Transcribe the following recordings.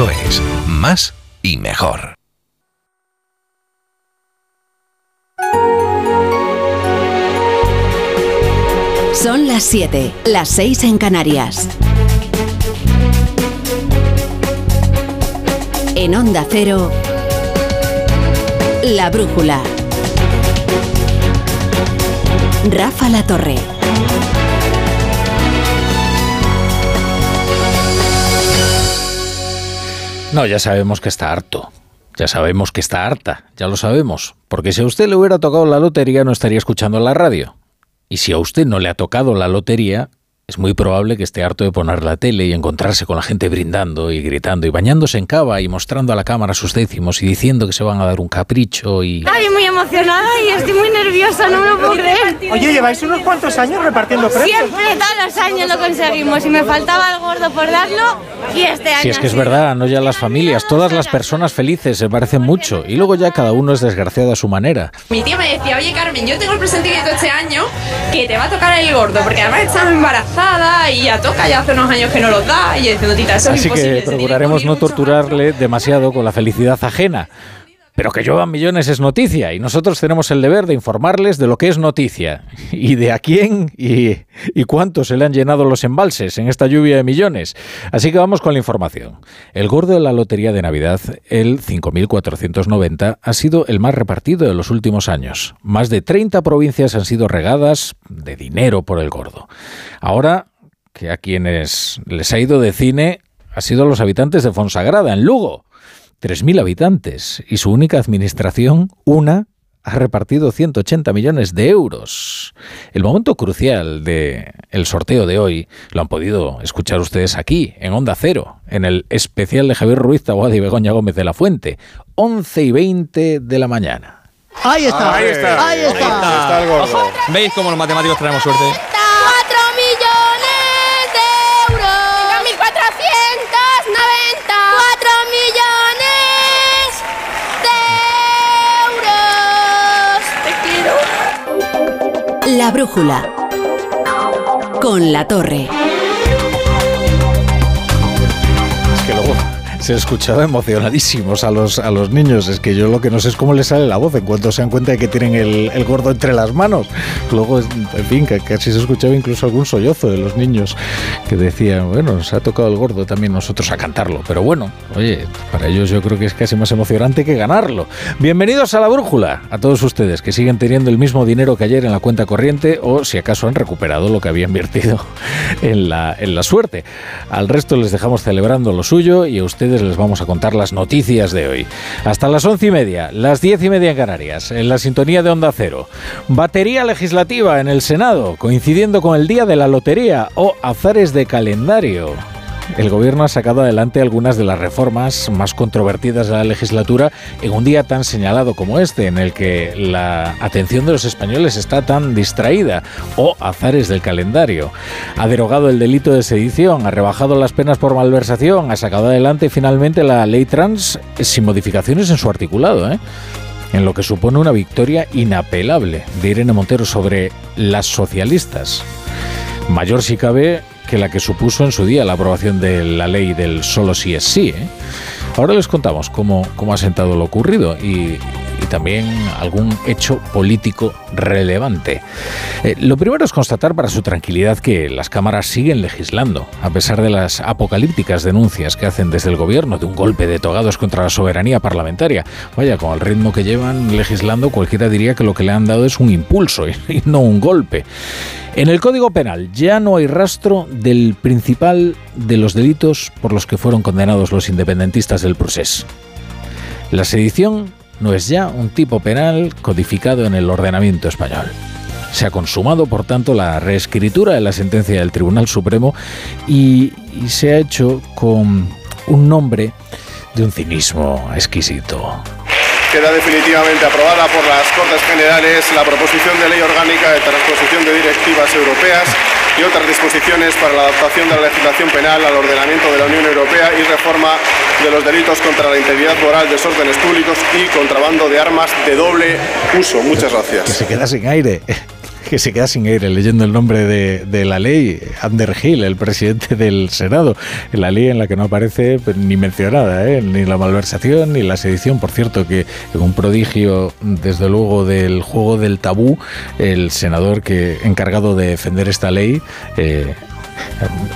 correos.es. Más y mejor. Son las 7, las 6 en Canarias. En Onda Cero, La Brújula. Rafa La Torre. No, ya sabemos que está harto. Ya sabemos que está harta, ya lo sabemos. Porque si a usted le hubiera tocado la lotería no estaría escuchando la radio. Y si a usted no le ha tocado la lotería, es muy probable que esté harto de poner la tele y encontrarse con la gente brindando y gritando y bañándose en cava y mostrando a la cámara sus décimos y diciendo que se van a dar un capricho y... Estoy muy emocionada y estoy muy nerviosa, no me lo puedo creer. Oye, lleváis unos cuantos años repartiendo premios. Siempre, todos los años lo conseguimos y me faltaba el gordo por darlo y este año... Si es que es verdad, no ya las familias, todas las personas felices se parecen mucho y luego ya cada uno es desgraciado a su manera. Mi tía me decía, oye Carmen, yo tengo el presentimiento este año que te va a tocar el gordo porque además estás embarazada y ya toca, ya hace unos años que no los da y diciendo, tita, eso Así es imposible. que procuraremos no torturarle demasiado con la felicidad ajena. Pero que lluevan millones es noticia y nosotros tenemos el deber de informarles de lo que es noticia y de a quién y, y cuánto se le han llenado los embalses en esta lluvia de millones. Así que vamos con la información. El gordo de la Lotería de Navidad, el 5.490, ha sido el más repartido de los últimos años. Más de 30 provincias han sido regadas de dinero por el gordo. Ahora que a quienes les ha ido de cine ha sido a los habitantes de Fonsagrada, en Lugo. 3.000 habitantes y su única administración, una, ha repartido 180 millones de euros. El momento crucial del el sorteo de hoy lo han podido escuchar ustedes aquí, en Onda Cero, en el especial de Javier Ruiz Taboada y Begoña Gómez de la Fuente, 11 y 20 de la mañana. Ahí está. Ahí está. Ahí está. el gordo. ¿Veis cómo los matemáticos tenemos suerte? La Brújula. Con La Torre. Se escuchaba emocionadísimos a los, a los niños. Es que yo lo que no sé es cómo les sale la voz en cuanto se dan cuenta de que tienen el, el gordo entre las manos. Luego, en fin, casi se escuchaba incluso algún sollozo de los niños que decían, bueno, nos ha tocado el gordo también nosotros a cantarlo. Pero bueno, oye, para ellos yo creo que es casi más emocionante que ganarlo. Bienvenidos a la brújula, a todos ustedes que siguen teniendo el mismo dinero que ayer en la cuenta corriente o si acaso han recuperado lo que había invertido en la, en la suerte. Al resto les dejamos celebrando lo suyo y a ustedes les vamos a contar las noticias de hoy. Hasta las once y media, las diez y media en Canarias, en la sintonía de Onda Cero. Batería legislativa en el Senado, coincidiendo con el día de la lotería o azares de calendario. El gobierno ha sacado adelante algunas de las reformas más controvertidas de la legislatura en un día tan señalado como este, en el que la atención de los españoles está tan distraída, o azares del calendario. Ha derogado el delito de sedición, ha rebajado las penas por malversación, ha sacado adelante finalmente la ley trans sin modificaciones en su articulado, ¿eh? en lo que supone una victoria inapelable de Irene Montero sobre las socialistas. Mayor si cabe que la que supuso en su día la aprobación de la ley del solo sí es sí. ¿eh? Ahora les contamos cómo, cómo ha sentado lo ocurrido y, y también algún hecho político relevante. Eh, lo primero es constatar para su tranquilidad que las cámaras siguen legislando, a pesar de las apocalípticas denuncias que hacen desde el gobierno de un golpe de togados contra la soberanía parlamentaria. Vaya, con el ritmo que llevan legislando, cualquiera diría que lo que le han dado es un impulso y, no un golpe. En el Código Penal ya no hay rastro del principal de los delitos por los que fueron condenados los independentistas del procés. La sedición no es ya un tipo penal codificado en el ordenamiento español. Se ha consumado, por tanto, la reescritura de la sentencia del Tribunal Supremo y, se ha hecho con un nombre de un cinismo exquisito. Queda definitivamente aprobada por las Cortes Generales la proposición de ley orgánica de transposición de directivas europeas y otras disposiciones para la adaptación de la legislación penal al ordenamiento de la Unión Europea y reforma de los delitos contra la integridad moral, desórdenes públicos y contrabando de armas de doble uso. Muchas Que gracias. se queda sin aire. Que se queda sin aire leyendo el nombre de, de la ley, Ander Hill, el presidente del Senado, la ley en la que no aparece pues, ni mencionada, ¿eh? ni la malversación ni la sedición. Por cierto, que un prodigio, desde luego, del juego del tabú, el senador que encargado de defender esta ley eh,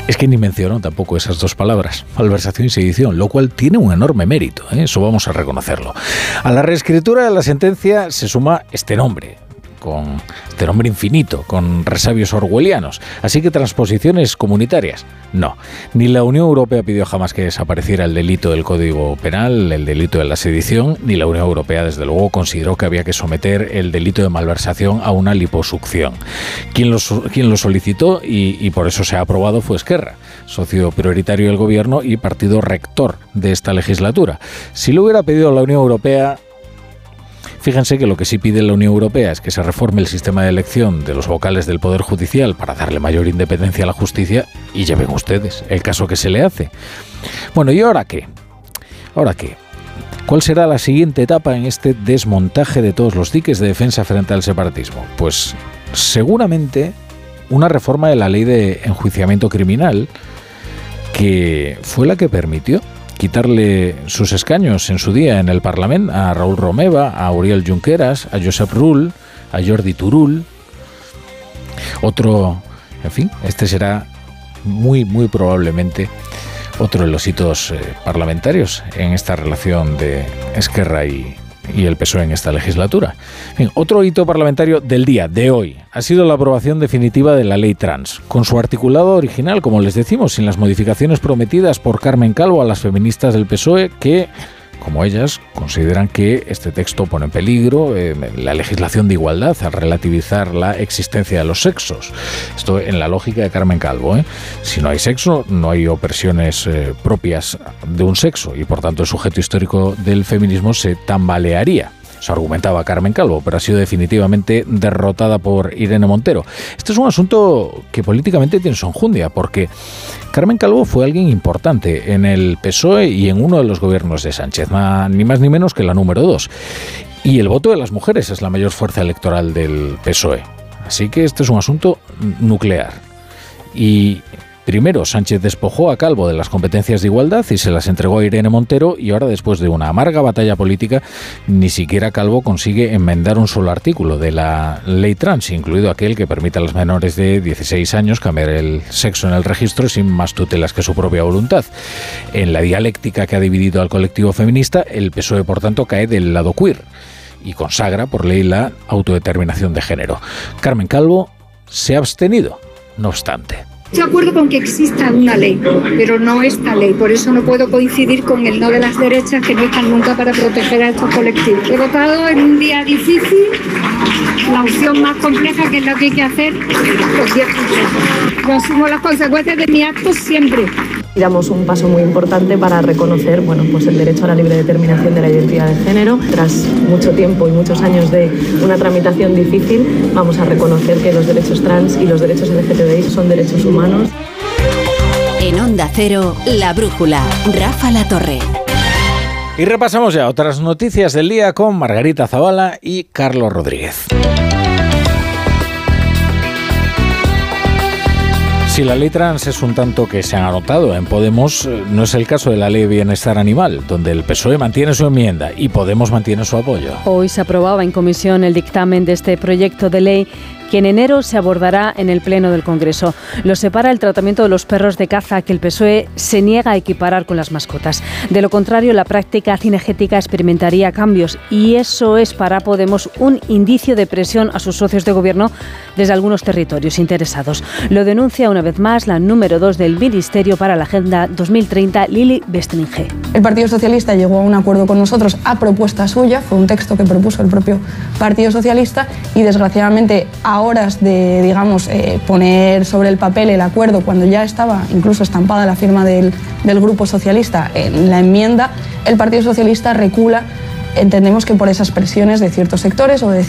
es que ni mencionó tampoco esas dos palabras, malversación y sedición, lo cual tiene un enorme mérito, ¿eh? eso vamos a reconocerlo. A la reescritura de la sentencia se suma este nombre, con este nombre infinito, con resabios orwellianos. Así que transposiciones comunitarias, no. Ni la Unión Europea pidió jamás que desapareciera el delito del Código Penal, el delito de la sedición, ni la Unión Europea, desde luego, consideró que había que someter el delito de malversación a una liposucción. Quien lo, solicitó y, y por eso se ha aprobado fue Esquerra, socio prioritario del gobierno y partido rector de esta legislatura. Si lo hubiera pedido la Unión Europea, Fíjense que lo que sí pide la Unión Europea es que se reforme el sistema de elección de los vocales del Poder Judicial para darle mayor independencia a la justicia y ya ven ustedes el caso que se le hace. Bueno, ¿y ahora qué? ¿Ahora qué? ¿Cuál será la siguiente etapa en este desmontaje de todos los diques de defensa frente al separatismo? Pues seguramente una reforma de la ley de enjuiciamiento criminal que fue la que permitió quitarle sus escaños en su día en el Parlamento a Raúl Romeva, a Uriel Junqueras, a Josep Rull, a Jordi Turul. Otro, en fin, este será muy, muy probablemente otro de los hitos eh, parlamentarios en esta relación de Esquerra y, y el PSOE en esta legislatura. Otro hito parlamentario del día, de hoy, ha sido la aprobación definitiva de la ley trans, con su articulado original, como les decimos, sin las modificaciones prometidas por Carmen Calvo a las feministas del PSOE que como ellas, consideran que este texto pone en peligro eh, la legislación de igualdad al relativizar la existencia de los sexos. Esto en la lógica de Carmen Calvo. ¿eh? Si no hay sexo, no hay opresiones eh, propias de un sexo y por tanto el sujeto histórico del feminismo se tambalearía. Eso argumentaba Carmen Calvo, pero ha sido definitivamente derrotada por Irene Montero. Este es un asunto que políticamente tiene su enjundia, porque Carmen Calvo fue alguien importante en el PSOE y en uno de los gobiernos de Sánchez, ni más ni menos que la número dos. Y el voto de las mujeres es la mayor fuerza electoral del PSOE. Así que este es un asunto nuclear. Y Primero, Sánchez despojó a Calvo de las competencias de igualdad y se las entregó a Irene Montero y ahora, después de una amarga batalla política, ni siquiera Calvo consigue enmendar un solo artículo de la ley trans, incluido aquel que permite a las menores de 16 años cambiar el sexo en el registro sin más tutelas que su propia voluntad. En la dialéctica que ha dividido al colectivo feminista, el PSOE, por tanto, cae del lado queer y consagra por ley la autodeterminación de género. Carmen Calvo se ha abstenido, no obstante. Estoy de acuerdo con que exista una ley, pero no esta ley. Por eso no puedo coincidir con el no de las derechas que no están nunca para proteger a estos colectivos. He votado en un día difícil la opción más compleja, que es lo que hay que hacer, pues Yo asumo las consecuencias de mi acto siempre. Y damos un paso muy importante para reconocer bueno, pues el derecho a la libre determinación de la identidad de género. Tras mucho tiempo y muchos años de una tramitación difícil, vamos a reconocer que los derechos trans y los derechos LGTBI son derechos humanos. En Onda Cero, La Brújula, Rafa La Torre. Y repasamos ya otras noticias del día con Margarita Zavala y Carlos Rodríguez. Si la ley trans es un tanto que se han anotado en Podemos, eh, no es el caso de la ley de bienestar animal, donde el PSOE mantiene su enmienda y Podemos mantiene su apoyo. Hoy se aprobaba en comisión el dictamen de este proyecto de ley que en enero se abordará en el Pleno del Congreso. Lo separa el tratamiento de los perros de caza que el PSOE se niega a equiparar con las mascotas. De lo contrario, la práctica cinegética experimentaría cambios y eso es para Podemos un indicio de presión a sus socios de gobierno desde algunos territorios interesados. Lo denuncia una vez más la número 2 del Ministerio para la Agenda 2030, Lili Bestringe. El Partido Socialista llegó a un acuerdo con nosotros a propuesta suya, fue un texto que propuso el propio Partido Socialista y desgraciadamente a horas de, digamos, eh, poner sobre el papel el acuerdo cuando ya estaba incluso estampada la firma del, del Grupo Socialista en la enmienda, el Partido Socialista recula entendemos que por esas presiones de ciertos sectores o de,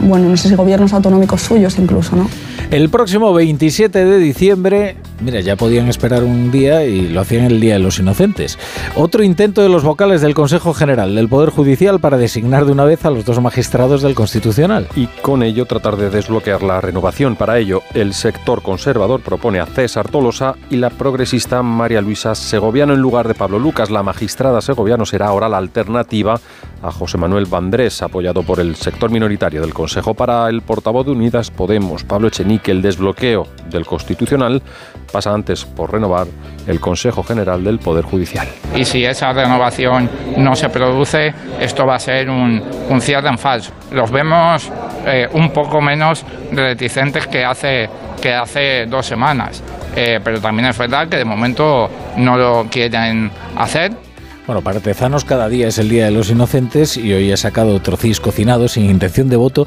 bueno, no sé si gobiernos autonómicos suyos incluso, ¿no? El próximo 27 de diciembre mira, ya podían esperar un día y lo hacían el Día de los Inocentes. Otro intento de los vocales del Consejo General del Poder Judicial para designar de una vez a los dos magistrados del Constitucional. Y con ello tratar de desbloquear la renovación. Para ello, el sector conservador propone a César Tolosa y la progresista María Luisa Segoviano en lugar de Pablo Lucas. La magistrada Segoviano será ahora la alternativa a José Manuel Vandrés, apoyado por el sector minoritario del Consejo. Para el portavoz de Unidas Podemos, Pablo Echenique, el desbloqueo del Constitucional pasa antes por renovar el Consejo General del Poder Judicial. Y si esa renovación no se produce, esto va a ser un, un cierre en falso. Los vemos eh, un poco menos reticentes que hace, que hace dos semanas. Eh, pero también es verdad que de momento no lo quieren hacer bueno, para Tezanos cada día es el Día de los Inocentes y hoy ha sacado trocís cocinados sin intención de voto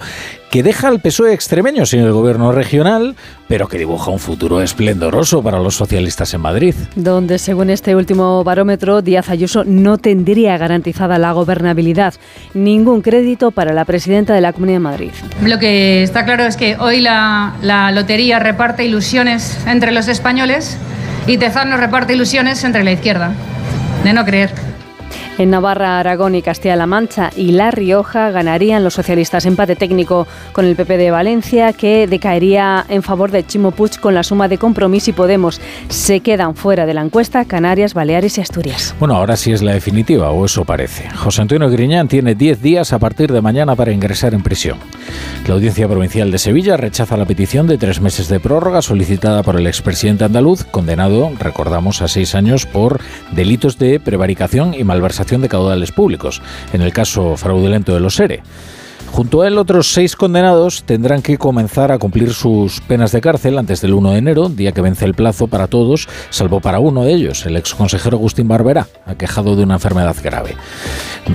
que deja al PSOE extremeño sin el gobierno regional, pero que dibuja un futuro esplendoroso para los socialistas en Madrid. Donde, según este último barómetro, Díaz Ayuso no tendría garantizada la gobernabilidad. Ningún crédito para la presidenta de la Comunidad de Madrid. Lo que está claro es que hoy la, la lotería reparte ilusiones entre los españoles y Tezanos reparte ilusiones entre la izquierda. De no creer. En Navarra, Aragón y Castilla-La Mancha y La Rioja ganarían los socialistas empate técnico con el PP de Valencia, que decaería en favor de Chimo Puig con la suma de Compromís y Podemos. Se quedan fuera de la encuesta Canarias, Baleares y Asturias. Bueno, ahora sí es la definitiva, o eso parece. José Antonio Griñán tiene 10 días a partir de mañana para ingresar en prisión. La Audiencia Provincial de Sevilla rechaza la petición de tres meses de prórroga solicitada por el expresidente andaluz, condenado, recordamos, a seis años por delitos de prevaricación y malversación de caudales públicos, en el caso fraudulento de los ERE. Junto a él, otros seis condenados tendrán que comenzar a cumplir sus penas de cárcel antes del 1 de enero, día que vence el plazo para todos, salvo para uno de ellos, el exconsejero Agustín Barbera, aquejado de una enfermedad grave.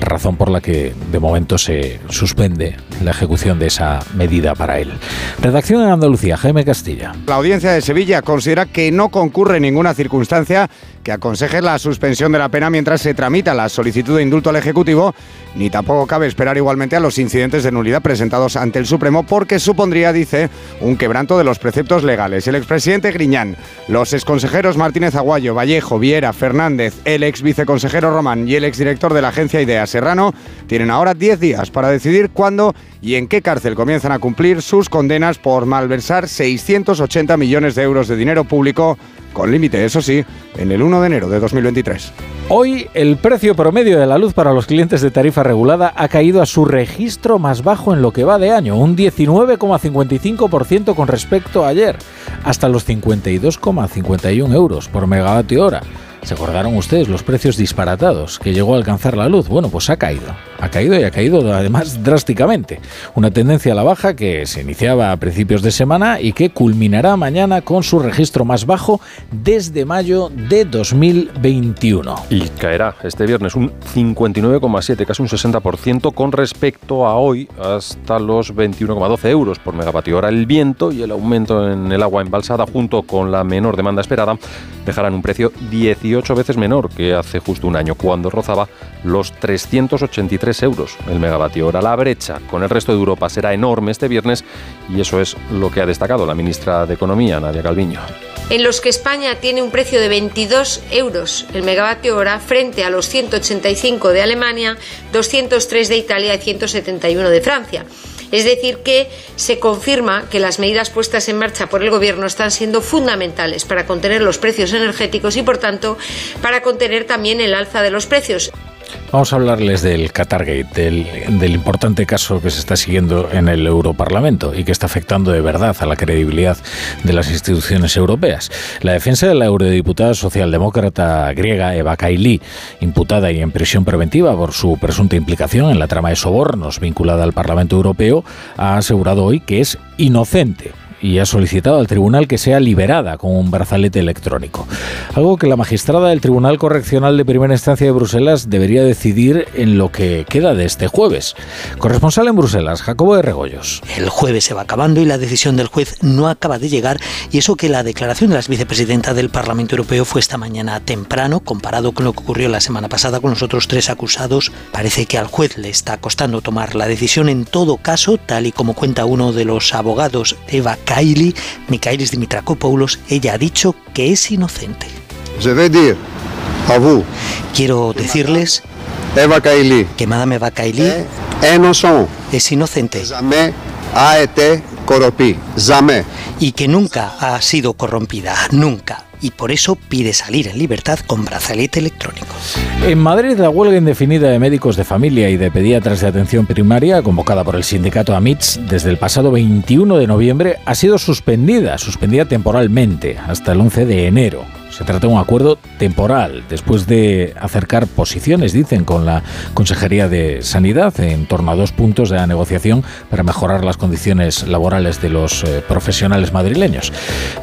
Razón por la que de momento se suspende la ejecución de esa medida para él. Redacción en Andalucía, Jaime Castilla. La audiencia de Sevilla considera que no concurre ninguna circunstancia que aconseje la suspensión de la pena mientras se tramita la solicitud de indulto al Ejecutivo, ni tampoco cabe esperar igualmente a los incidentes de nulidad presentados ante el Supremo porque supondría, dice, un quebranto de los preceptos legales. El expresidente Griñán, los exconsejeros Martínez Aguayo, Vallejo, Viera, Fernández, el ex viceconsejero Román y el exdirector de la agencia IDEA Serrano tienen ahora 10 días para decidir cuándo y en qué cárcel comienzan a cumplir sus condenas por malversar 680 millones de euros de dinero público con límite, eso sí, en el 1 de enero de 2023. Hoy el precio promedio de la luz para los clientes de tarifa regulada ha caído a su registro más bajo en lo que va de año, un 19,55% con respecto a ayer, hasta los 52,51 euros por megavatio hora. ¿Se acordaron ustedes los precios disparatados que llegó a alcanzar la luz? Bueno, pues ha caído. Ha caído y ha caído además drásticamente. Una tendencia a la baja que se iniciaba a principios de semana y que culminará mañana con su registro más bajo desde mayo de 2021. Y caerá este viernes un 59,7, casi un 60% con respecto a hoy hasta los 21,12 euros por megavatio hora. El viento y el aumento en el agua embalsada junto con la menor demanda esperada dejarán un precio 18 ocho veces menor que hace justo un año, cuando rozaba los 383 euros el megavatio hora. La brecha con el resto de Europa será enorme este viernes y eso es lo que ha destacado la ministra de Economía, Nadia Calviño en los que España tiene un precio de 22 euros el megavatio hora frente a los 185 de Alemania, 203 de Italia y 171 de Francia. Es decir, que se confirma que las medidas puestas en marcha por el Gobierno están siendo fundamentales para contener los precios energéticos y, por tanto, para contener también el alza de los precios. Vamos a hablarles del Qatargate, del, del, importante caso que se está siguiendo en el Europarlamento y que está afectando de verdad a la credibilidad de las instituciones europeas. La defensa de la eurodiputada socialdemócrata griega Eva Kaili, imputada y en prisión preventiva por su presunta implicación en la trama de sobornos vinculada al Parlamento Europeo, ha asegurado hoy que es inocente y ha solicitado al tribunal que sea liberada con un brazalete electrónico. Algo que la magistrada del Tribunal Correccional de Primera Instancia de Bruselas debería decidir en lo que queda de este jueves. Corresponsal en Bruselas, Jacobo de Regoyos. El jueves se va acabando y la decisión del juez no acaba de llegar y eso que la declaración de la vicepresidenta del Parlamento Europeo fue esta mañana temprano, comparado con lo que ocurrió la semana pasada con los otros tres acusados, parece que al juez le está costando tomar la decisión en todo caso, tal y como cuenta uno de los abogados, Eva Kylie, Mikhailis Dimitrakopoulos, ella ha dicho que es inocente. Quiero decirles que Madame Eva Kaili innocent, es inocente. Y que nunca ha sido corrompida, nunca. Y por eso pide salir en libertad con brazalete electrónico. En Madrid, la huelga indefinida de médicos de familia y de pediatras de atención primaria, convocada por el sindicato AMITS desde el pasado 21 de noviembre, ha sido suspendida, suspendida temporalmente hasta el 11 de enero. Se trata de un acuerdo temporal, después de acercar posiciones, dicen, con la Consejería de Sanidad en torno a dos puntos de la negociación para mejorar las condiciones laborales de los eh, profesionales madrileños.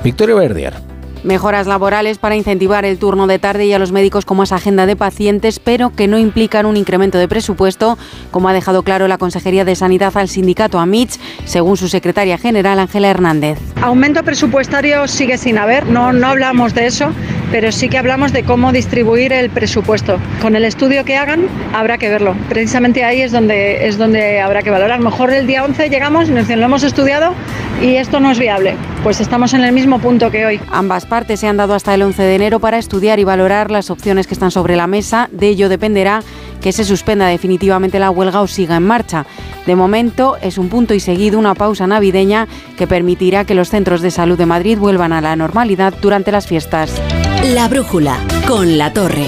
Victorio Verdier. Mejoras laborales para incentivar el turno de tarde y a los médicos con más agenda de pacientes, pero que no implican un incremento de presupuesto, como ha dejado claro la Consejería de Sanidad al sindicato AMITS, según su secretaria general Ángela Hernández. Aumento presupuestario sigue sin haber, no, no hablamos de eso, pero sí que hablamos de cómo distribuir el presupuesto. Con el estudio que hagan habrá que verlo. Precisamente ahí es donde, es donde habrá que valorar. Mejor el día 11 llegamos nos dicen, lo hemos estudiado y esto no es viable. Pues estamos en el mismo punto que hoy. Ambas partes se han dado hasta el 11 de enero para estudiar y valorar las opciones que están sobre la mesa. De ello dependerá que se suspenda definitivamente la huelga o siga en marcha. De momento es un punto y seguido una pausa navideña que permitirá que los centros de salud de Madrid vuelvan a la normalidad durante las fiestas. La brújula con la torre.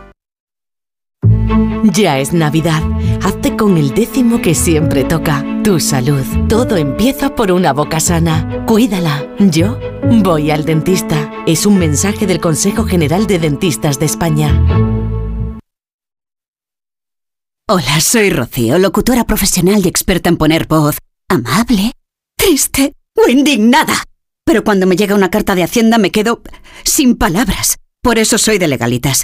Ya es Navidad. Hazte con el décimo que siempre toca. Tu salud. Todo empieza por una boca sana. Cuídala. Yo voy al dentista. Es un mensaje del Consejo General de Dentistas de España. Hola, soy Rocío, locutora profesional y experta en poner voz amable, triste o indignada. Pero cuando me llega una carta de Hacienda me quedo sin palabras. Por eso soy de legalitas,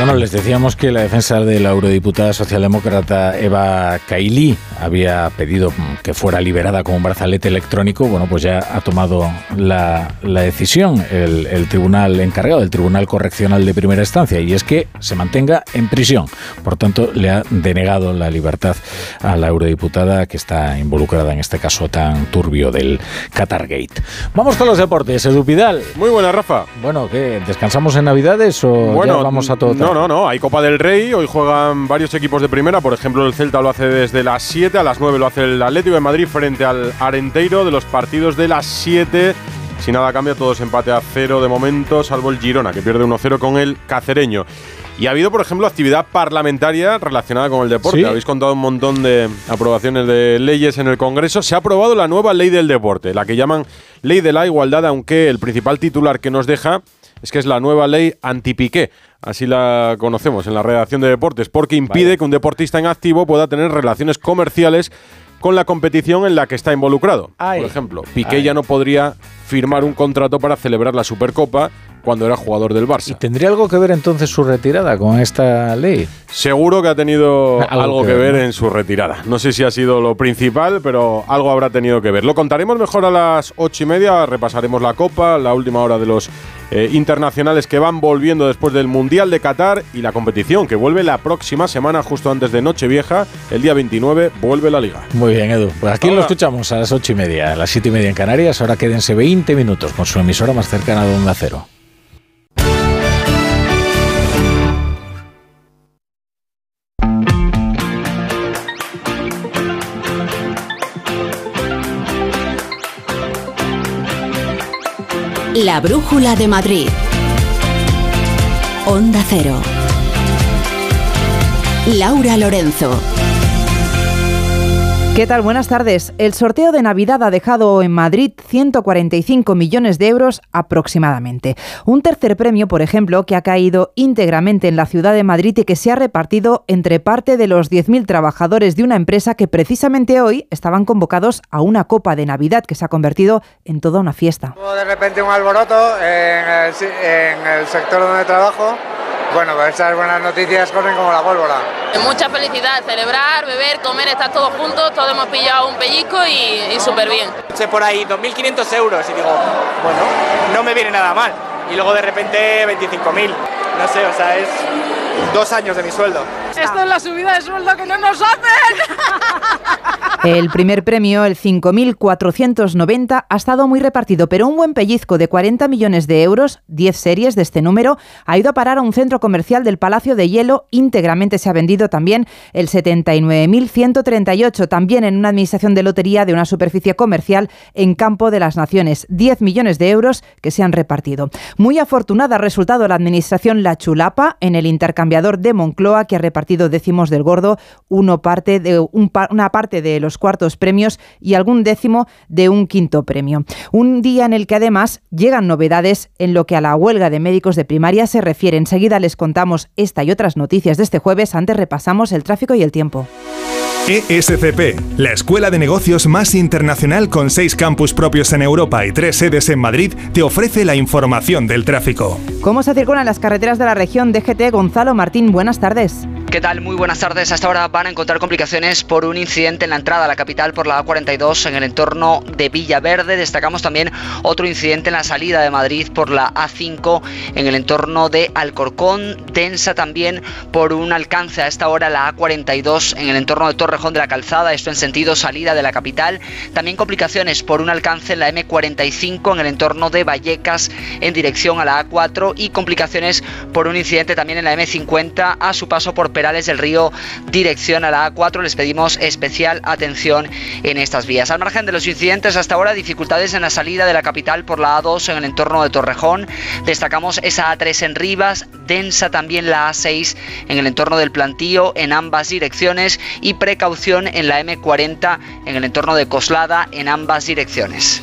Bueno, les decíamos que la defensa de la eurodiputada socialdemócrata Eva Kaili había pedido que fuera liberada con un brazalete electrónico. Bueno, pues ya ha tomado la, la decisión el, el, tribunal encargado, el Tribunal Correccional de Primera Instancia, y es que se mantenga en prisión. Por tanto, le ha denegado la libertad a la eurodiputada que está involucrada en este caso tan turbio del Qatargate. Vamos con los deportes. Edu Pidal. Muy buena, Rafa. Bueno, ¿qué? ¿Descansamos en Navidades o bueno, ya vamos a todo? No, no, no. Hay Copa del Rey. Hoy juegan varios equipos de primera. Por ejemplo, el Celta lo hace desde las 7. A las 9 lo hace el Atlético de Madrid frente al Arenteiro. De los partidos de las 7. Si nada cambia, todos empate a cero de momento, salvo el Girona, que pierde 1-0 con el Cacereño. Y ha habido, por ejemplo, actividad parlamentaria relacionada con el deporte. ¿Sí? Habéis contado un montón de aprobaciones de leyes en el Congreso. Se ha aprobado la nueva ley del deporte, la que llaman Ley de la Igualdad, aunque el principal titular que nos deja es que es la nueva ley anti-Piqué. Así la conocemos en la redacción de deportes, porque impide que un deportista en activo pueda tener relaciones comerciales con la competición en la que está involucrado. Ay. Por ejemplo, Piqué Ay. ya no podría firmar un contrato para celebrar la Supercopa cuando era jugador del Barça. ¿Tendría algo que ver entonces su retirada con esta ley? Seguro que ha tenido algo, que, ver, en su retirada. No sé si ha sido lo principal, pero algo habrá tenido que ver. Lo contaremos mejor a las ocho y media, repasaremos la Copa, la última hora de los eh, internacionales que van volviendo después del Mundial de Qatar y la competición que vuelve la próxima semana, justo antes de Nochevieja, el día 29, vuelve la Liga. Muy bien, Edu. Pues aquí lo escuchamos a las ocho y media, a las siete y media en Canarias. Ahora quédense 20 minutos con su emisora más cercana de Onda Cero. La Brújula de Madrid. Onda Cero. Laura Lorenzo. ¿Qué tal? Buenas tardes. El sorteo de Navidad ha dejado en Madrid 145 millones de euros aproximadamente. Un tercer premio, por ejemplo, que ha caído íntegramente en la ciudad de Madrid y que se ha repartido entre parte de los 10.000 trabajadores de una empresa que precisamente hoy estaban convocados a una copa de Navidad que se ha convertido en toda una fiesta. De repente un alboroto en el, en el sector donde trabajo bueno, pues esas buenas noticias corren como la pólvora. Mucha felicidad, celebrar, beber, comer, estar todos juntos, todos hemos pillado un pellizco y, y súper bien. Por ahí 2.500 euros y digo, bueno, no me viene nada mal. Y luego de repente 25.000, no sé, o sea, es dos años de mi sueldo. Esto es la subida de sueldo que no nos hacen. El primer premio, el 5.490, ha estado muy repartido, pero un buen pellizco de 40 millones de euros, 10 series de este número, ha ido a parar a un centro comercial del Palacio de Hielo. Íntegramente se ha vendido también el 79.138, también en una administración de lotería de una superficie comercial en Campo de las Naciones. 10 millones de euros que se han repartido. Muy afortunada ha resultado la administración La Chulapa en el intercambiador de Moncloa, que ha repartido décimos del gordo, uno parte de, un, una parte de los cuartos premios y algún décimo de un quinto premio. Un día en el que además llegan novedades en lo que a la huelga de médicos de primaria se refiere. Enseguida les contamos esta y otras noticias de este jueves. Antes repasamos el tráfico y el tiempo. ESCP, la escuela de negocios más internacional con seis campus propios en Europa y tres sedes en Madrid, te ofrece la información del tráfico. ¿Cómo se circulan las carreteras de la región DGT? Gonzalo Martín, buenas tardes. ¿Qué tal? Muy buenas tardes. Hasta ahora van a encontrar complicaciones por un incidente en la entrada a la capital por la A42 en el entorno de Villaverde. Destacamos también otro incidente en la salida de Madrid por la A5 en el entorno de Alcorcón. Densa también por un alcance a esta hora la A42 en el entorno de Torrejón de la Calzada, esto en sentido salida de la capital. También complicaciones por un alcance en la M45 en el entorno de Vallecas en dirección a la A4 y complicaciones por un incidente también en la M50 a su paso por Perales del Río dirección a la A4. Les pedimos especial atención en estas vías. Al margen de los incidentes hasta ahora, dificultades en la salida de la capital por la A2 en el entorno de Torrejón. Destacamos esa A3 en Rivas, densa también la A6 en el entorno del plantío en ambas direcciones y precaución en la M40 en el entorno de Coslada en ambas direcciones.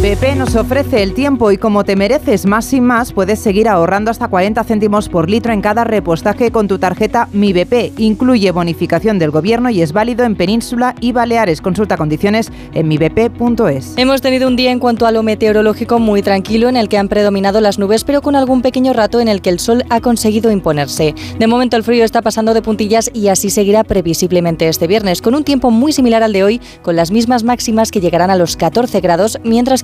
BP nos ofrece el tiempo y como te mereces más y más, puedes seguir ahorrando hasta 40 céntimos por litro en cada repostaje con tu tarjeta Mi BP. Incluye bonificación del gobierno y es válido en Península y Baleares. Consulta condiciones en mibp.es. Hemos tenido un día en cuanto a lo meteorológico muy tranquilo en el que han predominado las nubes, pero con algún pequeño rato en el que el sol ha conseguido imponerse. De momento el frío está pasando de puntillas y así seguirá previsiblemente este viernes, con un tiempo muy similar al de hoy, con las mismas máximas que llegarán a los 14 grados, mientras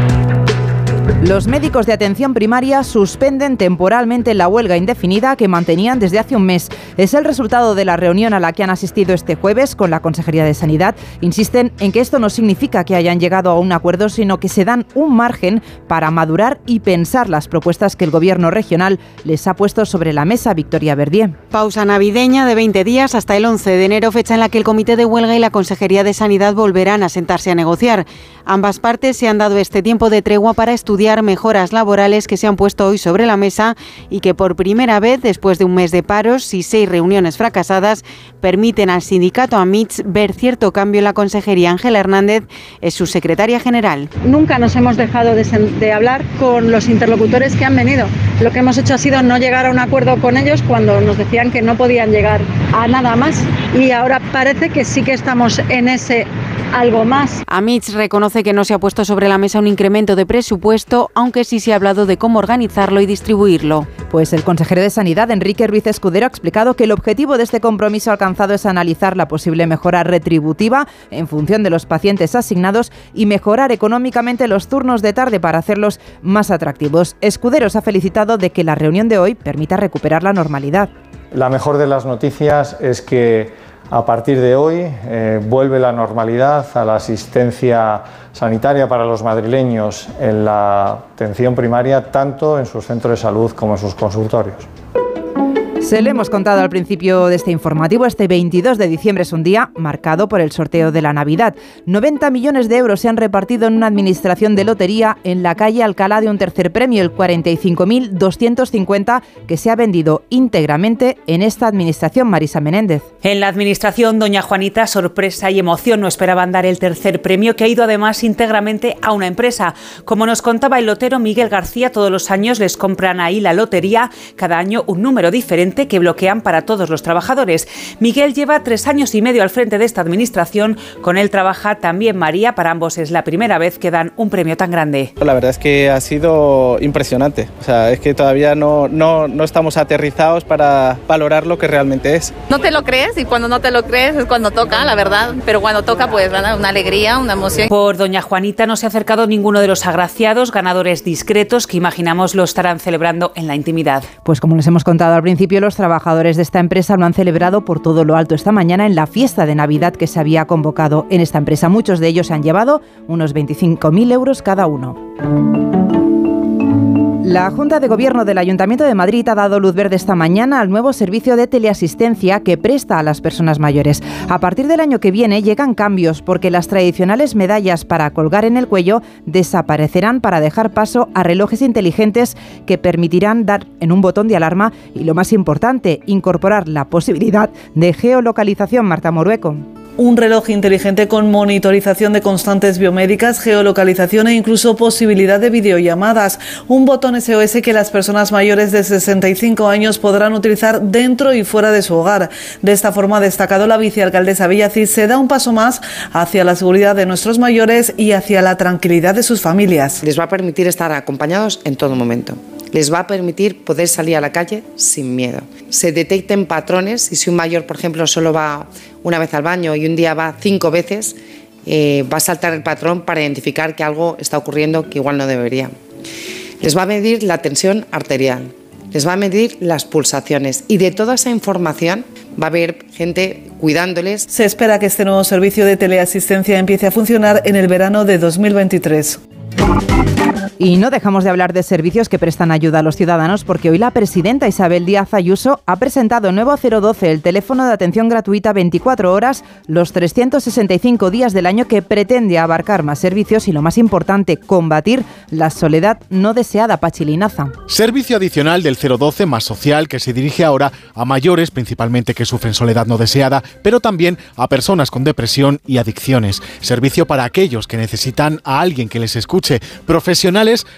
Los médicos de atención primaria suspenden temporalmente la huelga indefinida que mantenían desde hace un mes. Es el resultado de la reunión a la que han asistido este jueves con la Consejería de Sanidad. Insisten en que esto no significa que hayan llegado a un acuerdo, sino que se dan un margen para madurar y pensar las propuestas que el Gobierno regional les ha puesto sobre la mesa. Victoria Verdier. Pausa navideña de 20 días hasta el 11 de enero, fecha en la que el Comité de Huelga y la Consejería de Sanidad volverán a sentarse a negociar. Ambas partes se han dado este tiempo de tregua para estudiar mejoras laborales que se han puesto hoy sobre la mesa y que por primera vez, después de un mes de paros y seis reuniones fracasadas, permiten al sindicato AMITS ver cierto cambio en la consejería. Ángela Hernández es su secretaria general. Nunca nos hemos dejado de, de hablar con los interlocutores que han venido. Lo que hemos hecho ha sido no llegar a un acuerdo con ellos cuando nos decían que no podían llegar a nada más y ahora parece que sí que estamos en ese algo más. AMITS reconoce que no se ha puesto sobre la mesa un incremento de presupuesto, aunque sí se ha hablado de cómo organizarlo y distribuirlo. Pues el consejero de Sanidad, Enrique Ruiz Escudero, ha explicado que el objetivo de este compromiso alcanzado es analizar la posible mejora retributiva en función de los pacientes asignados y mejorar económicamente los turnos de tarde para hacerlos más atractivos. Escudero se ha felicitado de que la reunión de hoy permita recuperar la normalidad. La mejor de las noticias es que a partir de hoy eh, vuelve la normalidad a la asistencia sanitaria para los madrileños en la atención primaria, tanto en sus centros de salud como en sus consultorios. Se le hemos contado al principio de este informativo, este 22 de diciembre es un día marcado por el sorteo de la Navidad. 90 millones de euros se han repartido en una administración de lotería en la calle Alcalá de un tercer premio, el 45.250, que se ha vendido íntegramente en esta administración, Marisa Menéndez. En la administración, doña Juanita, sorpresa y emoción no esperaban dar el tercer premio, que ha ido además íntegramente a una empresa. Como nos contaba el lotero Miguel García, todos los años les compran ahí la lotería, cada año un número diferente que bloquean para todos los trabajadores. Miguel lleva tres años y medio al frente de esta administración. Con él trabaja también María. Para ambos es la primera vez que dan un premio tan grande. La verdad es que ha sido impresionante. O sea, es que todavía no, no, no estamos aterrizados para valorar lo que realmente es. No te lo crees y cuando no te lo crees es cuando toca, la verdad. Pero cuando toca, pues una alegría, una emoción. Por doña Juanita no se ha acercado ninguno de los agraciados, ganadores discretos que imaginamos lo estarán celebrando en la intimidad. Pues como les hemos contado al principio, los trabajadores de esta empresa lo han celebrado por todo lo alto esta mañana en la fiesta de Navidad que se había convocado en esta empresa. Muchos de ellos han llevado unos 25.000 euros cada uno. La Junta de Gobierno del Ayuntamiento de Madrid ha dado luz verde esta mañana al nuevo servicio de teleasistencia que presta a las personas mayores. A partir del año que viene llegan cambios porque las tradicionales medallas para colgar en el cuello desaparecerán para dejar paso a relojes inteligentes que permitirán dar en un botón de alarma y lo más importante, incorporar la posibilidad de geolocalización. Marta Morueco un reloj inteligente con monitorización de constantes biomédicas, geolocalización e incluso posibilidad de videollamadas. Un botón SOS que las personas mayores de 65 años podrán utilizar dentro y fuera de su hogar. De esta forma, ha destacado la vicealcaldesa Villacís, se da un paso más hacia la seguridad de nuestros mayores y hacia la tranquilidad de sus familias. Les va a permitir estar acompañados en todo momento les va a permitir poder salir a la calle sin miedo. Se detecten patrones y si un mayor, por ejemplo, solo va una vez al baño y un día va cinco veces, eh, va a saltar el patrón para identificar que algo está ocurriendo que igual no debería. Les va a medir la tensión arterial, les va a medir las pulsaciones y de toda esa información va a haber gente cuidándoles. Se espera que este nuevo servicio de teleasistencia empiece a funcionar en el verano de 2023. Y no dejamos de hablar de servicios que prestan ayuda a los ciudadanos porque hoy la presidenta Isabel Díaz Ayuso ha presentado el nuevo 012, el teléfono de atención gratuita 24 horas, los 365 días del año que pretende abarcar más servicios y lo más importante, combatir la soledad no deseada pachilinaza. Servicio adicional del 012 más social que se dirige ahora a mayores principalmente que sufren soledad no deseada, pero también a personas con depresión y adicciones. Servicio para aquellos que necesitan a alguien que les escuche, profesionales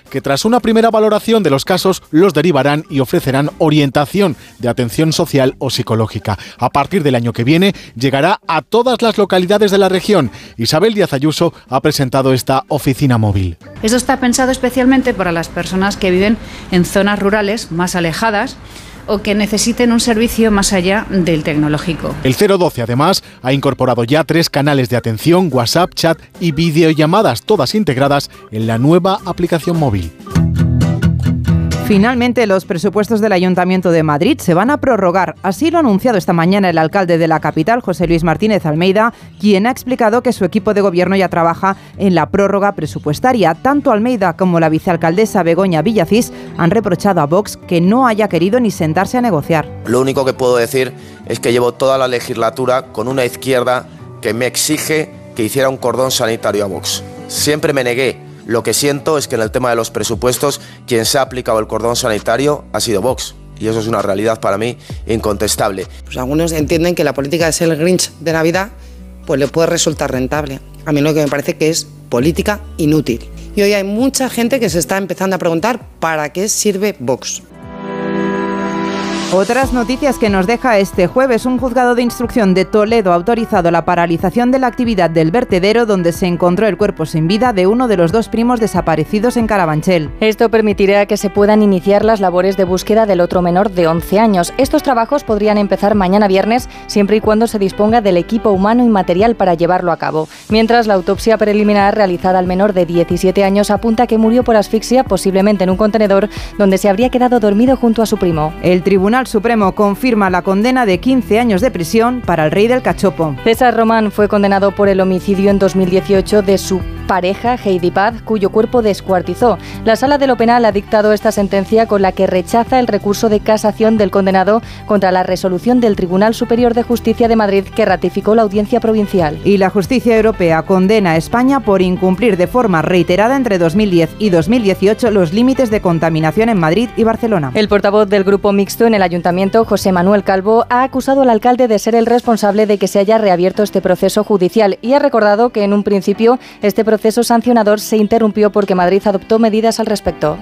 que tras una primera valoración de los casos los derivarán y ofrecerán orientación de atención social o psicológica. A partir del año que viene llegará a todas las localidades de la región. Isabel Díaz Ayuso ha presentado esta oficina móvil. Esto está pensado especialmente para las personas que viven en zonas rurales más alejadas o que necesiten un servicio más allá del tecnológico. El 012 además ha incorporado ya tres canales de atención, WhatsApp, chat y videollamadas, todas integradas en la nueva aplicación móvil. Finalmente, los presupuestos del Ayuntamiento de Madrid se van a prorrogar. Así lo ha anunciado esta mañana el alcalde de la capital, José Luis Martínez Almeida, quien ha explicado que su equipo de gobierno ya trabaja en la prórroga presupuestaria. Tanto Almeida como la vicealcaldesa Begoña Villacís han reprochado a Vox que no haya querido ni sentarse a negociar. Lo único que puedo decir es que llevo toda la legislatura con una izquierda que me exige que hiciera un cordón sanitario a Vox. Siempre me negué lo que siento es que en el tema de los presupuestos quien se ha aplicado el cordón sanitario ha sido Vox. Y eso es una realidad para mí incontestable. Pues algunos entienden que la política de ser el Grinch de Navidad pues le puede resultar rentable. A mí lo que me parece que es política inútil. Y hoy hay mucha gente que se está empezando a preguntar para qué sirve Vox. Otras noticias que nos deja este jueves, un juzgado de instrucción de Toledo ha autorizado la paralización de la actividad del vertedero donde se encontró el cuerpo sin vida de uno de los dos primos desaparecidos en Carabanchel. Esto permitirá que se puedan iniciar las labores de búsqueda del otro menor de 11 años. Estos trabajos podrían empezar mañana viernes siempre y cuando se disponga del equipo humano y material para llevarlo a cabo. Mientras la autopsia preliminar realizada al menor de 17 años apunta que murió por asfixia posiblemente en un contenedor donde se habría quedado dormido junto a su primo. El Tribunal Supremo confirma la condena de 15 años de prisión para el rey del cachopo. César Román fue condenado por el homicidio en 2018 de su pareja, Heidi Paz, cuyo cuerpo descuartizó. La Sala de lo Penal ha dictado esta sentencia con la que rechaza el recurso de casación del condenado contra la resolución del Tribunal Superior de Justicia de Madrid que ratificó la audiencia provincial. Y la justicia europea condena a España por incumplir de forma reiterada entre 2010 y 2018 los límites de contaminación en Madrid y Barcelona. El portavoz del grupo mixto en el ayuntamiento, José Manuel Calvo, ha acusado al alcalde de ser el responsable de que se haya reabierto este proceso judicial y ha recordado que en un principio este proceso sancionador se interrumpió porque Madrid adoptó medidas al respecto.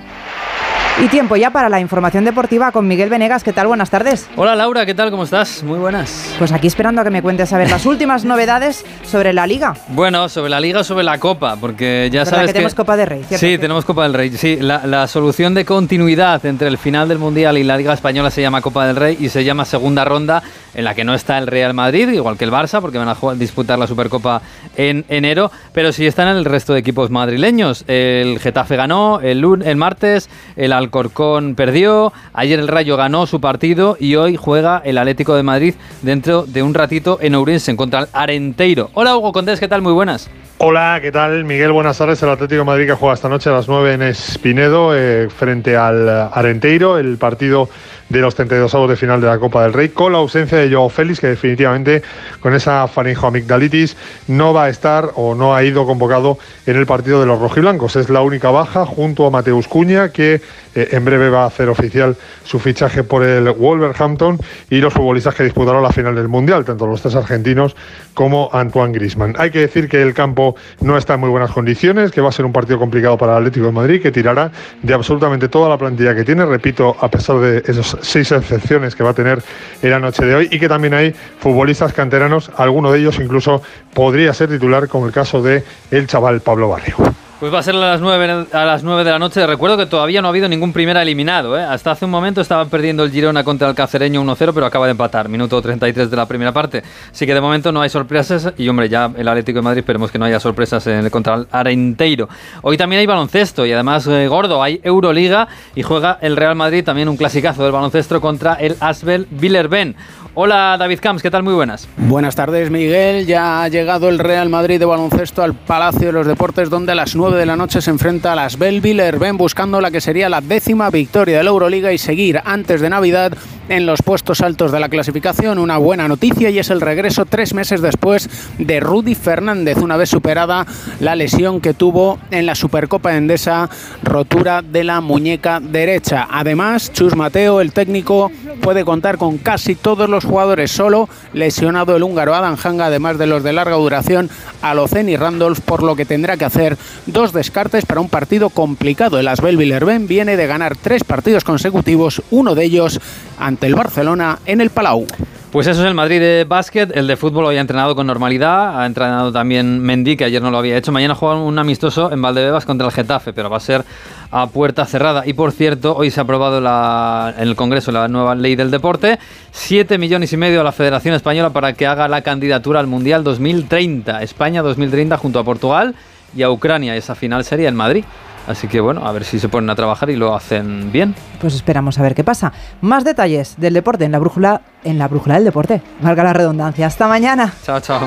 Y tiempo ya para la información deportiva con Miguel Venegas. ¿Qué tal? Buenas tardes. Hola Laura, ¿qué tal? ¿Cómo estás? Muy buenas. Pues aquí esperando a que me cuentes a ver las últimas novedades sobre la liga. Bueno, sobre la liga o sobre la copa, porque ya sabes que tenemos Copa del Rey. ¿cierto? Sí, tenemos Copa del Rey. Sí, la, la, solución de continuidad entre el final del Mundial y la Liga Española se llama Copa del Rey y se llama segunda ronda en la que no está el Real Madrid, igual que el Barça, porque van a jugar, disputar la Supercopa en enero, pero sí están el resto de equipos madrileños. El Getafe ganó el, el martes, el Alcorcón perdió, ayer el Rayo ganó su partido y hoy juega el Atlético de Madrid dentro de un ratito en Ourense contra el Arenteiro. Hola Hugo Condés, ¿qué tal? Muy buenas. Hola, ¿qué tal? Miguel, buenas tardes. El Atlético de Madrid que juega esta noche a las 9 en Espinedo eh, frente al Arenteiro, el partido de los 32 avos de final de la Copa del Rey, con la ausencia de Joao Félix, que definitivamente con esa faringoamigdalitis no va a estar o no ha ido convocado en el partido de los rojiblancos. Es la única baja junto a Mateus Cuña, que eh, en breve va a hacer oficial su fichaje por el Wolverhampton y los futbolistas que disputaron la final del Mundial, tanto los tres argentinos como Antoine Grisman. Hay que decir que el campo no está en muy buenas condiciones, que va a ser un partido complicado para el Atlético de Madrid, que tirará de absolutamente toda la plantilla que tiene, repito, a pesar de esos seis excepciones que va a tener en la noche de hoy y que también hay futbolistas canteranos, alguno de ellos incluso podría ser titular como el caso de el chaval Pablo Barrio. Pues va a ser a las 9, a las 9 de la noche. Recuerdo que todavía no ha habido ningún primera eliminado. ¿eh? Hasta hace un momento estaba perdiendo el Girona contra el Cacereño 1-0, pero acaba de empatar. Minuto 33 de la primera parte. Así que de momento no hay sorpresas. Y hombre, ya el Atlético de Madrid esperemos que no haya sorpresas en el contra el Arenteiro. Hoy también hay baloncesto y además eh, gordo. Hay Euroliga y juega el Real Madrid también un clasicazo del baloncesto contra el Asbel Villerben. Hola David Camps, ¿qué tal? Muy buenas. Buenas tardes Miguel, ya ha llegado el Real Madrid de baloncesto al Palacio de los Deportes donde a las 9 de la noche se enfrenta a las Belviller, ven buscando la que sería la décima victoria de la Euroliga y seguir antes de Navidad en los puestos altos de la clasificación. Una buena noticia y es el regreso tres meses después de Rudy Fernández, una vez superada la lesión que tuvo en la Supercopa Endesa, rotura de la muñeca derecha. Además, Chus Mateo, el técnico, puede contar con casi todos los jugadores solo, lesionado el húngaro Adam Hanga, además de los de larga duración, Alocen y Randolph, por lo que tendrá que hacer dos descartes para un partido complicado. El Asbel Villerben viene de ganar tres partidos consecutivos, uno de ellos ante el Barcelona en el Palau. Pues eso es el Madrid de básquet. El de fútbol hoy ha entrenado con normalidad. Ha entrenado también Mendy, que ayer no lo había hecho. Mañana juega un amistoso en Valdebebas contra el Getafe, pero va a ser a puerta cerrada. Y por cierto, hoy se ha aprobado la, en el Congreso la nueva ley del deporte. Siete millones y medio a la Federación Española para que haga la candidatura al Mundial 2030. España 2030 junto a Portugal y a Ucrania. Esa final sería en Madrid. Así que bueno, a ver si se ponen a trabajar y lo hacen bien. Pues esperamos a ver qué pasa. Más detalles del deporte en la brújula, en la brújula del deporte. Valga la redundancia. Hasta mañana. Chao, chao.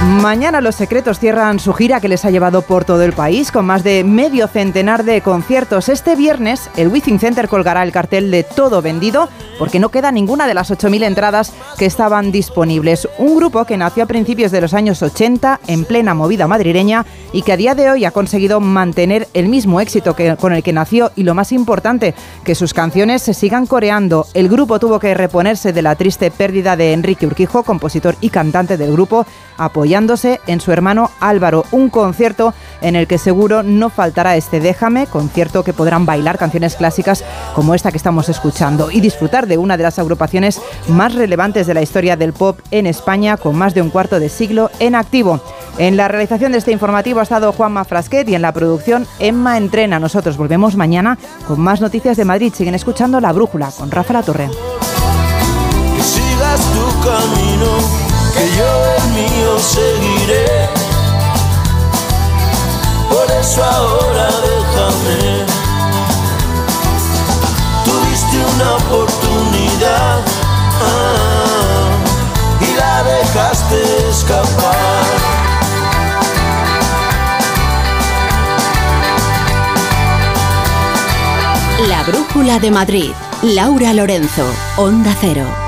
Mañana los secretos cierran su gira que les ha llevado por todo el país con más de medio centenar de conciertos. Este viernes el Withing Center colgará el cartel de todo vendido porque no queda ninguna de las 8.000 entradas que estaban disponibles. Un grupo que nació a principios de los años 80 en plena movida madrileña y que a día de hoy ha conseguido mantener el mismo éxito que, con el que nació y lo más importante, que sus canciones se sigan coreando. El grupo tuvo que reponerse de la triste pérdida de Enrique Urquijo, compositor y cantante del grupo, en su hermano Álvaro. Un concierto en el que seguro no faltará este Déjame, concierto que podrán bailar canciones clásicas como esta que estamos escuchando y disfrutar de una de las agrupaciones más relevantes de la historia del pop en España, con más de un cuarto de siglo en activo. En la realización de este informativo ha estado Juanma Frasquet y en la producción Emma Entrena. Nosotros volvemos mañana con más noticias de Madrid. Siguen escuchando La Brújula con Rafa La Torre. Que yo el mío seguiré. Por eso ahora déjame. Tuviste una oportunidad ah, y la dejaste escapar. La Brújula de Madrid. Laura Lorenzo, Onda Cero.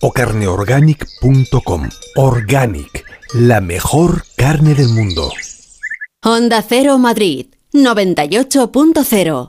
o carneorganic.com. Organic, la mejor carne del mundo. Onda Cero Madrid, 98.0.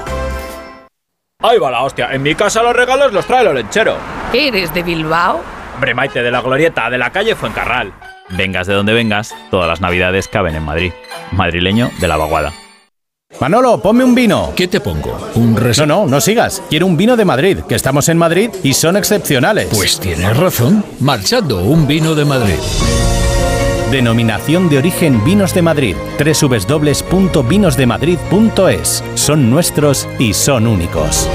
Ahí va la hostia. En mi casa los regalos los trae el olenchero. ¿Eres de Bilbao? Hombre, Maite, de la glorieta de la calle Fuencarral. Vengas de donde vengas, todas las navidades caben en Madrid. Madrileño de la vaguada. Manolo, ponme un vino. ¿Qué te pongo? ¿Un res... No, no, no sigas. Quiero un vino de Madrid, que estamos en Madrid y son excepcionales. Pues tienes razón. Marchando, un vino de Madrid. Denominación de origen Vinos de Madrid. www.vinosdemadrid.es. Son nuestros y son únicos.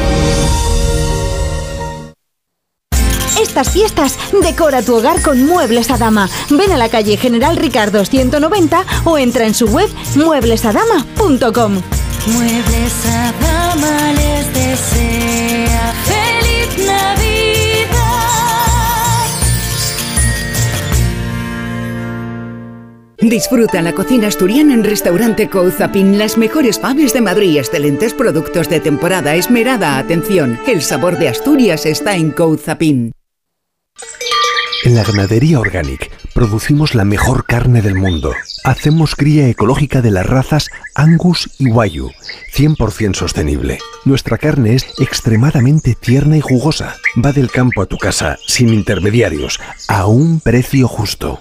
Estas fiestas, decora tu hogar con Muebles a Dama. Ven a la calle General Ricardo 190 o entra en su web mueblesadama.com. Muebles a Dama les desea Disfruta la cocina asturiana en Restaurante Couzapin. Las mejores faves de Madrid, excelentes productos de temporada, esmerada atención. El sabor de Asturias está en Couzapin. En la ganadería Organic producimos la mejor carne del mundo. Hacemos cría ecológica de las razas Angus y Wayu, 100% sostenible. Nuestra carne es extremadamente tierna y jugosa. Va del campo a tu casa, sin intermediarios, a un precio justo.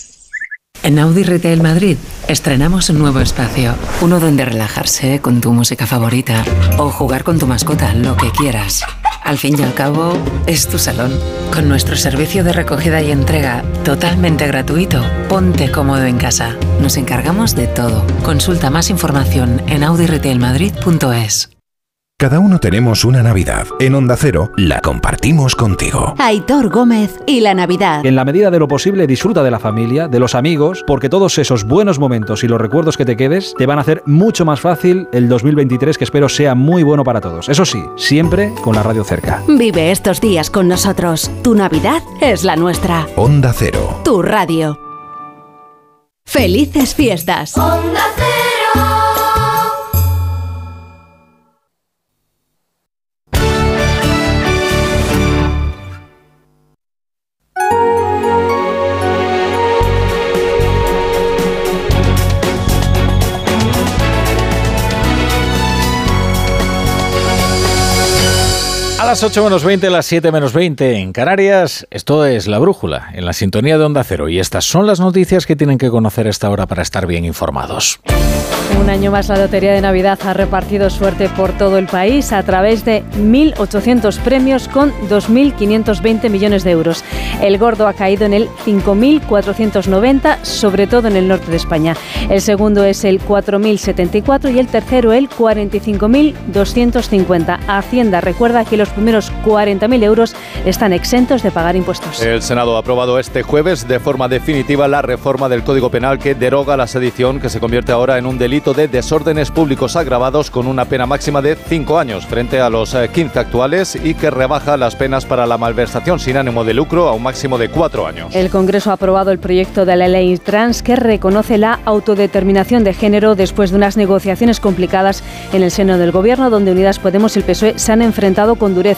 En Audi Retail Madrid estrenamos un nuevo espacio, uno donde relajarse con tu música favorita o jugar con tu mascota, lo que quieras. Al fin y al cabo, es tu salón. Con nuestro servicio de recogida y entrega totalmente gratuito, ponte cómodo en casa. Nos encargamos de todo. Consulta más información en audiretailmadrid.es. Cada uno tenemos una Navidad. En Onda Cero la compartimos contigo. Aitor Gómez y la Navidad. En la medida de lo posible disfruta de la familia, de los amigos, porque todos esos buenos momentos y los recuerdos que te quedes te van a hacer mucho más fácil el 2023 que espero sea muy bueno para todos. Eso sí, siempre con la radio cerca. Vive estos días con nosotros. Tu Navidad es la nuestra. Onda Cero. Tu radio. Felices fiestas. A las 8 menos 20, las 7 menos 20 en Canarias, esto es La Brújula, en la sintonía de Onda Cero. Y estas son las noticias que tienen que conocer esta hora para estar bien informados. Un año más la Lotería de Navidad ha repartido suerte por todo el país a través de 1.800 premios con 2.520 millones de euros. El gordo ha caído en el 5.490, sobre todo en el norte de España. El segundo es el 4.074 y el tercero el 45.250. Hacienda recuerda que los primeros 40.000 euros están exentos de pagar impuestos. El Senado ha aprobado este jueves de forma definitiva la reforma del Código Penal que deroga la sedición que se convierte ahora en un delito de desórdenes públicos agravados con una pena máxima de 5 años frente a los eh, 15 actuales y que rebaja las penas para la malversación sin ánimo de lucro a un máximo de 4 años. El Congreso ha aprobado el proyecto de la ley trans que reconoce la autodeterminación de género después de unas negociaciones complicadas en el seno del Gobierno, donde Unidas Podemos y el PSOE se han enfrentado con dureza.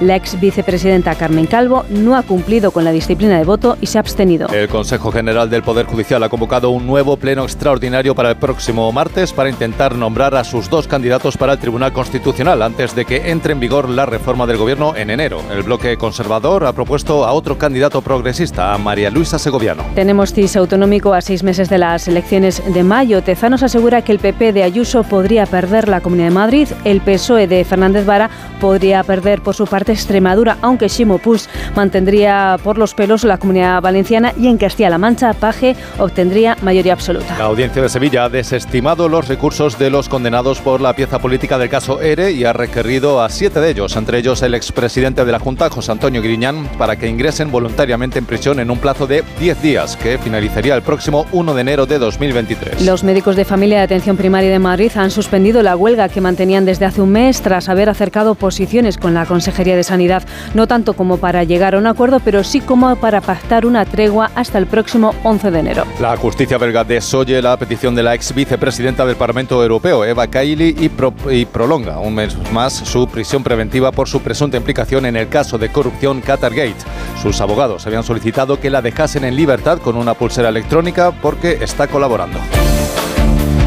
La ex vicepresidenta Carmen Calvo no ha cumplido con la disciplina de voto y se ha abstenido. El Consejo General del Poder Judicial ha convocado un nuevo pleno extraordinario para el próximo martes para intentar nombrar a sus dos candidatos para el Tribunal Constitucional antes de que entre en vigor la reforma del Gobierno en enero. El bloque conservador ha propuesto a otro candidato progresista, a María Luisa Segoviano. Tenemos CIS autonómico a seis meses de las elecciones de mayo. Tezanos asegura que el PP de Ayuso podría perder la Comunidad de Madrid. El PSOE de Fernández Vara podría perder por su parte Extremadura, aunque Ximo Puig mantendría por los pelos la Comunidad Valenciana y en Castilla-La Mancha Paje obtendría mayoría absoluta. La audiencia de Sevilla ha desestimado los recursos de los condenados por la pieza política del caso ERE y ha requerido a siete de ellos, entre ellos el expresidente de la Junta, José Antonio Griñán, para que ingresen voluntariamente en prisión en un plazo de 10 días, que finalizaría el próximo 1 de enero de 2023. Los médicos de familia de atención primaria de Madrid han suspendido la huelga que mantenían desde hace un mes tras haber acercado posiciones con la Consejería de Sanidad, no tanto como para llegar a un acuerdo, pero sí como para pactar una tregua hasta el próximo 11 de enero. La justicia belga desoye la petición de la ex vicepresidenta del Parlamento Europeo, Eva Kaili, y, pro- y prolonga un mes más su prisión preventiva por su presunta implicación en el caso de corrupción Qatargate. Sus abogados habían solicitado que la dejasen en libertad con una pulsera electrónica porque está colaborando.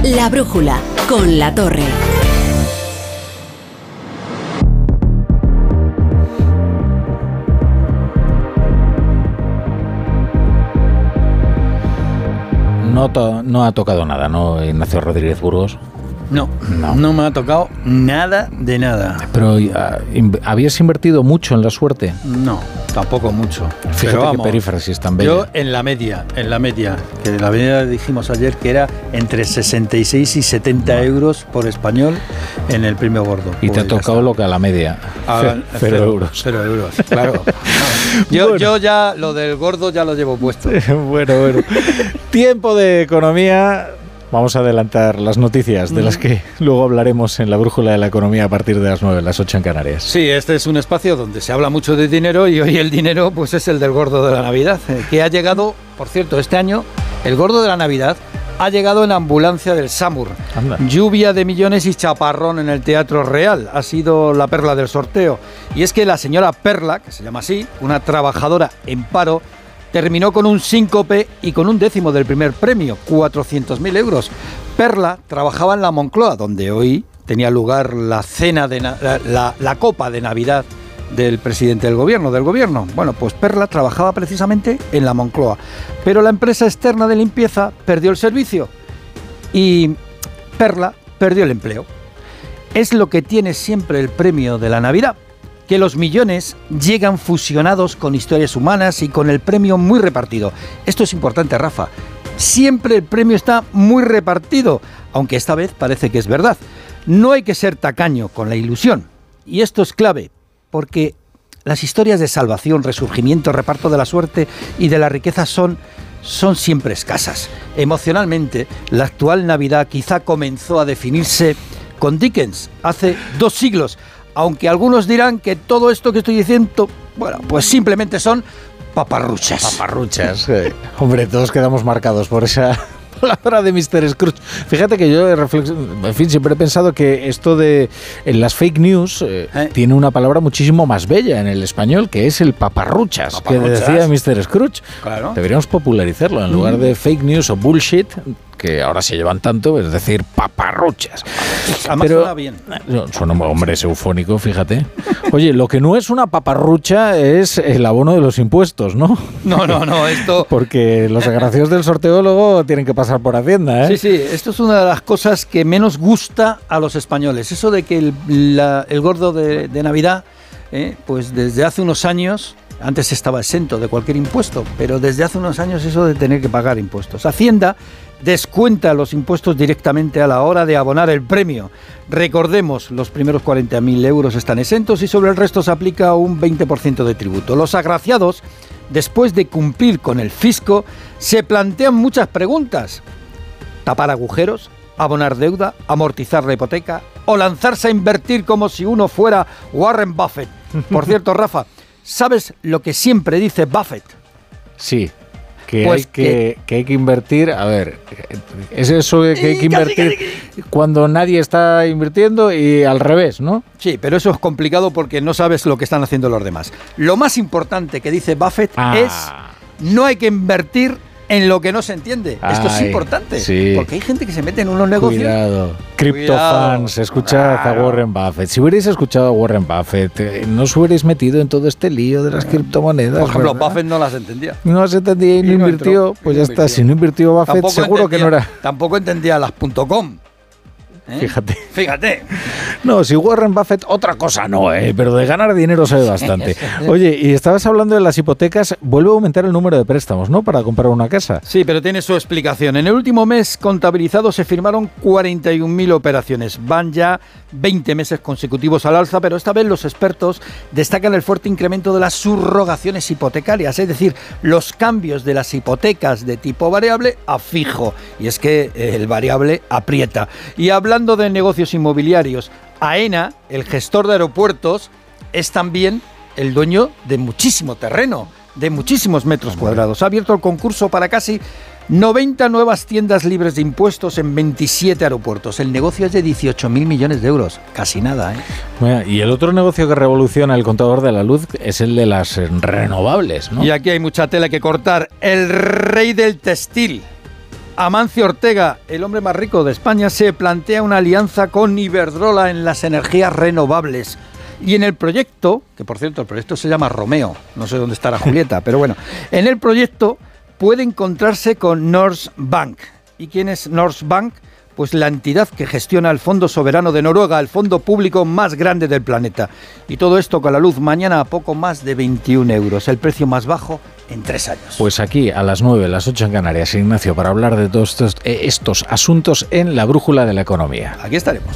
La brújula con la torre. No, to- no ha tocado nada, ¿no, Ignacio Rodríguez Burgos? No, no, me ha tocado nada de nada. Pero ah, ¿habías invertido mucho en la suerte? No, tampoco mucho. Fíjate Pero qué perífrasis tan bella. Yo en la media, en la media, que la media dijimos ayer que era entre 66 y 70 euros por español en el premio gordo. Y te ha Pues tocado lo que a la media. Ah, Ce- cero euros. Cero euros, claro. Yo, yo ya lo del gordo ya lo llevo puesto. bueno, bueno. Tiempo de economía. Vamos a adelantar las noticias de las que luego hablaremos en la brújula de la economía a partir de las 9, las 8 en Canarias. Sí, este es un espacio donde se habla mucho de dinero y hoy el dinero pues es el del gordo de la Navidad, eh, que ha llegado, por cierto, este año el gordo de la Navidad ha llegado en ambulancia del Samur. Lluvia de millones y chaparrón en el Teatro Real ha sido la perla del sorteo. Y es que la señora Perla, que se llama así, una trabajadora en paro, terminó con un síncope y con un décimo del primer premio, 400.000 euros. Perla trabajaba en la Moncloa, donde hoy tenía lugar la cena de la- la copa de Navidad del presidente del gobierno, del gobierno. Bueno, pues Perla trabajaba precisamente en la Moncloa, pero la empresa externa de limpieza perdió el servicio y Perla perdió el empleo. Es lo que tiene siempre el premio de la Navidad, que los millones llegan fusionados con historias humanas y con el premio muy repartido. Esto es importante, Rafa. Siempre el premio está muy repartido, aunque esta vez parece que es verdad. No hay que ser tacaño con la ilusión. Y esto es clave, porque las historias de salvación, resurgimiento, reparto de la suerte y de la riqueza son, son siempre escasas. Emocionalmente, la actual Navidad quizá comenzó a definirse con Dickens hace dos siglos, aunque algunos dirán que todo esto que estoy diciendo, bueno, pues simplemente son paparruchas. Paparruchas. eh. Hombre, todos quedamos marcados por esa palabra de Mr. Scrooge. Fíjate que yo en fin, siempre he pensado que esto de en las fake news eh, tiene una palabra muchísimo más bella en el español, que es el paparruchas, Paparruchas. que decía Mr. Scrooge. Claro. Deberíamos popularizarlo en lugar de fake news o bullshit, que ahora se llevan tanto, es decir, paparruchas. Además Pero- suena bien. Suena, hombre, es eufónico, fíjate. Oye, lo que no es una paparrucha es el abono de los impuestos, ¿no? No, no, no, esto... Porque los desgraciados del sorteo luego tienen que pasar por Hacienda, ¿eh? Sí, sí, esto es una de las cosas que menos gusta a los españoles. Eso de que el, la- el gordo de, de Navidad, eh, pues desde hace unos años, antes estaba exento de cualquier impuesto, pero desde hace unos años eso de tener que pagar impuestos. Hacienda descuenta los impuestos directamente a la hora de abonar el premio. Recordemos, los primeros 40.000 euros están exentos y sobre el resto se aplica un 20% de tributo. Los agraciados, después de cumplir con el fisco, se plantean muchas preguntas tapar agujeros, abonar deuda, amortizar la hipoteca o lanzarse a invertir como si uno fuera Warren Buffett. Por cierto, Rafa, ¿sabes lo que siempre dice Buffett? Sí. Que, Pues hay que, que hay que invertir, a ver, es eso de que hay que invertir cuando nadie está invirtiendo y al revés, ¿no? Sí, pero eso es complicado porque no sabes lo que están haciendo los demás. Lo más importante que dice Buffett Ah. es no hay que invertir en lo que no se entiende. Esto es importante, sí. porque hay gente que se mete en unos negocios. Cuidado. Criptofans, escuchad a Warren Buffett. Si hubierais escuchado a Warren Buffett, eh, no os hubierais metido en todo este lío de las criptomonedas. Por ejemplo, ¿verdad? Buffett no las entendía. No se entendía y no, Y no invirtió, entró, pues ya está. Si no invirtió Buffett, Tampoco seguro que no era. Tampoco entendía las .com. ¿eh? Fíjate. Fíjate. No, si Warren Buffett, otra cosa no, ¿eh? pero de ganar dinero sabe bastante. Oye, y estabas hablando de las hipotecas, vuelve a aumentar el número de préstamos, ¿no? Para comprar una casa. Sí, pero tiene su explicación. En el último mes contabilizado se firmaron 41.000 operaciones. Van ya 20 meses consecutivos al alza, pero esta vez los expertos destacan el fuerte incremento de las subrogaciones hipotecarias, es decir, los cambios de las hipotecas de tipo variable a fijo. Y es que el variable aprieta. Y hablando de negocios inmobiliarios, AENA, el gestor de aeropuertos, es también el dueño de muchísimo terreno, de muchísimos metros cuadrados. Ha abierto el concurso para casi 90 nuevas tiendas libres de impuestos en 27 aeropuertos. El negocio es de 18.000 millones de euros. Casi nada, ¿eh? Y el otro negocio que revoluciona el contador de la luz es el de las renovables, ¿no? Y aquí hay mucha tela que cortar. El rey del textil. Amancio Ortega, el hombre más rico de España, se plantea una alianza con Iberdrola en las energías renovables. Y en el proyecto, que por cierto el proyecto se llama Romeo, no sé dónde estará Julieta, pero bueno, en el proyecto puede encontrarse con Norse Bank. ¿Y quién es Norse Bank? Pues la entidad que gestiona el Fondo Soberano de Noruega, el fondo público más grande del planeta. Y todo esto con la luz mañana a poco más de 21 euros, el precio más bajo en tres años. Pues aquí a las 9, las 8 en Canarias, Ignacio, para hablar de todos estos, eh, estos asuntos en la brújula de la economía. Aquí estaremos.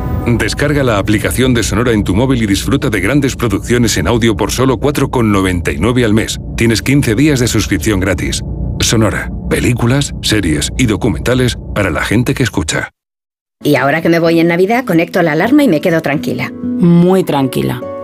Descarga la aplicación de Sonora en tu móvil y disfruta de grandes producciones en audio por solo 4,99 al mes. Tienes 15 días de suscripción gratis. Sonora, películas, series y documentales para la gente que escucha. Y ahora que me voy en Navidad, conecto la alarma y me quedo tranquila. Muy tranquila.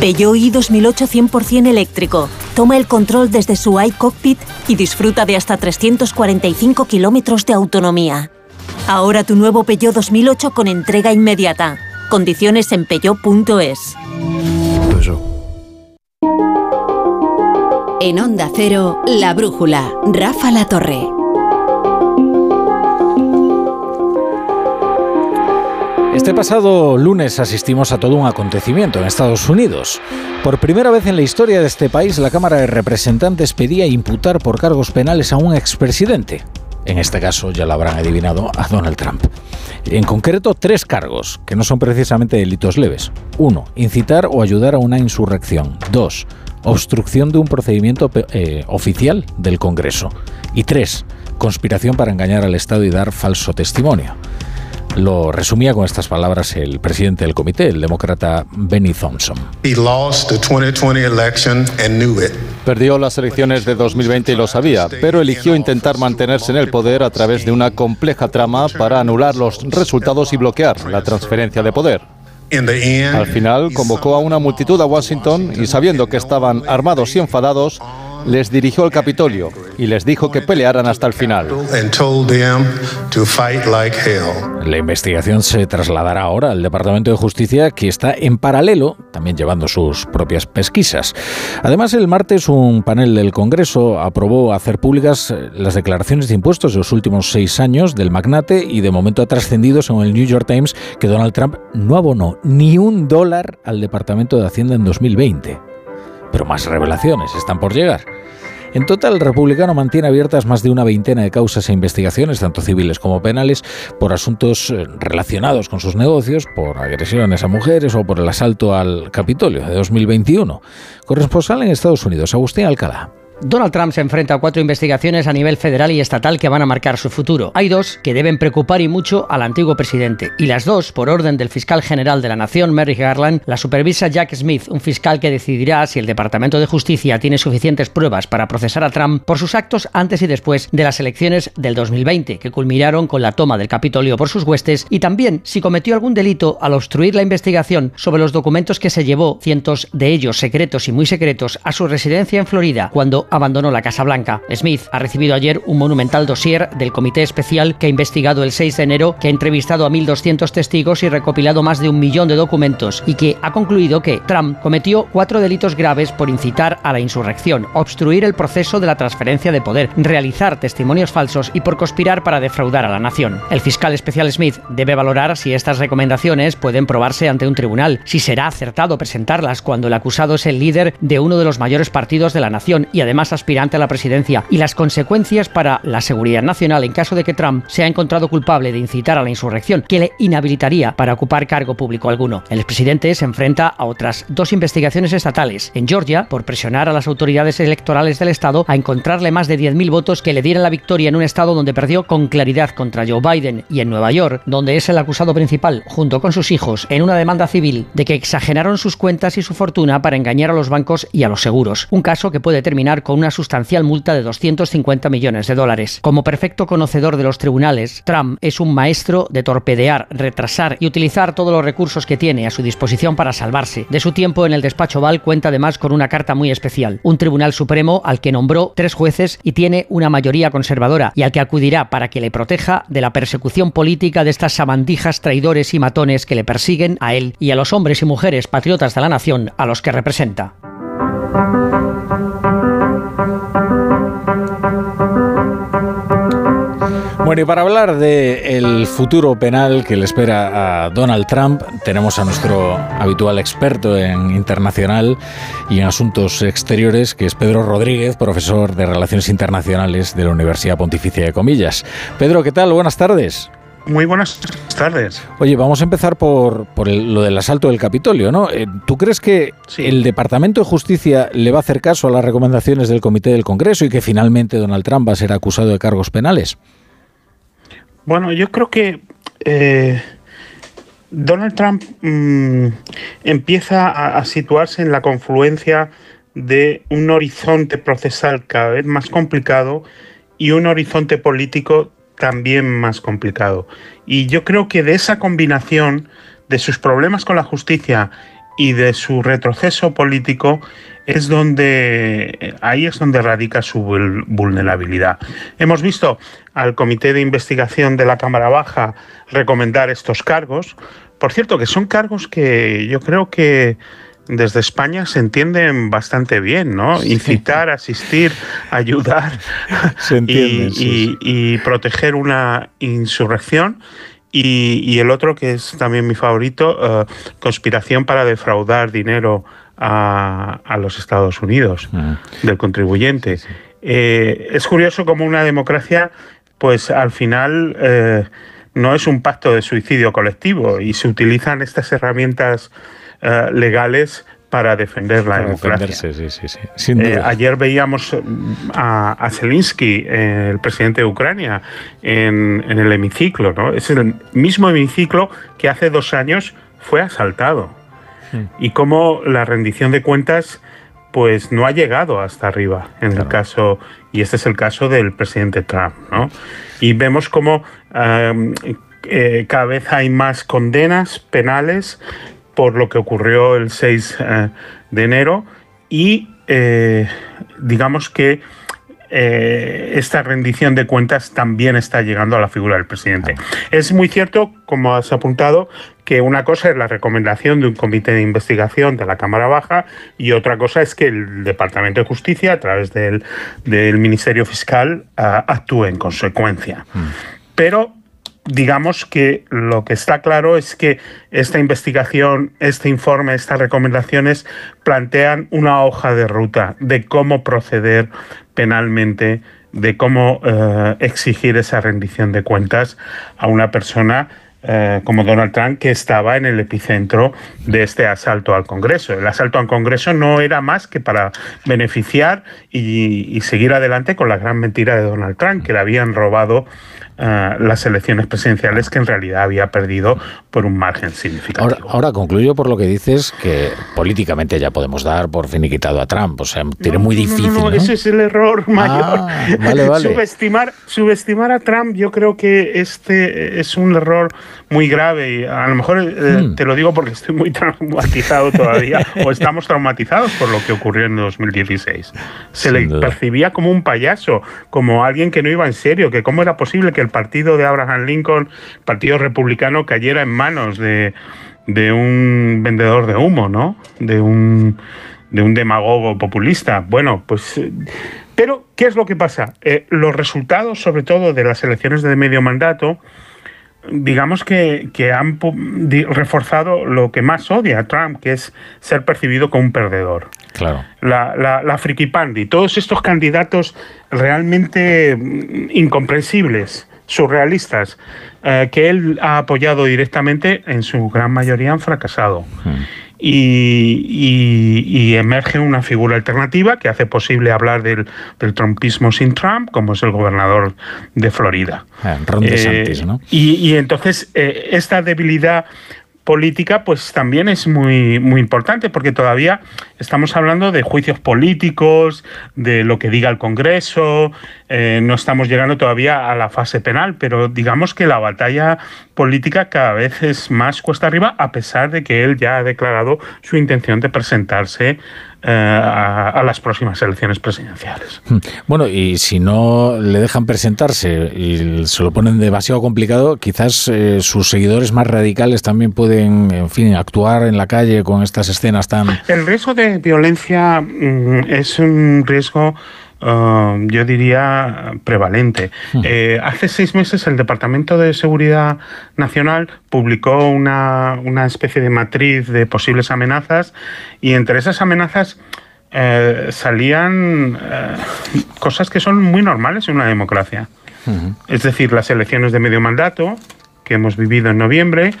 Peugeot i 2008 100% eléctrico. Toma el control desde su iCockpit y disfruta de hasta 345 kilómetros de autonomía. Ahora tu nuevo Peugeot 2008 con entrega inmediata. Condiciones en peugeot.es. En Onda Cero, La Brújula, Rafa La Torre. Este pasado lunes asistimos a todo un acontecimiento en Estados Unidos. Por primera vez en la historia de este país, la Cámara de Representantes pedía imputar por cargos penales a un expresidente. En este caso, ya lo habrán adivinado, a Donald Trump. En concreto, tres cargos, que no son precisamente delitos leves. Uno, incitar o ayudar a una insurrección. Dos, obstrucción de un procedimiento eh, oficial del Congreso. Y tres, conspiración para engañar al Estado y dar falso testimonio. Lo resumía con estas palabras el presidente del comité, el demócrata Benny Thompson. Perdió las elecciones de 2020 y lo sabía, pero eligió intentar mantenerse en el poder a través de una compleja trama para anular los resultados y bloquear la transferencia de poder. Al final convocó a una multitud a Washington y sabiendo que estaban armados y enfadados, les dirigió al Capitolio y les dijo que pelearan hasta el final. La investigación se trasladará ahora al Departamento de Justicia, que está en paralelo, también llevando sus propias pesquisas. Además, el martes un panel del Congreso aprobó hacer públicas eh, las declaraciones de impuestos de los últimos seis años del magnate y de momento ha trascendido, según el New York Times, que Donald Trump no abonó ni un dólar al Departamento de Hacienda en 2020. Pero más revelaciones están por llegar. En total, el republicano mantiene abiertas más de una veintena de causas e investigaciones, tanto civiles como penales, por asuntos eh, relacionados con sus negocios, por agresiones a mujeres o por el asalto al Capitolio de 2021. Corresponsal en Estados Unidos, Agustín Alcalá. Donald Trump se enfrenta a cuatro investigaciones a nivel federal y estatal que van a marcar su futuro. Hay dos que deben preocupar y mucho al antiguo presidente, y las dos, por orden del fiscal general de la Nación, Merrick Garland, la supervisa Jack Smith, un fiscal que decidirá si el Departamento de Justicia tiene suficientes pruebas para procesar a Trump por sus actos antes y después de las elecciones del 2020, que culminaron con la toma del Capitolio por sus huestes, y también si cometió algún delito al obstruir la investigación sobre los documentos que se llevó, cientos de ellos secretos y muy secretos, a su residencia en Florida, cuando abandonó la Casa Blanca. Smith ha recibido ayer un monumental dossier del Comité Especial que ha investigado el 6 de enero, que ha entrevistado a 1.200 testigos y recopilado más de un millón de documentos y que ha concluido que Trump cometió cuatro delitos graves por incitar a la insurrección, obstruir el proceso de la transferencia de poder, realizar testimonios falsos y por conspirar para defraudar a la nación. El fiscal especial Smith debe valorar si estas recomendaciones pueden probarse ante un tribunal, si será acertado presentarlas cuando el acusado es el líder de uno de los mayores partidos de la nación y además más aspirante a la presidencia y las consecuencias para la seguridad nacional en caso de que Trump sea encontrado culpable de incitar a la insurrección, que le inhabilitaría para ocupar cargo público alguno. El expresidente se enfrenta a otras dos investigaciones estatales. En Georgia, por presionar a las autoridades electorales del estado a encontrarle más de 10.000 votos que le dieran la victoria en un estado donde perdió con claridad contra Joe Biden y en Nueva York, donde es el acusado principal, junto con sus hijos, en una demanda civil de que exageraron sus cuentas y su fortuna para engañar a los bancos y a los seguros. Un caso que puede terminar con una sustancial multa de 250 millones de dólares. Como perfecto conocedor de los tribunales, Trump es un maestro de torpedear, retrasar y utilizar todos los recursos que tiene a su disposición para salvarse. De su tiempo en el despacho Val cuenta además con una carta muy especial, un Tribunal Supremo al que nombró tres jueces y tiene una mayoría conservadora y al que acudirá para que le proteja de la persecución política de estas sabandijas traidores y matones que le persiguen a él y a los hombres y mujeres patriotas de la nación a los que representa. Bueno, y para hablar del futuro penal que le espera a Donald Trump, tenemos a nuestro habitual experto en internacional y en asuntos exteriores, que es Pedro Rodríguez, profesor de Relaciones Internacionales de la Universidad Pontificia de Comillas. Pedro, ¿qué tal? Buenas tardes. Muy buenas tardes. Oye, vamos a empezar por, por lo del asalto del Capitolio, ¿no? Eh, ¿Tú crees que el Departamento de Justicia le va a hacer caso a las recomendaciones del Comité del Congreso y que finalmente Donald Trump va a ser acusado de cargos penales? Bueno, yo creo que eh, Donald Trump mm, empieza a, situarse en la confluencia de un horizonte procesal cada vez más complicado y un horizonte político también más complicado. Y yo creo que de esa combinación de sus problemas con la justicia y de su retroceso político es donde ahí es donde radica su vulnerabilidad. Hemos visto al Comité de Investigación de la Cámara Baja recomendar estos cargos. Por cierto, que son cargos que yo creo que desde España se entienden bastante bien, ¿no? Incitar, asistir, ayudar y, proteger una insurrección. Y, el otro, que es también mi favorito, eh, conspiración para defraudar dinero a, los Estados Unidos ah. del contribuyente. Eh, es curioso como una democracia, pues al final eh, no es un pacto de suicidio colectivo y se utilizan estas herramientas eh, legales para defender la democracia. ayer veíamos a, a Zelensky, el presidente de Ucrania, en, en, el hemiciclo. ¿no? Es el mismo hemiciclo que hace dos años fue asaltado. Hmm. y cómo la rendición de cuentas pues no ha llegado hasta arriba en el caso y este es el caso del presidente Trump ¿no? y vemos cómo eh, cada vez hay más condenas penales por lo que ocurrió el 6 eh, de enero y eh, digamos que eh, esta rendición de cuentas también está llegando a la figura del presidente. Es muy cierto, como has apuntado, que una cosa es la recomendación de un comité de investigación de la Cámara Baja y otra cosa es que el Departamento de Justicia, a través del, Ministerio Fiscal, ah, actúe en consecuencia. Mm. Pero digamos que lo que está claro es que esta investigación, este informe, estas recomendaciones plantean una hoja de ruta de cómo proceder penalmente, de cómo eh, exigir esa rendición de cuentas a una persona eh, como Donald Trump, que estaba en el epicentro de este asalto al Congreso. El asalto al Congreso no era más que para beneficiar y, y seguir adelante con la gran mentira de Donald Trump, que le habían robado eh, las elecciones presidenciales que en realidad había perdido por un margen significativo. Ahora, concluyo por lo que dices que políticamente ya podemos dar por finiquitado a Trump. O sea, tiene muy difícil. No, ese es el error ah, mayor. vale, vale. subestimar, subestimar a Trump, yo creo que este es un error muy grave. Y a lo mejor eh, hmm. te lo digo porque estoy muy traumatizado todavía, o estamos traumatizados por lo que ocurrió en 2016. Se le percibía como un payaso, como alguien que no iba en serio, que cómo era posible que el partido de Abraham Lincoln, partido republicano, cayera en manos de, un vendedor de humo, ¿no? De un, de un demagogo populista. Bueno, pues... Pero, ¿qué es lo que pasa? Eh, los resultados, sobre todo de las elecciones de medio mandato, digamos que, han reforzado lo que más odia a Trump, que es ser percibido como un perdedor. Claro. La, la, la friki pandi, todos estos candidatos realmente mm, incomprensibles surrealistas eh, que él ha apoyado directamente, en su gran mayoría han fracasado. Hmm. Y, emerge una figura alternativa que hace posible hablar del, trumpismo sin Trump, como es el gobernador de Florida. Ah, Ron DeSantis, eh, ¿no? Y, entonces eh, esta debilidad política, pues también es muy, muy importante, porque todavía estamos hablando de juicios políticos, de lo que diga el Congreso, eh, no estamos llegando todavía a la fase penal, pero digamos que la batalla política cada vez es más cuesta arriba, a pesar de que él ya ha declarado su intención de presentarse eh, a, las próximas elecciones presidenciales. Hmm. Bueno, y si no le dejan presentarse y se lo ponen demasiado complicado, quizás eh, sus seguidores más radicales también pueden, en fin, actuar en la calle con estas escenas tan... El riesgo de violencia mm, es un riesgo Um, yo diría, prevalente. Hmm. Eh, hace seis meses el Departamento de Seguridad Nacional publicó una, especie de matriz de posibles amenazas y entre esas amenazas eh, salían eh, cosas que son muy normales en una democracia. Hmm. Es decir, las elecciones de medio mandato que hemos vivido en noviembre,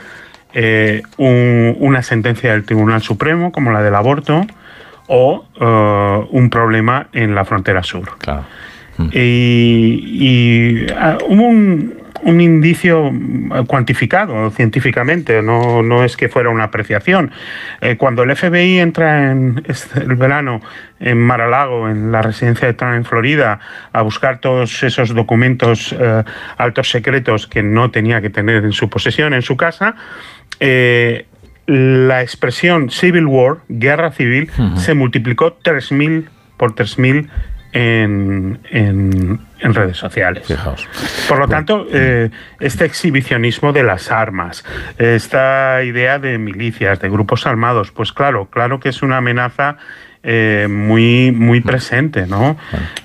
una sentencia del Tribunal Supremo como la del aborto, o eh, un problema en la frontera sur. Y, ah, hubo un, indicio cuantificado científicamente, no, es que fuera una apreciación. Eh, cuando el FBI entra en este, el verano en Mar-a-Lago, en la residencia de Trump en Florida, a buscar todos esos documentos eh, altos secretos que no tenía que tener en su posesión, en su casa, la expresión civil war, guerra civil, se multiplicó 3.000 por 3.000 en, en, en, redes sociales. Por lo tanto, eh, este exhibicionismo de las armas, esta idea de milicias, de grupos armados, pues claro, claro que es una amenaza eh, muy, muy presente. ¿no?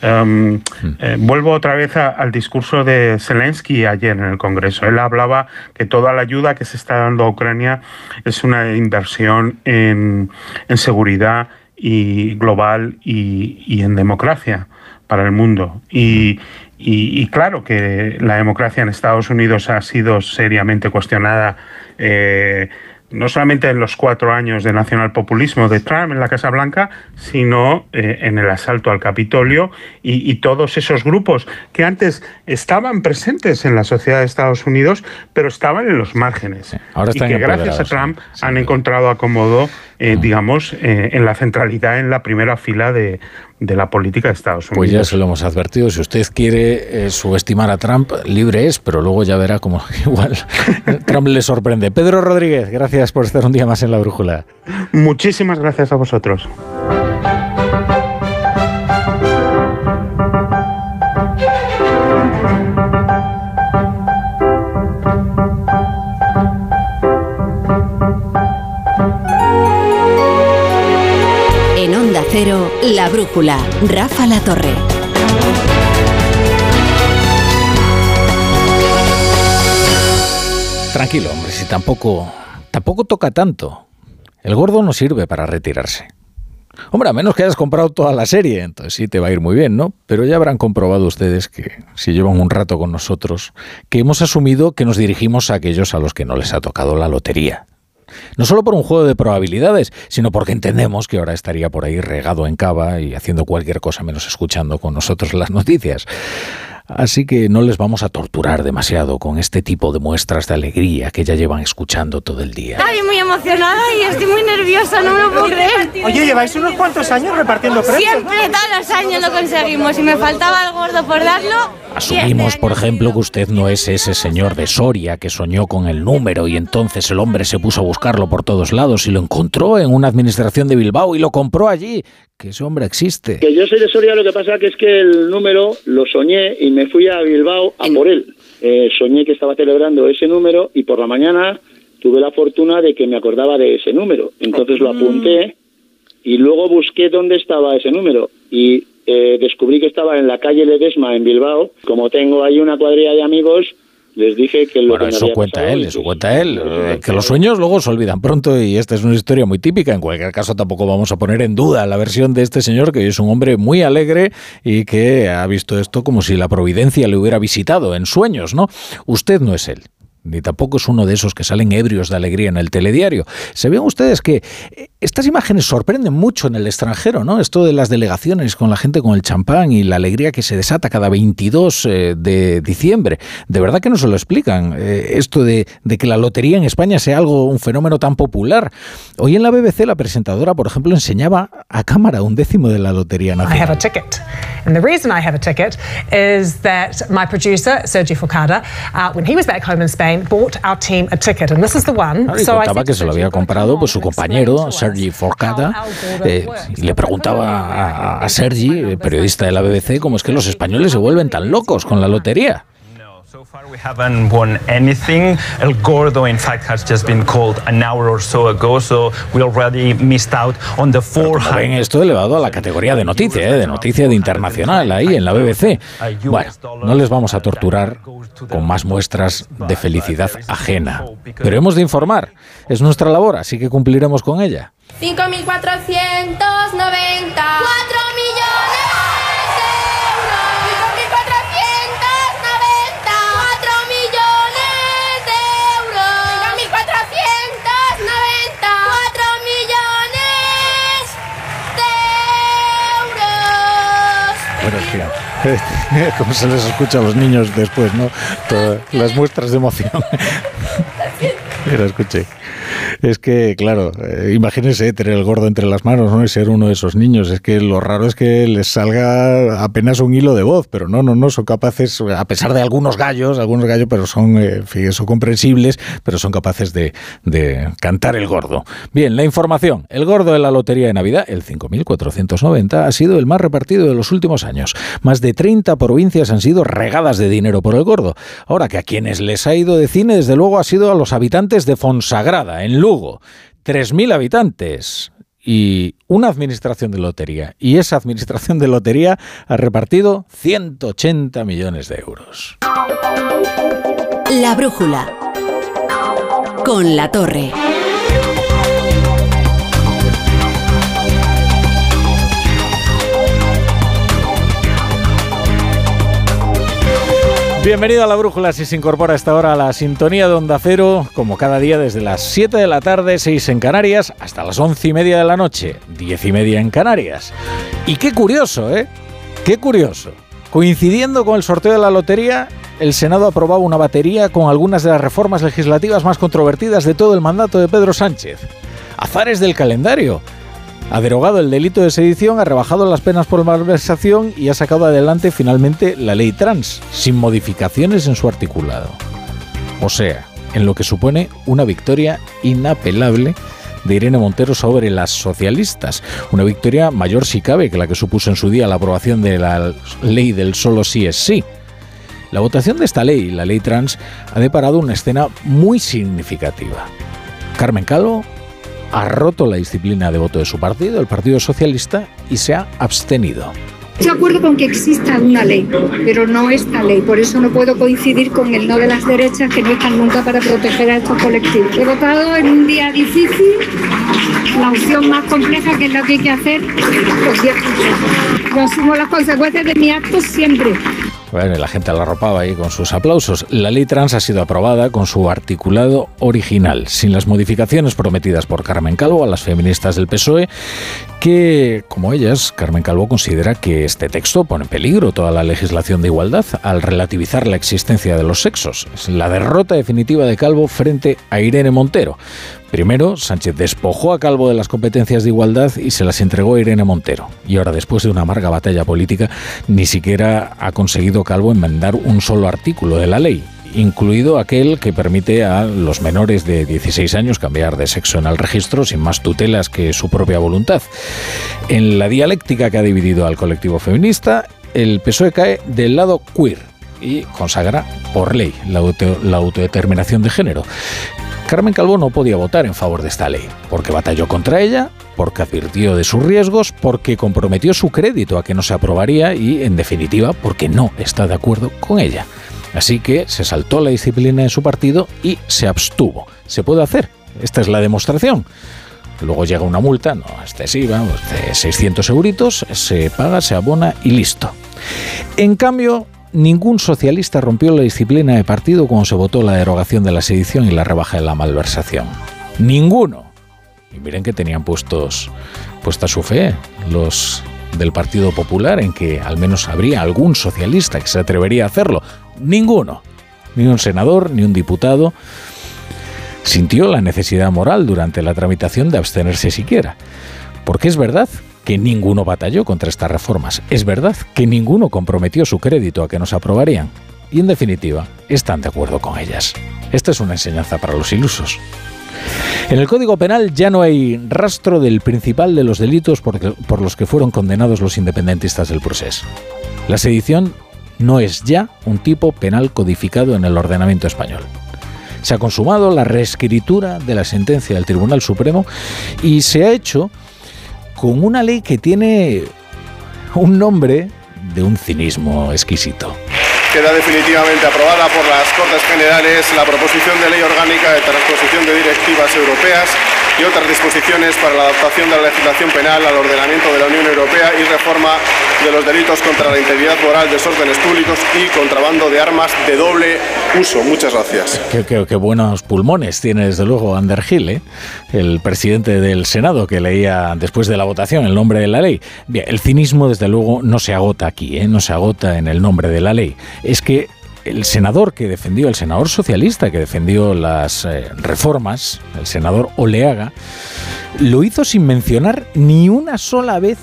Em, eh, vuelvo otra vez al discurso de Zelensky ayer en el Congreso. Él hablaba que toda la ayuda que se está dando a Ucrania es una inversión en, seguridad y global y, en democracia para el mundo. Y, y, claro que la democracia en Estados Unidos ha sido seriamente cuestionada. Eh, no solamente en los cuatro años de nacionalpopulismo de Trump en la Casa Blanca, sino eh, en el asalto al Capitolio y, todos esos grupos que antes estaban presentes en la sociedad de Estados Unidos, pero estaban en los márgenes. Ahora y que gracias a Trump han encontrado acomodo, eh, digamos, eh, en la centralidad, en la primera fila de, de la política de Estados Unidos. Pues ya se lo hemos advertido. Si usted quiere eh, subestimar a Trump, libre es, pero luego ya verá cómo igual Trump le sorprende. Pedro Rodríguez, gracias por estar un día más en la brújula. Muchísimas gracias a vosotros. Cero, La Brújula, Rafa La Torre. Tranquilo, hombre, si tampoco, tampoco toca tanto. El gordo no sirve para retirarse. Hombre, a menos que hayas comprado toda la serie, entonces sí te va a ir muy bien, ¿no? Pero ya habrán comprobado ustedes que, si llevan un rato con nosotros, que hemos asumido que nos dirigimos a aquellos a los que no les ha tocado la lotería. No solo por un juego de probabilidades, sino porque entendemos que ahora estaría por ahí regado en cava y haciendo cualquier cosa menos escuchando con nosotros las noticias. Así que no les vamos a torturar demasiado con este tipo de muestras de alegría que ya llevan escuchando todo el día. Estoy muy emocionada y estoy muy nerviosa, no me lo puedo creer. Oye, lleváis unos cuantos años repartiendo premios. Siempre, todos los años lo conseguimos y me faltaba el gordo por darlo. Asumimos, por ejemplo, que usted no es ese señor de Soria que soñó con el número y entonces el hombre se puso a buscarlo por todos lados y lo encontró en una administración de Bilbao y lo compró allí. Que ese hombre existe. Que yo soy de Soria, lo que pasa que es que el número lo soñé y me fui a Bilbao a por él. Eh, soñé que estaba celebrando ese número y por la mañana tuve la fortuna de que me acordaba de ese número. Entonces lo apunté y luego busqué dónde estaba ese número y eh, descubrí que estaba en la calle Ledesma en Bilbao. Como tengo ahí una cuadrilla de amigos, les dije que lo bueno, eso cuenta él, eso cuenta él. Que los sueños luego se olvidan pronto y esta es una historia muy típica. En cualquier caso, tampoco vamos a poner en duda la versión de este señor, que es un hombre muy alegre y que ha visto esto como si la providencia le hubiera visitado en sueños, ¿no? Usted no es él. Ni tampoco es uno de esos que salen ebrios de alegría en el telediario. Se ven ustedes que eh, estas imágenes sorprenden mucho en el extranjero, ¿no? Esto de las delegaciones con la gente con el champán y la alegría que se desata cada 22 eh, de diciembre. De verdad que no se lo explican. Eh, esto de, que la lotería en España sea algo, un fenómeno tan popular. Hoy en la BBC la presentadora, por ejemplo, enseñaba a cámara un décimo de la lotería nacional. I have a ticket. And the reason I have a ticket is that my producer, Sergio Focada, uh, when he was back home in Spain, bought our team a ticket, and this is the one. y contaba que se lo había comprado pues su compañero Sergi Forcada eh, y le preguntaba a, a Sergi, periodista de la BBC, cómo es que los españoles se vuelven tan locos con la lotería. We haven't won anything. El Gordo, in fact, has just been called an hour or so ago, so we already missed out on the 400. Ven esto elevado a la categoría de noticia, ¿eh? de noticia de internacional, ahí en la BBC. Bueno, no les vamos a torturar con más muestras de felicidad ajena, pero hemos de informar. Es nuestra labor, así que cumpliremos con ella. 5.490. como se les escucha a los niños después, ¿no? Todas las muestras de emoción. Mira, escuché. Es que, claro, eh, imagínense tener el gordo entre las manos ¿no? y ser uno de esos niños. Es que lo raro es que les salga apenas un hilo de voz, pero no, no, no, son capaces, a pesar de algunos gallos, algunos gallos, pero son, eh, comprensibles, pero son capaces de, de cantar el gordo. Bien, la información. El gordo de la Lotería de Navidad, el 5.490, ha sido el más repartido de los últimos años. Más de 30 provincias han sido regadas de dinero por el gordo. Ahora que a quienes les ha ido de cine, desde luego, ha sido a los habitantes de Fonsagrada, en Lugo. 3.000 habitantes y una administración de lotería. Y esa administración de lotería ha repartido 180 millones de euros. La brújula. Con la torre. Bienvenido a la Brújula si se incorpora esta hora a la sintonía de Onda Cero, como cada día desde las 7 de la tarde, 6 en Canarias, hasta las 11 y media de la noche, 10 y media en Canarias. Y qué curioso, ¿eh? Qué curioso. Coincidiendo con el sorteo de la lotería, el Senado aprobaba una batería con algunas de las reformas legislativas más controvertidas de todo el mandato de Pedro Sánchez. Azares del calendario ha derogado el delito de sedición, ha rebajado las penas por malversación y ha sacado adelante finalmente la ley trans, sin modificaciones en su articulado. O sea, en lo que supone una victoria inapelable de Irene Montero sobre las socialistas. Una victoria mayor si cabe que la que supuso en su día la aprobación de la ley del solo sí es sí. La votación de esta ley, la ley trans, ha deparado una escena muy significativa. Carmen Calvo ha roto la disciplina de voto de su partido, el Partido Socialista, y se ha abstenido. Estoy de acuerdo con que exista una ley, pero no esta ley. Por eso no puedo coincidir con el no de las derechas que no están nunca para proteger a estos colectivos. He votado en un día difícil, la opción más compleja que es lo que hay que hacer, pues Yo asumo las consecuencias de mi acto siempre. La gente la arropaba ahí con sus aplausos. La ley trans ha sido aprobada con su articulado original, sin las modificaciones prometidas por Carmen Calvo a las feministas del PSOE, que, como ellas, Carmen Calvo considera que este texto pone en peligro toda la legislación de igualdad al relativizar la existencia de los sexos. Es la derrota definitiva de Calvo frente a Irene Montero. Primero, Sánchez despojó a Calvo de las competencias de igualdad y se las entregó a Irene Montero. Y ahora, después de una amarga batalla política, ni siquiera ha conseguido Calvo enmendar un solo artículo de la ley incluido aquel que permite a los menores de 16 años cambiar de sexo en el registro sin más tutelas que su propia voluntad. En la dialéctica que ha dividido al colectivo feminista, el PSOE cae del lado queer y consagra por ley la, la autodeterminación de género. Carmen Calvo no podía votar en favor de esta ley, porque batalló contra ella, porque advirtió de sus riesgos, porque comprometió su crédito a que no se aprobaría y, en definitiva, porque no está de acuerdo con ella. Así que se saltó la disciplina de su partido y se abstuvo. Se puede hacer. Esta es la demostración. Luego llega una multa, no excesiva, de 600 euritos, se paga, se abona y listo. En cambio, ningún socialista rompió la disciplina de partido cuando se votó la derogación de la sedición y la rebaja de la malversación. Ninguno. Y miren que tenían puestos puesta su fe los del Partido Popular en que al menos habría algún socialista que se atrevería a hacerlo. Ninguno. Ni un senador, ni un diputado sintió la necesidad moral durante la tramitación de abstenerse siquiera. Porque es verdad que ninguno batalló contra estas reformas. Es verdad que ninguno comprometió su crédito a que nos aprobarían. Y en definitiva, están de acuerdo con ellas. Esta es una enseñanza para los ilusos. En el Código Penal ya no hay rastro del principal de los delitos por, por los que fueron condenados los independentistas del proceso. La sedición no es ya un tipo penal codificado en el ordenamiento español. Se ha consumado la reescritura de la sentencia del Tribunal Supremo y se ha hecho con una ley que tiene un nombre de un cinismo exquisito. Queda definitivamente aprobada por las Cortes Generales la proposición de ley orgánica de transposición de directivas europeas y otras disposiciones para la adaptación de la legislación penal al ordenamiento de la Unión Europea y reforma de los delitos contra la integridad moral, desórdenes públicos y contrabando de armas de doble uso. Muchas gracias. Qué, buenos pulmones tiene desde luego Ander Gil, ¿eh? el presidente del Senado que leía después de la votación el nombre de la ley. Bien, el cinismo desde luego no se agota aquí, ¿eh? no se agota en el nombre de la ley. Es que el senador que defendió, el senador socialista que defendió las eh, reformas, el senador Oleaga, lo hizo sin mencionar ni una sola vez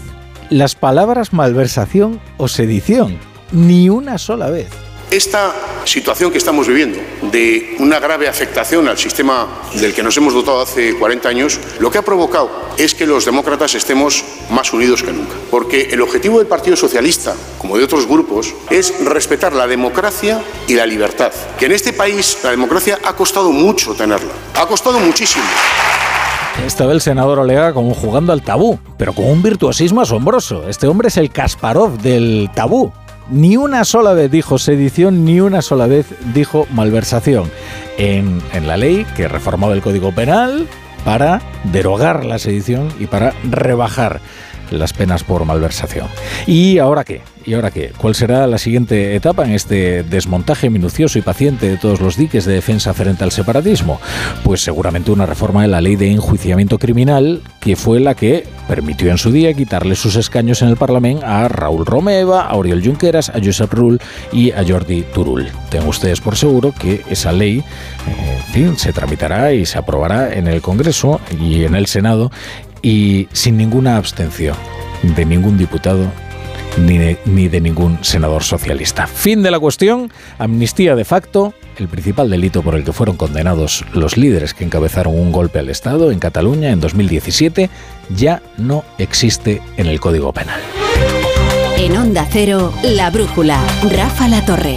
las palabras malversación o sedición. Ni una sola vez. Esta situación que estamos viviendo de una grave afectación al sistema del que nos hemos dotado hace 40 años, lo que ha provocado es que los demócratas estemos más unidos que nunca. Porque el objetivo del Partido Socialista, como de otros grupos, es respetar la democracia y la libertad. Que en este país la democracia ha costado mucho tenerla. Ha costado muchísimo. Estaba el senador Olega como jugando al tabú, pero con un virtuosismo asombroso. Este hombre es el Kasparov del tabú. Ni una sola vez dijo sedición, ni una sola vez dijo malversación. En, en la ley que reformaba el Código Penal para derogar la sedición y para rebajar las penas por malversación. ¿Y ahora qué? ¿Y ahora qué? ¿Cuál será la siguiente etapa en este desmontaje minucioso y paciente de todos los diques de defensa frente al separatismo? Pues seguramente una reforma de la ley de enjuiciamiento criminal, que fue la que permitió en su día quitarle sus escaños en el Parlamento a Raúl Romeva, a Oriol Junqueras, a Josep Rull y a Jordi Turul. Tengo ustedes por seguro que esa ley eh, en fin, se tramitará y se aprobará en el Congreso y en el Senado y sin ninguna abstención de ningún diputado ni de, ni de, ningún senador socialista. Fin de la cuestión, amnistía de facto, el principal delito por el que fueron condenados los líderes que encabezaron un golpe al Estado en Cataluña en 2017, ya no existe en el Código Penal. En Onda Cero, La Brújula, Rafa La Torre.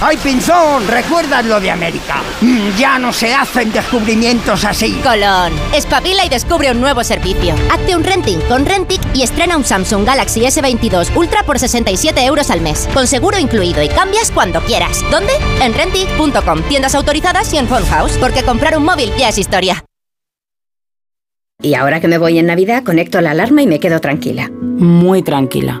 ¡Ay, Pinzón! ¿Recuerdas lo de América? Mm, ya no se hacen descubrimientos así. Colón, espabila y descubre un nuevo servicio. Hazte un renting con Rentic y estrena un Samsung Galaxy S22 Ultra por 67 euros al mes, con seguro incluido y cambias cuando quieras. ¿Dónde? En Rentic.com, tiendas autorizadas y en House, porque comprar un móvil ya es historia. Y ahora que me voy en Navidad, conecto la alarma y me quedo tranquila. Muy tranquila.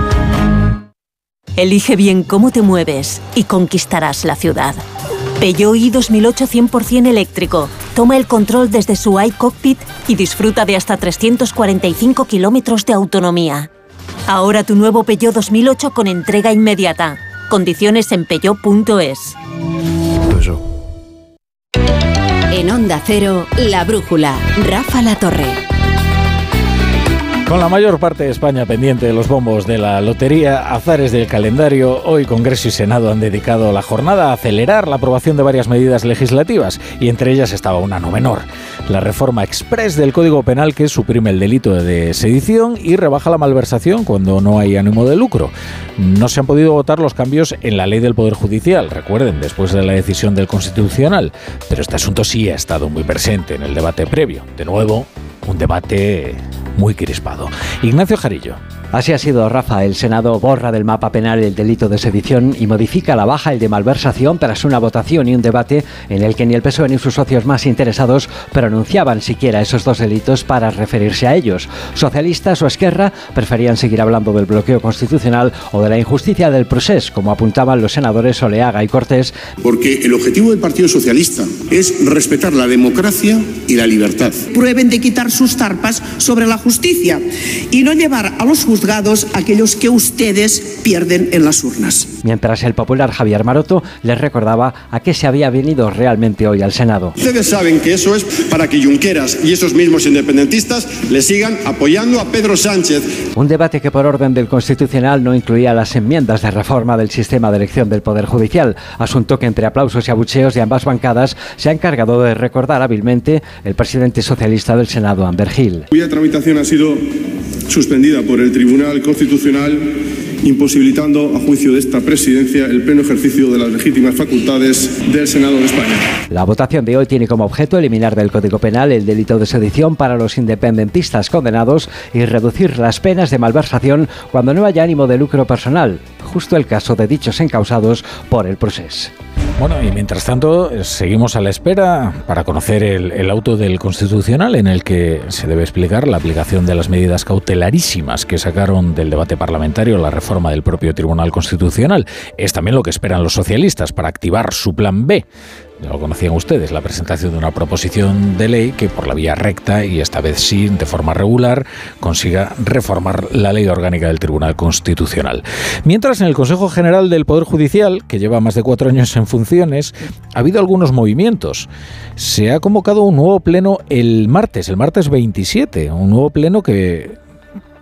Elige bien cómo te mueves y conquistarás la ciudad. Peugeot i 2008 100% eléctrico. Toma el control desde su iCockpit y disfruta de hasta 345 kilómetros de autonomía. Ahora tu nuevo Peugeot 2008 con entrega inmediata. Condiciones en peugeot.es. En Onda Cero, La Brújula, Rafa La Torre. Con la mayor parte de España pendiente de los bombos de la lotería, azares del calendario, hoy Congreso y Senado han dedicado la jornada a acelerar la aprobación de varias medidas legislativas y entre ellas estaba una no menor, la reforma express del Código Penal que suprime el delito de sedición y rebaja la malversación cuando no hay ánimo de lucro. No se han podido votar los cambios en la ley del Poder Judicial, recuerden, después de la decisión del Constitucional, pero este asunto sí ha estado muy presente en el debate previo. De nuevo, un debate muy crispado. Ignacio Jarillo. Así ha sido, Rafa. El Senado borra del mapa penal el delito de sedición y modifica la baja el de malversación tras una votación y un debate en el que ni el PSOE ni sus socios más interesados pronunciaban siquiera esos dos delitos para referirse a ellos. Socialistas o Esquerra preferían seguir hablando del bloqueo constitucional o de la injusticia del proceso, como apuntaban los senadores Oleaga y Cortés. Porque el objetivo del Partido Socialista es respetar la democracia y la libertad. Prueben de quitar sus tarpas sobre la justicia y no llevar a los juzgados aquellos que ustedes pierden en las urnas. Mientras el popular Javier Maroto les recordaba a qué se había venido realmente hoy al Senado. Ustedes saben que eso es para que Junqueras y esos mismos independentistas le sigan apoyando a Pedro Sánchez. Un debate que por orden del Constitucional no incluía las enmiendas de reforma del sistema de elección del Poder Judicial, asunto que entre aplausos y abucheos de ambas bancadas se ha encargado de recordar hábilmente el presidente socialista del Senado, Amber Hill. Cuya tramitación ha sido suspendida por el Tribunal Constitucional imposibilitando a juicio de esta presidencia el pleno ejercicio de las legítimas facultades del Senado de España. La votación de hoy tiene como objeto eliminar del Código Penal el delito de sedición para los independentistas condenados y reducir las penas de malversación cuando no haya ánimo de lucro personal, justo el caso de dichos encausados por el proceso. Bueno, y mientras tanto, seguimos a la espera para conocer el, el, auto del Constitucional en el que se debe explicar la aplicación de las medidas cautelarísimas que sacaron del debate parlamentario la reforma del propio Tribunal Constitucional. Es también lo que esperan los socialistas para activar su plan B. Ya lo conocían ustedes, la presentación de una proposición de ley que por la vía recta y esta vez sí, de forma regular, consiga reformar la ley orgánica del Tribunal Constitucional. Mientras en el Consejo General del Poder Judicial, que lleva más de cuatro años en funciones, ha habido algunos movimientos. Se ha convocado un nuevo pleno el martes, el martes 27, un nuevo pleno que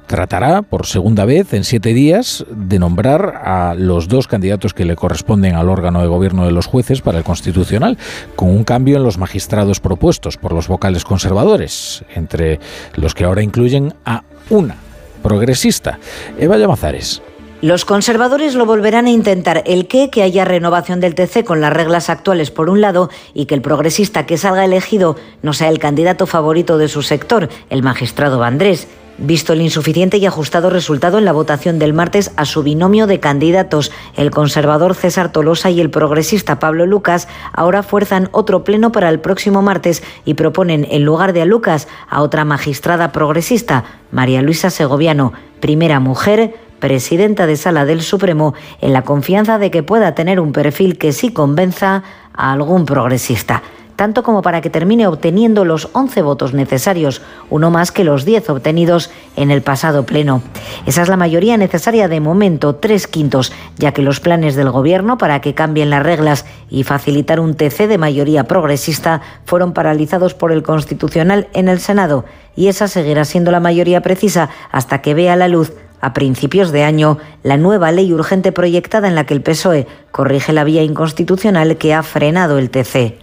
tratará por segunda vez en siete días de nombrar a los dos candidatos que le corresponden al órgano de gobierno de los jueces para el constitucional, con un cambio en los magistrados propuestos por los vocales conservadores, entre los que ahora incluyen a una progresista, Eva Llamazares. Los conservadores lo volverán a intentar. El que, que haya renovación del TC con las reglas actuales por un lado y que el progresista que salga elegido no sea el candidato favorito de su sector, el magistrado Vandrés. Visto el insuficiente y ajustado resultado en la votación del martes a su binomio de candidatos, el conservador César Tolosa y el progresista Pablo Lucas, ahora fuerzan otro pleno para el próximo martes y proponen en lugar de a Lucas a otra magistrada progresista, María Luisa Segoviano, primera mujer, presidenta de Sala del Supremo, en la confianza de que pueda tener un perfil que sí convenza a algún progresista tanto como para que termine obteniendo los 11 votos necesarios, uno más que los 10 obtenidos en el pasado pleno. Esa es la mayoría necesaria de momento, tres quintos, ya que los planes del Gobierno para que cambien las reglas y facilitar un TC de mayoría progresista fueron paralizados por el Constitucional en el Senado, y esa seguirá siendo la mayoría precisa hasta que vea la luz a principios de año la nueva ley urgente proyectada en la que el PSOE corrige la vía inconstitucional que ha frenado el TC.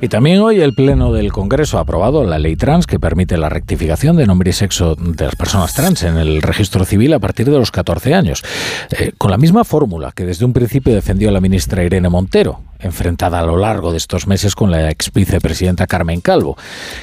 Y también hoy el Pleno del Congreso ha aprobado la ley trans que permite la rectificación de nombre y sexo de las personas trans en el registro civil a partir de los 14 años, eh, con la misma fórmula que desde un principio defendió la ministra Irene Montero, enfrentada a lo largo de estos meses con la ex vicepresidenta Carmen Calvo.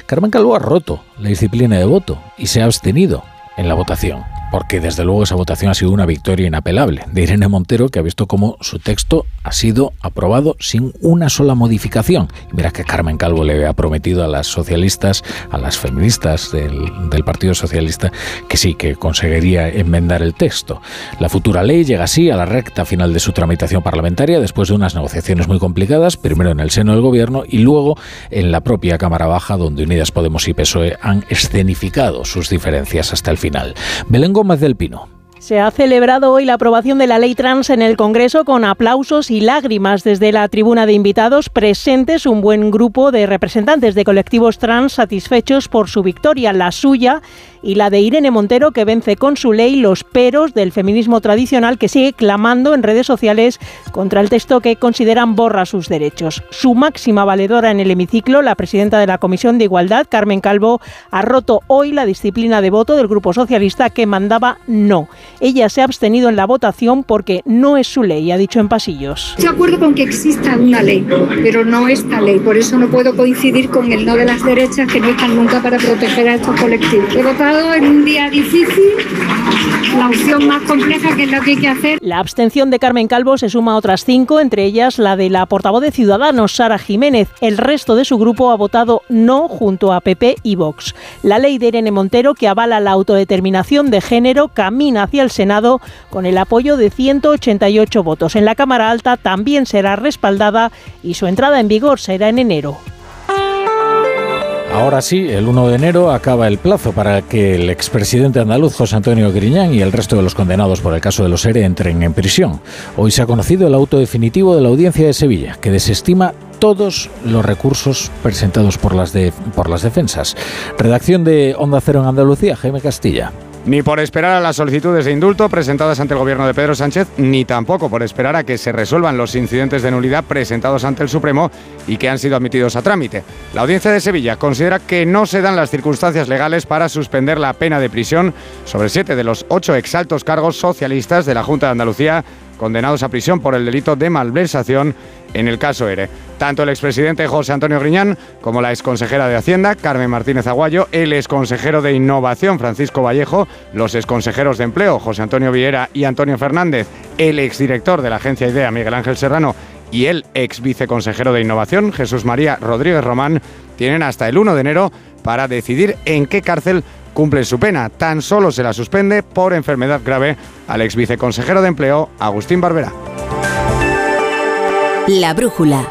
Carmen Calvo ha roto la disciplina de voto y se ha abstenido en la votación porque desde luego esa votación ha sido una victoria inapelable de Irene Montero, que ha visto cómo su texto ha sido aprobado sin una sola modificación. Mira que Carmen Calvo le había prometido a las socialistas, a las feministas del, del Partido Socialista, que sí, que conseguiría enmendar el texto. La futura ley llega así a la recta final de su tramitación parlamentaria después de unas negociaciones muy complicadas, primero en el seno del Gobierno y luego en la propia Cámara Baja, donde Unidas Podemos y PSOE han escenificado sus diferencias hasta el final. Belén Se ha celebrado hoy la aprobación de la ley trans en el Congreso con aplausos y lágrimas. Desde la tribuna de invitados presentes, un buen grupo de representantes de colectivos trans satisfechos por su victoria, la suya y la de Irene Montero, que vence con su ley los peros del feminismo tradicional que sigue clamando en redes sociales contra el texto que consideran borra sus derechos. Su máxima valedora en el hemiciclo, la presidenta de la Comisión de Igualdad, Carmen Calvo, ha roto hoy la disciplina de voto del Grupo Socialista que mandaba no. Ella se ha abstenido en la votación porque no es su ley, ha dicho en pasillos. Estoy de acuerdo con que exista una ley, pero no esta ley. Por eso no puedo coincidir con el no de las derechas que no están nunca para proteger a estos colectivos. He votado en un día difícil la opción más compleja que es lo que hay que hacer. La abstención de Carmen Calvo se suma a otras cinco, entre ellas la de la portavoz de Ciudadanos, Sara Jiménez. El resto de su grupo ha votado no junto a PP y Vox. La ley de Irene Montero, que avala la autodeterminación de género, camina hacia el Senado con el apoyo de 188 votos. En la Cámara Alta también será respaldada y su entrada en vigor será en enero. Ahora sí, el 1 de enero acaba el plazo para que el expresidente andaluz José Antonio Griñán y el resto de los condenados por el caso de los ERE entren en prisión. Hoy se ha conocido el auto definitivo de la Audiencia de Sevilla, que desestima todos los recursos presentados por las, por las defensas. Redacción de Onda Cero en Andalucía, Jaime Castilla. Ni por esperar a las solicitudes de indulto presentadas ante el gobierno de Pedro Sánchez, ni tampoco por esperar a que se resuelvan los incidentes de nulidad presentados ante el Supremo y que han sido admitidos a trámite. La Audiencia de Sevilla considera que no se dan las circunstancias legales para suspender la pena de prisión sobre siete de los ocho exaltos cargos socialistas de la Junta de Andalucía condenados a prisión por el delito de malversación en el caso ERE. Tanto el expresidente José Antonio Griñán como la exconsejera de Hacienda, Carmen Martínez Aguayo, el exconsejero de Innovación, Francisco Vallejo, los exconsejeros de Empleo, José Antonio Viera y Antonio Fernández, el exdirector de la agencia IDEA, Miguel Ángel Serrano, y el ex viceconsejero de Innovación, Jesús María Rodríguez Román, tienen hasta el 1 de enero para decidir en qué cárcel cumplen su pena. Tan solo se la suspende por enfermedad grave al ex viceconsejero de Empleo, Agustín Barbera. La brújula.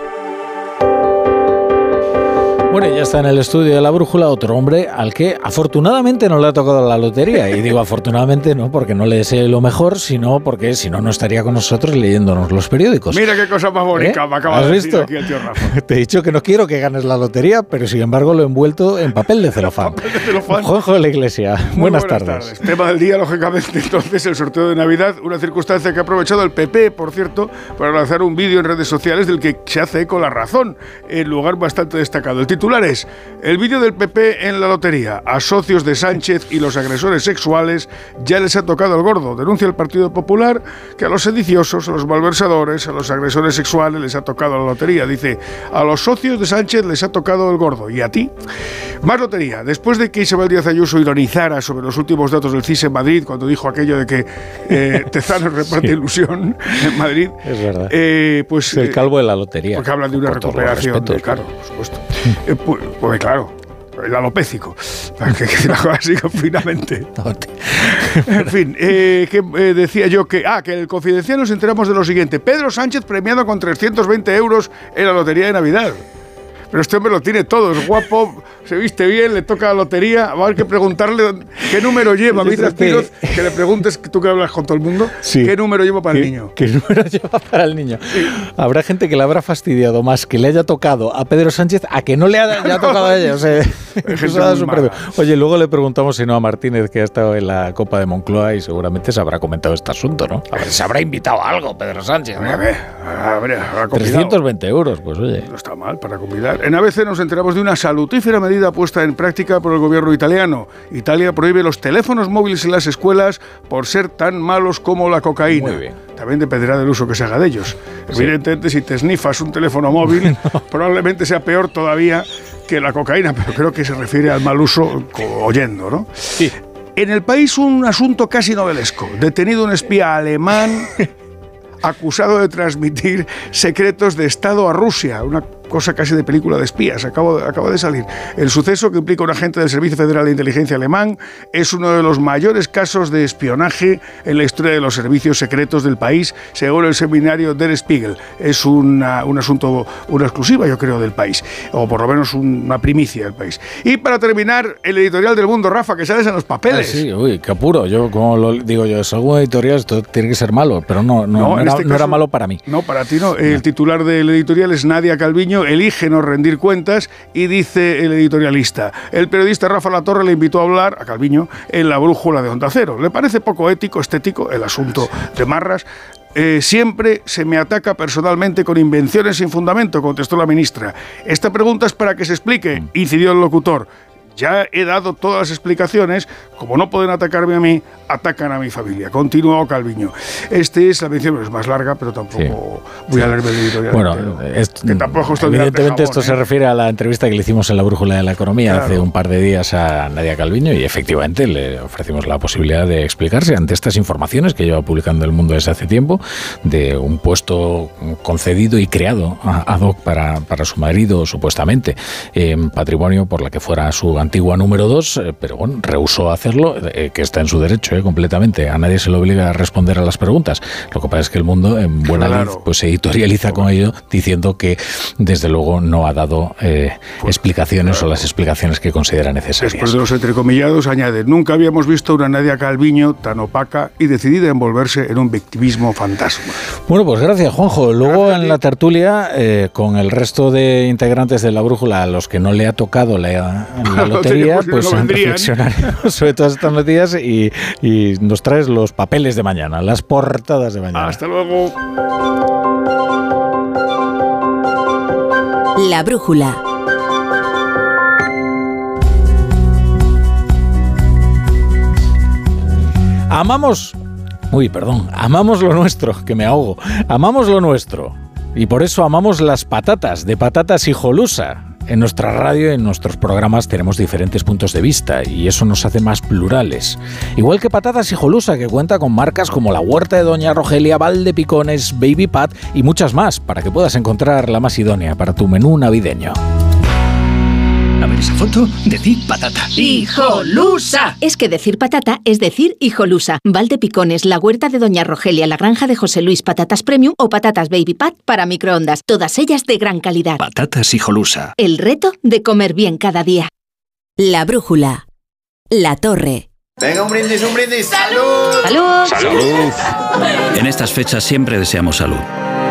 Bueno, ya está en el estudio de la brújula otro hombre al que afortunadamente no le ha tocado la lotería. Y digo afortunadamente no porque no le desee lo mejor, sino porque si no, no estaría con nosotros leyéndonos los periódicos. Mira qué cosa más bonita ¿Eh? me acaba ¿Has de visto? decir aquí el tío Rafa. Te he dicho que no quiero que ganes la lotería, pero sin embargo lo he envuelto en papel de celofán. de celofán. Juanjo de la Iglesia, Muy buenas, tardes. Tema del día, lógicamente, entonces, el sorteo de Navidad, una circunstancia que ha aprovechado el PP, por cierto, para lanzar un vídeo en redes sociales del que se hace eco la razón, en lugar bastante destacado. El titular el vídeo del PP en la lotería, a socios de Sánchez y los agresores sexuales ya les ha tocado el gordo. Denuncia el Partido Popular que a los sediciosos, a los malversadores, a los agresores sexuales les ha tocado la lotería. Dice, a los socios de Sánchez les ha tocado el gordo. ¿Y a ti? Más lotería. Después de que Isabel Díaz Ayuso ironizara sobre los últimos datos del CIS en Madrid, cuando dijo aquello de que eh, Tezanos reparte ilusión en Madrid, Es verdad. eh, pues... Es el eh, calvo de la lotería. porque hablan de una recuperación, respetos, del- claro, por supuesto. Eh, pues, pues claro, el alopécico, que cosa así en fin, eh, que eh, decía yo que, ah, que en el confidencial nos enteramos de lo siguiente. Pedro Sánchez premiado con 320 euros en la lotería de Navidad. Pero este hombre lo tiene todo, es guapo, se viste bien, le toca la lotería. Va a haber que preguntarle qué número lleva. Me dice que, que le preguntes, tú que hablas con todo el mundo, qué número lleva para el niño. ¿Qué número lleva para el niño? Habrá gente que le habrá fastidiado más que le haya tocado a Pedro Sánchez a que no le haya, tocado a ella. O sea, Oye, luego le preguntamos si no a Martínez, que ha estado en la Copa de Moncloa y seguramente se habrá comentado este asunto, ¿no? A ver, se habrá invitado a algo Pedro Sánchez. ¿no? A ver, a ver, 320 euros, pues oye. No está mal para convidar. En ABC nos enteramos de una salutífera medida puesta en práctica por el gobierno italiano. Italia prohíbe los teléfonos móviles en las escuelas por ser tan malos como la cocaína. Muy bien. También dependerá del uso que se haga de ellos. Evidentemente, si te snifas un teléfono móvil, probablemente sea peor todavía que la cocaína, pero creo que se refiere al mal uso oyendo, ¿no? Sí. En el país un asunto casi novelesco. Detenido un espía alemán acusado de transmitir secretos de Estado a Rusia, una cosa casi de película de espías, acaba, acaba de salir. El suceso que implica un agente del Servicio Federal de Inteligencia alemán es uno de los mayores casos de espionaje en la historia de los servicios secretos del país, según el seminario Der Spiegel. Es una, un asunto, una exclusiva, yo creo, del país, o por lo menos una primicia del país. Y para terminar, el editorial del mundo, Rafa, que sales en los papeles. Ah, sí, uy, qué apuro. Yo, como lo digo yo, es algún editorial, esto tiene que ser malo, pero no, no, era, este no era malo para mí. No, para ti no. El titular del editorial es Nadia Calviño elige no rendir cuentas y dice el editorialista, el periodista Rafa Latorre le invitó a hablar a Calviño en la brújula de Onda Cero. ¿Le parece poco ético, estético el asunto de Marras? Eh, siempre se me ataca personalmente con invenciones sin fundamento, contestó la ministra. Esta pregunta es para que se explique, incidió el locutor. Ya he dado todas las explicaciones, como no pueden atacarme a mí, atacan a mi familia. Continuó Calviño. Este es la mención, es más larga, pero tampoco voy a leerme el editorial. Bueno, que tampoco evidentemente esto se ¿eh? refiere a la entrevista que le hicimos en la Brújula de la Economía hace un par de días a Nadia Calviño y efectivamente le ofrecimos la posibilidad de explicarse ante estas informaciones que lleva publicando el mundo desde hace tiempo de un puesto concedido y creado ad hoc para, para su marido, supuestamente, en patrimonio por la que fuera su antigua número dos, eh, pero bueno, rehusó hacerlo, eh, que está en su derecho eh, completamente. A nadie se le obliga a responder a las preguntas. Lo que pasa es que el mundo, en buena lid, pues se editorializa con ello, diciendo que desde luego no ha dado explicaciones o las explicaciones que considera necesarias. Después de los entrecomillados, añade, nunca habíamos visto una Nadia Calviño tan opaca y decidida a envolverse en un victimismo fantasma. Bueno, pues gracias, Juanjo. Luego en la tertulia, con el resto de integrantes de la brújula, a los que no le ha tocado la, la lotería, pues reflexionaremos sobre todas estas noticias y, y nos traes los papeles de mañana, las portadas de mañana. Hasta luego. La brújula. Amamos. Uy, perdón. Amamos lo nuestro, que me ahogo. Amamos lo nuestro. Y por eso amamos las patatas, de patatas hijolusa. En nuestra radio y en nuestros programas tenemos diferentes puntos de vista y eso nos hace más plurales. Igual que Patatas Hijolusa, que cuenta con marcas como la Huerta de Doña Rogelia, Valde Picones, Baby Pat y muchas más para que puedas encontrar la más idónea para tu menú navideño. A ver esa foto, decir patata. ¡Hijolusa! Es que decir patata es decir hijolusa. Valde Picones, la huerta de Doña Rogelia, la granja de José Luis, patatas premium o patatas baby pat para microondas. Todas ellas de gran calidad. Patatas hijolusa. El reto de comer bien cada día. La brújula. La torre. Venga, un brindis, un brindis. ¡Salud! ¡Salud! ¡Salud! En estas fechas siempre deseamos salud.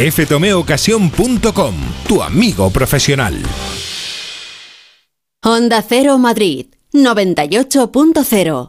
ftomeocasión.com tu amigo profesional. Honda Cero Madrid 98.0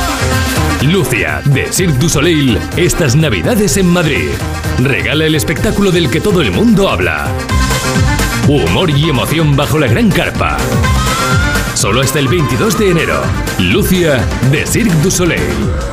Lucia, de Cirque du Soleil, estas navidades en Madrid. Regala el espectáculo del que todo el mundo habla. Humor y emoción bajo la gran carpa. Solo hasta el 22 de enero. Lucia, de Cirque du Soleil.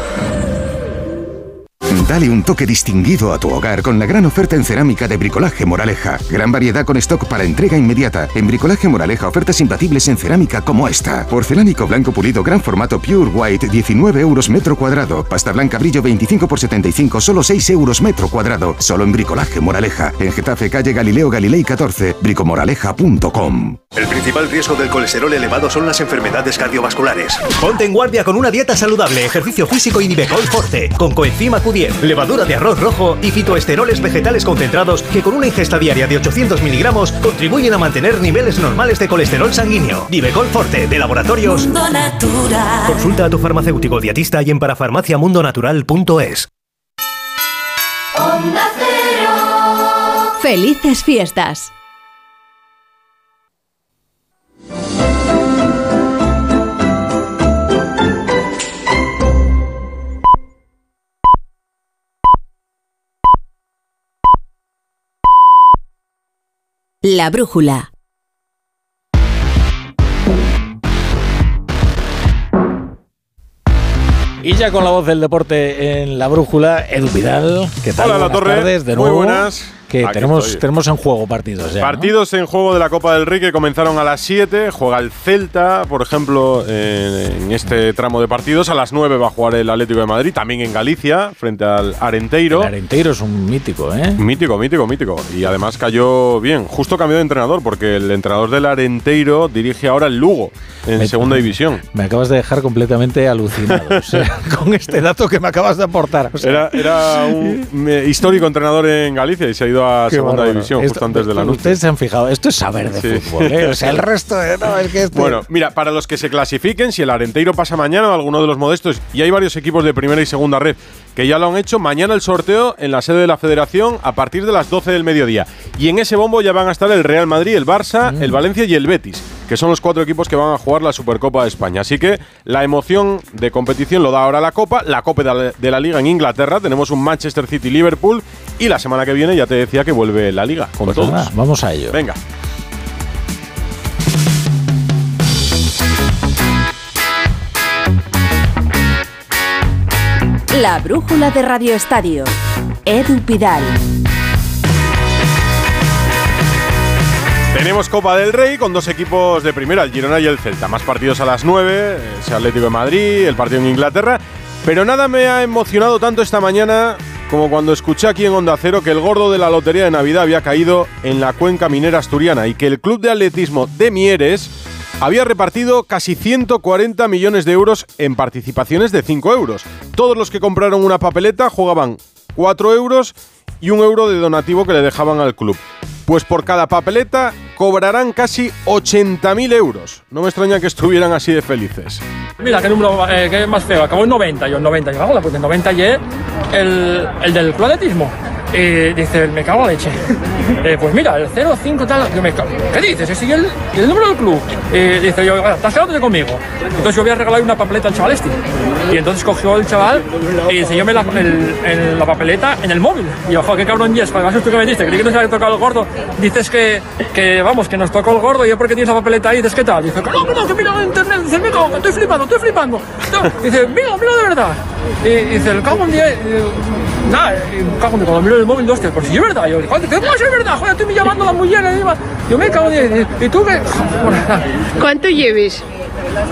Dale un toque distinguido a tu hogar con la gran oferta en cerámica de Bricolaje Moraleja. Gran variedad con stock para entrega inmediata. En Bricolaje Moraleja ofertas imbatibles en cerámica como esta. Porcelánico blanco pulido gran formato Pure White 19 euros metro cuadrado. Pasta blanca brillo 25 por 75 solo 6 euros metro cuadrado. Solo en Bricolaje Moraleja. En Getafe calle Galileo Galilei 14 bricomoraleja.com. El principal riesgo del colesterol elevado son las enfermedades cardiovasculares. Ponte en guardia con una dieta saludable, ejercicio físico y Nivecol Forte, con coenzima Q10, levadura de arroz rojo y fitoesteroles vegetales concentrados que con una ingesta diaria de 800 miligramos contribuyen a mantener niveles normales de colesterol sanguíneo. Nivecol Forte, de laboratorios. Consulta a tu farmacéutico dietista y en parafarmaciamundonatural.es. Felices fiestas. La brújula. Y ya con la voz del deporte en la brújula, Edu Vidal. ¿Qué tal? Hola, La Buenas Torre. tardes, de Muy nuevo. buenas. Que Aquí tenemos, estoy. tenemos en juego partidos ya. ¿no? Partidos en juego de la Copa del Rey que comenzaron a las 7. Juega el Celta, por ejemplo, en, en este tramo de partidos. A las 9 va a jugar el Atlético de Madrid, también en Galicia, frente al Arenteiro. El Arenteiro es un mítico, ¿eh? Mítico, mítico, mítico. Y además cayó bien. Justo cambió de entrenador, porque el entrenador del Arenteiro dirige ahora el Lugo, en Me- segunda división. Me acabas de dejar completamente alucinado. o sea, con este dato que me acabas de aportar. o sea. Era, era un eh, histórico entrenador en Galicia y se ha ido a Qué segunda bárbaro. división Esto- justo antes del anuncio. Ustedes se han fijado, esto es saber de Sí. fútbol, ¿eh? O sea, el resto, eh, no, es que este- Bueno, mira, para los que se clasifiquen, si el Arenteiro pasa mañana o alguno de los modestos, y hay varios equipos de primera y segunda red que ya lo han hecho, mañana el sorteo en la sede de la Federación a partir de las 12 del mediodía. Y en ese bombo ya van a estar el Real Madrid, el Barça, Mm. el Valencia y el Betis, que son los cuatro equipos que van a jugar la Supercopa de España. Así que la emoción de competición lo da ahora la Copa, la Copa de la, Liga en Inglaterra, tenemos un Manchester City-Liverpool y la semana que viene ya te decía que vuelve la Liga con Pues todos. nada, vamos a ello. Venga. La brújula de Radio Estadio. Edu Pidal. Tenemos Copa del Rey con dos equipos de primera, el Girona y el Celta. Más partidos a las 9, ese Atlético de Madrid, el partido en Inglaterra. Pero nada me ha emocionado tanto esta mañana como cuando escuché aquí en Onda Cero que el gordo de la Lotería de Navidad había caído en la cuenca minera asturiana y que el Club de Atletismo de Mieres había repartido casi 140 millones de euros en participaciones de 5 euros. Todos los que compraron una papeleta jugaban 4 euros y un euro de donativo que le dejaban al club. Pues por cada papeleta cobrarán casi 80.000 euros. No me extraña que estuvieran así de felices. Mira, qué número eh, qué más feo. Acabó en 90, yo en 90. Yo, pues en 90 y el, el del club. Y dice, me cago en leche. Eh, pues mira, el 05 tal, yo me cago. ¿Qué dices? ¿Es el, el número del club? Y dice yo, estás quedándote conmigo. Entonces yo voy a regalar una papeleta al chaval este. Y entonces cogió el chaval y enseñóme la, el- el- la papeleta en el móvil. Y yo, joder, qué cabrón y es, además tú que me diste, creí que nos había tocado el gordo. Dices que, vamos, que nos tocó el gordo y yo porque tienes la papeleta ahí, dices, ¿qué tal? Dice, no, no, que mira en internet, dice, me cago, estoy flipando, estoy flipando. No, Dice, mira, mira de verdad. Y dice, el cago en día, nada, y cago en día, cuando miro el móvil, dos, pero si es verdad, yo, joder, ¿cómo es verdad? Joder, estoy llamando a la mujer encima. Yo me cago en y, y tú nada. ¿Cuánto lleves?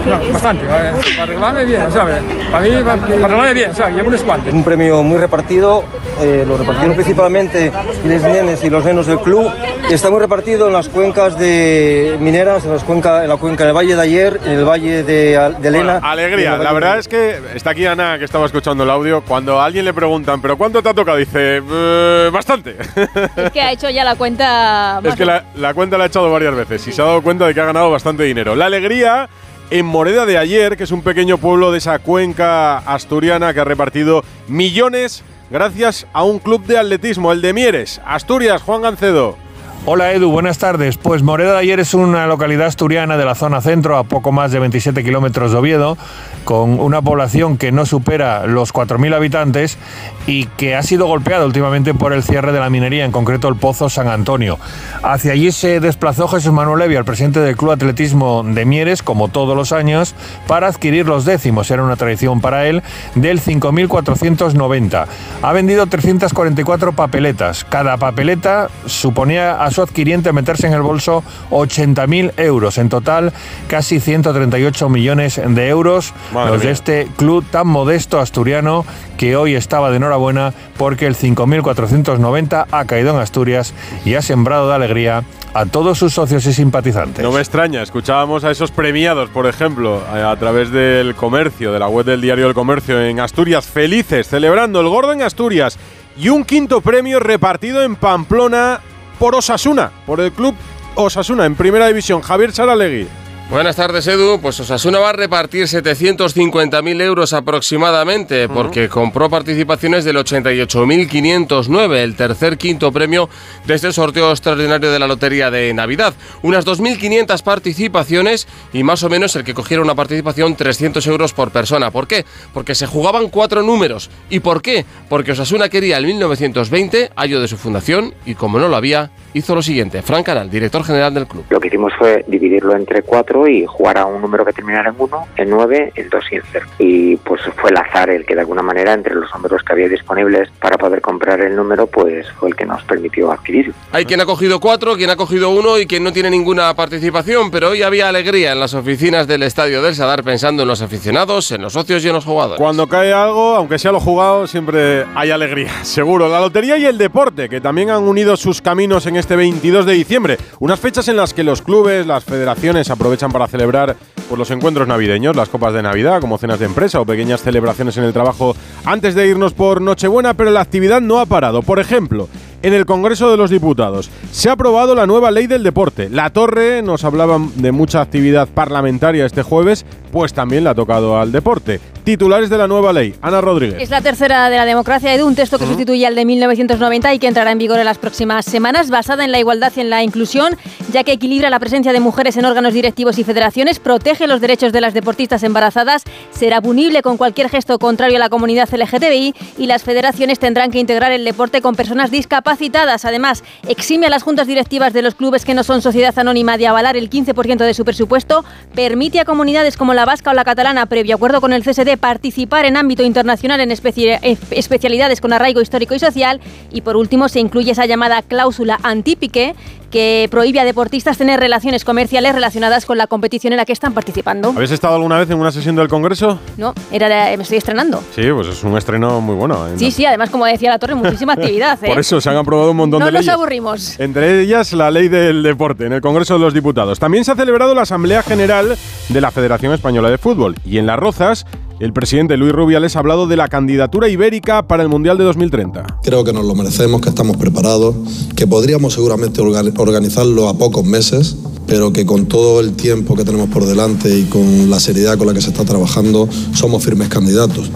No, bastante, ¿vale? para arreglarme bien, ¿sabes? Para mí, para, para arreglarme bien, ¿sabes? Llevo unos cuantos. Un premio muy repartido, eh, lo repartieron principalmente los nenes y los nenos del club. Está muy repartido en las cuencas de mineras, en, las cuenca, en la cuenca del Valle de Ayer, en el Valle de, de Elena. Bueno, alegría. La verdad es que está aquí Ana, que estaba escuchando el audio. Cuando a alguien le preguntan, ¿pero cuánto te ha tocado? Dice, "Eh, bastante. Es que ha hecho ya la cuenta. es que la, la cuenta la ha echado varias veces y se ha dado cuenta de que ha ganado bastante dinero. La alegría en Moreda de Ayer, que es un pequeño pueblo de esa cuenca asturiana que ha repartido millones gracias a un club de atletismo, el de Mieres. Asturias, Juan Gancedo. Hola Edu, buenas tardes. Pues Moreda de Ayer es una localidad asturiana de la zona centro, a poco más de 27 kilómetros de Oviedo, con una población que no supera los 4.000 habitantes y que ha sido golpeada últimamente por el cierre de la minería, en concreto el Pozo San Antonio. Hacia allí se desplazó Jesús Manuel Levy, el presidente del Club Atletismo de Mieres, como todos los años, para adquirir los décimos, era una tradición para él, del 5.490. Ha vendido 344 papeletas. Cada papeleta suponía a su adquiriente meterse en el bolso 80.000 euros. En total, casi 138 millones de euros Madre los de este club tan modesto asturiano que hoy estaba de enhorabuena porque el 5.490 ha caído en Asturias y ha sembrado de alegría a todos sus socios y simpatizantes. No me extraña, escuchábamos a esos premiados, por ejemplo, a, a través del comercio, de la web del diario del comercio en Asturias, felices, celebrando el gordo en Asturias y un quinto premio repartido en Pamplona por Osasuna, por el club Osasuna en primera división. Javier Saralegui. Buenas tardes, Edu. Pues Osasuna va a repartir 750.000 euros aproximadamente porque compró participaciones del 88.509, el tercer quinto premio de este sorteo extraordinario de la Lotería de Navidad. Unas 2.500 participaciones y más o menos el que cogiera una participación 300 euros por persona. ¿Por qué? Porque se jugaban cuatro números. ¿Y por qué? Porque Osasuna quería el 1920, año de su fundación, y como no lo había, hizo lo siguiente. Frank Canal, director general del club. Lo que hicimos fue dividirlo entre cuatro y jugar a un número que terminara en 1, en 9, en 2 y en 0. Y pues fue el azar el que de alguna manera entre los números que había disponibles para poder comprar el número pues fue el que nos permitió adquirirlo. Hay quien ha cogido cuatro, quien ha cogido uno y quien no tiene ninguna participación, pero hoy había alegría en las oficinas del Estadio del Sadar pensando en los aficionados, en los socios y en los jugadores. Cuando cae algo, aunque sea lo jugado, siempre hay alegría, seguro. La lotería y el deporte, que también han unido sus caminos en este 22 de diciembre. Unas fechas en las que los clubes, las federaciones aprovechan para celebrar pues, los encuentros navideños, las copas de Navidad, como cenas de empresa o pequeñas celebraciones en el trabajo antes de irnos por Nochebuena, pero la actividad no ha parado. Por ejemplo, en el Congreso de los Diputados se ha aprobado la nueva ley del deporte. La Torre nos hablaba de mucha actividad parlamentaria este jueves, pues también le ha tocado al deporte. Titulares de la nueva ley. Ana Rodríguez. Es la tercera de la democracia, Edu, un texto que sustituye al de 1990 y que entrará en vigor en las próximas semanas, basada en la igualdad y en la inclusión, ya que equilibra la presencia de mujeres en órganos directivos y federaciones, protege los derechos de las deportistas embarazadas, será punible con cualquier gesto contrario a la comunidad LGTBI y las federaciones tendrán que integrar el deporte con personas discapacitadas. Además, exime a las juntas directivas de los clubes que no son sociedad anónima de avalar el 15% de su presupuesto, permite a comunidades como la vasca o la catalana, previo acuerdo con el CSD, participar en ámbito internacional en especi- especialidades con arraigo histórico y social. Y por último, se incluye esa llamada cláusula antipique que prohíbe a deportistas tener relaciones comerciales relacionadas con la competición en la que están participando. ¿Habéis estado alguna vez en una sesión del Congreso? No, era de- me estoy estrenando. Sí, pues es un estreno muy bueno. En Sí, sí, además, como decía la Torre, muchísima actividad. ¿eh? Por eso se han aprobado un montón no de nos leyes. aburrimos. Entre ellas la ley del deporte en el Congreso de los Diputados. También se ha celebrado la Asamblea General de la Federación Española de Fútbol. Y en Las Rozas, el presidente Luis Rubiales ha hablado de la candidatura ibérica para el Mundial de 2030. Creo que nos lo merecemos, que estamos preparados, que podríamos seguramente orga- organizarlo a pocos meses, pero que con todo el tiempo que tenemos por delante y con la seriedad con la que se está trabajando, somos firmes candidatos.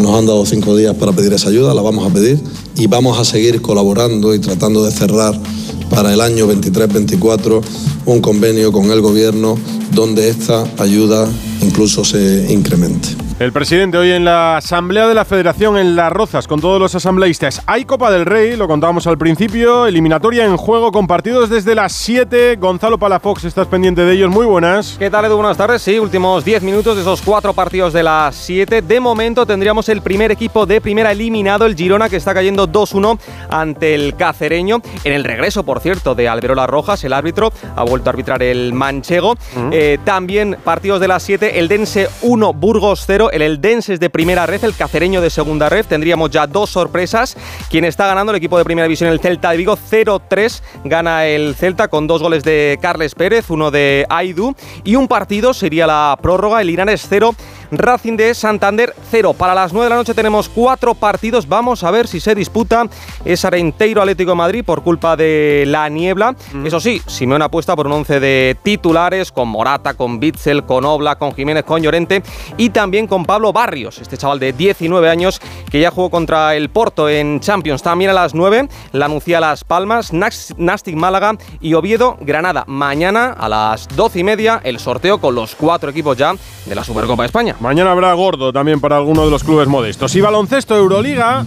Nos han dado cinco días para pedir esa ayuda, la vamos a pedir y vamos a seguir colaborando y tratando de cerrar para el año 23-24 un convenio con el gobierno donde esta ayuda incluso se incremente. El presidente hoy en la Asamblea de la Federación en Las Rozas con todos los asambleístas. Hay Copa del Rey, lo contábamos al principio, eliminatoria en juego con partidos desde las 7. Gonzalo Palafox, estás pendiente de ellos, muy buenas. ¿Qué tal Edu? Buenas tardes, sí, últimos 10 minutos de esos cuatro partidos de las 7. De momento tendríamos el primer equipo de primera eliminado, el Girona, que está cayendo 2-1 ante el Cacereño. En el regreso, por cierto, de Alberola Rojas, el árbitro, ha vuelto a arbitrar el Manchego. Eh, también partidos de las 7, el Dense 1, Burgos 0 el Eldense es de primera red, el Cacereño de segunda red. Tendríamos ya dos sorpresas. Quien está ganando el equipo de primera división, el Celta de Vigo, 0-3. Gana el Celta con dos goles de Carles Pérez, uno de Aidu. Y un partido sería la prórroga, el Linares 0. Racing de Santander 0. Para las 9 de la noche tenemos cuatro partidos. Vamos a ver si se disputa ese Arenteiro Atlético de Madrid por culpa de la niebla. Eso sí, Simeone apuesta por un 11 de titulares con Morata, con Bitzel, con Obla, con Jiménez, con Llorente y también con Pablo Barrios, este chaval de 19 años que ya jugó contra el Porto en Champions. También a las 9, la Nucía Las Palmas, Nastic Málaga y Oviedo Granada. Mañana a las 12 y media el sorteo con los cuatro equipos ya de la Supercopa de España. Mañana habrá gordo también para alguno de los clubes modestos. Y baloncesto Euroliga,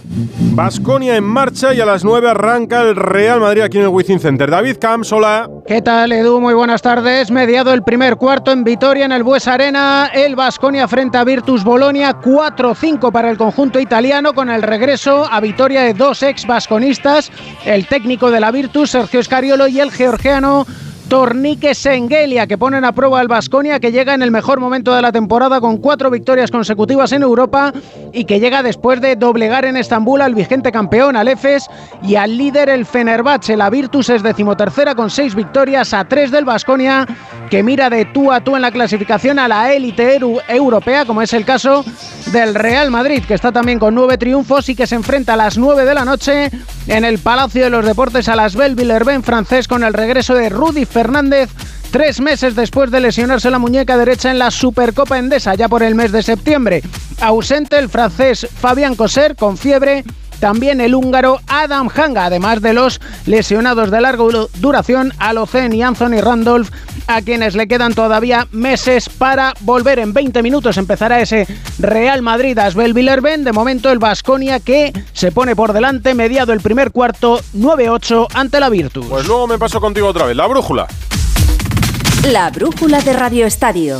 Basconia en marcha y a las 9 arranca el Real Madrid aquí en el Wizzing Center. David Camps, hola. ¿Qué tal, Edu? Muy buenas tardes. Mediado el primer cuarto en Vitoria, en el Bues Arena, el Basconia frente a Virtus Bolonia, 4-5 para el conjunto italiano, con el regreso a Vitoria de dos ex basconistas, el técnico de la Virtus, Sergio Escariolo, y el georgiano Tornique Sengelia, que ponen a prueba al Basconia, que llega en el mejor momento de la temporada con cuatro victorias consecutivas en Europa y que llega después de doblegar en Estambul al vigente campeón, al EFES, y al líder, el Fenerbahce. La Virtus es decimotercera con seis victorias a tres del Basconia, que mira de tú a tú en la clasificación a la élite europea, como es el caso del Real Madrid, que está también con nueve triunfos y que se enfrenta a las nueve de la noche en el Palacio de los Deportes a las Belvillerben francés con el regreso de Rudy Fernández tres meses después de lesionarse la muñeca derecha en la Supercopa Endesa, ya por el mes de septiembre. Ausente el francés Fabián Coser con fiebre también el húngaro Adam Hanga, además de los lesionados de larga duración, Alocen y Anthony Randolph, a quienes le quedan todavía meses para volver. En 20 minutos empezará ese Real Madrid Asbel Villerben. De momento el Vasconia que se pone por delante, mediado el primer cuarto, 9-8 ante la Virtus. Pues luego me paso contigo otra vez, la brújula. La brújula de Radio Estadio.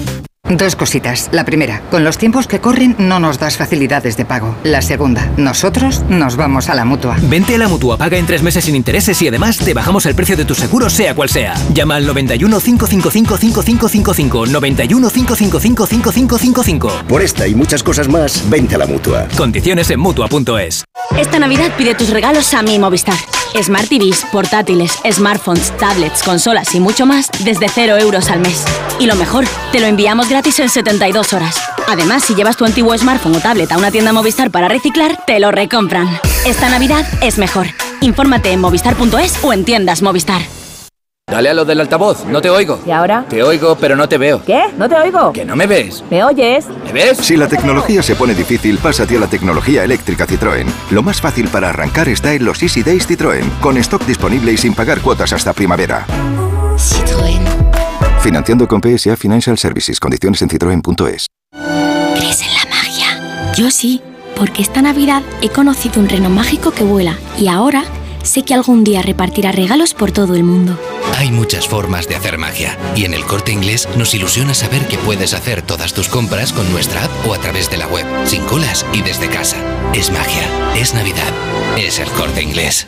Dos cositas. La primera, con los tiempos que corren no nos das facilidades de pago. La segunda, nosotros nos vamos a la mutua. Vente a la mutua, paga en tres meses sin intereses y además te bajamos el precio de tu seguro, sea cual sea. Llama al 91 555 5555. 91 555 5555. Por esta y muchas cosas más, vente a la mutua. Condiciones en mutua.es. Esta Navidad pide tus regalos a mi Movistar. Smart TVs, portátiles, smartphones, tablets, consolas y mucho más desde cero euros al mes. Y lo mejor, te lo enviamos gratis en 72 horas. Además, si llevas tu antiguo smartphone o tablet a una tienda Movistar para reciclar, te lo recompran. Esta Navidad es mejor. Infórmate en movistar.es o en tiendas Movistar. Dale a lo del altavoz, no te oigo. ¿Y ahora? Te oigo, pero no te veo. ¿Qué? ¿No te oigo? Que no me ves. ¿Me oyes? ¿Me ves? Si la tecnología se pone difícil, pásate a la tecnología eléctrica Citroën. Lo más fácil para arrancar está en los Easy Days Citroën, con stock disponible y sin pagar cuotas hasta primavera. Financiando con PSA Financial Services. Condiciones en citroen.es. ¿Crees en la magia? Yo sí, porque esta Navidad he conocido un reno mágico que vuela y ahora sé que algún día repartirá regalos por todo el mundo. Hay muchas formas de hacer magia y en el corte inglés nos ilusiona saber que puedes hacer todas tus compras con nuestra app o a través de la web, sin colas y desde casa. Es magia, es Navidad, es el corte inglés.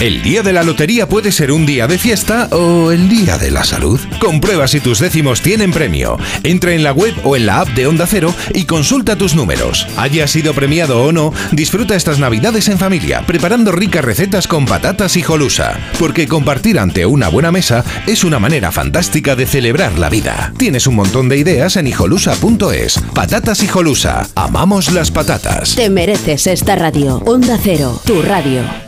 El día de la lotería puede ser un día de fiesta o el día de la salud. Comprueba si tus décimos tienen premio. Entra en la web o en la app de Onda Cero y consulta tus números. Haya sido premiado o no, disfruta estas navidades en familia, preparando ricas recetas con patatas y jolusa. Porque compartir ante una buena mesa es una manera fantástica de celebrar la vida. Tienes un montón de ideas en hijolusa.es. Patatas y jolusa. Amamos las patatas. Te mereces esta radio. Onda Cero, tu radio.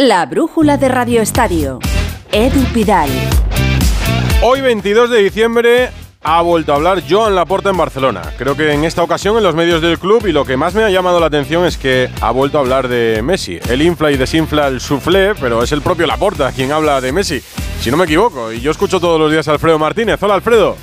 La brújula de Radio Estadio. Edu Pidal. Hoy 22 de diciembre ha vuelto a hablar Joan Laporta en Barcelona. Creo que en esta ocasión en los medios del club y lo que más me ha llamado la atención es que ha vuelto a hablar de Messi. Él infla y desinfla el soufflé, pero es el propio Laporta quien habla de Messi, si no me equivoco. Y yo escucho todos los días a Alfredo Martínez. Hola Alfredo.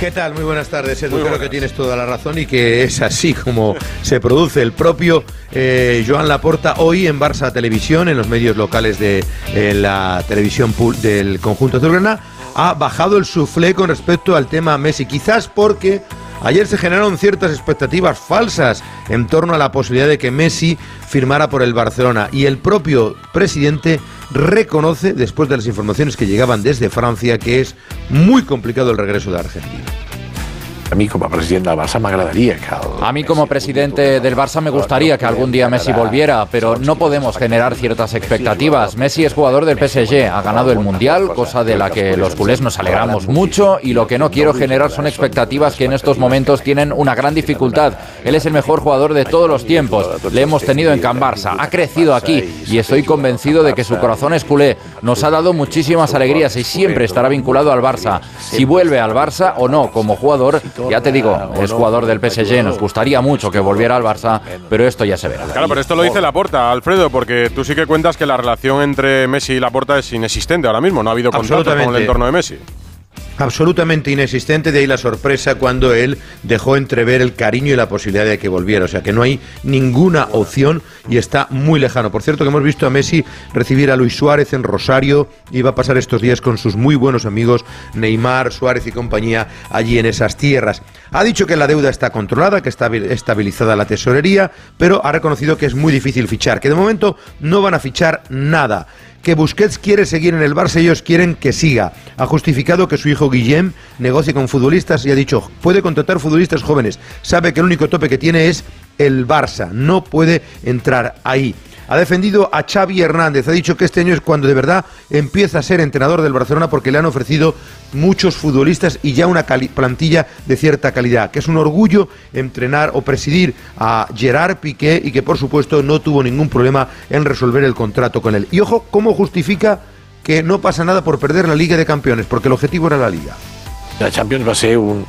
¿Qué tal? Muy buenas tardes, Edu. Creo que tienes toda la razón y que es así como se produce. El propio eh, Joan Laporta hoy en Barça Televisión, en los medios locales de eh, la televisión del conjunto azulgrana, ha bajado el suflé con respecto al tema Messi. Quizás porque ayer se generaron ciertas expectativas falsas en torno a la posibilidad de que Messi firmara por el Barcelona. Y el propio presidente reconoce, después de las informaciones que llegaban desde Francia, que es muy complicado el regreso de Argentina. A mí como presidente del Barça me agradaría que... A mí como presidente del Barça me gustaría que algún día Messi volviera, pero no podemos generar ciertas expectativas. Messi es jugador del PSG, ha ganado el Mundial, cosa de la que los culés nos alegramos mucho y lo que no quiero generar son expectativas que en estos momentos tienen una gran dificultad. Él es el mejor jugador de todos los tiempos, le hemos tenido en Can Barça, ha crecido aquí y estoy convencido de que su corazón es culé. Nos ha dado muchísimas alegrías y siempre estará vinculado al Barça. Si vuelve al Barça o no como jugador, ya te digo, es jugador del PSG, nos gustaría mucho que volviera al Barça, pero esto ya se verá. Claro, pero esto lo dice Laporta, Alfredo, porque tú sí que cuentas que la relación entre Messi y Laporta es inexistente ahora mismo, no ha habido contacto con el entorno de Messi absolutamente inexistente, de ahí la sorpresa cuando él dejó entrever el cariño y la posibilidad de que volviera. O sea que no hay ninguna opción y está muy lejano. Por cierto, que hemos visto a Messi recibir a Luis Suárez en Rosario y va a pasar estos días con sus muy buenos amigos Neymar, Suárez y compañía allí en esas tierras. Ha dicho que la deuda está controlada, que está estabilizada la tesorería, pero ha reconocido que es muy difícil fichar, que de momento no van a fichar nada que Busquets quiere seguir en el Barça, ellos quieren que siga. Ha justificado que su hijo Guillem negocie con futbolistas y ha dicho, puede contratar futbolistas jóvenes. Sabe que el único tope que tiene es el Barça, no puede entrar ahí ha defendido a Xavi Hernández. Ha dicho que este año es cuando de verdad empieza a ser entrenador del Barcelona porque le han ofrecido muchos futbolistas y ya una plantilla de cierta calidad. Que es un orgullo entrenar o presidir a Gerard Piqué y que por supuesto no tuvo ningún problema en resolver el contrato con él. Y ojo, ¿cómo justifica que no pasa nada por perder la Liga de Campeones? Porque el objetivo era la Liga. La Champions va ser un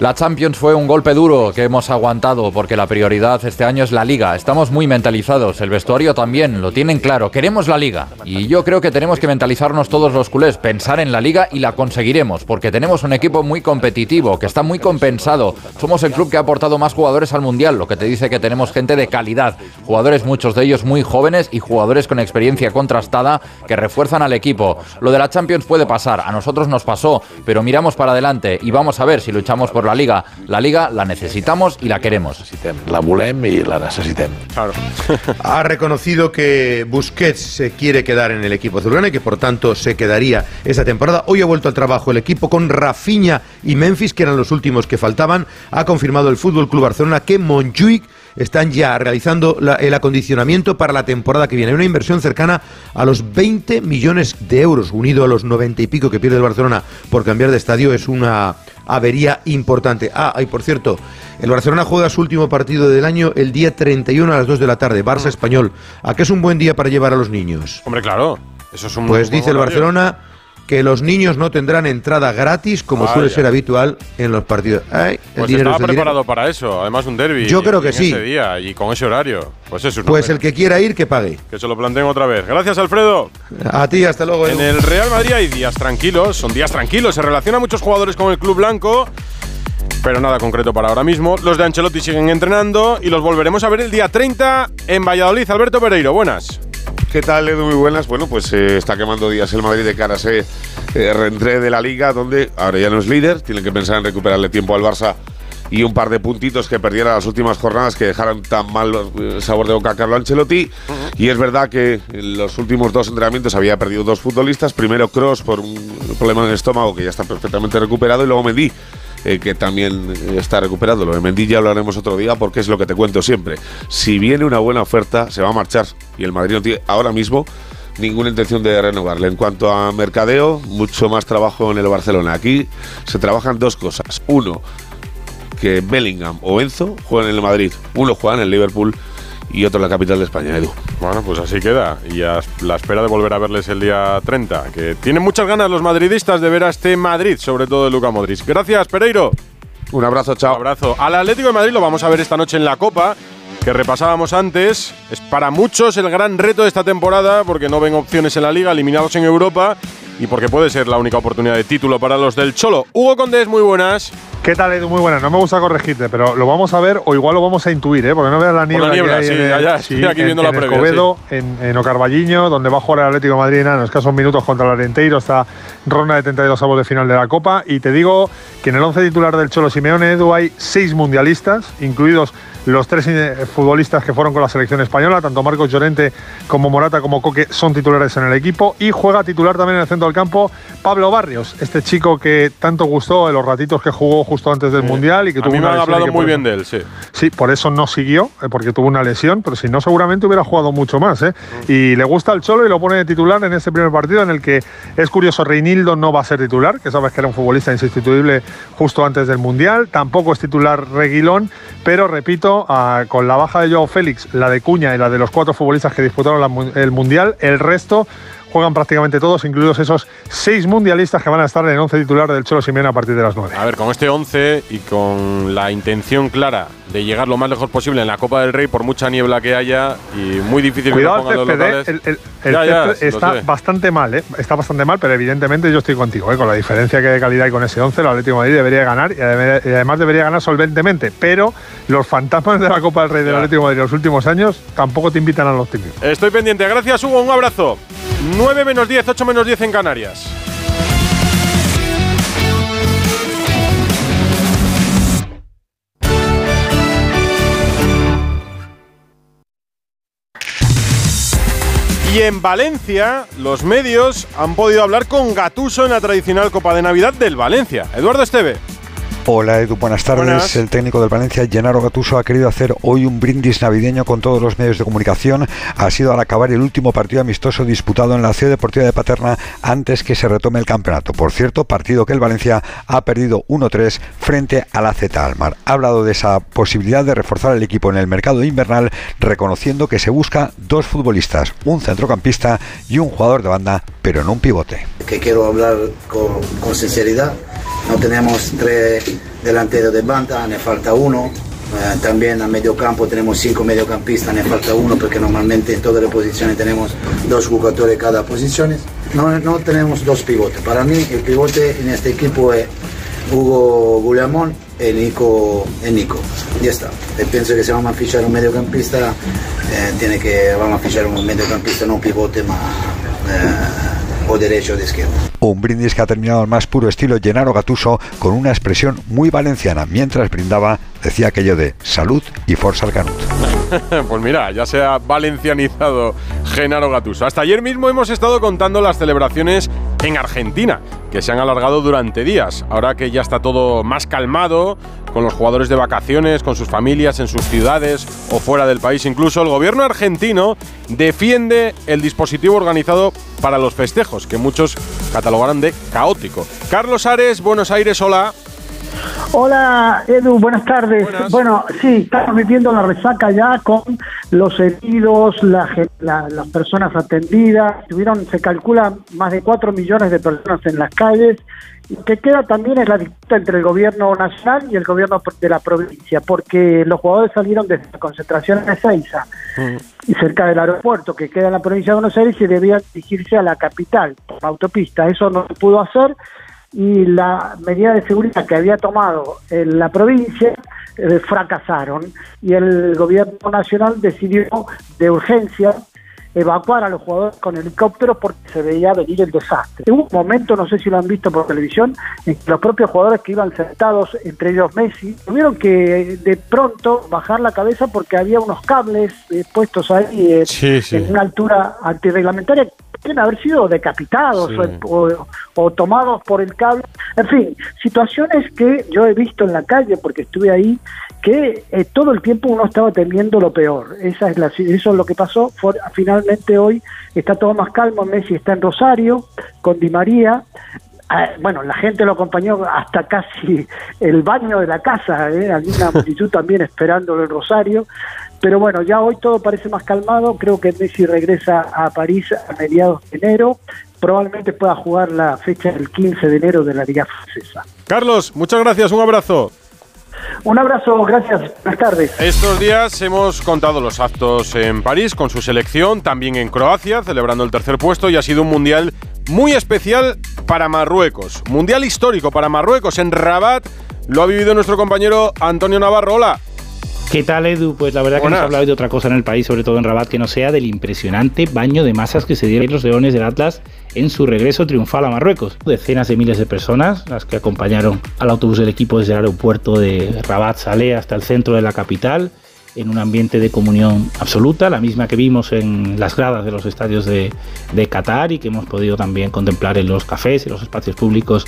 la Champions fue un golpe duro que hemos aguantado porque la prioridad este año es la liga. Estamos muy mentalizados, el vestuario también, lo tienen claro. Queremos la liga. Y yo creo que tenemos que mentalizarnos todos los culés, pensar en la liga y la conseguiremos porque tenemos un equipo muy competitivo, que está muy compensado. Somos el club que ha aportado más jugadores al Mundial, lo que te dice que tenemos gente de calidad. Jugadores, muchos de ellos muy jóvenes y jugadores con experiencia contrastada que refuerzan al equipo. Lo de la Champions puede pasar, a nosotros nos pasó, pero miramos para adelante y vamos a ver si luchamos por la liga. La liga la necesitamos y la queremos. La volem y la necesitemos. ha reconocido que Busquets se quiere quedar en el equipo azulgrana y que por tanto se quedaría esa temporada. Hoy ha vuelto al trabajo el equipo con Rafinha y Memphis, que eran los últimos que faltaban. Ha confirmado el Fútbol Club Barcelona que Montjuic están ya realizando el acondicionamiento para la temporada que viene. Una inversión cercana a los 20 millones de euros, unido a los 90 y pico que pierde el Barcelona por cambiar de estadio, es una avería importante. Ah, y por cierto, el Barcelona juega su último partido del año el día 31 a las 2 de la tarde, Barça mm. Español. ¿A qué es un buen día para llevar a los niños? Hombre, claro. Eso es un Pues dice el Barcelona que los niños no tendrán entrada gratis como Vaya. suele ser habitual en los partidos. Ay, Pues dinero estaba preparado para eso, además un derby. Yo creo que en sí. Ese día y con ese horario. Pues es un Pues el que quiera ir, que pague. Que se lo planteen otra vez. Gracias, Alfredo. A ti, hasta luego. En el Real Madrid hay días tranquilos, son días tranquilos. Se relacionan muchos jugadores con el club blanco, pero nada concreto para ahora mismo. Los de Ancelotti siguen entrenando y los volveremos a ver el día 30 en Valladolid. Alberto Pereiro, buenas. ¿Qué tal, Edu? Muy buenas. Bueno, pues eh, está quemando días el Madrid de cara a ese eh, reentré de la Liga, donde ahora ya no es líder. Tienen que pensar en recuperarle tiempo al Barça y un par de puntitos que perdiera las últimas jornadas que dejaron tan mal eh, sabor de boca a Carlo Ancelotti. Y es verdad que en los últimos dos entrenamientos había perdido dos futbolistas. Primero Cross por un problema en el estómago que ya está perfectamente recuperado y luego Mendy. Eh, que también eh, está recuperado. Lo de Mendy ya lo haremos otro día porque es lo que te cuento siempre. Si viene una buena oferta, se va a marchar. Y el Madrid no tiene ahora mismo ninguna intención de renovarle. En cuanto a mercadeo, mucho más trabajo en el Barcelona. Aquí se trabajan dos cosas. Uno, que Bellingham o Enzo jueguen en el Madrid. Uno juega en el Liverpool y otro en la capital de España, Edu. Bueno, pues así queda. Y a la espera de volver a verles el día 30. Que tienen muchas ganas los madridistas de ver a este Madrid, sobre todo de Luca Modric. Gracias, Pereiro. Un abrazo, chao. Un abrazo. Al Atlético de Madrid lo vamos a ver esta noche en la Copa, que repasábamos antes. Es para muchos el gran reto de esta temporada, porque no ven opciones en la Liga, eliminados en Europa, y porque puede ser la única oportunidad de título para los del Cholo. Hugo Condés, muy buenas. ¿Qué tal, Edu? Muy buena. No me gusta corregirte, pero lo vamos a ver o igual lo vamos a intuir, ¿eh? Porque no veas la niebla, la niebla, que hay sí, en, ya, estoy aquí en- viendo la en previa, Covedo, en, en Ocarballiño, donde va a jugar el Atlético de Madrid en en escasos minutos contra el Arenteiro, esta ronda de 32 avos de final de la Copa. Y te digo que en el 11 titular del Cholo Simeone, Edu, hay seis mundialistas, incluidos los tres eh, futbolistas que fueron con la selección española, tanto Marcos Llorente como Morata como Coque son titulares en el equipo y juega titular también en el centro del campo Pablo Barrios, este chico que tanto gustó en los ratitos que jugó justo antes del Mundial y que A tuvo mí me una han hablado muy bien de él, sí. Sí, por eso no siguió, eh, porque tuvo una lesión, pero si no, seguramente hubiera jugado mucho más. ¿eh? Y le gusta el Cholo y lo pone de titular en este primer partido, en el que es curioso, Reinildo no va a ser titular, que sabes que era un futbolista insustituible justo antes del Mundial. Tampoco es titular Reguilón, pero repito, ah, con la baja de Joao Félix, la de Cuña y la de los cuatro futbolistas que disputaron el Mundial, el resto juegan prácticamente todos, incluidos esos seis mundialistas que van a estar en el 11 titular del Cholo Simeone a partir de las 9. A ver, con este 11 y con la intención clara de llegar lo más lejos posible en la Copa del Rey, por mucha niebla que haya y muy difícil Cuidado que lo el pongan los el, el- el Ya, ya, está bastante mal, ¿eh? está bastante mal, pero evidentemente yo estoy contigo, ¿eh? con la diferencia que hay de calidad y con ese 11, el Atlético de Madrid debería ganar y además debería ganar solventemente, pero los fantasmas de la Copa del Rey del Atlético de Madrid en los últimos años tampoco te invitan al optimismo. Estoy pendiente. Gracias, Hugo. Un abrazo. 9 menos 10, 8 menos 10 en Canarias. Y en Valencia, los medios han podido hablar con Gatuso en la tradicional Copa de Navidad del Valencia. Eduardo Esteve. Hola Edu, buenas tardes. Buenas. El técnico del Valencia, Gennaro Gattuso, ha querido hacer hoy un brindis navideño con todos los medios de comunicación. Ha sido al acabar el último partido amistoso disputado en la Ciudad Deportiva de Paterna antes que se retome el campeonato. Por cierto, partido que el Valencia ha perdido 1-3 frente a la Z Almar. Ha hablado de esa posibilidad de reforzar el equipo en el mercado invernal, reconociendo que se busca dos futbolistas, un centrocampista y un jugador de banda, pero no un pivote. que quiero hablar con, con sinceridad. No tenemos tres delanteros de banda, ne falta uno. Eh, también a medio campo tenemos cinco mediocampistas, ne falta uno porque normalmente en todas las posiciones tenemos dos jugadores cada posición. No, no tenemos dos pivotes. Para mí el pivote en este equipo es Hugo Guillamón y Nico, y Nico. Ya está. E penso que se vamos a fichar un mediocampista, eh, tiene que vamos a fichar un mediocampista, no un pivote, eh, o derecho o de izquierda. Un brindis que ha terminado al más puro estilo Gennaro Gatuso con una expresión muy valenciana. Mientras brindaba, decía aquello de salud y forza al canut. pues mira, ya se ha valencianizado Genaro Gatuso. Hasta ayer mismo hemos estado contando las celebraciones en Argentina, que se han alargado durante días. Ahora que ya está todo más calmado, con los jugadores de vacaciones, con sus familias en sus ciudades o fuera del país incluso, el gobierno argentino defiende el dispositivo organizado para los festejos, que muchos catalogarán de caótico. Carlos Ares, Buenos Aires, hola. Hola Edu, buenas tardes. Bueno, sí, estamos viviendo la resaca ya con los heridos, la, la- las personas atendidas. Tuvieron, se calcula más de 4 millones de personas en las calles. Y que queda también es la disputa entre el gobierno nacional y el gobierno de la provincia, porque los jugadores salieron desde la concentración de Ezeiza y cerca del aeropuerto que queda en la provincia de Buenos Aires y debían dirigirse a la capital por autopista. Eso no se pudo hacer y la medida de seguridad que había tomado en la provincia eh, fracasaron y el gobierno nacional decidió de urgencia evacuar a los jugadores con helicópteros porque se veía venir el desastre. Hubo un momento, no sé si lo han visto por televisión, en que los propios jugadores que iban sentados, entre ellos Messi, tuvieron que de pronto bajar la cabeza porque había unos cables eh, puestos ahí eh, Sí, sí. en una altura antirreglamentaria pueden haber sido decapitados Sí. o, o- o tomados por el cable. En fin, situaciones que yo he visto en la calle porque estuve ahí, que eh, todo el tiempo uno estaba temiendo lo peor. Esa es la, eso es lo que pasó. Finalmente hoy está todo más calmo. Messi está en Rosario con Di María. Ah, bueno, la gente lo acompañó hasta casi el baño de la casa, ¿eh? había una multitud también esperándolo en Rosario, pero bueno, ya hoy todo parece más calmado, creo que Messi regresa a París a mediados de enero, probablemente pueda jugar la fecha del 15 de enero de la Liga Francesa. Carlos, muchas gracias, un abrazo. Un abrazo, gracias, buenas tardes. Estos días hemos contado los actos en París con su selección, también en Croacia, celebrando el tercer puesto y ha sido un mundial muy especial para Marruecos. Mundial histórico para Marruecos en Rabat. Lo ha vivido nuestro compañero Antonio Navarro. Hola. ¿Qué tal, Edu? Pues la verdad que no se ha hablado de otra cosa en el país, sobre todo en Rabat, que no sea del impresionante baño de masas que se dieron los leones del Atlas en su regreso triunfal a Marruecos. Decenas de miles de personas, las que acompañaron al autobús del equipo desde el aeropuerto de Rabat Saleh hasta el centro de la capital, en un ambiente de comunión absoluta, la misma que vimos en las gradas de los estadios de, de Qatar y que hemos podido también contemplar en los cafés y los espacios públicos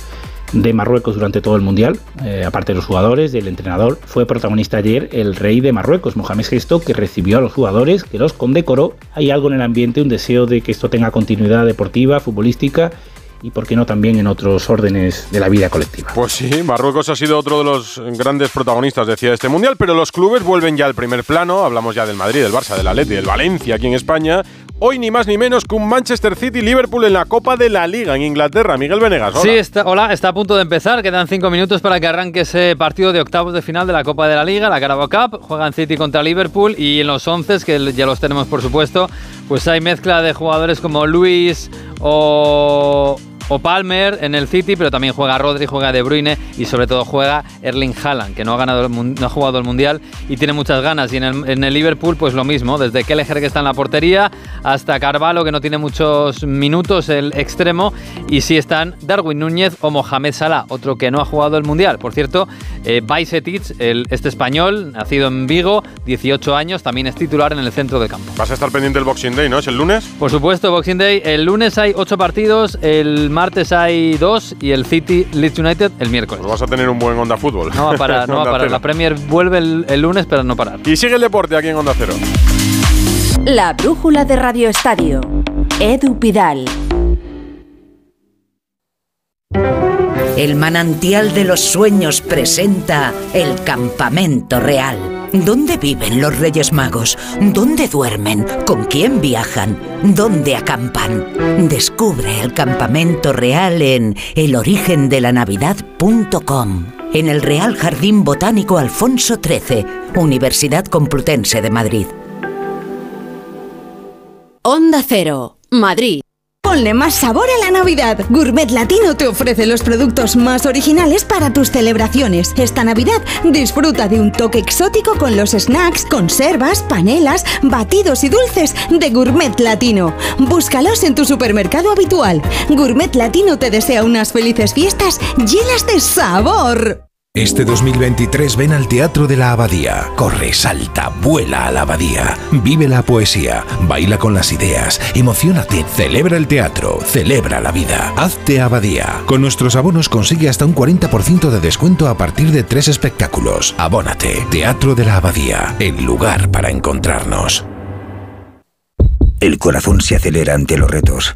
de Marruecos durante todo el Mundial, eh, aparte de los jugadores, del entrenador, fue protagonista ayer el rey de Marruecos, Mohamed VI, que recibió a los jugadores, que los condecoró. Hay algo en el ambiente, un deseo de que esto tenga continuidad deportiva, futbolística y, por qué no, también en otros órdenes de la vida colectiva. Pues sí, Marruecos ha sido otro de los grandes protagonistas, decía, de este mundial, pero los clubes vuelven ya al primer plano. Hablamos ya del Madrid, del Barça, del Atleti, del Valencia aquí en España. Hoy ni más ni menos que un Manchester City Liverpool en la Copa de la Liga en Inglaterra. Miguel Venegas. hola. Sí, está, hola, está a punto de empezar. Quedan cinco minutos para que arranque ese partido de octavos de final de la Copa de la Liga, la Carabao Cup. Juegan City contra Liverpool y en los once, que ya los tenemos por supuesto, pues hay mezcla de jugadores como Luis o, o Palmer en el City, pero también juega Rodri, juega De Bruyne y sobre todo juega Erling Haaland, que no ha, ganado el no ha jugado el Mundial y tiene muchas ganas. Y en el, en el Liverpool, pues lo mismo, desde Kelleher que está en la portería hasta Carvalho, que no tiene muchos minutos, el extremo, y sí están Darwin Núñez o Mohamed Salah, otro que no ha jugado el Mundial. Por cierto, eh, el, este español, nacido en Vigo, 18 años, también es titular en el centro del campo. Vas a estar pendiente del Boxing Day, ¿no? ¿Es el lunes? Por supuesto, Boxing Day. El lunes hay ocho partidos, el martes hay dos y el City Leeds United el miércoles. Pues vas a tener un buen Onda Fútbol. No va a parar, no va a parar. La Premier vuelve el, el lunes, pero no parar. Y sigue el deporte aquí en Onda Cero. La brújula de Radio Estadio. Edu Pidal. El manantial de los sueños presenta el campamento real. ¿Dónde viven los Reyes Magos? ¿Dónde duermen? ¿Con quién viajan? ¿Dónde acampan? Descubre el campamento real en elorigendelanavidad.com. En el Real Jardín Botánico Alfonso XIII, Universidad Complutense de Madrid. Onda Cero. Madrid. Ponle más sabor a la Navidad. Gourmet Latino te ofrece los productos más originales para tus celebraciones. Esta Navidad disfruta de un toque exótico con los snacks, conservas, panelas, batidos y dulces de Gourmet Latino. Búscalos en tu supermercado habitual. Gourmet Latino te desea unas felices fiestas llenas de sabor. Este 2023 ven al Teatro de la Abadía. Corre, salta, vuela a la Abadía. Vive la poesía, baila con las ideas, emocionate, celebra el teatro, celebra la vida. Hazte Abadía. Con nuestros abonos consigue hasta un 40% de descuento a partir de tres espectáculos. Abónate. Teatro de la Abadía, el lugar para encontrarnos. El corazón se acelera ante los retos,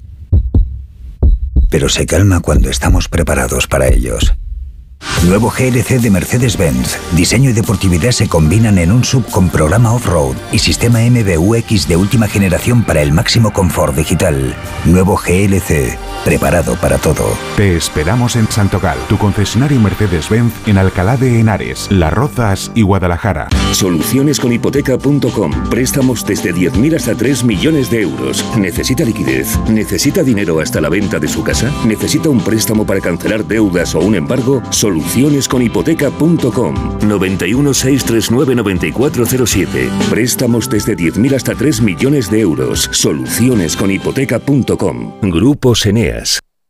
pero se calma cuando estamos preparados para ellos. Nuevo GLC de Mercedes-Benz. Diseño y deportividad se combinan en un sub con programa off-road y sistema MBUX de última generación para el máximo confort digital. Nuevo GLC, preparado para todo. Te esperamos en Santogal, tu concesionario Mercedes-Benz en Alcalá de Henares, Las Rozas y Guadalajara. Solucionesconhipoteca.com. Préstamos desde 10.000 hasta 3 millones de euros. ¿Necesita liquidez? ¿Necesita dinero hasta la venta de su casa? ¿Necesita un préstamo para cancelar deudas o un embargo? Solucionesconhipoteca.com 91 639 9407. Préstamos desde 10.000 hasta 3 millones de euros. Solucionesconhipoteca.com. Grupo Eneas.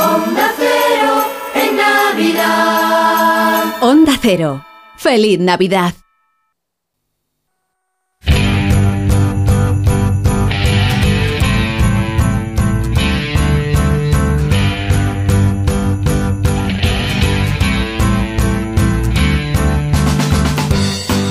Onda Cero en Navidad. Onda Cero. Feliz Navidad.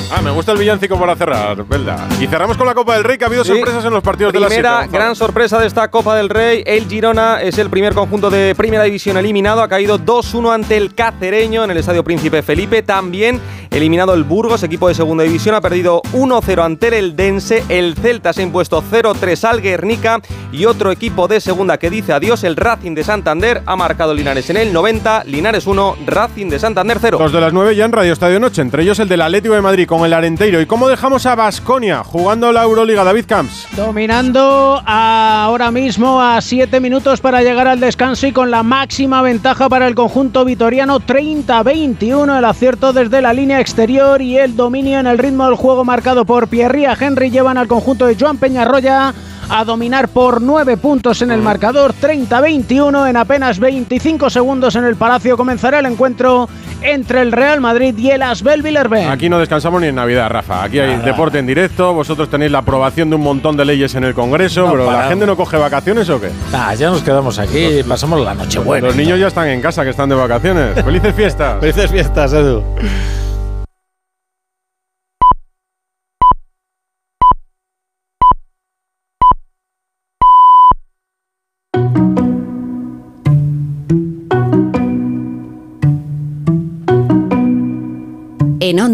Ah, me gusta el villancico para cerrar, Belda. Y cerramos con la Copa del Rey, que ha habido sorpresas en los partidos de la Primera gran sorpresa de esta Copa del Rey. El Girona es el primer conjunto de Primera División eliminado. Ha caído 2-1 ante el Cacereño en el Estadio Príncipe Felipe. También eliminado el Burgos, equipo de Segunda División. Ha perdido 1-0 ante el Eldense. El Celta se ha impuesto 0-3 al Guernica. Y otro equipo de Segunda que dice adiós, el Racing de Santander. Ha marcado Linares en el 90. Linares 1, Racing de Santander 0. Los de las 9 ya en Radio Estadio Noche, entre ellos el del Atlético de Madrid con el Arenteiro. ¿Y cómo dejamos a Basconia jugando la Euroliga, David Camps? Dominando ahora mismo a 7 minutos para llegar al descanso y con la máxima ventaja para el conjunto vitoriano 30-21 el acierto desde la línea exterior y el dominio en el ritmo del juego marcado por Pierría Henry llevan al conjunto de Joan Peñarroya a dominar por 9 puntos en el marcador 30-21 en apenas 25 segundos en el Palacio comenzará el encuentro entre el Real Madrid y el Asbel Villerben. Aquí no descansamos ni en Navidad, Rafa. Aquí hay deporte en directo, vosotros tenéis la aprobación de un montón de leyes en el Congreso, No pero ¿la gente no coge vacaciones o qué? Ah, ya nos quedamos aquí, pasamos la noche buena. Los niños ya están en casa, que están de vacaciones. ¡Felices fiestas! Felices fiestas, Edu.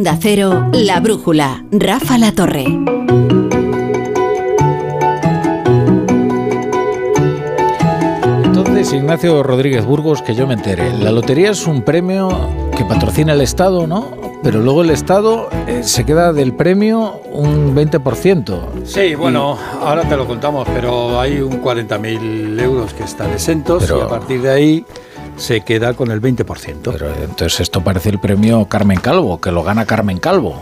Onda Cero, La Brújula, Rafa La Torre. Entonces, Ignacio Rodríguez Burgos, que yo me enteré. La lotería es un premio que patrocina el Estado, ¿no? Pero luego el Estado eh, se queda del premio un 20%. Sí, bueno, ahora te lo contamos, pero hay un 40.000 euros que están exentos Pero- y a partir de ahí se queda con el 20%. Pero entonces esto parece el premio Carmen Calvo, que lo gana Carmen Calvo.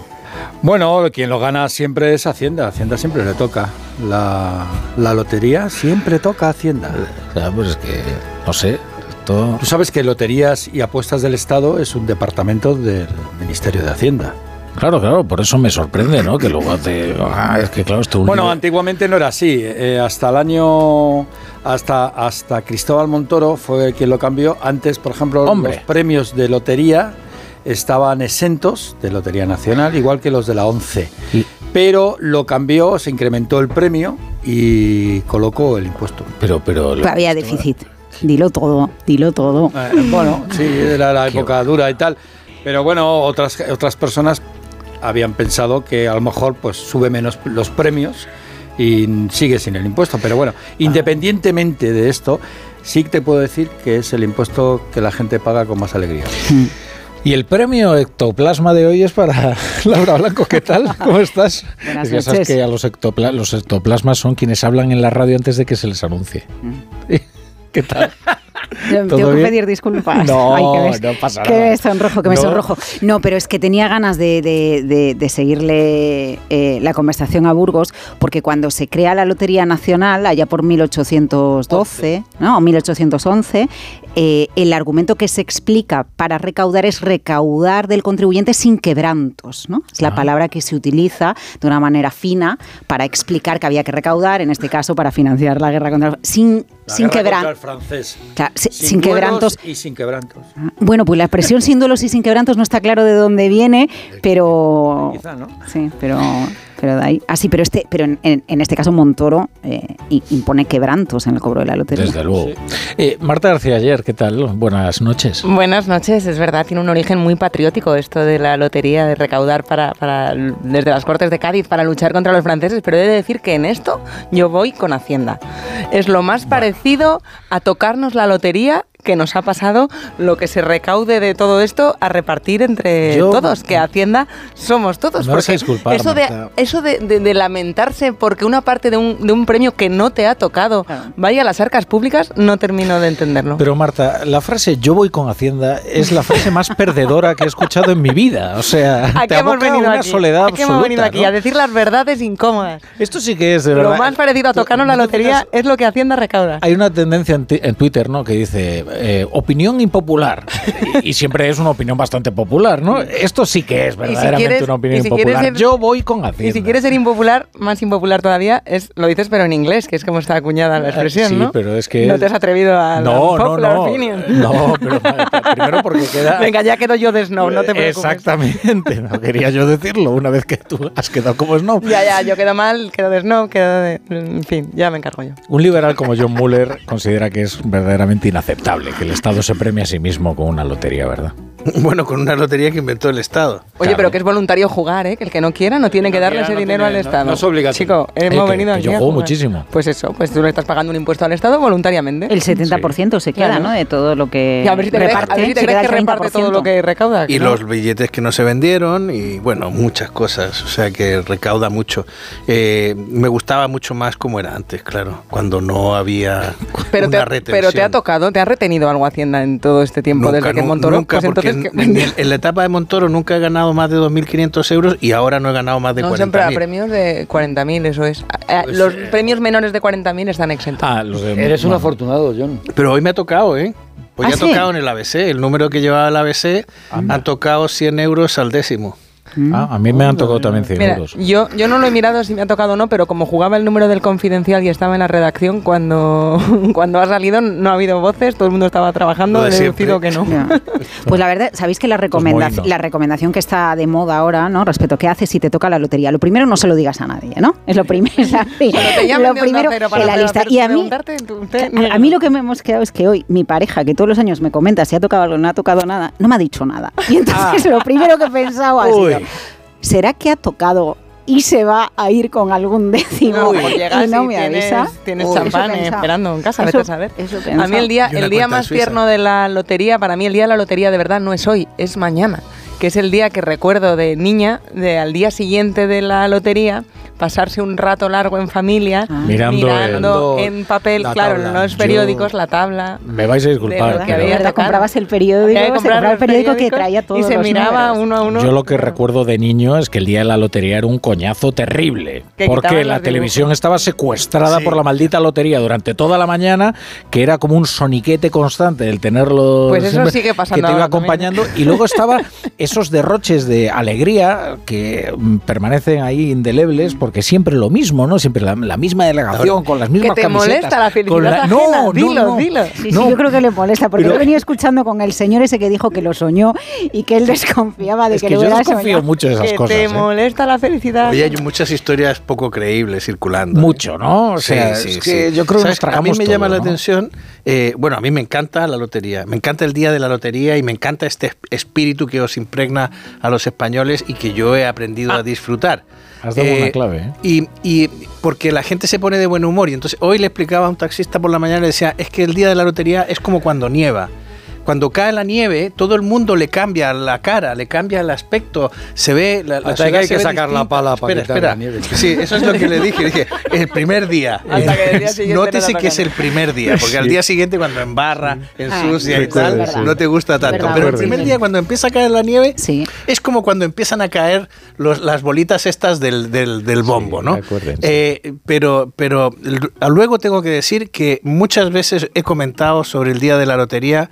Bueno, quien lo gana siempre es Hacienda. Hacienda siempre le toca. La, la lotería siempre toca a Hacienda. Ya, pues es que, no sé, esto... Tú sabes que Loterías y Apuestas del Estado es un departamento del Ministerio de Hacienda. Claro, claro, por eso me sorprende, ¿no? Que luego hace... Ah, es que claro, esto Bueno, antiguamente no era así. Eh, hasta el año. Hasta, hasta Cristóbal Montoro fue quien lo cambió. Antes, por ejemplo, Hombre. los premios de lotería estaban exentos de Lotería Nacional, igual que los de la ONCE. Pero lo cambió, se incrementó el premio y colocó el impuesto. Pero, pero. Había déficit. Dilo todo, dilo todo. Eh, bueno, sí, era la época dura y tal. Pero bueno, otras, otras personas habían pensado que a lo mejor pues sube menos los premios y sigue sin el impuesto. Pero bueno, independientemente de esto, sí te puedo decir que es el impuesto que la gente paga con más alegría. Y el premio Ectoplasma de hoy es para Laura Blanco. ¿Qué tal? ¿Cómo estás? Buenas ya sabes que a los, ectopla- los ectoplasmas son quienes hablan en la radio antes de que se les anuncie. ¿Qué tal? Tengo ¿Todo que pedir disculpas. No, Ay, que me- no pasa Que nada. me sonrojo, que me No. sonrojo. No, pero es que tenía ganas de, de- de- de seguirle eh, la conversación a Burgos, porque cuando se crea la Lotería Nacional, allá por 1812, ¿no? o 1811, eh, el argumento que se explica para recaudar es recaudar del contribuyente sin quebrantos, ¿no? Es la Ah. palabra que se utiliza de una manera fina para explicar que había que recaudar, en este caso para financiar la guerra contra sin, La sin quebrantos. el francés. Claro, Sin sin quebrantos. Y sin quebrantos. Bueno, pues la expresión sin duelos y sin quebrantos no está claro de dónde viene, pero Quizá, ¿no? sí, pero pero de ahí. Ah, sí, pero este, pero en, en- en este caso Montoro eh, impone quebrantos en el cobro de la lotería. Desde luego. Eh, Marta García Ayer, ¿qué tal? Buenas noches. Buenas noches, es verdad, tiene un origen muy patriótico esto de la lotería, de recaudar para, para desde las Cortes de Cádiz para luchar contra los franceses, pero he de decir que en esto yo voy con Hacienda. Es lo más parecido a tocarnos la lotería que nos ha pasado lo que se recaude de todo esto a repartir entre Yo- todos, que Hacienda somos todos. A porque disculpar, eso de, Marta. eso de, de- de lamentarse porque una parte de un, de un premio que no te ha tocado vaya a las arcas públicas, no termino de entenderlo. Pero Marta, la frase yo voy con Hacienda es la frase más perdedora que he escuchado en mi vida. O sea, ¿A te hemos venido una aquí? soledad ¿A qué hemos venido aquí? ¿no? A decir las verdades incómodas. Esto sí que es de verdad. Lo más parecido a tocarnos la lotería es lo que Hacienda recauda. Hay una tendencia en, en Twitter, ¿no? Que dice eh, opinión impopular. Y, y siempre es una opinión bastante popular, ¿no? Esto sí que es verdaderamente quieres- una opinión y si impopular. ser- Yo voy con Y Hacienda. si quieres ser impopular, más impopular todavía, es lo dices pero en inglés, que es como está acuñada la expresión, Eh, sí, ¿no? pero es que No te has atrevido a la No, no, popular no. opinion. No, pero primero porque queda Venga, ya quedo yo de snob, no te preocupes. Exactamente, no quería yo decirlo una vez que tú has quedado como snob. Ya, ya, yo quedo mal, quedo de snob, quedo de... En fin, ya me encargo yo. Un liberal como John Muller considera que es verdaderamente inaceptable que el Estado se premie a sí mismo con una lotería, ¿verdad? Bueno, con una lotería que inventó el Estado. Oye, pero que es voluntario jugar, ¿eh? Que el que no quiera no tiene que darle quiera, ese no dinero tiene- al Estado. no es obligatorio. Chico, hemos Eh, venido que aquí yo a juego jugar. muchísimo. Pues eso, pues tú le estás pagando un impuesto al Estado voluntariamente. El 70% se queda, Claro. ¿no? De todo lo que Y a ver si te crees, reparte, a ver si te crees que reparte todo 30%. lo que recauda. Y ¿no? los billetes que no se vendieron y bueno, muchas cosas, o sea que recauda mucho. Eh, me gustaba mucho más como era antes, claro, cuando no había Pero una retención. pero te ha tocado, te ha retenido algo Hacienda en todo este tiempo desde que Montoro. nunca, pues entonces, en, en en la etapa de Montoro nunca he ganado más de 2.500 euros y ahora no he ganado más de no, siempre a 40.000. premios de 40.000, eso es. Eh, Pues, los premios menores de 40.000 están exentos. Ah, los de Eres un afortunado, John. Pero hoy me ha tocado, ¿eh? Hoy ¿Ah, ha sí? tocado en el ABC, el número que llevaba el ABC, han tocado 100 euros al décimo. Ah, a mí me han tocado también 100 Mira, euros. yo, yo no lo he mirado si me ha tocado o no, pero como jugaba el número del confidencial y estaba en la redacción, cuando, cuando ha salido no ha habido voces, todo el mundo estaba trabajando, he deducido que no. Pues la verdad, sabéis que la, recomendación Pues la recomendación que está de moda ahora, ¿no? Respecto a qué haces si te toca la lotería. Lo primero, no se lo digas a nadie, ¿no? Es lo primero. lo primero en para la lista. Y a mí, a, a mí lo que me hemos quedado es que hoy mi pareja, que todos los años me comenta si ha tocado algo o no ha tocado nada, no me ha dicho nada. Y entonces lo primero que he pensado ha sido, Uy. ¿será que ha tocado y se va a ir con algún décimo No, pues llegas y no y me tienes, avisa? tienes Uy, champán eh, esperando en casa, Eso- vete a saber. A mí el día, el día más suiza. tierno de la lotería, para mí el día de la lotería de verdad no es hoy, es mañana, que es el día que recuerdo de niña, de al día siguiente de la lotería, pasarse un rato largo en familia, Mirando mirando, el- en papel, la claro, tabla. en los Yo- periódicos, la tabla. Me vais a disculpar, que había ¿Verdad? Comprabas el periódico, que se comprar compraba el los periódico que periódicos traía todos Y se los miraba números. uno a uno. yo lo que recuerdo de niño es que el día de la lotería era un coñazo terrible. Que Porque la televisión estaba secuestrada por la maldita lotería durante toda la mañana, que era como un soniquete constante el tenerlo. Pues eso siempre, sigue pasando Que te iba también. acompañando. Y luego estaba esos derroches de alegría que mm, permanecen ahí indelebles, porque siempre lo mismo, ¿no? Siempre la, la misma delegación, con las mismas te camisetas. molesta la felicidad con ajena, No, dilo, no, no. dilo. Sí, sí, No. yo creo que le molesta, porque Pero- he venido escuchando con el señor ese que dijo que lo soñó y que él desconfiaba de Es que, que lo yo hubiera desconfío soñado. mucho de esas que cosas. te ¿eh? molesta la felicidad. Oye, hay muchas historias poco creíbles circulando. ¿eh? Mucho, ¿no? O sea, es que yo creo que ¿Sabes? nos tragamos A mí me llama todo, la ¿no? atención, eh, bueno, a mí me encanta la lotería, me encanta el día de la lotería y me encanta este es- espíritu que os impregna a los españoles y que yo he aprendido a disfrutar. Has dado una clave, ¿eh? Y, y porque la gente se pone de buen humor y entonces hoy le explicaba a un taxista por la mañana, le decía, es que el día de la lotería es como cuando nieva. Cuando cae la nieve, todo el mundo le cambia la cara, le cambia el aspecto, se ve la, la Hasta que hay se que ve sacar la distinta. pala para espera, la nieve. Sí, eso es lo que le dije. Dije, el primer día. Hasta que el día siguiente Nótese la que es el primer día, porque al Sí. día siguiente cuando embarra, ensucia y recuerdo, tal, sí. no te gusta tanto. Verdad, Pero el primer día cuando empieza a caer la nieve, Sí. es como cuando empiezan a caer los- las bolitas estas del, del- del bombo, ¿no? Eh, pero, pero luego tengo que decir que muchas veces he comentado sobre el día de la lotería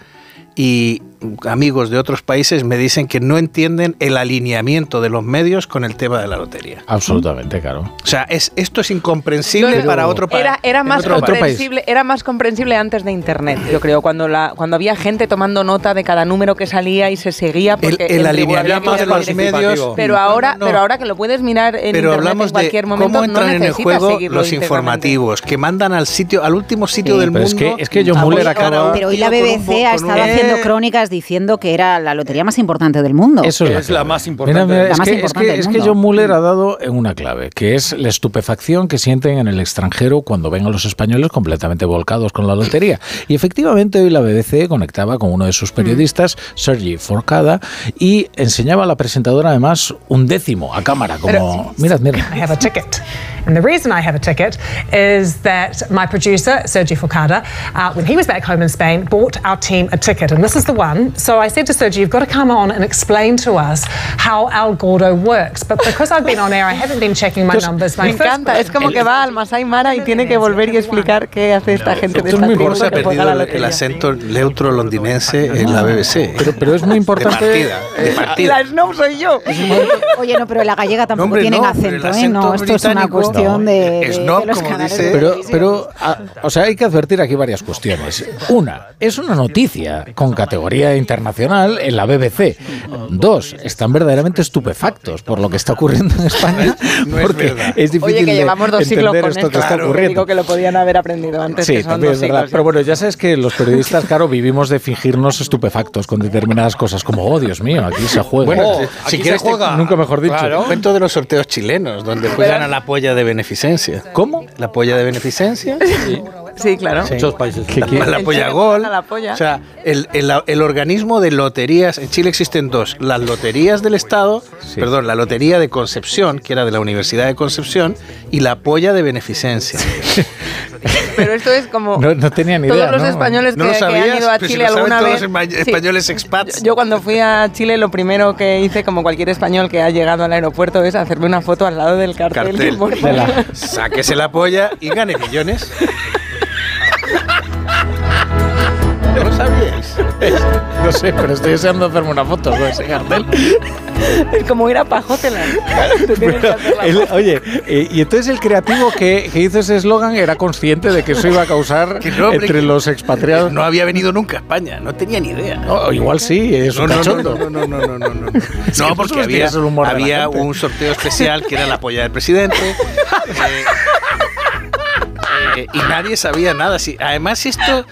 y amigos de otros países me dicen que no entienden el alineamiento de los medios con el tema de la lotería. Absolutamente, claro. O sea, es, esto es incomprensible para otro país. Era, era más otro- otro país. comprensible, era más comprensible antes de internet, yo creo, cuando la, cuando había gente tomando nota de cada número que salía y se seguía porque el alineamiento de los medios. Pero ahora, no, no. pero ahora que lo puedes mirar en Pero internet hablamos en cualquier de momento, cómo entran no en el necesitas juego seguirlo los informativos, que mandan al sitio, al último sitio Sí. del Pero es mundo. que- es que John Muller acaba- Pero hoy la BBC ha estado un- haciendo crónicas diciendo que era la lotería más importante del mundo. Eso Es clave. la más importante. Mira, mira, La es, más que, es, importante que, del es que mundo. John Muller ha dado en una clave, que es la estupefacción que sienten en el extranjero cuando ven a los españoles completamente volcados con la lotería. Y efectivamente hoy la BBC conectaba con uno de sus periodistas, Sergi Forcada, y enseñaba a la presentadora además un décimo a cámara, como... Mirad, mirad. I have a ticket. And the reason I have a ticket is that my producer, Sergi Focada, uh, when he was back home in Spain, bought our team a ticket. And this is the one. So I said to Sergi, you've got to come on and explain to us how Al Gordo works. But because I've been on air, I haven't been checking my numbers. My Me first encanta, es como que va al Masai Mara y tiene que volver y explicar qué hace esta gente de Esto es esta muy. Se ha perdido el, el acento neutro londinense en la BBC. Pero, pero es muy importante... De partida, de partida. La Snow soy yo. Oye, no, pero la gallega tampoco hombre, tienen no, el acento, ¿eh? No, esto es una británico- cuestión No, de, de- snob, de los como canales dice- Pero, pero a- o sea, hay que advertir aquí varias cuestiones. Una, es una noticia con categoría internacional en la BBC. Dos, están verdaderamente estupefactos por lo que está ocurriendo en España, No porque es difícil Oye, que llevamos dos siglos entender con esto que está ocurriendo. Digo que lo podían haber aprendido antes, Sí, que son también dos es verdad. siglos. Pero bueno, ya sabes que los periodistas, claro, vivimos de fingirnos estupefactos con determinadas cosas, como, oh, Dios mío, aquí se juega. Bueno, Oh, si aquí quieres, se juega. Nunca mejor dicho. Claro. Cuento de los sorteos chilenos, donde juegan a la polla de beneficencia. ¿Cómo? La polla de beneficencia. Sí, claro. Sí. Muchos países. ¿Qué- qué? La, polla gol. la polla. O sea, el, el- el organismo de loterías. En Chile existen dos: las loterías del Estado, Sí. perdón, la lotería de Concepción, que era de la Universidad de Concepción, y la polla de beneficencia. Pero esto es como No, no tenía ni todos idea. los ¿no? españoles ¿No que, lo que sabías? han ido a si Chile lo saben alguna todos vez. espa- Sí. españoles expats. Yo cuando fui a Chile lo primero que hice, como cualquier español que ha llegado al aeropuerto, es hacerme una foto al lado del cartel. que Cartel. De la- Sáquese la polla y gane millones. ¿No lo sabíais? No sé, pero estoy deseando hacerme una foto con ese cartel. Es como ir a Pajótela. Te tienes que hacer la El- foto. oye, eh, y entonces el creativo que, que hizo ese eslogan era consciente de que eso iba a causar Que no, hombre, entre los expatriados. No había venido nunca a España, no tenía ni idea. Oh, igual sí, es No, un no, no, cachondo. no, no, no, no, no, no, no. que No, porque había, había un sorteo especial que era la polla del presidente. eh, eh, y nadie sabía nada. Sí, además, esto.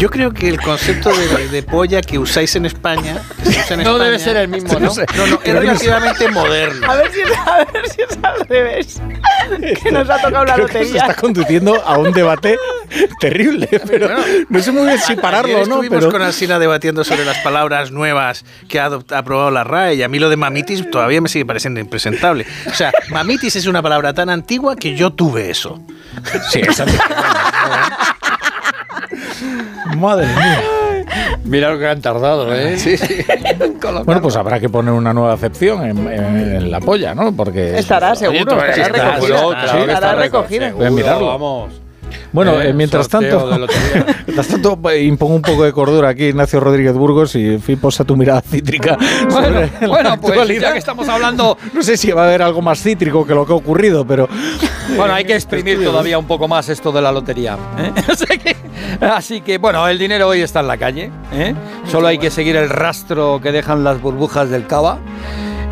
Yo creo que el concepto de, de polla que usáis en España. que se usa en No debe España- ser el mismo, ¿no? No, no, es relativamente moderno. A ver si es, a ver si es al revés. Que nos ha tocado la Creo que se lotería. está conduciendo a un debate terrible, pero Bueno, no sé muy bien si pararlo o no. estuvimos Pero con Alsina debatiendo sobre las palabras nuevas que ha aprobado la RAE y a mí lo de mamitis todavía me sigue pareciendo impresentable. O sea, mamitis es una palabra tan antigua que yo tuve eso. sí, exacto. Madre mía. Mira lo que han tardado, ¿eh? Sí, sí. Bueno, pues habrá que poner una nueva acepción en, en- en la polla, ¿no? Porque Estará seguro, estará recogida. estará está recogida. Voy a mirarlo. Vamos. Bueno, Eh, eh, mientras tanto, mientras tanto, eh, impongo un poco de cordura aquí, Ignacio Rodríguez Burgos, y en fin, posa tu mirada cítrica. Bueno, sobre la bueno, pues actualidad. ya que estamos hablando, No sé si va a haber algo más cítrico que lo que ha ocurrido, pero. bueno, hay que exprimir todavía un poco más esto de la lotería. ¿eh? Así que- Así que, bueno, el dinero hoy está en la calle. ¿eh? Solo hay que seguir el rastro que dejan las burbujas del cava.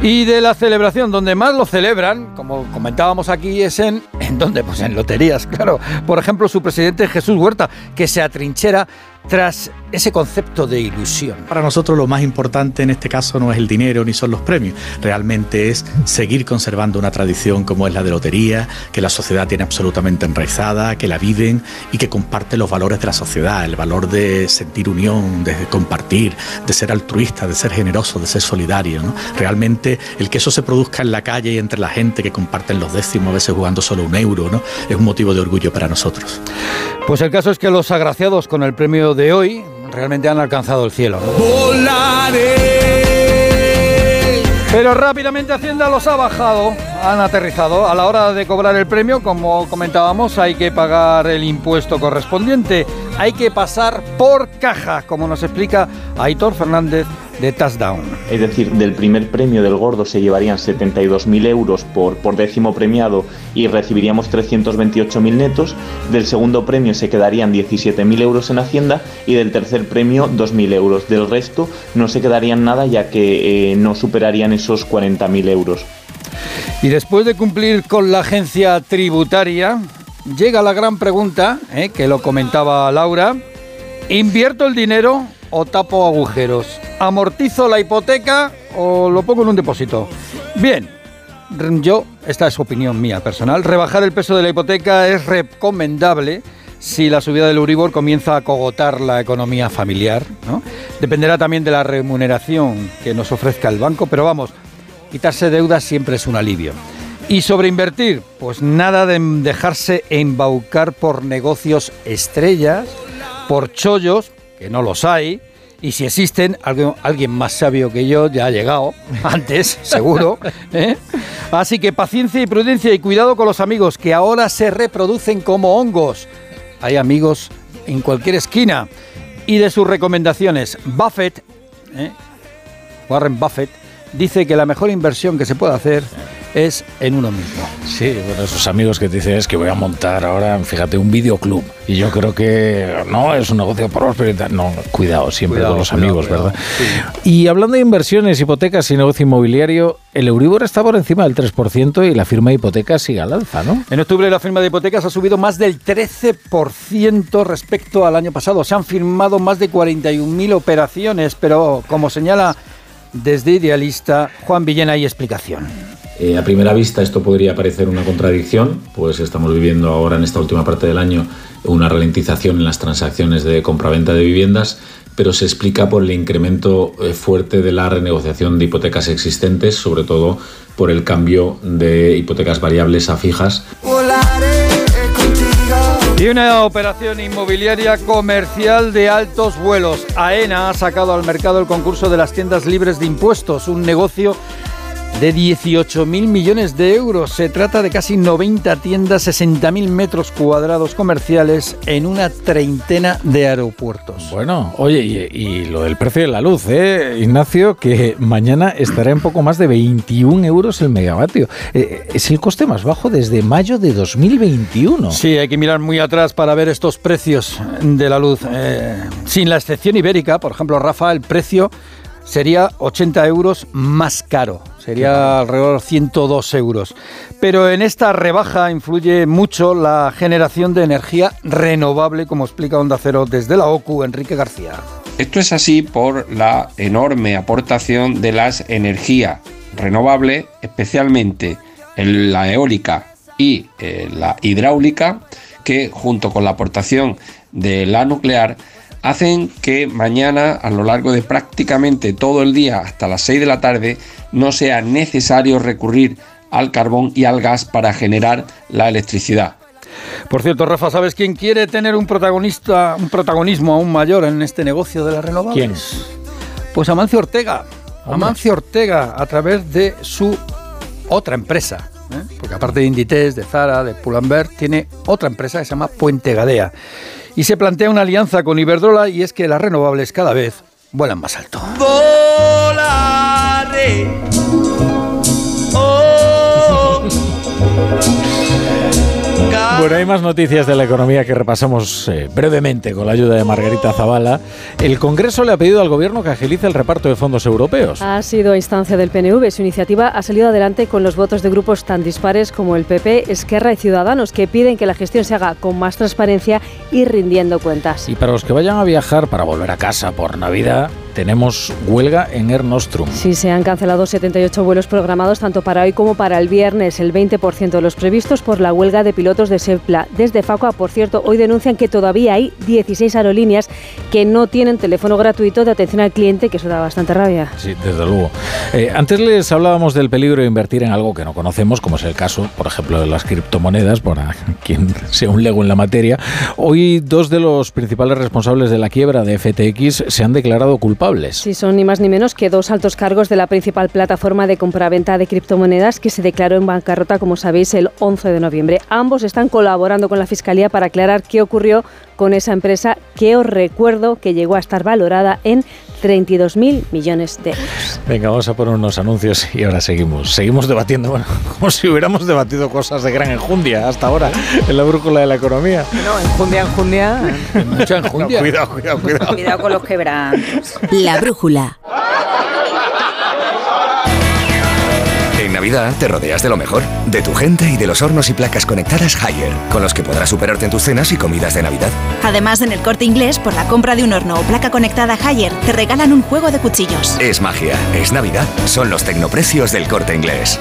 Y de la celebración, donde más lo celebran, como comentábamos aquí, es en, ¿en dónde? Pues en loterías, claro. Por ejemplo, su presidente Jesús Huerta, que se atrinchera tras ese concepto de ilusión. Para nosotros lo más importante en este caso no es el dinero ni son los premios, realmente es seguir conservando una tradición como es la de lotería, que la sociedad tiene absolutamente enraizada, que la viven y que comparte los valores de la sociedad, el valor de sentir unión, de compartir, de ser altruista, de ser generoso, de ser solidario. ¿no? Realmente el que eso se produzca en la calle y entre la gente que comparten los décimos, a veces jugando solo un euro, ¿no? es un motivo de orgullo para nosotros. Pues el caso es que los agraciados con el premio de hoy realmente han alcanzado el cielo. Pero rápidamente Hacienda los ha bajado, han aterrizado. A la hora de cobrar el premio, como comentábamos, hay que pagar el impuesto correspondiente. Hay que pasar por caja, como nos explica Aitor Fernández de Touchdown. Es decir, del primer premio del gordo se llevarían 72.000 euros por, por décimo premiado y recibiríamos 328.000 netos. Del segundo premio se quedarían 17.000 euros en Hacienda y del tercer premio 2.000 euros. Del resto no se quedarían nada ya que eh, no superarían esos 40.000 euros. Y después de cumplir con la agencia tributaria, llega la gran pregunta, eh, que lo comentaba Laura, ¿invierto el dinero o tapo agujeros? ¿Amortizo la hipoteca o lo pongo en un depósito? Bien, yo, esta es opinión mía personal, rebajar el peso de la hipoteca es recomendable si la subida del Euribor comienza a cogotar la economía familiar. Dependerá también de la remuneración que nos ofrezca el banco, pero vamos, quitarse deudas siempre es un alivio. Y sobre invertir, pues nada de dejarse embaucar por negocios estrellas, por chollos, que no los hay, y si existen, alguien, más sabio que yo ya ha llegado antes, seguro. ¿eh? Así que paciencia y prudencia y cuidado con los amigos que ahora se reproducen como hongos. Hay amigos en cualquier esquina. Y de sus recomendaciones, Buffett, ¿eh? Warren Buffett, dice que la mejor inversión que se puede hacer es en uno mismo. Sí, bueno, esos amigos que te dicen es que voy a montar ahora, fíjate, un videoclub. Y yo creo que no es un negocio próspero. No, cuidado siempre Cuidado, con los cuidado, amigos, cuidado. ¿verdad? Y hablando de inversiones, hipotecas y negocio inmobiliario, el Euribor está por encima del 3% y la firma de hipotecas sigue al alza, ¿no? En octubre la firma de hipotecas ha subido más del 13% respecto al año pasado. Se han firmado más de 41.000 operaciones, pero como señala desde Idealista, Juan Villena hay explicación. Eh, a primera vista esto podría parecer una contradicción, pues estamos viviendo ahora en esta última parte del año una ralentización en las transacciones de compraventa de viviendas, pero se explica por el incremento eh, fuerte de la renegociación de hipotecas existentes, sobre todo por el cambio de hipotecas variables a fijas. Y una operación inmobiliaria comercial de altos vuelos. AENA ha sacado al mercado el concurso de las tiendas libres de impuestos, un negocio de 18.000 millones de euros. Se trata de casi 90 tiendas, 60.000 metros cuadrados comerciales en una treintena de aeropuertos. Bueno, oye, y, y lo del precio de la luz, ¿eh, Ignacio? Que mañana estará en poco más de 21 euros el megavatio. Eh, es el coste más bajo desde mayo de 2021. Sí, hay que mirar muy atrás para ver estos precios de la luz. Eh, sin la excepción ibérica, por ejemplo, Rafa, el precio sería 80 euros más caro. Sería alrededor de 102 euros. Pero en esta rebaja influye mucho la generación de energía renovable, como explica Onda Cero desde la OCU, Enrique García. Esto es así por la enorme aportación de las energías renovables, especialmente en la eólica y eh, la hidráulica, que junto con la aportación de la nuclear hacen que mañana, a lo largo de prácticamente todo el día hasta las 6 de la tarde, no sea necesario recurrir al carbón y al gas para generar la electricidad. Por cierto, Rafa, ¿sabes quién quiere tener un protagonista, un protagonismo aún mayor en este negocio de las renovables? Pues Amancio Ortega. Amancio Ortega, a través de su otra empresa. ¿eh? Porque aparte de Inditex, de Zara, de Pull&Bear, tiene otra empresa que se llama Puente Gadea. Y se plantea una alianza con Iberdrola y es que las renovables cada vez vuelan más alto. Oh, Bueno, hay más noticias de la economía que repasamos eh, brevemente con la ayuda de Margarita Zavala. El Congreso le ha pedido al Gobierno que agilice el reparto de fondos europeos. Ha sido a instancia del PNV. Su iniciativa ha salido adelante con los votos de grupos tan dispares como el PP, Esquerra y Ciudadanos, que piden que la gestión se haga con más transparencia y rindiendo cuentas. Y para los que vayan a viajar para volver a casa por Navidad, tenemos huelga en Air Nostrum. Sí, se han cancelado 78 vuelos programados tanto para hoy como para el viernes, el 20% de los previstos por la huelga de pilotos de Sepla. Desde Facua, por cierto, hoy denuncian que todavía hay 16 aerolíneas que no tienen teléfono gratuito de atención al cliente, que eso da bastante rabia. Sí, desde luego. Eh, antes les hablábamos del peligro de invertir en algo que no conocemos, como es el caso, por ejemplo, de las criptomonedas, para quien sea un lego en la materia. Hoy dos de los principales responsables de la quiebra de FTX se han declarado culpables. Sí, son ni más ni menos que dos altos cargos de la principal plataforma de compraventa de criptomonedas que se declaró en bancarrota, como sabéis, el 11 de noviembre. Ambos están colaborando con la Fiscalía para aclarar qué ocurrió con esa empresa que os recuerdo que llegó a estar valorada en 32.000 millones de euros. Venga, vamos a poner unos anuncios y ahora seguimos. Seguimos debatiendo, bueno, como si hubiéramos debatido cosas de gran enjundia hasta ahora en la brújula de la economía. No, enjundia, enjundia. Mucha enjundia. cuidado, cuidado, cuidado. Cuidado con los quebrantos. La brújula. Navidad te rodeas de lo mejor, de tu gente y de los hornos y placas conectadas Haier, con los que podrás superarte en tus cenas y comidas de Navidad. Además, en el corte inglés, por la compra de un horno o placa conectada Haier, te regalan un juego de cuchillos. Es magia, es Navidad, son los tecnoprecios del corte inglés.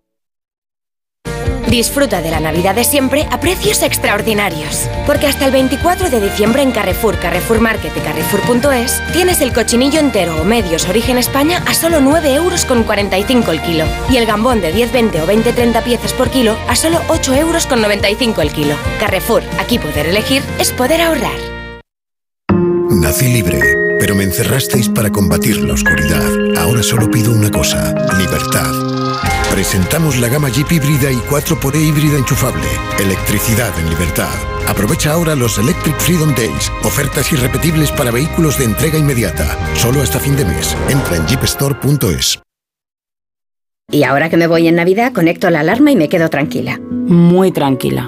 Disfruta de la Navidad de siempre a precios extraordinarios. Porque hasta el 24 de diciembre en Carrefour, Carrefour Market y Carrefour.es tienes el cochinillo entero o medios origen España a solo 9 euros con 45 el kilo. Y el gambón de 10, 20 o 20, 30 piezas por kilo a solo 8 euros con 95 el kilo. Carrefour, aquí poder elegir es poder ahorrar. Nací libre, pero me encerrasteis para combatir la oscuridad. Ahora solo pido una cosa, libertad. Presentamos la gama Jeep híbrida y 4xE híbrida enchufable. Electricidad en libertad. Aprovecha ahora los Electric Freedom Days. Ofertas irrepetibles para vehículos de entrega inmediata. Solo hasta fin de mes. Entra en jeepstore.es. Y ahora que me voy en Navidad, conecto la alarma y me quedo tranquila. Muy tranquila.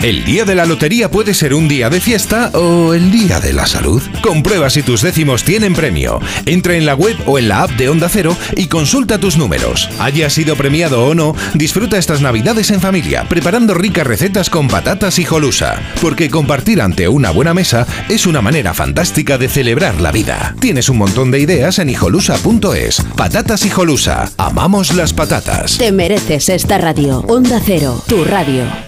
El día de la lotería puede ser un día de fiesta o el día de la salud. Comprueba si tus décimos tienen premio. Entra en la web o en la app de Onda Cero y consulta tus números. Haya sido premiado o no, disfruta estas navidades en familia, preparando ricas recetas con patatas y jolusa. Porque compartir ante una buena mesa es una manera fantástica de celebrar la vida. Tienes un montón de ideas en hijolusa.es. Patatas y jolusa. Amamos las patatas. Te mereces esta radio. Onda Cero, tu radio.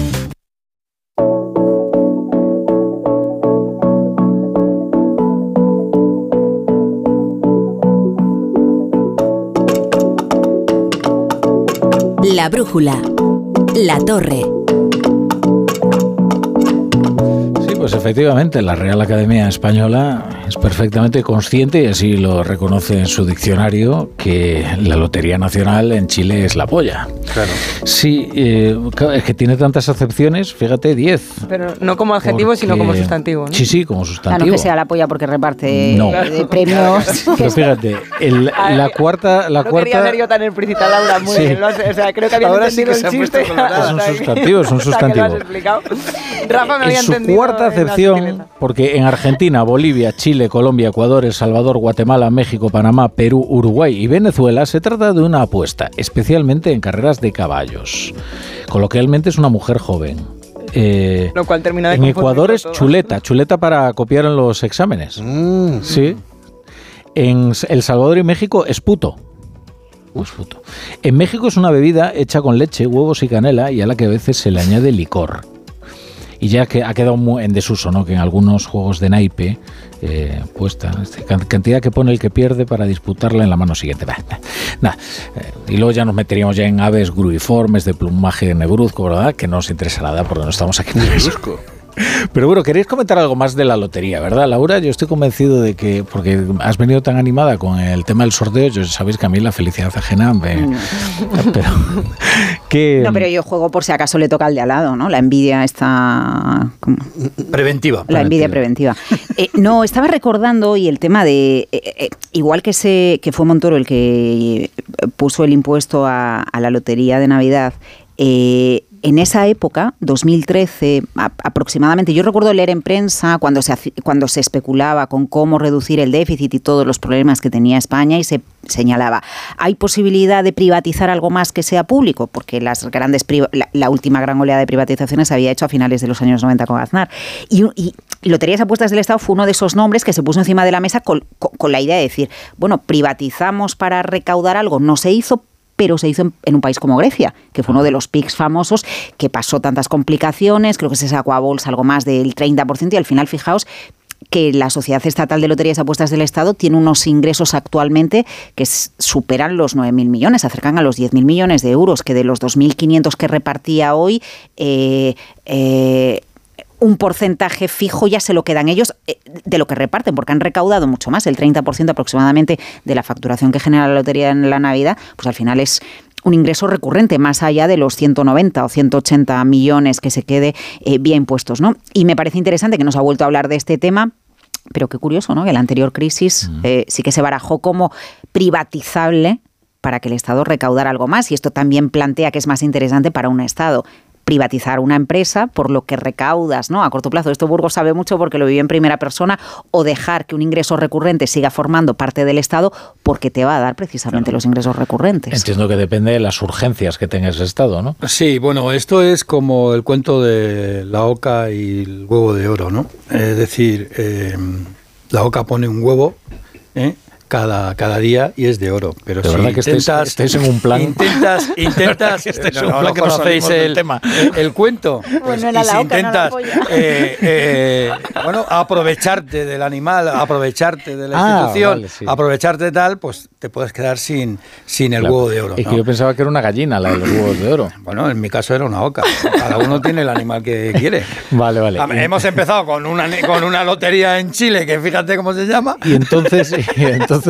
La brújula. La torre. Sí, pues efectivamente, la Real Academia Española es perfectamente consciente, y así lo reconoce en su diccionario, que la Lotería Nacional en Chile es la polla. Claro. Sí, eh, claro, es que tiene tantas acepciones, fíjate, 10. Pero no como adjetivo, sino como Porque- sustantivo. ¿no? Sí, sí, como O sea, no sustantivo. que sea la polla porque reparte No. eh, premios. Pero fíjate, el- la cuarta, la no cuarta quería ser yo tan explícita, Laura, muy Sí. bien. lo has- o sea, creo que había Ahora sí entendido que se ha el chiste. Es un que- sustantivo, es un que sustantivo. Rafa me había en su entendido. cuarta en acepción, sutileza. porque en Argentina, Bolivia, Chile, Colombia, Ecuador, El Salvador, Guatemala, México, Panamá, Perú, Uruguay y Venezuela se trata de una apuesta, especialmente en carreras de caballos. Coloquialmente es una mujer joven. Eh, Lo cual termina de en Ecuador es todo. chuleta, chuleta para copiar en los exámenes. Sí. En El Salvador y México es puto. Es puto. En México es una bebida hecha con leche, huevos y canela y a la que a veces se le añade licor. Y ya que ha quedado muy en desuso, ¿no? Que en algunos juegos de naipe eh, puesta este, can- cantidad que pone el que pierde para disputarla en la mano siguiente. Nah. Eh, y luego ya nos meteríamos ya en aves gruiformes de plumaje negruzco, ¿verdad? Que no nos interesa nada porque no estamos aquí para eso. Pero bueno, queréis comentar algo más de la lotería, ¿verdad, Laura? Yo estoy convencido de que, porque has venido tan animada con el tema del sorteo, yo sabéis que a mí la felicidad ajena me... Pero, que, No, pero yo juego por si acaso le toca al de al lado, ¿no? La envidia está... Preventiva. La envidia preventiva. Eh, no, estaba recordando y el tema de, eh, eh, igual que, se, que fue Montoro el que puso el impuesto a, a la lotería de Navidad, eh, en esa época, 2013 a- aproximadamente, yo recuerdo leer en prensa cuando se, cuando se especulaba con cómo reducir el déficit y todos los problemas que tenía España y se señalaba, ¿hay posibilidad de privatizar algo más que sea público? Porque las grandes la, la última gran oleada de privatizaciones se había hecho a finales de los años 90 con Aznar. Y, y Loterías Apuestas del Estado fue uno de esos nombres que se puso encima de la mesa con, con- con la idea de decir, bueno, privatizamos para recaudar algo, no se hizo, pero se hizo en, un país como Grecia, que fue uno de los PICs famosos, que pasó tantas complicaciones, creo que se sacó a bolsa algo más del 30%, y al final, fijaos, que la Sociedad Estatal de Loterías y Apuestas del Estado tiene unos ingresos actualmente que superan los 9.000 millones, acercan a los 10.000 millones de euros, que de los 2.500 que repartía hoy, eh, eh, un porcentaje fijo ya se lo quedan ellos eh, de lo que reparten, porque han recaudado mucho más, el 30% aproximadamente de la facturación que genera la lotería en la Navidad, pues al final es un ingreso recurrente más allá de los 190 o 180 millones que se quede eh, vía impuestos, ¿no? Y me parece interesante que nos ha vuelto a hablar de este tema. Pero qué curioso, ¿no? Que la anterior crisis eh, sí que se barajó como privatizable para que el Estado recaudara algo más. Y esto también plantea que es más interesante para un Estado privatizar una empresa por lo que recaudas, ¿no? A corto plazo. Esto Burgos sabe mucho porque lo vivió en primera persona o dejar que un ingreso recurrente siga formando parte del Estado porque te va a dar precisamente los ingresos recurrentes. Entiendo que depende de las urgencias que tenga ese Estado, ¿no? Sí, bueno, esto es como el cuento de la oca y el huevo de oro, ¿no? Es decir, eh, la oca pone un huevo ¿eh? Cada, cada día y es de oro. Pero De si verdad que intentas, estáis en un plan- Intentas, De intentas. verdad que estáis en un no, plan no que no conocéis del el, tema. el- el cuento. Pues, era y la si oca, no la intentas polla. eh, eh, bueno, aprovecharte del animal, aprovecharte de la Ah, institución, vale, sí. aprovecharte de tal, pues te puedes quedar sin, sin el Claro. huevo de oro. Es que ¿no? yo pensaba que era una gallina la de los huevos de oro. Bueno, en mi caso era una oca. Cada uno tiene el animal que quiere. Vale, vale. Hemos empezado con una, con una lotería en Chile, que fíjate cómo se llama. Y entonces, y entonces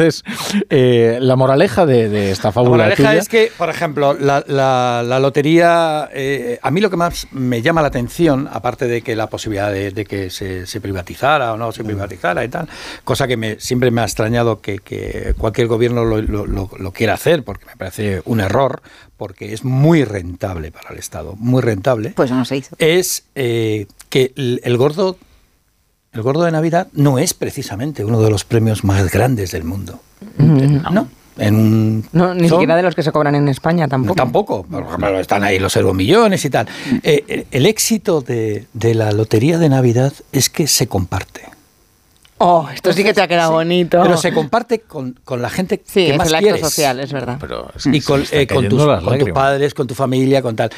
eh, la moraleja de, de esta La fábula moraleja tuya- es que, por ejemplo, la, la- la lotería, eh, a mí lo que más me llama la atención, aparte de que la posibilidad de, de que se, se privatizara o no se privatizara y tal, cosa que me, siempre me ha extrañado que, que cualquier gobierno lo, lo- lo- lo quiera hacer, porque me parece un error, porque es muy rentable para el Estado, muy rentable. Pues no se hizo. Es eh, que el, el gordo... El gordo de Navidad no es precisamente uno de los premios más grandes del mundo. No. En un No, ni son- siquiera de los que se cobran en España tampoco. Tampoco. Por ejemplo, están ahí los euromillones y tal. Eh, el- el éxito de, de la lotería de Navidad es que se comparte. Oh, esto sí que te ha quedado bonito. Pero se comparte con, con la gente Sí, que es más el acto quieres. social, es verdad. y con, se me eh, con tus, con tus padres, con tu familia, con tal.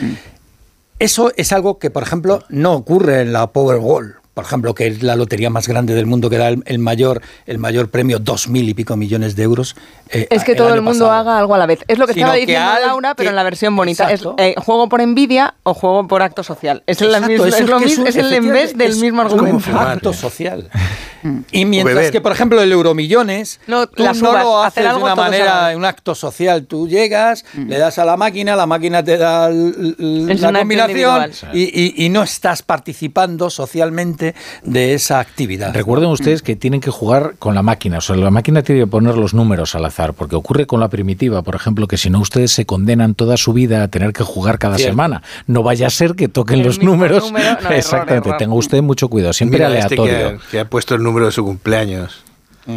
Eso es algo que, por ejemplo, no ocurre en la Powerball, por ejemplo, que es la lotería más grande del mundo, que da el, el mayor, el mayor premio, dos mil y pico millones de euros. eh, Es que todo año el mundo pasado. haga algo a la vez. Es lo que Sino estaba que diciendo al- Laura, pero que- en la versión bonita. Es eh, juego por envidia o juego por acto social. Es, el Exacto, mismo, eso es, lo que es mismo, un- es el en vez del mismo un argumento. acto social. Y mientras beber. que, por ejemplo, el Euromillones, No, tú las no lo haces de una manera, vez. un acto social. Tú llegas, le das a la máquina, la máquina te da l- l- Es la combinación individual. y, y- y no estás participando socialmente de esa actividad. Recuerden ustedes que tienen que jugar con la máquina, o sea, la máquina tiene que poner los números al azar, porque ocurre con la primitiva, por ejemplo, que si no ustedes se condenan toda su vida a tener que jugar cada Cierto. semana. No vaya a ser que toquen El los números. número, no, error, Exactamente, error. tenga usted mucho cuidado, siempre Mira este aleatorio. que, ha, que ha puesto el número de su cumpleaños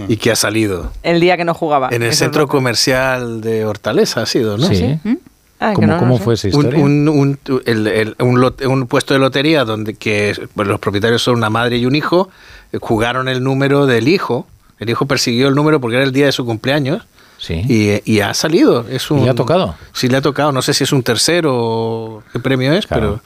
y que ha salido. El día que no jugaba. En el centro comercial de Hortaleza ha sido, ¿no? Sí. Ah, ¿Cómo, no, no cómo sé. fue esa Un, historia? un, un, el- el- un lot- un puesto de lotería donde que pues, los propietarios son una madre y un hijo, eh, jugaron el número del hijo. El hijo persiguió el número porque era el día de su cumpleaños. Sí. Y, y ha salido. Es un, le ha tocado? Sí, le ha tocado. No sé si es un tercero o qué premio es, Claro.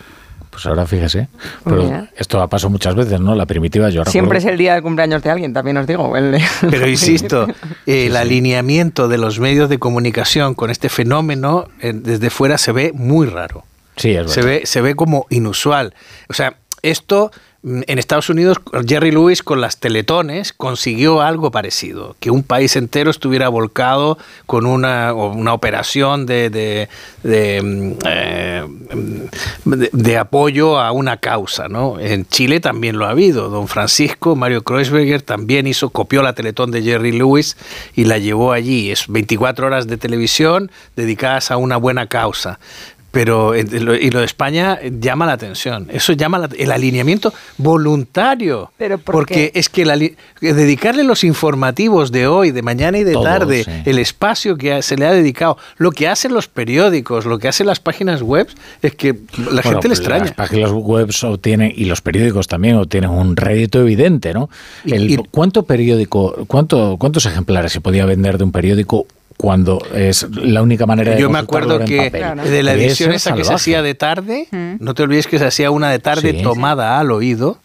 Pues ahora fíjese. Pero Mira. esto ha pasado muchas veces, ¿no? La primitiva yo Siempre es el día de cumpleaños de alguien, también os digo. el pero... Insisto, el alineamiento de los medios de comunicación con este fenómeno eh, desde fuera se ve muy raro. Sí, es se verdad. ve, se ve como inusual. O sea, esto en Estados Unidos, Jerry Lewis con las teletones consiguió algo parecido, que un país entero estuviera volcado con una, una operación de, de, de, mm, eh, mm, de- de apoyo a una causa. ¿no? En Chile también lo ha habido. Don Francisco, Mario Kreuzberger, también hizo, copió la teletón de Jerry Lewis y la llevó allí. Es 24 horas de televisión dedicadas a una buena causa. Pero eh, lo- y lo de España eh, llama la atención. Eso llama la- el alineamiento voluntario. Pero ¿por porque es que que dedicarle los informativos de hoy, de mañana y de Todo, tarde, sí. el espacio que ha- se le ha dedicado, lo que hacen los periódicos, lo que hacen las páginas web, es que la Bueno, gente le pues extraña. Las páginas web obtienen, y los periódicos también obtienen un rédito evidente, ¿no? El- ¿Cuánto periódico, cuánto, cuántos ejemplares se podía vender de un periódico cuando es la única manera de Yo me acuerdo que papel? de la edición esa que se hacía de tarde, no te olvides que se hacía una de tarde Sí. tomada al oído.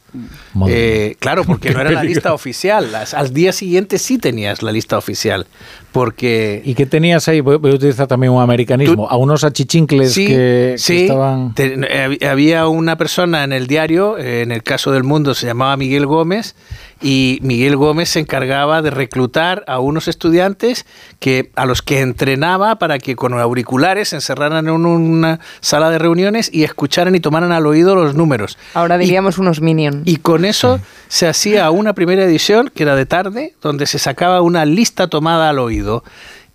Eh, claro, porque no era la lista oficial. Las- al día siguiente sí tenías la lista oficial. Porque. ¿Y qué tenías ahí? Voy voy a utilizar también un americanismo. a unos achichincles Sí, que, estaban. Te- eh, hab- había una persona en el diario, eh, en el caso del mundo se llamaba Miguel Gómez, y Miguel Gómez se encargaba de reclutar a unos estudiantes que a los que entrenaba para que con auriculares se encerraran en una sala de reuniones y escucharan y tomaran al oído los números. Ahora diríamos unos minions. Y con eso se hacía una primera edición, que era de tarde, donde se sacaba una lista tomada al oído.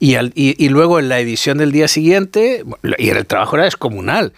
Y, al- y, y luego en la edición del día siguiente, y el trabajo era descomunal.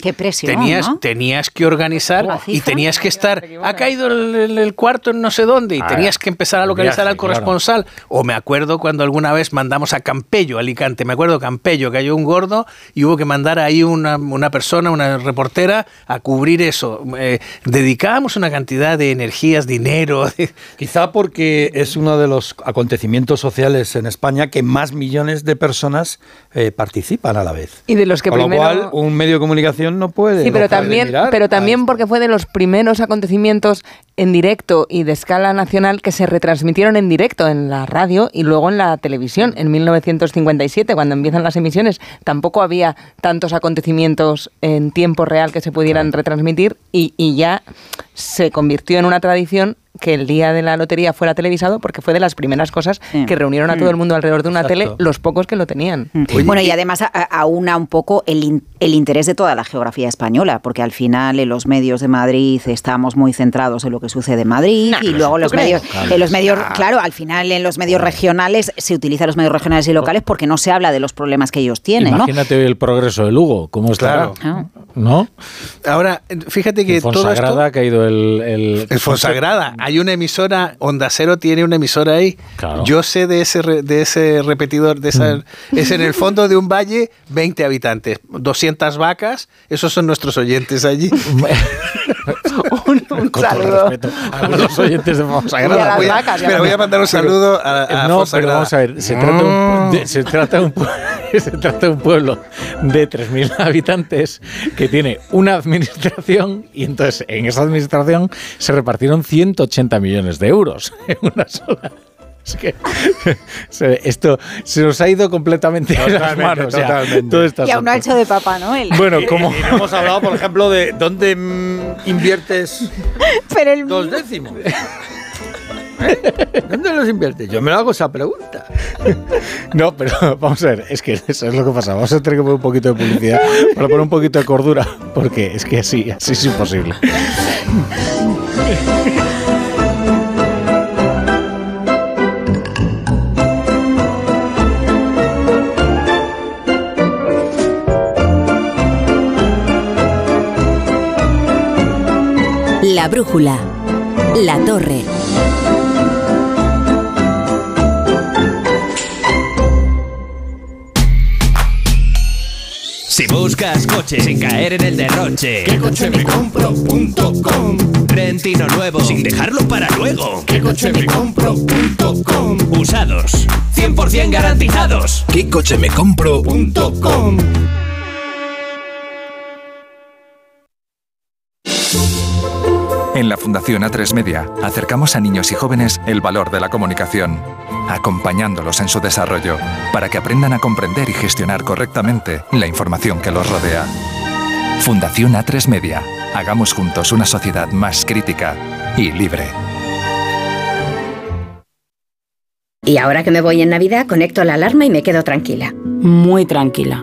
Qué presión, Tenías, ¿no? tenías que organizar y tenías que estar, ha caído el, el- el cuarto en no sé dónde y Ah, tenías que empezar a localizar viaje, al corresponsal. O me acuerdo cuando alguna vez mandamos a Campello, Alicante, me acuerdo Campello, cayó un gordo y hubo que mandar ahí una, una persona, una reportera, a cubrir eso. Eh, dedicábamos una cantidad de energías, dinero. Quizá porque es uno de los acontecimientos sociales en España que más millones de personas eh, participan a la vez. Y de los que Con primero... lo cual, un medio de comunicación no puede. Sí, pero no también, pero también porque fue de los primeros acontecimientos en directo y de escala nacional que se retransmitieron en directo en la radio y luego en la televisión. En 1957, cuando empiezan las emisiones, tampoco había tantos acontecimientos en tiempo real que se pudieran retransmitir y, y ya se convirtió en una tradición que el día de la lotería fuera televisado porque fue de las primeras cosas que reunieron a todo el mundo alrededor de una Exacto. tele, los pocos que lo tenían. bueno, y además aúna un poco el, in- el interés de toda la geografía española, porque al final en los medios de Madrid estamos muy centrados en lo que sucede en Madrid y luego los medios, Claro. en los medios, claro, al final en los medios regionales se utilizan los medios regionales y locales porque no se habla de los problemas que ellos tienen, ¿no? Imagínate hoy el progreso de Lugo, cómo está. Claro. ¿No? Ahora, fíjate que En todo esto... Ha caído el. el En Fonsagrada hay una emisora, Onda Cero tiene una emisora ahí. Claro. Yo sé de ese, re- de ese repetidor, de esa, es en el fondo de un valle, 20 habitantes, 200 vacas, esos son nuestros oyentes allí. un, Con todo respeto a los oyentes de Fonsagrada. Voy a- espera, voy a mandar un saludo a, a no, pero Fonsagrada. vamos a ver, se trata un, de- se trata un, Se trata de un pueblo de 3.000 habitantes que tiene una administración y entonces en esa administración se repartieron 180 millones de euros en una sola. Es que se- esto se nos ha ido completamente de las Totalmente, manos. ya, totalmente. todo Y aún no ha hecho de papá Noel. Bueno, Y- como y no hemos hablado, por ejemplo, de dónde mm, inviertes Pero el- dos décimos. ¿Eh? ¿Dónde los inviertes? Yo me hago esa pregunta. No, pero vamos a ver, es que eso es lo que pasa. Vamos a tener que poner un poquito de publicidad para poner un poquito de cordura, porque es que así, así es imposible. La brújula. La torre. Si buscas coche sin caer en el derroche, ¿qué coche me compro.com? Rentino nuevo sin dejarlo para luego, ¿qué coche me compro.com? Usados, 100% garantizados. ¿Qué coche me compro.com? En la Fundación A3 Media acercamos a niños y jóvenes el valor de la comunicación, acompañándolos en su desarrollo para que aprendan a comprender y gestionar correctamente la información que los rodea. Fundación A3 Media. Hagamos juntos una sociedad más crítica y libre. Y ahora que me voy en Navidad, conecto la alarma y me quedo tranquila. Muy tranquila.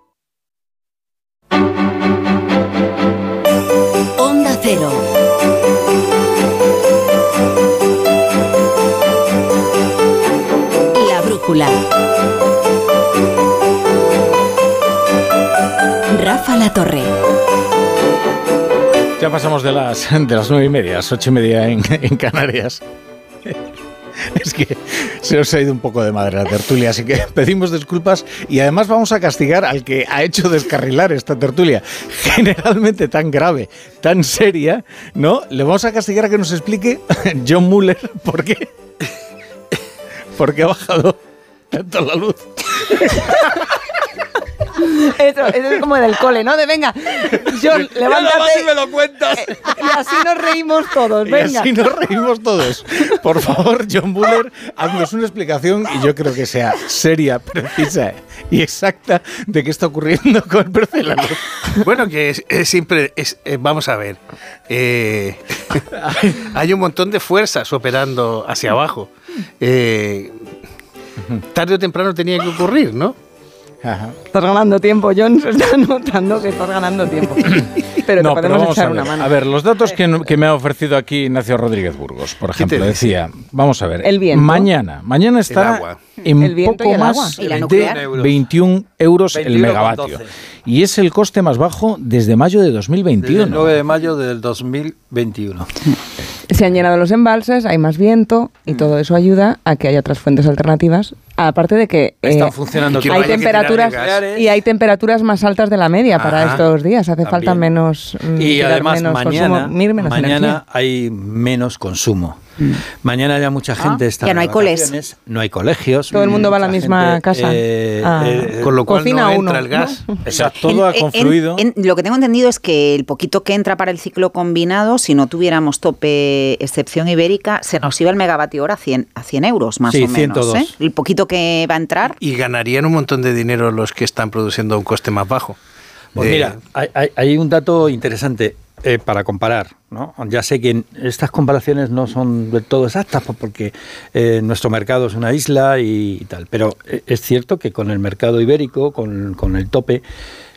La brújula. Rafa La Torre. Ya pasamos de las, de las nueve y media, las ocho y media en Canarias. Es que se nos ha ido un poco de madre la tertulia, así que pedimos disculpas y además vamos a castigar al que ha hecho descarrilar esta tertulia, generalmente tan grave, tan seria, ¿no? Le vamos a castigar a que nos explique John Muller por qué, por qué ha bajado tanto la luz. Eso, eso es como del cole, ¿no? De venga, John, levántate. si me lo cuentas. Y así nos reímos todos, Y venga. así nos reímos todos. Por favor, John Buller, haznos una explicación y yo creo que sea seria, precisa y exacta de qué está ocurriendo con luz. Bueno, que es, es siempre, es, eh, vamos a ver, eh, hay un montón de fuerzas operando hacia abajo. Eh, tarde o temprano tenía que ocurrir, ¿no? Estás ganando tiempo, John. Se está notando que estás ganando tiempo. Pero te No, pero podemos vamos echar a ver. una mano. A ver, los datos que, que me ha ofrecido aquí Ignacio Rodríguez Burgos, por ejemplo, decía, vamos a ver, El viento. mañana, mañana agua. en El viento y poco agua. más Y de nuclear. 21 euros el 21,12. megavatio. Y es el coste más bajo desde mayo de 2021. Desde el 9 de mayo del 2021. Se han llenado los embalses, hay más viento y todo eso ayuda a que haya otras fuentes alternativas. Aparte de que Están eh, funcionando hay todas. temperaturas y hay temperaturas más altas de la media para Ajá, estos días. Hace falta también. menos mm, Y además menos mañana, consumo, menos mañana energía. hay menos consumo. Mañana ya mucha gente está Ah, ya no hay coles. No hay colegios. Todo el mundo va a la misma gente, casa. eh, Ah, eh, Con lo cual cocina no uno, entra el gas. ¿no? Exacto. Todo ha confluido. en- en- lo que tengo entendido es que el poquito que entra para el ciclo combinado, si no tuviéramos tope excepción ibérica, se nos iba el megavatio hora a 100, a 100 euros más Sí, o menos. 102. ¿eh? El poquito que va a entrar. Y ganarían un montón de dinero los que están produciendo a un coste más bajo. Pues Eh, mira, hay, hay- hay un dato interesante eh, para comparar. ¿no? Ya sé que estas comparaciones no son del todo exactas porque eh, nuestro mercado es una isla y, y tal, pero eh, es cierto que con el mercado ibérico, con, con el tope,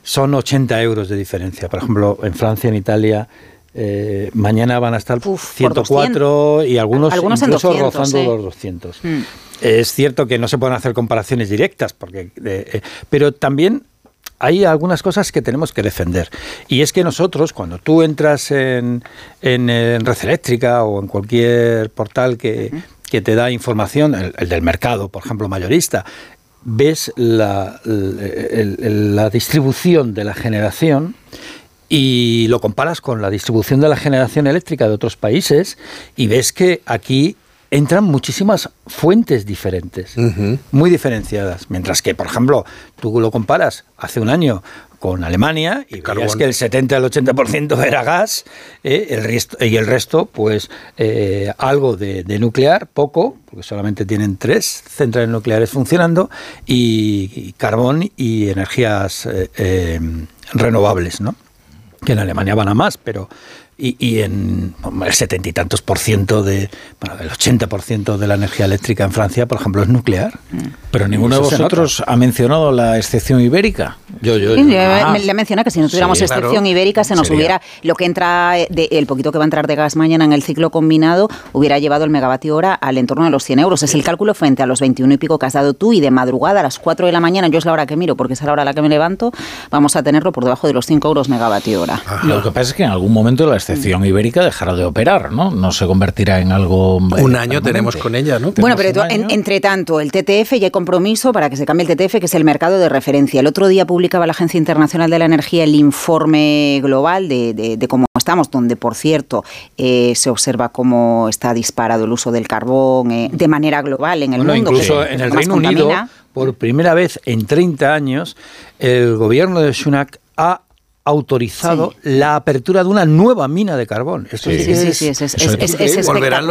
son 80 euros de diferencia. Por ejemplo, en Francia, en Italia, eh, mañana van a estar 104 y algunos, incluso 200, rozando los 200. Mm. Es cierto que no se pueden hacer comparaciones directas, porque, pero también hay algunas cosas que tenemos que defender. Y es que nosotros, cuando tú entras en, en, en Red Eléctrica o en cualquier portal que, que te da información, el, el del mercado, por ejemplo, mayorista, ves la, la distribución de la generación y lo comparas con la distribución de la generación eléctrica de otros países y ves que aquí entran muchísimas fuentes diferentes, muy diferenciadas. Mientras que, por ejemplo, tú lo comparas hace un año con Alemania y veías que el 70 al 80% era gas eh, el resto, y el resto, pues eh, algo de, de nuclear, poco, porque solamente tienen tres centrales nucleares funcionando, y, y carbón y energías eh, renovables, ¿no? que en Alemania van a más, pero y, y en el setenta y tantos por ciento de, bueno, el 80 por ciento de la energía eléctrica en Francia, por ejemplo, es nuclear. Pero ninguno de vosotros ha mencionado la excepción ibérica. Yo, yo, Sí, le- me- le menciona que si no tuviéramos Sí, excepción claro. ibérica se nos Sería- hubiera lo que entra eh, de- el poquito que va a entrar de gas mañana en el ciclo combinado hubiera llevado el megavatio hora al entorno de los 100 euros. Es el cálculo frente a los 21 y pico que has dado tú y de madrugada a las 4 de la mañana, yo es la hora que miro porque es la hora a la que me levanto, vamos a tenerlo por debajo de los 5 euros megavatio hora. Lo que pasa es que en algún momento la excepción ibérica dejará de operar, ¿no? No se convertirá en algo. eh, Un año tenemos con ella, ¿no? Bueno, pero en- entre tanto, el TTF ya hay compromiso para que se cambie el TTF, que es el mercado de referencia. El otro día publicaba la Agencia Internacional de la Energía el informe global de, de- de cómo estamos, donde, por cierto, eh, se observa cómo está disparado el uso del carbón eh, de manera global en el Bueno, mundo. incluso que en el Reino Unido, contamina. por primera vez en 30 años, el gobierno de Sunak ha autorizado la apertura de una nueva mina de carbón. Esto Sí, sí, sí, que sí, es- sí, es- es- es- es increíble. espectacular.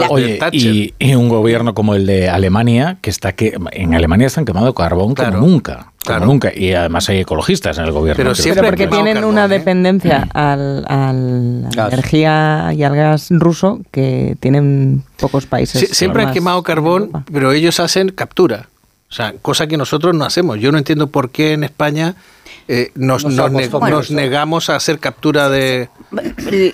La- Oye, y, y un gobierno como el de Alemania, que está que en Alemania están quemando carbón como nunca. Como nunca. Y además hay ecologistas en el gobierno. Pero siempre porque tienen una dependencia al, al- a la Gas. energía y al gas ruso que tienen pocos países. Sí, siempre han quemado carbón, pero ellos hacen captura. O sea, cosa que nosotros no hacemos. Yo no entiendo por qué en España eh, nos, Nos nos ne- acostumbramos. nos negamos a hacer captura de...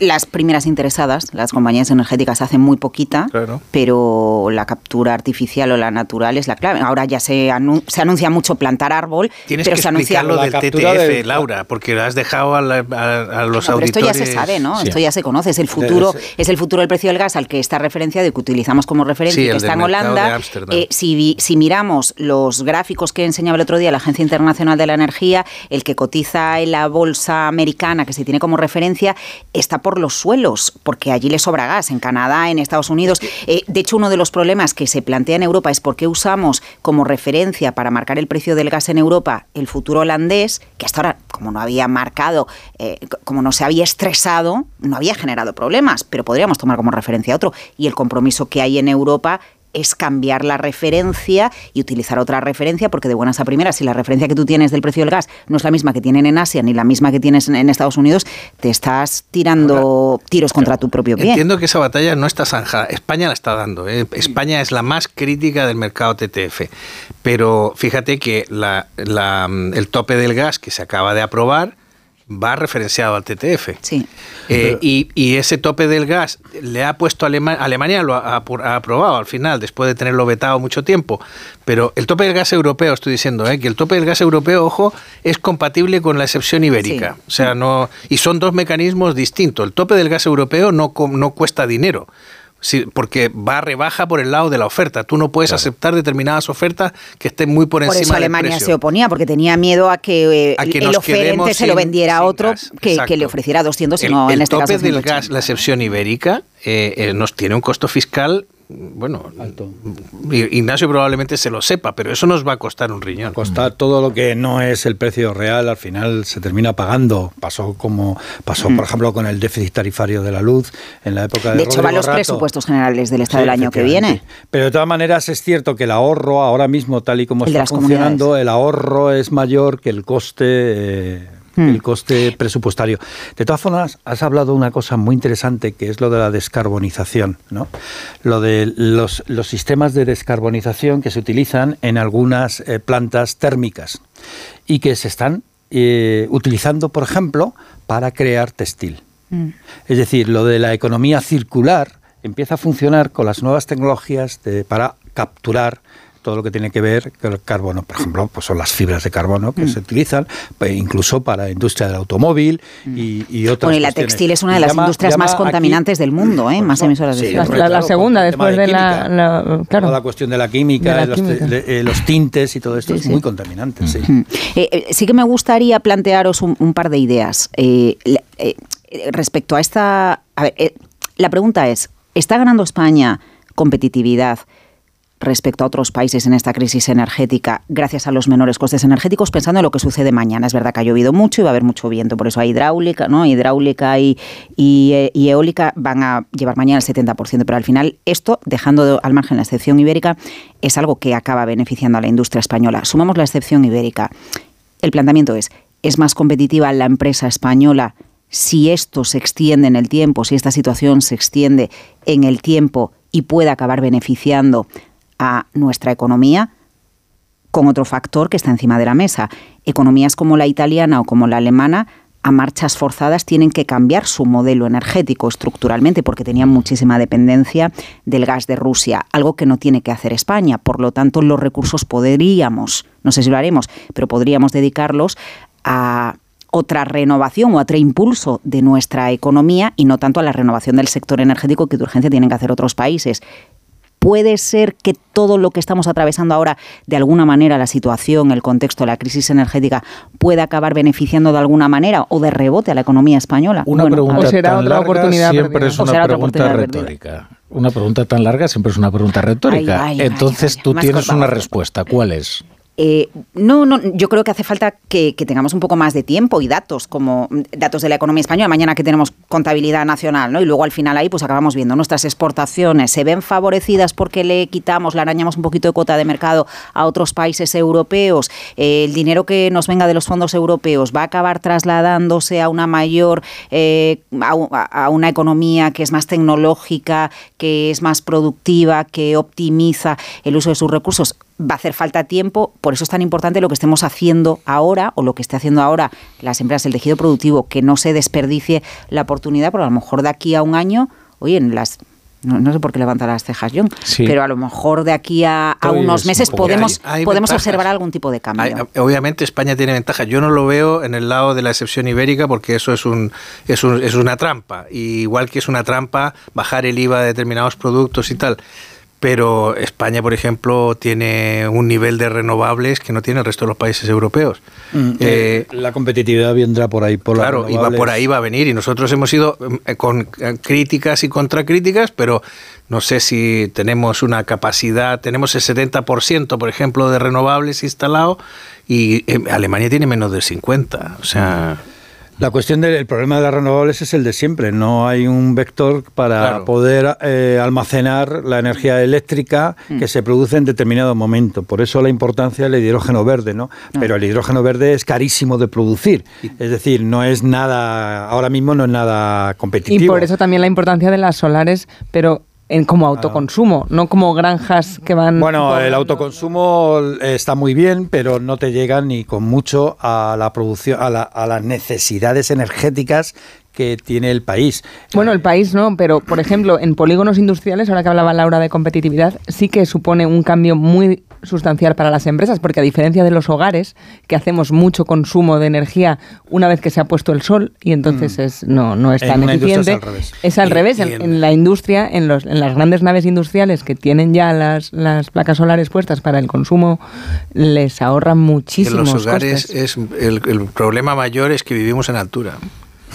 Las primeras interesadas, las compañías energéticas hacen muy poquita, pero la captura artificial o la natural es la clave. Ahora ya se, anu- se anuncia mucho plantar árbol, Tienes pero que se anuncia lo del TTF, Laura, porque lo has dejado a, la- a- a los No, pero esto ya se sabe, ¿no? Sí. Esto ya se conoce. Es el futuro, es el futuro del precio del gas al que esta referencia de que utilizamos como referencia Sí, que está en Holanda. Eh, si, si miramos los gráficos que enseñaba el otro día la Agencia Internacional de la Energía, el que cotiza en la bolsa americana, que se tiene como referencia, está por los suelos, porque allí le sobra gas, en Canadá, en Estados Unidos. Eh, de hecho, uno de los problemas que se plantea en Europa es por qué usamos como referencia para marcar el precio del gas en Europa el futuro holandés, que hasta ahora, como no había marcado, eh, como no se había estresado, no había generado problemas, pero podríamos tomar como referencia otro. Y el compromiso que hay en Europa es cambiar la referencia y utilizar otra referencia, porque de buenas a primeras, si la referencia que tú tienes del precio del gas no es la misma que tienen en Asia ni la misma que tienes en- Estados Unidos, te estás tirando tiros contra tu propio pie. Entiendo que esa batalla no está zanjada. España la está dando. ¿eh? España es la más crítica del mercado TTF. Pero fíjate que la- la, el tope del gas que se acaba de aprobar va referenciado al TTF. Sí. Eh, y, y ese tope del gas le ha puesto Alema- Alemania, lo ha, ha aprobado al final, después de tenerlo vetado mucho tiempo. Pero el tope del gas europeo, estoy diciendo, ¿eh? que el tope del gas europeo, ojo, es compatible con la excepción ibérica. O sea, no. Y son dos mecanismos distintos. El tope del gas europeo no, no cuesta dinero. Sí, porque va a rebaja por el lado de la oferta. Tú no puedes aceptar determinadas ofertas que estén muy por, Por encima eso del Alemania precio. se oponía, porque tenía miedo a que, eh, A que el oferente se lo vendiera a otro que, que le ofreciera 200, El, sino en el este tope caso del 180. gas, la excepción ibérica, eh, eh, nos tiene un costo fiscal, bueno, Ignacio probablemente se lo sepa, pero eso nos va a costar un riñón. Costar todo lo que no es el precio real, al final se termina pagando. Pasó como pasó, por ejemplo, con el déficit tarifario de la luz en la época de De hecho, Rodrigo van los Rato. presupuestos generales del Estado Sí, del año que viene. Pero de todas maneras es cierto que el ahorro ahora mismo, tal y como El está funcionando, el ahorro es mayor que el coste. eh, Hmm. el coste presupuestario. De todas formas, has hablado de una cosa muy interesante que es lo de la descarbonización, ¿no? Lo de los, los sistemas de descarbonización que se utilizan en algunas eh, plantas térmicas y que se están eh, utilizando, por ejemplo, para crear textil. Es decir, lo de la economía circular empieza a funcionar con las nuevas tecnologías de- para capturar todo lo que tiene que ver con el carbono. Por ejemplo, pues son las fibras de carbono que Mm. se utilizan pues, incluso para la industria del automóvil y, y otras Bueno, y la cuestiones. textil es una de las llama- industrias llama más aquí- contaminantes del mundo, ¿eh? más emisoras de Sí, CO2. La, la segunda, después de, la, química. la- Claro. Toda la cuestión de la química, De la los, química. de- eh, los tintes y todo esto Sí, es sí. muy contaminante. Sí. Mm. Eh, eh, sí que me gustaría plantearos un, un par de ideas. Eh, eh, eh, respecto a esta... A ver, eh, la pregunta es, ¿está ganando España competitividad respecto a otros países en esta crisis energética gracias a los menores costes energéticos, pensando en lo que sucede mañana? Es verdad que ha llovido mucho y va a haber mucho viento, por eso hay hidráulica, ¿no? Hidráulica y, y, eh, y eólica van a llevar mañana el 70%, pero al final esto, dejando de- al margen la excepción ibérica, es algo que acaba beneficiando a la industria española. Sumamos la excepción ibérica. El planteamiento es, ¿es más competitiva la empresa española si esto se extiende en el tiempo, si esta situación se extiende en el tiempo y puede acabar beneficiando a nuestra economía? Con otro factor que está encima de la mesa. Economías como la italiana o como la alemana a marchas forzadas tienen que cambiar su modelo energético estructuralmente porque tenían muchísima dependencia del gas de Rusia, algo que no tiene que hacer España. Por lo tanto, los recursos podríamos, no sé si lo haremos, pero podríamos dedicarlos a otra renovación o otro impulso de nuestra economía y no tanto a la renovación del sector energético que de urgencia tienen que hacer otros países. Puede ser que todo lo que estamos atravesando ahora, de alguna manera, la situación, el contexto, la crisis energética, pueda acabar beneficiando de alguna manera o de rebote a la economía española. Una Bueno, pregunta tan larga siempre perdida. es una será pregunta perdida. retórica. Una pregunta tan larga siempre es una pregunta retórica. Ay, ay, Entonces ay, ay. tú tienes una respuesta. ¿Cuál es? Eh, no, no, yo creo que hace falta que, tengamos un poco más de tiempo y datos, como mm, datos de la economía española, mañana que tenemos contabilidad nacional, ¿no? Y luego al final ahí pues acabamos viendo nuestras exportaciones, se ven favorecidas porque le quitamos, le arañamos un poquito de cuota de mercado a otros países europeos, Eh, el dinero que nos venga de los fondos europeos va a acabar trasladándose a una mayor, eh, a una economía que es más tecnológica, que es más productiva, que optimiza el uso de sus recursos va a hacer falta tiempo, por eso es tan importante lo que estemos haciendo ahora o lo que esté haciendo ahora las empresas, el tejido productivo, que no se desperdicie la oportunidad, porque a lo mejor de aquí a un año, oye, en las no, no sé por qué levanta las cejas John, Sí. pero a lo mejor de aquí a, unos un meses podemos, Hay- hay podemos ventajas. observar algún tipo de cambio. Hay- obviamente España tiene ventaja. Yo no lo veo en el lado de la excepción ibérica porque eso es un, es un- es una trampa. Y igual que es una trampa bajar el IVA de determinados productos y tal. Pero España, por ejemplo, tiene un nivel de renovables que no tiene el resto de los países europeos. Mm, Eh, la competitividad vendrá por ahí. Por Claro, y va por ahí va a venir. Y nosotros hemos ido eh, con eh, críticas y contracríticas, pero no sé si tenemos una capacidad. Tenemos el 70%, por ejemplo, de renovables instalado y eh, Alemania tiene menos del 50%. O sea. La cuestión del el problema de las renovables es el de siempre. No hay un vector para Claro. poder eh, almacenar la energía eléctrica que se produce en determinado momento. Por eso la importancia del hidrógeno verde, ¿no? Pero el hidrógeno verde es carísimo de producir. Es decir, no es nada, ahora mismo no es nada competitivo. Y por eso también la importancia de las solares, pero en como autoconsumo, no como granjas que van... Bueno, el autoconsumo está muy bien, pero no te llega ni con mucho a la producción, a, la- a las necesidades energéticas que tiene el país. Bueno, el país no, pero por ejemplo, en polígonos industriales, ahora que hablaba Laura de competitividad, sí que supone un cambio muy sustancial para las empresas, porque a diferencia de los hogares, que hacemos mucho consumo de energía una vez que se ha puesto el sol, y entonces Mm. es, no, no es En tan una industria es eficiente, al revés. es al Y- revés. y En, en- en la industria, en, los, en las grandes naves industriales que tienen ya las, las placas solares puestas para el consumo, les ahorran En muchísimos los hogares costes. es el, el problema mayor es que vivimos en altura.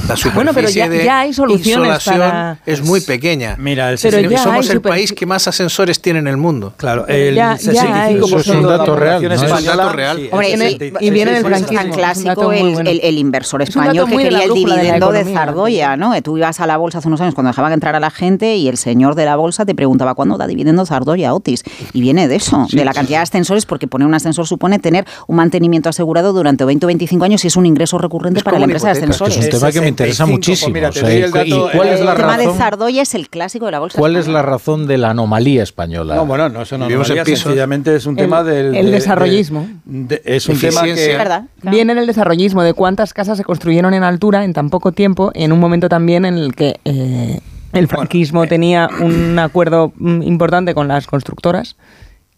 La Bueno, pero ya- de ya hay soluciones insolación para- es muy pequeña. Mira, el Pero ya somos el super- país que más ascensores tiene en el mundo. Claro, el Ya- ya hay- 65% Eso es un de dato real, ¿no? Es un dato real. sí, Hombre, el y- 60 y viene del sí, sí, sí, franquismo. clásico el, bueno. el- el inversor español que de quería el de dividendo de, economía. Zardoya, ¿no? Tú ibas a la bolsa hace unos años cuando dejaban entrar a la gente y el señor de la bolsa te preguntaba cuándo da dividendo Zardoya Otis. Y viene de eso, de la cantidad de ascensores, porque poner un ascensor supone tener un mantenimiento asegurado durante 20 o 25 años y es un ingreso recurrente Es para la empresa de ascensores. Es un tema que me interesa 65, muchísimo. mira, te o sea, doy el ¿y dato, cuál es el la el tema de? Zardoya es el clásico de la bolsa. ¿Cuál es la razón de la anomalía española? No, bueno, no es una anomalía, sencillamente es un El- tema del... el de- desarrollismo. de- es un tema que... Es verdad. claro. Viene en el desarrollismo de cuántas casas se construyeron en altura en tan poco tiempo, en un momento también en el que eh, el franquismo tenía un acuerdo mm, importante con las constructoras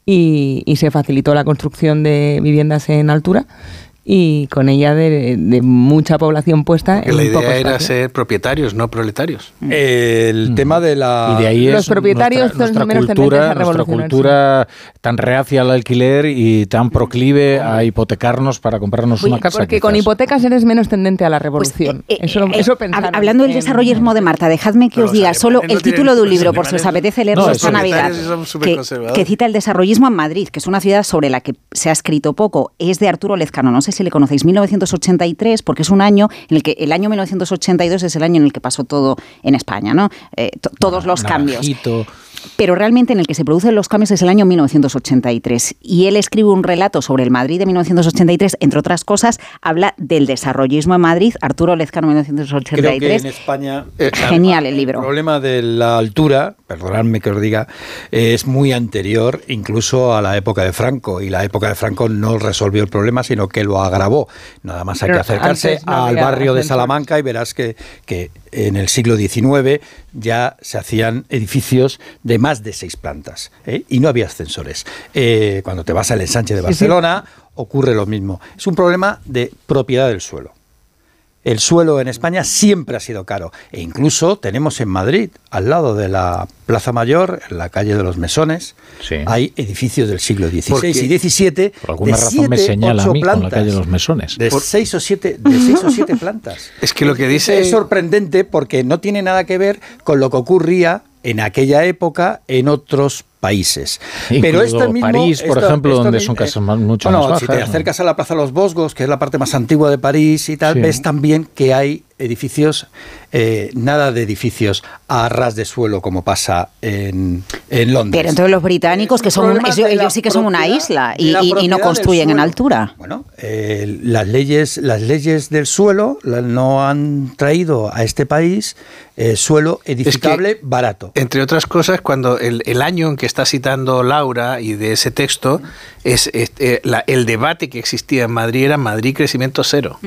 y, y se facilitó la construcción de viviendas en altura y con ella de, de mucha población puesta en la poco idea era espacio. ser propietarios, no proletarios. El tema de la... Y de ahí Los es propietarios nuestra, son nuestra menos tendentes cultura, a nuestra cultura tan reacia al alquiler y tan proclive a hipotecarnos para comprarnos una casa. Porque con quizás. hipotecas eres menos tendente a la revolución. eso Eh, eso hab- pensaron hablando del desarrollismo de Marta, dejadme que os diga solo el título de un libro, por si os apetece leerlo los esta Navidad, que, que cita el desarrollismo en Madrid, que es una ciudad sobre la que se ha escrito poco. Es de Arturo Lezcano, no sé si le conocéis, 1983, porque es un año en el que el año 1982 es el año en el que pasó todo en España, ¿no? Eh, to- todos los cambios. Pero realmente en el que se producen los cambios es el año 1983. Y él escribe un relato sobre el Madrid de 1983, entre otras cosas, habla del desarrollismo en Madrid, Arturo Lezcano Creo que 1983. en España... Genial el libro. El problema de la altura, perdonadme que os diga, eh, es muy anterior incluso a la época de Franco. Y la época de Franco no resolvió el problema, sino que lo agravó. Nada más hay Pero que acercarse no al barrio de. Salamanca y verás que, que en el siglo XIX ya se hacían edificios de más de seis plantas. ¿eh? Y no había ascensores. Eh, cuando te vas al ensanche de Sí, sí. Barcelona ocurre lo mismo. Es un problema de propiedad del suelo. El suelo en España siempre ha sido caro. E incluso tenemos en Madrid, al lado de la Plaza Mayor, en la calle de los Mesones, hay edificios del siglo XVI Porque- y XVII. Por alguna de razón me siete, señala a mí con la plantas, calle de los mesones. De seis o siete, de seis o siete plantas. Es que lo que dice- es sorprendente porque no tiene nada que ver con lo que ocurría en aquella época en otros países. Pero Incluido esto mismo, París, por esto- ejemplo, esto donde son eh, casas más- mucho bueno, más si bajas. te acercas a la Plaza de los Bosgos, que es la parte más antigua de París y tal, Sí. ves también que hay edificios, eh, nada de edificios a ras de suelo como pasa en, en Londres. Pero entonces los británicos, que son un- ellos, sí que son una isla y, no construyen en altura. Bueno, eh, las leyes, las leyes del suelo no han traído a este país eh, suelo edificable barato. Entre otras cosas, cuando el, el año en que está citando Laura y de ese texto, es, es, eh, la- el debate que existía en Madrid era Madrid crecimiento cero.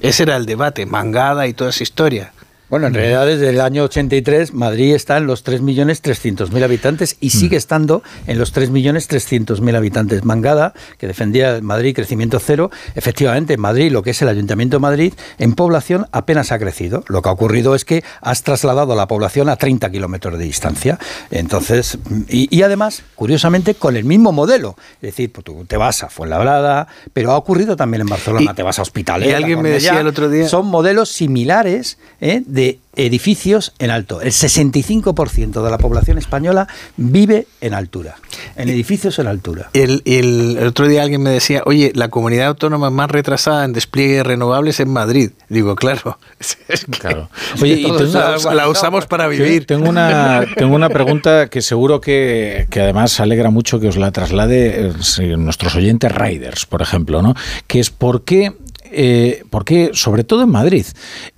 Ese era el debate, mangada y toda esa historia. Bueno, en realidad desde el año 83 Madrid está en los 3.300.000 habitantes y sigue estando en los 3.300.000 habitantes. Mangada, que defendía Madrid crecimiento cero, efectivamente en Madrid, lo que es el Ayuntamiento de Madrid, en población apenas ha crecido. Lo que ha ocurrido es que has trasladado la población a 30 kilómetros de distancia. Entonces, y, y además, curiosamente, con el mismo modelo. Es decir, pues tú te vas a Fuenlabrada, pero ha ocurrido también en Barcelona, Y- te vas a Hospitalet. y alguien me decía el otro día- Son modelos similares ¿eh? de edificios en alto. El 65% de la población española vive en altura, en edificios en altura. El, el- el otro día alguien me decía, oye, la comunidad autónoma más retrasada en despliegue de renovables es Madrid. Digo, claro. Es que Oye, y todos tengo- la, la usamos para vivir. Tengo una, tengo una pregunta que seguro que, que además alegra mucho que os la traslade eh, nuestros oyentes riders, por ejemplo, ¿no? Que es por qué eh, porque, sobre todo en Madrid,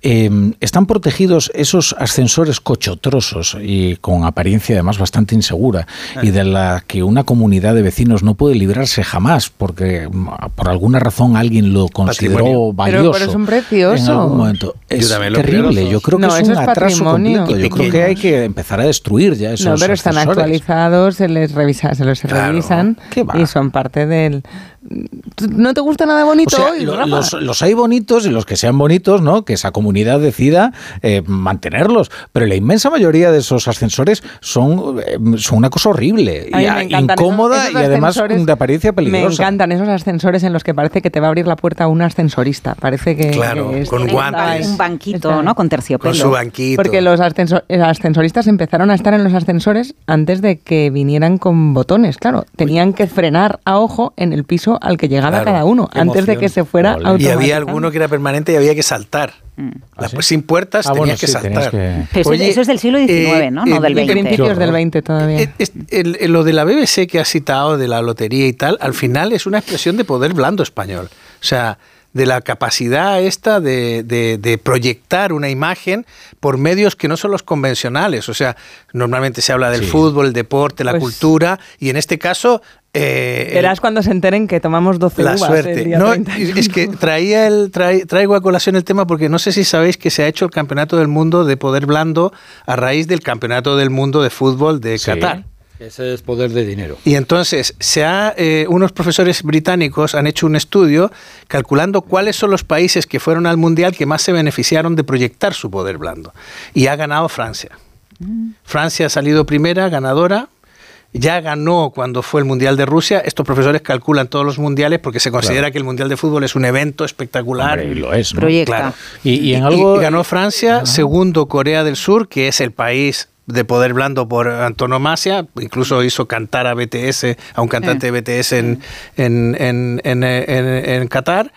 eh, están protegidos esos ascensores cochotrosos y con apariencia además bastante insegura y de la que una comunidad de vecinos no puede librarse jamás porque mm, por alguna razón alguien lo consideró valioso. Pero- pero son preciosos. En algún momento. Es terrible. Yo creo que No, es un es atraso completo. Yo creo que hay que empezar a destruir ya esos No, pero están ascensores. actualizados, se les revisa, se los Claro, revisan y son parte del. ¿No te gusta nada bonito O sea, hoy, lo- Rafa? los, los hay bonitos y los que sean bonitos, ¿no? Que esa comunidad decida eh, mantenerlos. Pero la inmensa mayoría de esos ascensores son, eh, son una cosa horrible, A y, me incómoda esos- esos y además de apariencia Me peligrosa. encantan esos ascensores en los que parece que te va a abrir la puerta un ascensorista. Parece que. Claro, que es- con guantes. Un banquito, Está- ¿no? Con terciopelo. Con su banquito. Porque los eh, ascensoristas empezaron a estar en los ascensores antes de que vinieran con botones, claro. Tenían que frenar a ojo en el piso al que llegaba Claro, cada uno, antes de que se fuera Y había alguno que era permanente y había que saltar. La- sin puertas Ah, tenías bueno, que sí, tenías saltar. que- eso- es del siglo XIX, ¿no? No del eh, 20. Principios del 20 todavía. Eh, es- el- el- lo de la BBC que has citado, de la lotería y tal, al final es una expresión de poder blando español. O sea, de la capacidad esta de, de- de proyectar una imagen por medios que no son los convencionales. O sea, normalmente se habla del Sí. fútbol, el deporte, la Pues- cultura, y en este caso... eh, Verás cuando se enteren que tomamos 12 la uvas el suerte. día No, 31. es que traía el, trae- traigo a colación el tema porque no sé si sabéis que se ha hecho el Campeonato del Mundo de Poder Blando a raíz del Campeonato del Mundo de Fútbol de Sí. Qatar. Ese es poder de dinero. Y entonces, se ha, eh, unos profesores británicos han hecho un estudio calculando cuáles son los países que fueron al Mundial que más se beneficiaron de proyectar su poder blando. Y ha ganado Francia. Francia ha salido primera, ganadora. Ya ganó cuando fue el Mundial de Rusia. Estos profesores calculan todos los mundiales porque se considera Claro. que el Mundial de Fútbol es un evento espectacular. Hombre, y lo es, ¿no? Proyecta. Claro. Y, y en Y- algo... y ganó Francia, segundo Corea del Sur, que es el país de poder blando por antonomasia, incluso hizo cantar a BTS, a un cantante de BTS en, en, en, en, en- en Qatar.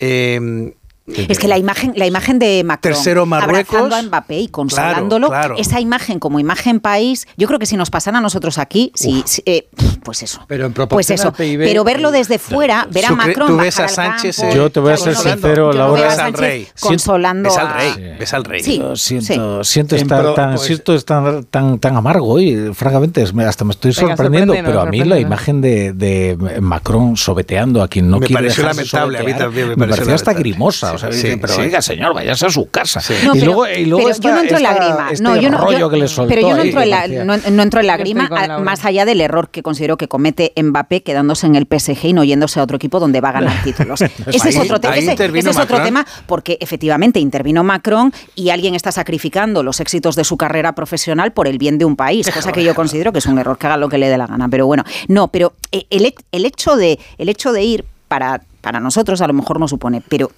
Eh, Es que la imagen, la imagen de Macron Tercero, Marruecos. abrazando a Mbappé y consolándolo, Claro, claro. esa imagen como imagen país, yo creo que si nos pasan a nosotros aquí, sí, sí, eh, pues eso. Pero en Pues proporción eso, al PIB, pero verlo desde fuera, ver a Macron tú ves a Sánchez, campo, eh, Yo te voy a ser sincero, Laura. a Ves al rey. consolando ves al a- rey, ves al rey. Sí, Yo siento, sí. siento En estar pro- tan, pues- siento estar tan, tan amargo y francamente es- me- hasta me estoy Venga, sorprendiendo, pero a mí la imagen de, de Macron sobeteando a quien no Me quiere pareció lamentable, a mí también me me pareció hasta grimosa, o Sí, sea, sí, dice, pero sí. oiga señor, váyase a su casa. No, y pero- luego, y luego pero esta- yo no entro en la esta- grima. este no, yo no, rollo yo- que le soltó pero yo no ahí, entro en la, parecía- no, no entro en la Yo estoy grima, con a- Laura. más allá del error que considero que comete Mbappé quedándose en el PSG y no yéndose a otro equipo donde va a ganar títulos. ese es otro, te- ese- ese es otro tema porque efectivamente intervino Macron y alguien está sacrificando los éxitos de su carrera profesional por el bien de un país, cosa que yo considero que es un error, que haga lo que le dé la gana. Pero bueno, no, pero eh, el, el hecho de el hecho de ir para para nosotros a lo mejor no supone, pero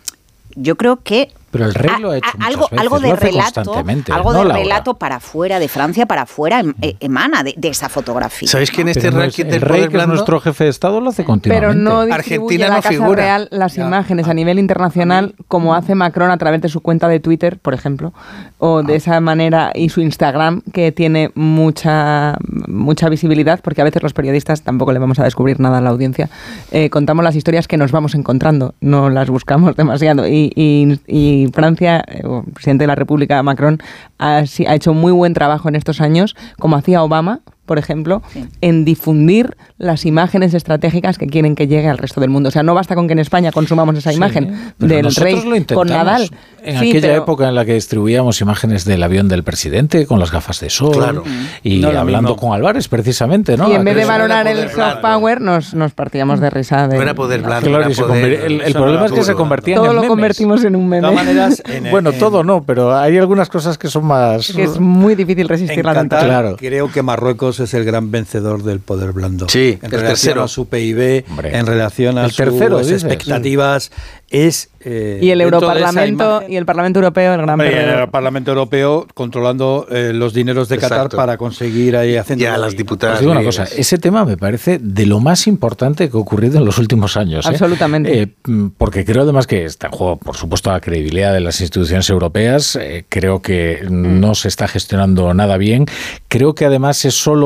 yo creo que Pero el rey a- lo ha hecho a- algo, veces, algo de relato, constantemente, algo ¿no, de relato para afuera de Francia, para afuera em- eh, emana de, de esa fotografía. ¿Sabéis que en este no es- el del rey, que es nuestro jefe de Estado, lo hace continuamente. Pero no Argentina distribuye a la no Casa figura. Real las imágenes a nivel internacional como hace Macron a través de su cuenta de Twitter, por ejemplo, o Ah. de esa manera y su Instagram que tiene mucha mucha visibilidad, porque a veces los periodistas tampoco le vamos a descubrir nada a la audiencia. eh, contamos las historias que nos vamos encontrando, no las buscamos demasiado. Y, y- y Francia, eh, el presidente de la República, Macron, ha hecho muy buen trabajo en estos años, como hacía Obama, por ejemplo, en difundir las imágenes estratégicas que quieren que llegue al resto del mundo. O sea, no basta con que en España consumamos esa imagen Pero del nosotros rey lo con intentamos. Nadal. En Sí, aquella pero- época en la que distribuíamos imágenes del avión del presidente con las gafas de sol Claro. y No hablando mismo. con Álvarez precisamente, ¿no? y en vez de valorar el soft power, nos, nos partíamos de risa. De, No era poder blando, Claro, era poder- el, el problema es que se poder convertían Todo en lo memes. convertimos en un meme. maneras, en- Bueno, en- todo no, pero hay algunas cosas que son más... que es muy difícil En resistir la Qatar, tentación. Claro. creo que Marruecos es el gran vencedor del poder blando. Sí, en el relación tercero. a su PIB, Hombre. en relación a El tercero, sus dices. expectativas, es eh, Y el Europarlamento y el Parlamento Europeo, el gran Hombre, perdedor. el Parlamento Europeo controlando eh, los dineros de Qatar Exacto. para conseguir ahí haciendo Ya las diputadas. Os digo una cosa, ese tema me parece de lo más importante que ha ocurrido en los últimos años. ¿eh? Absolutamente. Eh, mm, porque creo además que está en juego, por supuesto, la credibilidad de las instituciones europeas. eh, creo que no se está gestionando nada bien. Creo que además es solo...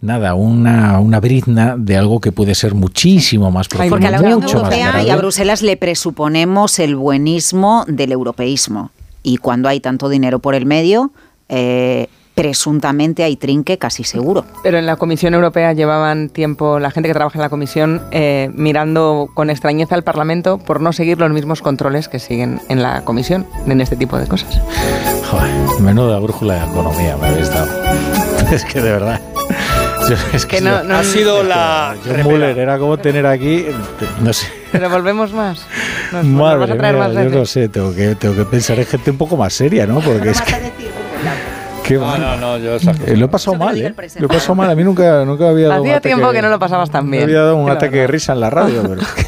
Nada, una, una brizna de algo que puede ser muchísimo más profundo. Porque a la Unión Europea y a. Bruselas le presuponemos el buenismo del europeísmo. Y cuando hay tanto dinero por el medio, eh, presuntamente hay trinque casi seguro. Pero en la Comisión Europea llevaban tiempo la gente que trabaja en la Comisión eh, mirando con extrañeza al Parlamento por no seguir los mismos controles que siguen en la Comisión en este tipo de cosas. Joder, menuda brújula de economía me habéis dado. Es que de verdad. Yo- es Que no- no- Ha sido la John. Muller era como tener aquí, no sé. Pero volvemos más. Nos, nos Madre vas a traer mía, más yo no sé, tengo que, tengo que pensar en gente un poco más seria, ¿no? Porque es que... Qué No, mal. no, no, yo Eh, lo he pasado mal, ¿eh? Lo he pasado mal. A mí nunca, nunca había dado Hacía ataque- tiempo que no lo pasabas tan bien. había dado un que ataque de risa en la radio, pero es que,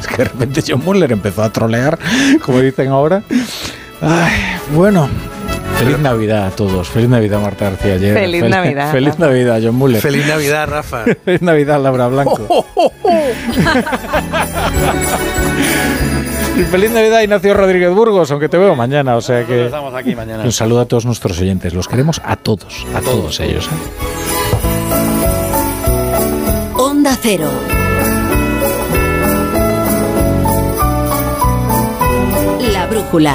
es que de repente John Muller empezó a trolear, como dicen ahora. Ay, bueno. Feliz Navidad a todos. Feliz Navidad, Marta García Ayer. Feliz Navidad, Feliz. Navidad, John Muller. Feliz Navidad, Rafa. Feliz Navidad, Laura Blanco. y feliz Navidad, Ignacio Rodríguez Burgos, aunque te veo mañana. O sea que. Estamos aquí mañana. Un saludo a todos nuestros oyentes. Los queremos a todos, a todos ellos. ¿eh? Onda Cero. La brújula.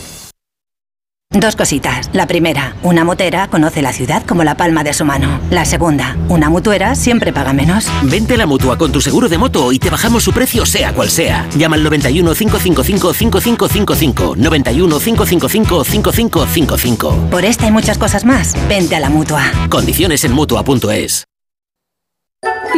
Dos cositas. La primera, una motera conoce la ciudad como la palma de su mano. La segunda, una mutuera siempre paga menos. Vente a la mutua con tu seguro de moto y te bajamos su precio sea cual sea. Llama al 91 555 5555. 91 555 5555. Por esta y muchas cosas más, vente a la mutua. Condiciones en mutua.es.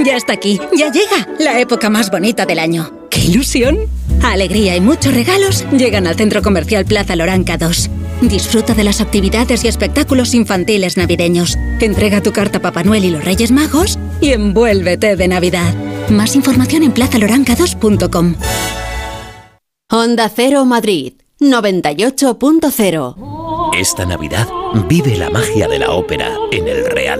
Ya está aquí, ya llega la época más bonita del año. ¡Qué ilusión! Alegría y muchos regalos llegan al Centro Comercial Plaza Loranca 2. Disfruta de las actividades y espectáculos infantiles navideños. Entrega tu carta a Papá Noel y los Reyes Magos y envuélvete de Navidad. Más información en plazaloranca2.com. Onda Cero Madrid 98.0 Esta Navidad vive la magia de la ópera en el Real.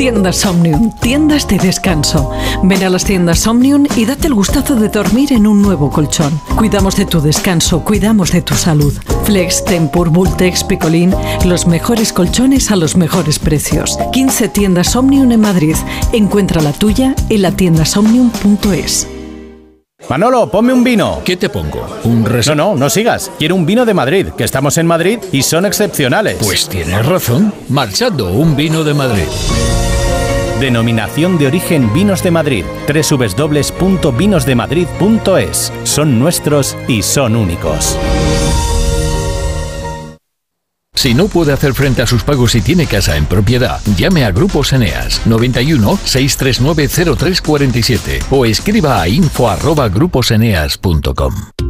Tiendas Omnium, tiendas de descanso. Ven a las tiendas Omnium y date el gustazo de dormir en un nuevo colchón. Cuidamos de tu descanso, cuidamos de tu salud. Flex, Tempur, Bultex, Picolín, los mejores colchones a los mejores precios. 15 tiendas Omnium en Madrid. Encuentra la tuya en la tiendasomnium.es. Manolo, ponme un vino. ¿Qué te pongo? ¿Un No, no, no sigas. Quiero un vino de Madrid, que estamos en Madrid y son excepcionales. Pues tienes razón. Marchando, un vino de Madrid. Denominación de origen Vinos de Madrid. www.vinosdemadrid.es. Son nuestros y son únicos. Si no puede hacer frente a sus pagos y tiene casa en propiedad, llame a Grupos Eneas 91 639 0347 o escriba a info@gruposeneas.com.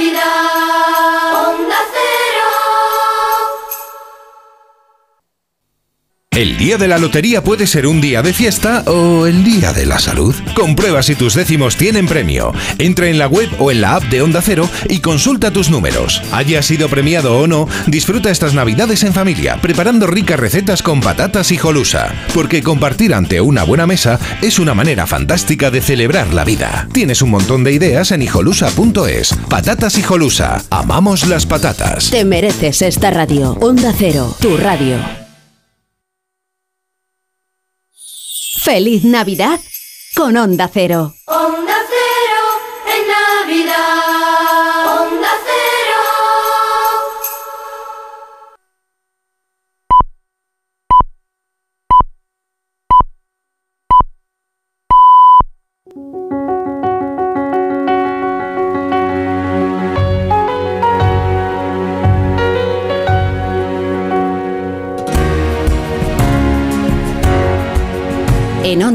Navidad. El día de la lotería puede ser un día de fiesta o el día de la salud. Comprueba si tus décimos tienen premio. Entra en la web o en la app de Onda Cero y consulta tus números. Haya sido premiado o no, disfruta estas navidades en familia, preparando ricas recetas con patatas y jolusa. Porque compartir ante una buena mesa es una manera fantástica de celebrar la vida. Tienes un montón de ideas en hijolusa.es. Patatas y jolusa. Amamos las patatas. Te mereces esta radio. Onda Cero, tu radio. Feliz Navidad con Onda Cero. Onda Cero en Navidad.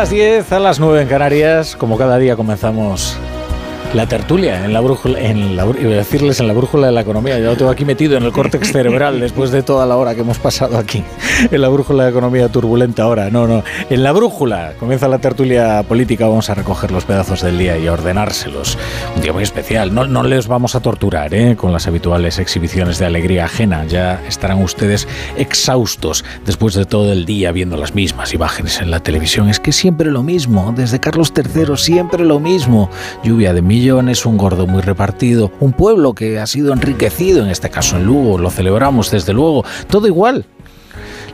Las 10, a las 9 en Canarias, como cada día comenzamos la tertulia en la brújula, en la, decirles en la brújula de la economía. Yo lo tengo aquí metido en el córtex cerebral después de toda la hora que hemos pasado aquí en la brújula de economía turbulenta ahora. No, no, en la brújula comienza la tertulia política. Vamos a recoger los pedazos del día y a ordenárselos. Un día muy especial. No, no les vamos a torturar ¿eh? con las habituales exhibiciones de alegría ajena. Ya estarán ustedes exhaustos después de todo el día viendo las mismas imágenes en la televisión. Es que siempre lo mismo. Desde Carlos III siempre lo mismo. Lluvia de millones, un gordo muy repartido, un pueblo que ha sido enriquecido, en este caso en Lugo, lo celebramos desde luego, todo igual,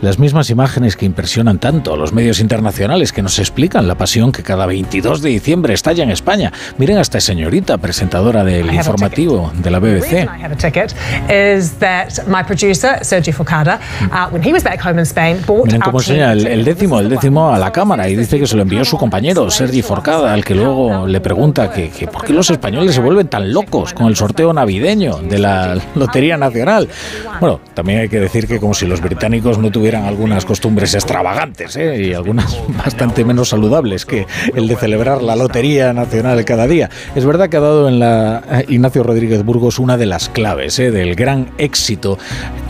las mismas imágenes que impresionan tanto a los medios internacionales que nos explican la pasión que cada 22 de diciembre estalla en España. Miren a esta señorita presentadora del informativo de la BBC. Miren cómo enseña el, el décimo, el décimo a la cámara y dice que se lo envió su compañero Sergi Forcada, al que luego le pregunta que, que por qué los españoles se vuelven tan locos con el sorteo navideño de la Lotería Nacional. Bueno, también hay que decir que como si los británicos no tuvieran algunas costumbres extravagantes ¿eh? y algunas bastante menos saludables que el de celebrar la Lotería Nacional cada día. Es verdad que ha dado en la eh, Ignacio Rodríguez Burgos una de las claves ¿eh? del gran éxito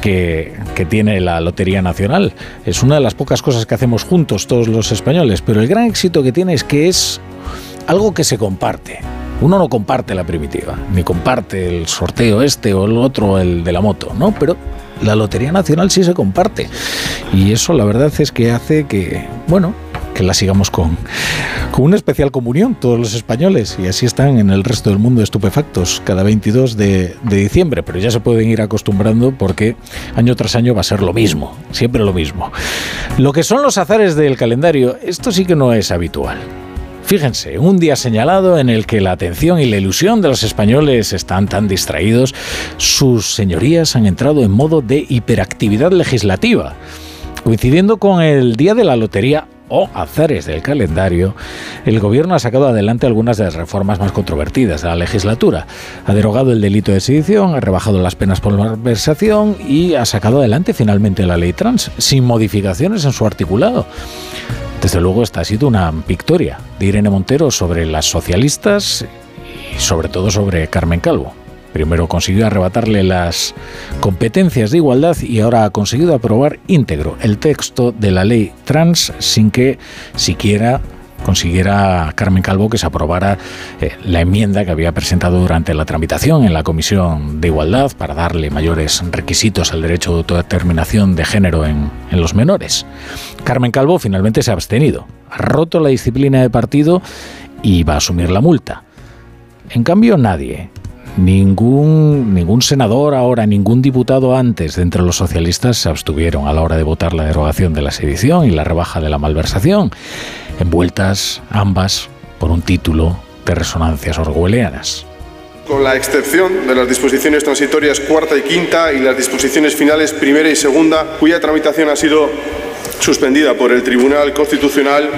que, que tiene la Lotería Nacional. Es una de las pocas cosas que hacemos juntos todos los españoles, pero el gran éxito que tiene es que es algo que se comparte. Uno no comparte la primitiva, ni comparte el sorteo este o el otro, el de la moto, ¿no? Pero la Lotería Nacional sí se comparte. Y eso la verdad es que hace que, bueno, que la sigamos con, con una especial comunión todos los españoles y así están en el resto del mundo estupefactos cada 22 de, de, diciembre, pero ya se pueden ir acostumbrando porque año tras año va a ser lo mismo, siempre lo mismo. Lo que son los azares del calendario, esto sí que no es habitual. Fíjense, un día señalado en el que la atención y la ilusión de los españoles están tan distraídos, sus señorías han entrado en modo de hiperactividad legislativa. Coincidiendo con el día de la lotería o azares del calendario, el gobierno ha sacado adelante algunas de las reformas más controvertidas de la legislatura. Ha derogado el delito de sedición, ha rebajado las penas por malversación y ha sacado adelante finalmente la ley trans, sin modificaciones en su articulado. Desde luego esta ha sido una victoria de Irene Montero sobre las socialistas y sobre todo sobre Carmen Calvo. Primero consiguió arrebatarle las competencias de igualdad y ahora ha conseguido aprobar íntegro el texto de la ley trans sin que siquiera consiguiera Carmen Calvo que se aprobara eh, la enmienda que había presentado durante la tramitación en la Comisión de Igualdad para darle mayores requisitos al derecho de autodeterminación de género en, en los menores. Carmen Calvo finalmente se ha abstenido, ha roto la disciplina de partido y va a asumir la multa. En cambio, nadie, Ningún, ningún senador ahora, ningún diputado antes de entre los socialistas se abstuvieron a la hora de votar la derogación de la sedición y la rebaja de la malversación, envueltas ambas por un título de resonancias orwellianas. Con la excepción de las disposiciones transitorias cuarta y quinta y las disposiciones finales primera y segunda, cuya tramitación ha sido suspendida por el Tribunal Constitucional,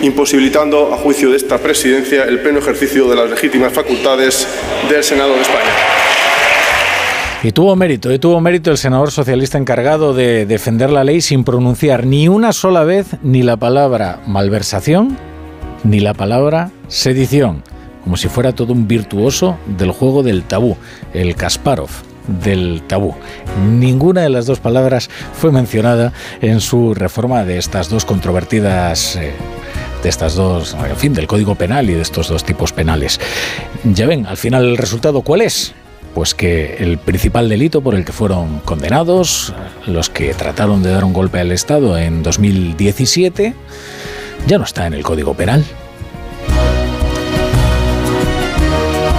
imposibilitando, a juicio de esta presidencia, el pleno ejercicio de las legítimas facultades del Senado de España. Y tuvo mérito, y tuvo mérito el senador socialista encargado de defender la ley sin pronunciar ni una sola vez ni la palabra malversación ni la palabra sedición, como si fuera todo un virtuoso del juego del tabú, el Kasparov del tabú. Ninguna de las dos palabras fue mencionada en su reforma de estas dos controvertidas... Eh, de estas dos, en fin, del Código Penal y de estos dos tipos penales. Ya ven, al final el resultado cuál es? Pues que el principal delito por el que fueron condenados, los que trataron de dar un golpe al Estado en 2017, ya no está en el Código Penal.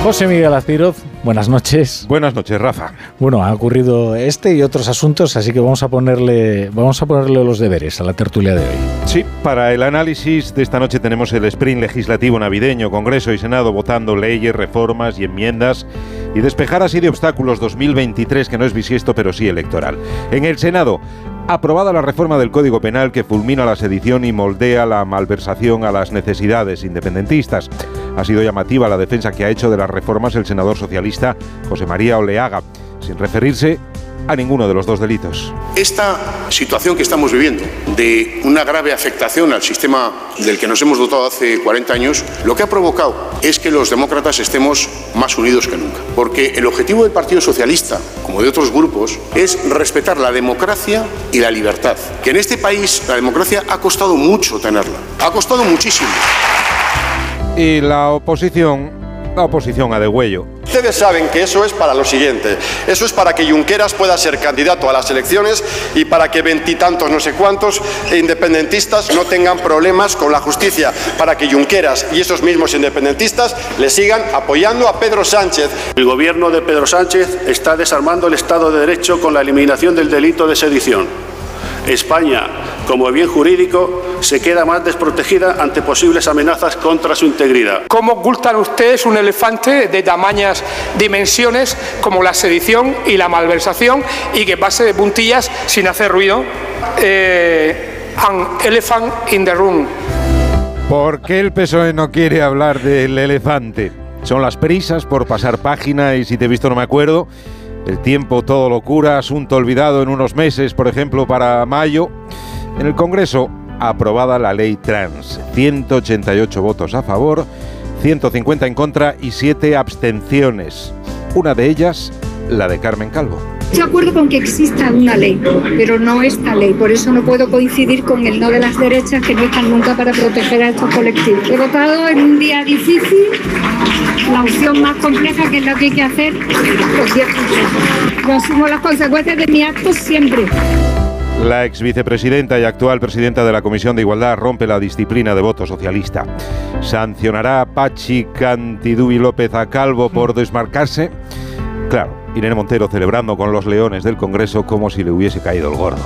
José Miguel Azpiroz, buenas noches. Buenas noches, Rafa. Bueno, ha ocurrido este y otros asuntos, así que vamos a ponerle, vamos a ponerle los deberes a la tertulia de hoy. Sí, para el análisis de esta noche tenemos el sprint legislativo navideño, Congreso y Senado votando leyes, reformas y enmiendas y despejar así de obstáculos 2023 que no es bisiesto pero sí electoral. En el Senado aprobada la reforma del Código Penal que fulmina la sedición y moldea la malversación a las necesidades independentistas. Ha sido llamativa la defensa que ha hecho de las reformas el senador socialista José María Oleaga, sin referirse a ninguno de los dos delitos. Esta situación que estamos viviendo de una grave afectación al sistema del que nos hemos dotado hace 40 años, lo que ha provocado es que los demócratas estemos más unidos que nunca. Porque el objetivo del Partido Socialista, como de otros grupos, es respetar la democracia y la libertad. Que en este país la democracia ha costado mucho tenerla. Ha costado muchísimo. Y la oposición, la oposición a degüello. Ustedes saben que eso es para lo siguiente. Eso es para que Junqueras pueda ser candidato a las elecciones y para que veintitantos no sé cuántos independentistas no tengan problemas con la justicia. Para que Junqueras y esos mismos independentistas le sigan apoyando a Pedro Sánchez. El gobierno de Pedro Sánchez está desarmando el Estado de Derecho con la eliminación del delito de sedición. España, como bien jurídico, se queda más desprotegida ante posibles amenazas contra su integridad. ¿Cómo ocultan ustedes un elefante de tamañas dimensiones como la sedición y la malversación y que pase de puntillas sin hacer ruido? Eh, an elephant in the room. ¿Por qué el PSOE no quiere hablar del elefante? Son las prisas por pasar página y si te he visto no me acuerdo. El tiempo todo locura, asunto olvidado en unos meses, por ejemplo, para mayo. En el Congreso, aprobada la ley trans. 188 votos a favor, 150 en contra y 7 abstenciones. Una de ellas, la de Carmen Calvo. Estoy de acuerdo con que exista una ley, pero no esta ley. Por eso no puedo coincidir con el no de las derechas que no están nunca para proteger a estos colectivos. He votado en un día difícil la opción más compleja, que es la que hay que hacer, pues asumo las consecuencias de mi acto siempre. La ex vicepresidenta y actual presidenta de la Comisión de Igualdad rompe la disciplina de voto socialista. ¿Sancionará a Pachi Cantidú y López a Calvo por desmarcarse? Claro, Irene Montero celebrando con los leones del Congreso como si le hubiese caído el gordo.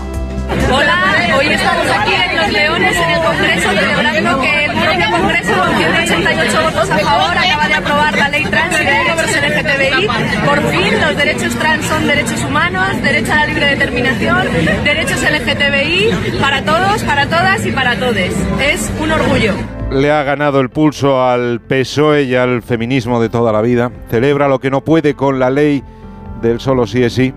Hola, hoy estamos aquí en Los Leones, en el Congreso, celebrando que el propio Congreso, con 188 votos a favor, acaba de aprobar la ley trans y de derechos LGTBI. Por fin, los derechos trans son derechos humanos, derecho a la libre determinación, derechos LGTBI para todos, para todas y para todes. Es un orgullo. Le ha ganado el pulso al PSOE y al feminismo de toda la vida. Celebra lo que no puede con la ley del solo sí es sí.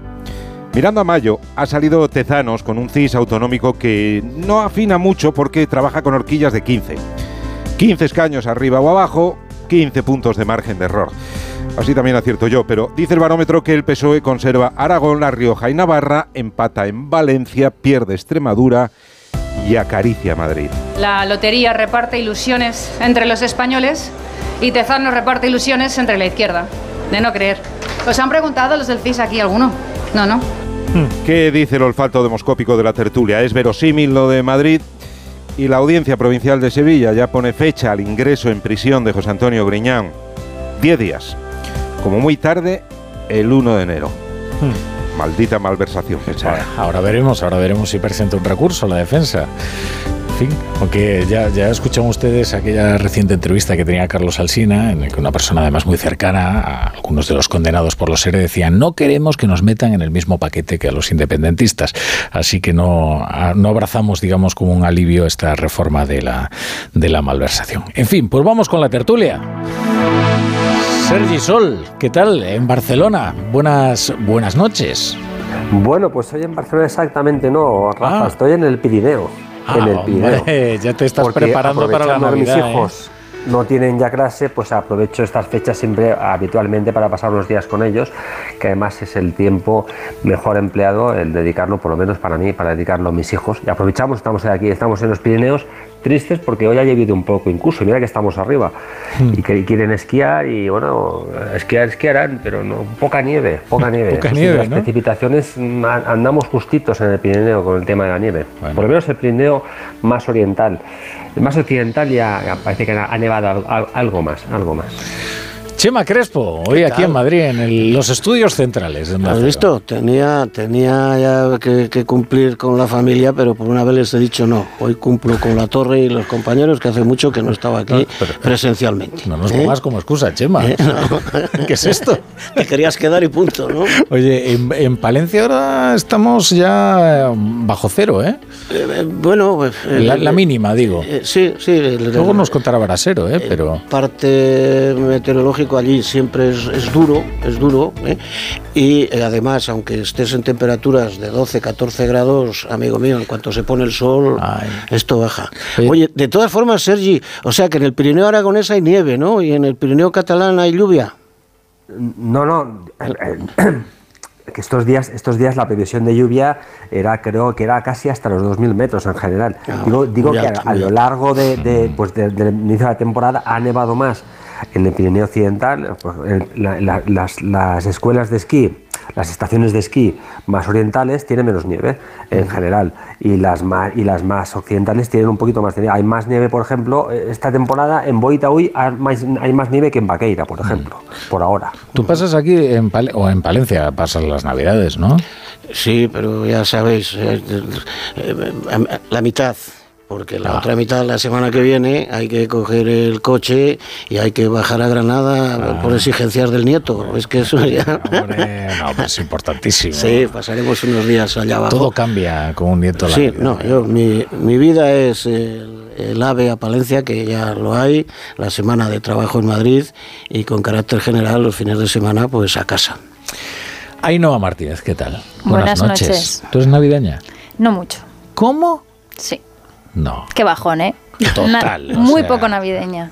Mirando a Mayo, ha salido Tezanos con un CIS autonómico que no afina mucho porque trabaja con horquillas de 15. 15 escaños arriba o abajo, 15 puntos de margen de error. Así también acierto yo, pero dice el barómetro que el PSOE conserva Aragón, La Rioja y Navarra, empata en Valencia, pierde Extremadura y acaricia Madrid. La lotería reparte ilusiones entre los españoles y Tezanos reparte ilusiones entre la izquierda. De no creer. ¿Os han preguntado los del CIS aquí alguno? No, no. ¿Qué dice el olfato demoscópico de la tertulia? ¿Es verosímil lo de Madrid? Y la Audiencia Provincial de Sevilla ya pone fecha al ingreso en prisión de José Antonio Griñán. Diez días. Como muy tarde, el 1 de enero. Maldita malversación pesada. Ahora veremos, ahora veremos si presenta un recurso la defensa. Fin, aunque ya, ya escucharon ustedes aquella reciente entrevista que tenía Carlos Alsina, en el que una persona además muy cercana a algunos de los condenados por los SERE decía no queremos que nos metan en el mismo paquete que a los independentistas. Así que no, no abrazamos, digamos, como un alivio esta reforma de la, de la malversación. En fin, pues vamos con la tertulia. Sergi Sol, ¿qué tal? En Barcelona. Buenas, buenas noches. Bueno, pues hoy en Barcelona exactamente no, Rafa, Ah. estoy en el Pirineo. Ah, en el Pirineo. ya te estás Porque preparando para la Navidad. Mis hijos no tienen ya clase, pues aprovecho estas fechas siempre habitualmente para pasar unos días con ellos, que además es el tiempo mejor empleado, el dedicarlo, por lo menos para mí, para dedicarlo a mis hijos. Y aprovechamos, estamos aquí, estamos en los Pirineos, tristes porque hoy ha llovido un poco incluso, mira que estamos arriba, Hmm. y que quieren esquiar, y bueno, esquiar esquiarán, pero no, poca nieve, poca nieve. Poca nieve, las ¿no? precipitaciones mm, andamos justitos en el Pirineo con el tema de la nieve. Por lo menos el Pirineo más oriental. El más occidental ya, parece que ha nevado al- al- algo más, algo más. Chema Crespo, hoy ¿Qué aquí en? Madrid, en el- los estudios centrales. ¿Has visto? Tenía, tenía ya que, que cumplir con la familia, pero por una vez les he dicho no. Hoy cumplo con la torre y los compañeros, que hace mucho que no estaba aquí presencialmente. No nos ¿Eh? pongas como excusa, Chema. ¿Eh? ¿Qué es esto? Te querías quedar y punto, ¿no? Oye, en, en Palencia ahora estamos ya bajo cero, ¿eh? Eh, eh, bueno, pues, eh, La, la mínima, digo. eh, sí, sí. Luego nos contará Brasero, ¿eh? Pero parte meteorológico tráfico allí siempre es, es duro, es duro. ¿eh? Y eh, además, aunque estés en temperaturas de 12, 14 grados, amigo mío, en cuanto se pone el sol, esto baja. Oye, de todas formas, Sergi, o sea que en el Pirineo aragonés hay nieve, ¿no? Y en el Pirineo catalán hay lluvia. No, no. que estos días, estos días la previsión de lluvia era, creo que era casi hasta los 2.000 metros en general. digo digo que a, lo largo de, de, pues de- del inicio de la temporada ha nevado más en el Pirineo Occidental. pues, en la- la- las, las escuelas de esquí, las estaciones de esquí más orientales tienen menos nieve en general y las más, y las más occidentales tienen un poquito más de nieve. Hay más nieve, por ejemplo, eh, esta temporada en Boitaúy hay más, hay más nieve que en Baqueira, por ejemplo, por ahora. Tú pasas aquí en Pale- o en Palencia, pasas las Navidades, ¿no? Sí, pero ya sabéis, eh, eh, eh, la mitad. Porque Ah. la otra mitad, la semana que viene, hay que coger el coche y hay que bajar a Granada Ah. por exigencias del nieto. Es que eso ya. no, pues importantísimo. Sí, pasaremos unos días allá abajo. Todo cambia con un nieto. Sí, vida. no, yo, mi, mi vida es el, el AVE a Palencia, que ya lo hay, la semana de trabajo en Madrid y con carácter general los fines de semana, pues a casa. Ainhoa Martínez, ¿qué tal? Buenas noches. ¿Tú eres navideña? No mucho. ¿Cómo? Sí. No. Qué bajón, ¿eh? Total, muy sea- poco navideña.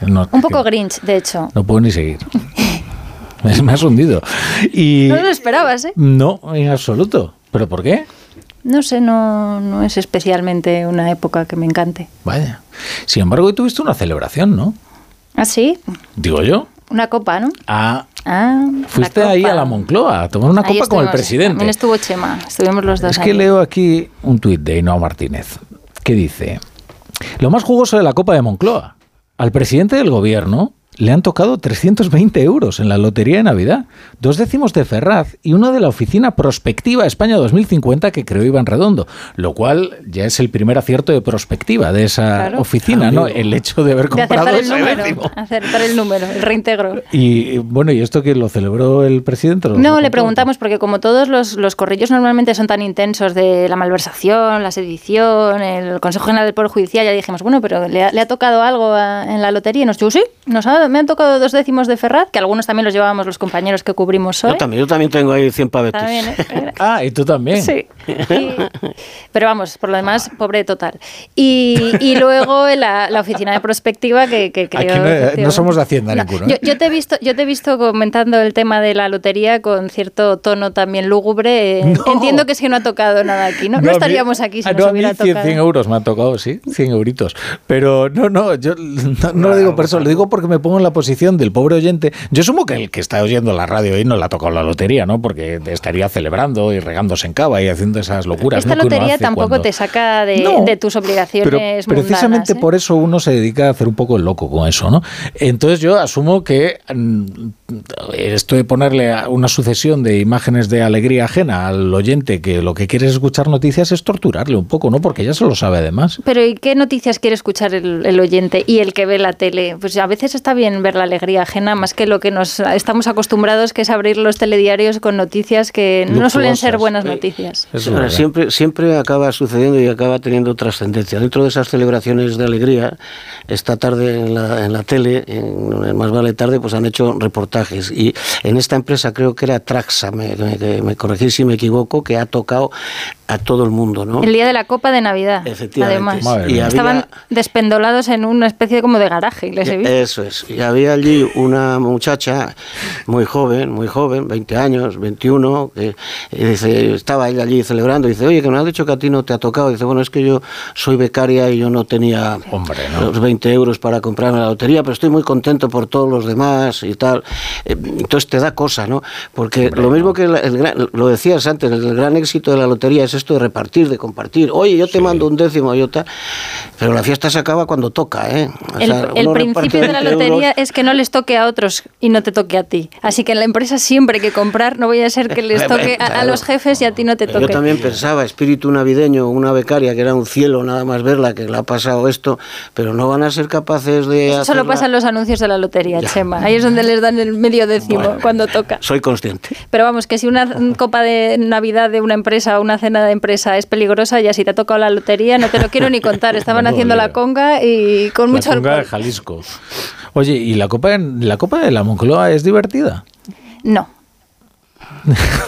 No, Un poco Grinch, de hecho. no puedo ni seguir. Me has hundido. Y No lo esperabas, ¿eh? no, en absoluto. ¿Pero por qué? No sé, no, no es especialmente una época que me encante. Vaya. Sin embargo, hoy tuviste una celebración, ¿no? ¿Ah, sí? Digo yo. Una copa, ¿no? Ah, Ah, fuiste ahí a la Moncloa a tomar una Ahí copa con el presidente. También estuvo Chema, estuvimos los dos Es que leo aquí un tuit de Ainhoa Martínez que dice: Lo más jugoso de la Copa de Moncloa. Al presidente del gobierno le han tocado 320 euros en la lotería de Navidad, dos décimos de Ferraz y uno de la oficina Prospectiva España 2050 que creó Iván Redondo, lo cual ya es el primer acierto de prospectiva de esa Claro. oficina, ¿no? El hecho de haber De comprado acertar el ese número, décimo. acertar el número, el reintegro. Y bueno, ¿y esto que lo celebró el presidente? ¿Lo No, le preguntamos porque como todos los, los corrillos normalmente son tan intensos de la malversación, la sedición, el Consejo General del Poder Judicial, ya dijimos, bueno, pero ¿le ha, le ha tocado algo a- en la lotería? Y nos dijo, sí, nos ha- me han tocado dos décimos de Ferraz, que algunos también los llevábamos los compañeros que cubrimos hoy. Yo también, yo también tengo ahí 100 pavetes. También, ¿eh? Ah, y tú también. Sí. Y- pero vamos, por lo demás, pobre total. Y, y luego la, la oficina de prospectiva que, que creo... Aquí no, no efectivamente- somos de Hacienda No, ninguno. ¿eh? yo te he visto, yo te he visto comentando el tema de la lotería con cierto tono también lúgubre. Eh, No. Entiendo que es que no ha tocado nada aquí, ¿no? No, a mí- estaríamos aquí si ah, nos no, a mí hubiera 100, tocado. 100 euros me han tocado, sí, 100 euritos. Pero no, no, yo no, no lo digo por eso, lo digo porque me pongo en la posición del pobre oyente. Yo asumo que el que está oyendo la radio y no le ha tocado la lotería, ¿no? Porque estaría celebrando y regándose en cava y haciendo esas locuras. Esta lotería tampoco cuando- te saca de, No, de tus Pero obligaciones precisamente ¿eh? por eso uno se dedica a hacer un poco el loco con eso, ¿no? Entonces yo asumo que mm, esto de ponerle una sucesión de imágenes de alegría ajena al oyente que lo que quiere es escuchar noticias es torturarle un poco, ¿no? Porque ya se lo sabe además. Pero ¿y qué noticias quiere escuchar el, el oyente y el que ve la tele? Pues a veces está bien ver la alegría ajena más que lo que nos estamos acostumbrados que es abrir los telediarios con noticias que no suelen ser buenas noticias. Sí, siempre, siempre acaba sucediendo y acaba teniendo trascendencia. Dentro de esas celebraciones de alegría, esta tarde en la, en la tele, en Más Vale Tarde, pues han hecho reportajes. Y en esta empresa creo que era Traxa, me, me, me corregís si me equivoco, que ha tocado a todo el mundo, ¿no? El día de la Copa de Navidad, Efectivamente. además. Mía. Estaban despendolados en una especie como de garaje, les he visto. Eso es. Y había allí una muchacha muy joven, muy joven, 20 años, 21, que y dice, estaba ella allí celebrando, y dice, oye, que me has dicho que a ti no te ha tocado. dice, bueno, es que yo soy becaria y yo no tenía los 20 euros para comprarme la lotería, pero estoy muy contento por todos los demás y tal. Eh, Entonces te da cosa, ¿no? Porque lo mismo que la- el gran- lo decías antes, el gran éxito de la lotería es esto de repartir, de compartir. Oye, yo te mando un décimo, yo tal. Pero la fiesta se acaba cuando toca, ¿eh? O El, sea, el principio de la 20 es que no les toque a otros y no te toque a ti. Así que en la empresa siempre hay que comprar, no voy a ser que les toque a, a Claro. los jefes y a ti no te Yo toque. también pensaba, espíritu navideño, una becaria que era un cielo nada más verla, que le ha pasado esto, pero no van a ser capaces de Eso solo pasa en los anuncios de la lotería, Chema. Ahí es donde les dan el medio décimo cuando toca. Soy consciente. Pero vamos, que si una copa de Navidad de una empresa o una cena de empresa es peligrosa, ya si te ha tocado la lotería, no te lo quiero ni contar. Estaban haciendo la conga y con La mucho conga de. Jalisco. Oye, ¿y la copa, la copa de la Moncloa es divertida? No.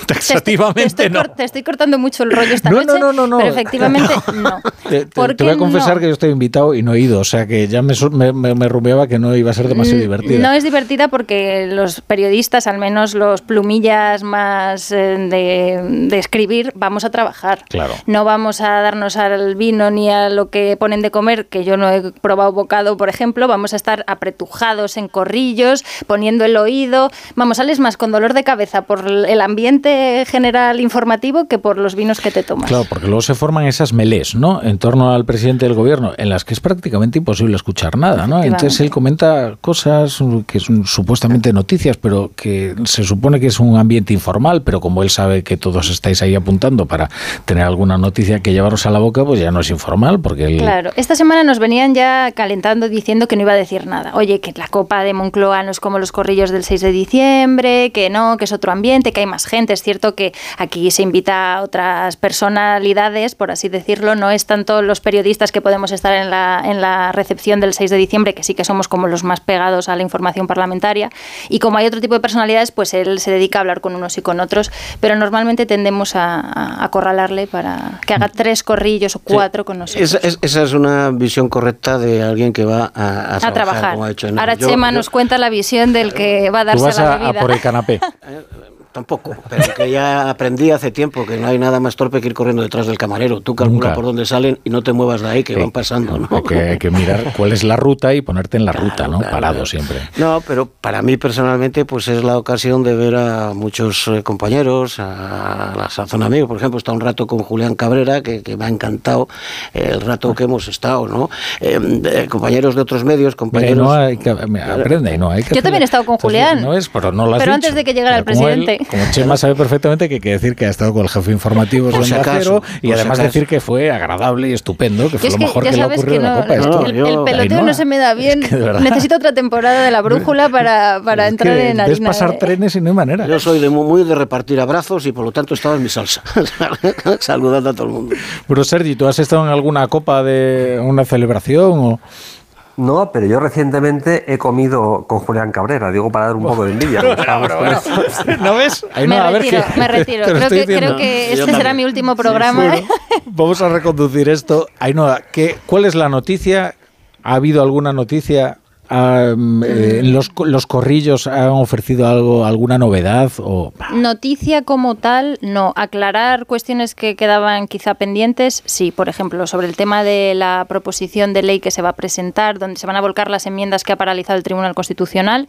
Taxativamente te, estoy no. te estoy cortando mucho el rollo esta No, noche, no, no, no, no. pero efectivamente no. Te, te- ¿Por te voy a confesar que yo estoy invitado y no he ido, o sea que ya me, me, me- rumiaba que no iba a ser demasiado Mm, divertida. No es divertida porque los periodistas, al menos los plumillas más eh, de, de escribir, vamos a trabajar. Claro. No vamos a darnos al vino ni a lo que ponen de comer, que yo no he probado bocado, por ejemplo. Vamos a estar apretujados en corrillos, poniendo el oído. Vamos, sales más con dolor de cabeza por el ambiente general informativo que por los vinos que te tomas. Claro, porque luego se forman esas melés, ¿no? En torno al presidente del gobierno, en las que es prácticamente imposible escuchar nada, ¿no? Entonces él comenta cosas que son supuestamente noticias, pero que se supone que es un ambiente informal, pero como él sabe que todos estáis ahí apuntando para tener alguna noticia que llevaros a la boca, pues ya no es informal, porque él... Claro, esta semana nos venían ya calentando diciendo que no iba a decir nada. Oye, que la Copa de Moncloa no es como los corrillos del 6 de diciembre, que no, que es otro ambiente, que hay más gente. Es cierto que aquí se invita a otras personalidades, por así decirlo. No es tanto los periodistas que podemos estar en la, en la recepción del 6 de diciembre, que sí que somos como los más pegados a la información parlamentaria. Y como hay otro tipo de personalidades, pues él se dedica a hablar con unos y con otros. Pero normalmente tendemos a, acorralarle para que haga tres corrillos o cuatro con nosotros. Esa, es- esa es una visión correcta de alguien que va a, a a trabajar. como ha hecho Enrique. Ahora Yo- Chema yo- nos cuenta la visión del que va a Tú darse vas la a, a bebida. por el canapé. Tampoco, pero que ya aprendí hace tiempo que no hay nada más torpe que ir corriendo detrás del camarero. Tú calcula Nunca. por dónde salen y no te muevas de ahí, que Sí. van pasando, ¿no? Hay que, hay que mirar cuál es la ruta y ponerte en la ruta, ¿no? Parado siempre. No, pero para mí personalmente pues es la ocasión de ver a muchos eh, compañeros, a la Sazón Amigos, por ejemplo, está un rato con Julián Cabrera, que, que me ha encantado eh, el rato que hemos estado, ¿no? Eh, eh, compañeros de otros medios, Mira, compañeros... no hay que, mira, aprende, no hay que Yo también he estado con Julián. No es, pero no lo has Pero dicho. antes de que llegara el él- presidente. Como Chema sabe perfectamente que hay que decir que ha estado con el jefe informativo de Por si acaso, y además decir que fue agradable y estupendo, que Yo fue es lo que mejor ya que le ha ocurrido que en la no, Copa. el, Esto- el- el peloteo no se me da bien. que. Necesito otra temporada de la brújula para, para es entrar que en harina. pasar ¿eh? trenes y no hay manera. Yo soy de muy de repartir abrazos y por lo tanto estaba en mi salsa, saludando a todo el mundo. Pero Sergi, ¿tú has estado en alguna copa de una celebración o...? No, pero yo recientemente he comido con Julián Cabrera, digo para dar un poco de envidia. ¿No ves? Me Ainhoa, a ver retiro, me retiro. Creo que, creo Yo este también. será mi último programa. Bueno, vamos a reconducir esto. Ainhoa, ¿qué, ¿cuál es la noticia? ¿Ha habido alguna noticia? Ah, mm, eh, ¿los, ¿Los corrillos han ofrecido algo, alguna novedad? O, Noticia como tal, no. Aclarar cuestiones que quedaban quizá pendientes, sí. Por ejemplo, sobre el tema de la proposición de ley que se va a presentar, donde se van a volcar las enmiendas que ha paralizado el Tribunal Constitucional.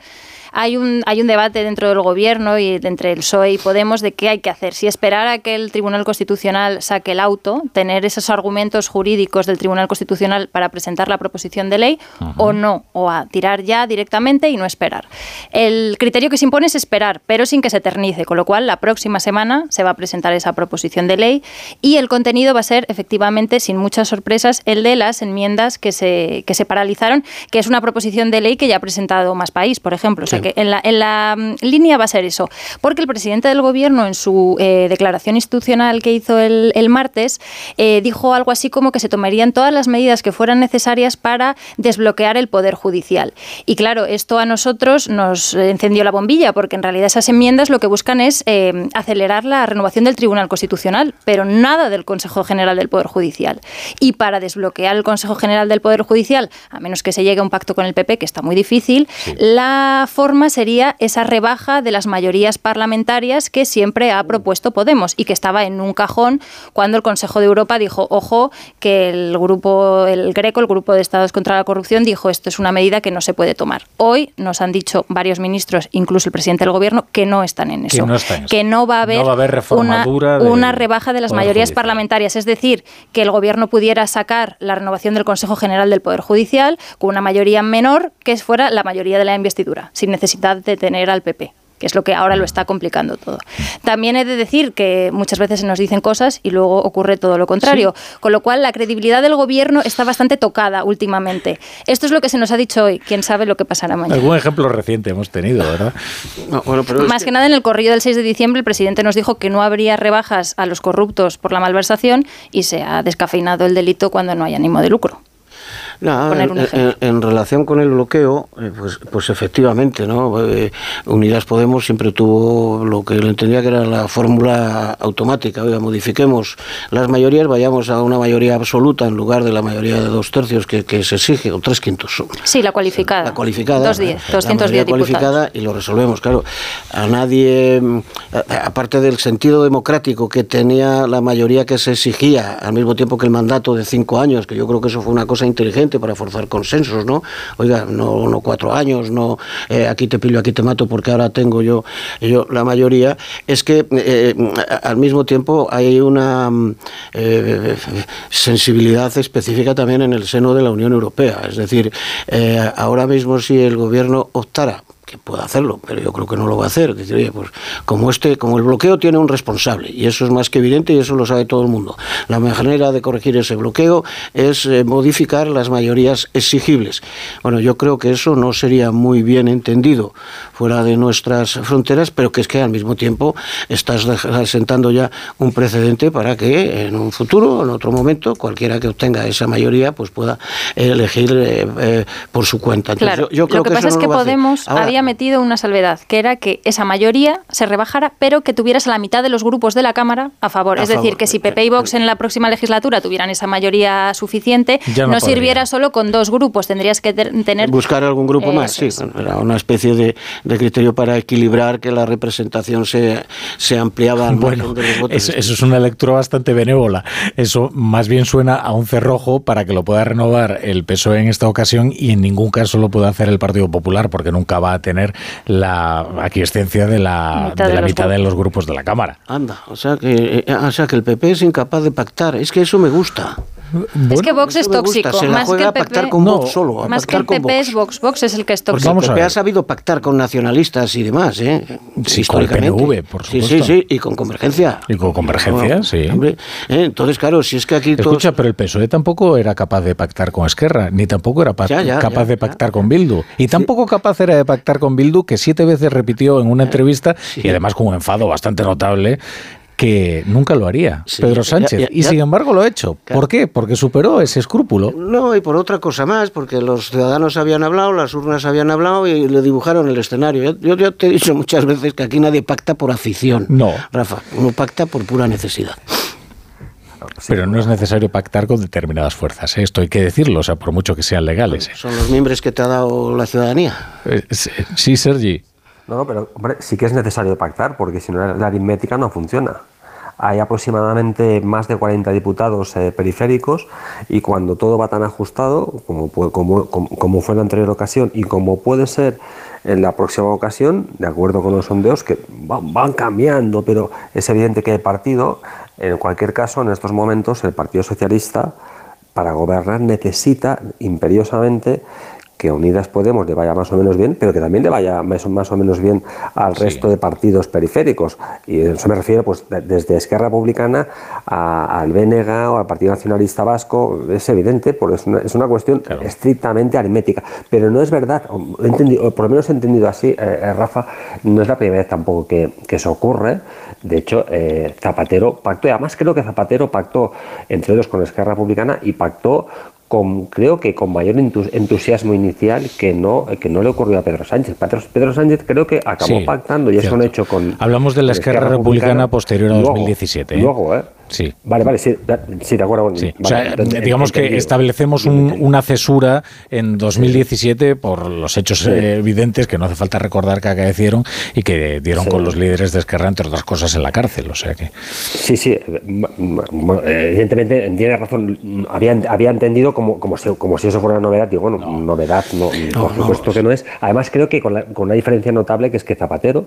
Hay un, hay un debate dentro del gobierno y entre el PSOE y Podemos de qué hay que hacer. Si esperar a que el Tribunal Constitucional saque el auto, tener esos argumentos jurídicos del Tribunal Constitucional para presentar la proposición de ley o no, o a tirar ya directamente y no esperar. El criterio que se impone es esperar, pero sin que se eternice, con lo cual la próxima semana se va a presentar esa proposición de ley y el contenido va a ser efectivamente, sin muchas sorpresas, el de las enmiendas que se, que se paralizaron, que es una proposición de ley que ya ha presentado Más País, por ejemplo. O sea que en la, en la mm, línea va a ser eso, porque el presidente del gobierno en su eh, declaración institucional que hizo el, el martes eh, dijo algo así como que se tomarían todas las medidas que fueran necesarias para desbloquear el poder judicial. Y claro, esto a nosotros nos encendió la bombilla, porque en realidad esas enmiendas lo que buscan es eh, acelerar la renovación del Tribunal Constitucional, pero nada del Consejo General del Poder Judicial. Y para desbloquear el Consejo General del Poder Judicial, a menos que se llegue a un pacto con el PP, que está muy difícil, la forma sería esa rebaja de las mayorías parlamentarias que siempre ha propuesto Podemos y que estaba en un cajón cuando el Consejo de Europa dijo, ojo, que el grupo, el Greco, el grupo de Estados contra la Corrupción, dijo esto es una medida que no se puede tomar. Hoy nos han dicho varios ministros, incluso el presidente del gobierno, que no están en Que eso. no está en eso. Que no va a haber, No va a haber reforma una, dura del una rebaja de las mayorías Judicial. parlamentarias. Es decir, que el gobierno pudiera sacar la renovación del Consejo General del Poder Judicial con una mayoría menor que fuera la mayoría de la investidura, sin necesidad de tener al PP que es lo que ahora lo está complicando todo. También he de decir que muchas veces se nos dicen cosas y luego ocurre todo lo contrario, con lo cual la credibilidad del gobierno está bastante tocada últimamente. Esto es lo que se nos ha dicho hoy, quién sabe lo que pasará mañana. algún ejemplo reciente hemos tenido, ¿verdad? bueno, pero Más que nada en el corrillo del 6 de diciembre el presidente nos dijo que no habría rebajas a los corruptos por la malversación y se ha descafeinado el delito cuando no hay ánimo de lucro. Poner en, un ejemplo. en- en relación con el bloqueo, eh, pues, pues efectivamente, ¿no? Eh, Unidas Podemos siempre tuvo lo que le entendía que era la fórmula automática. Oiga, modifiquemos las mayorías, vayamos a una mayoría absoluta en lugar de la mayoría de dos tercios que, que se exige, o tres quintos. Sí, la cualificada. La cualificada. 210, la 210 mayoría diputados. cualificada y lo resolvemos. Claro, a nadie, aparte del sentido democrático que tenía la mayoría que se exigía, al mismo tiempo que el mandato de cinco años, que yo creo que eso fue una cosa inteligente para forzar consensos, ¿no? Oiga, no, no cuatro años, no eh, aquí te pillo, aquí te mato, porque ahora tengo yo, yo la mayoría, es que eh, a- al mismo tiempo hay una mm, eh, sensibilidad específica también en el seno de la Unión Europea. Es decir, eh, ahora mismo si el gobierno optara que pueda hacerlo, pero yo creo que no lo va a hacer. Decir, oye, pues como este, como el bloqueo tiene un responsable, y eso es más que evidente y eso lo sabe todo el mundo. La manera de corregir ese bloqueo es eh, modificar las mayorías exigibles. Bueno, yo creo que eso no sería muy bien entendido fuera de nuestras fronteras, pero que es que al mismo tiempo estás sentando ya un precedente para que en un futuro, en otro momento, cualquiera que obtenga esa mayoría, pues pueda elegir eh, eh, por su cuenta. Entonces, Claro, yo, yo creo lo que, que pasa eso es no que. Podemos Ahora, había metido una salvedad, que era que esa mayoría se rebajara, pero que tuvieras a la mitad de los grupos de la Cámara a favor. A es decir, que si PP y Vox en la próxima legislatura tuvieran esa mayoría suficiente, Ya no, sirviera solo con dos grupos, tendrías que ter- tener... Buscar algún grupo más, sí. Es. Era una especie de, de criterio para equilibrar que la representación se, se ampliaba al Bueno, de los votos. eso, eso es una lectura bastante benévola. Eso más bien suena a un cerrojo para que lo pueda renovar el PSOE en esta ocasión y en ningún caso lo pueda hacer el Partido Popular porque nunca va a tener la aquiescencia de la Mitad de de la los mitad de los grupos de la Cámara. Anda, o sea, que, eh, o sea que el PP es incapaz de pactar. Es que eso me gusta. Es que Vox es tóxico, Se la más que juega el a pactar con Vox solo. a más que el PP Vox. es Vox, Vox es el que es Porque tóxico. el PP ha sabido pactar con nacionalistas y demás, ¿eh? Sí, con el. PNV, por Sí, supuesto. sí, sí, y con Convergencia. Y con convergencia, No, sí. hombre, eh, entonces, claro, si es que aquí todos... Escucha, pero el PSOE tampoco era capaz de pactar con Esquerra, ni tampoco era pa- Ya, ya, capaz ya, de pactar con Bildu. Y tampoco capaz era de pactar con Bildu, que siete veces repitió en una entrevista, y además con un enfado bastante notable, que nunca lo haría Pedro ya, Sánchez. ya, y sin embargo lo ha hecho. ¿Por qué? Porque superó ese escrúpulo. No, y por otra cosa más, porque los ciudadanos habían hablado, las urnas habían hablado y le dibujaron el escenario. Yo, te he dicho muchas veces que aquí nadie pacta por afición. No. Rafa, uno pacta por pura necesidad. Pero no es necesario pactar con determinadas fuerzas. ¿eh? Esto hay que decirlo, o sea, por mucho que sean legales. ¿eh? Son los miembros que te ha dado la ciudadanía. Eh, Sí, Sergi. No, no, pero hombre, sí que es necesario pactar, porque si no la aritmética no funciona. Hay aproximadamente más de 40 diputados eh, periféricos y cuando todo va tan ajustado como, como- como fue en la anterior ocasión y como puede ser en la próxima ocasión, de acuerdo con los sondeos que van, van cambiando, pero es evidente que el partido, en cualquier caso, en estos momentos, el Partido Socialista, para gobernar necesita imperiosamente que Unidas Podemos le vaya más o menos bien, pero que también le vaya más o, más o menos bien al resto de partidos periféricos. Y eso me refiero pues, de- desde Esquerra Republicana a- al BNG o al Partido Nacionalista Vasco. Es evidente, porque es una, es una cuestión estrictamente aritmética. Pero no es verdad, he entendido- o por lo menos he entendido así, eh, eh, Rafa, no es la primera vez tampoco que, que eso ocurre. De hecho, eh, Zapatero pactó, y además creo que Zapatero pactó, entre otros, con Esquerra Republicana y pactó con, creo que con mayor entu- entusiasmo inicial que no, que no le ocurrió a Pedro Sánchez. Pedro, Pedro Sánchez creo que acabó Sí, pactando y es cierto. un hecho con. Hablamos de la Esquerra Republicana posterior a 2017, ¿eh? Luego, ¿eh? Sí. Vale, vale, sí, sí de acuerdo. Sí, vale, o sea, digamos que establecemos un- una cesura en 2017 por los hechos Sí. eh, evidentes que no hace falta recordar que acaecieron y que dieron con los líderes de Esquerra, entre otras cosas, en la cárcel. O sea que. Sí, sí, evidentemente tiene razón. Había, había entendido como, como, si, como si eso fuera una novedad. Digo, bueno, novedad, no, por supuesto que no es. Además, creo que con, la- con una diferencia notable que es que Zapatero,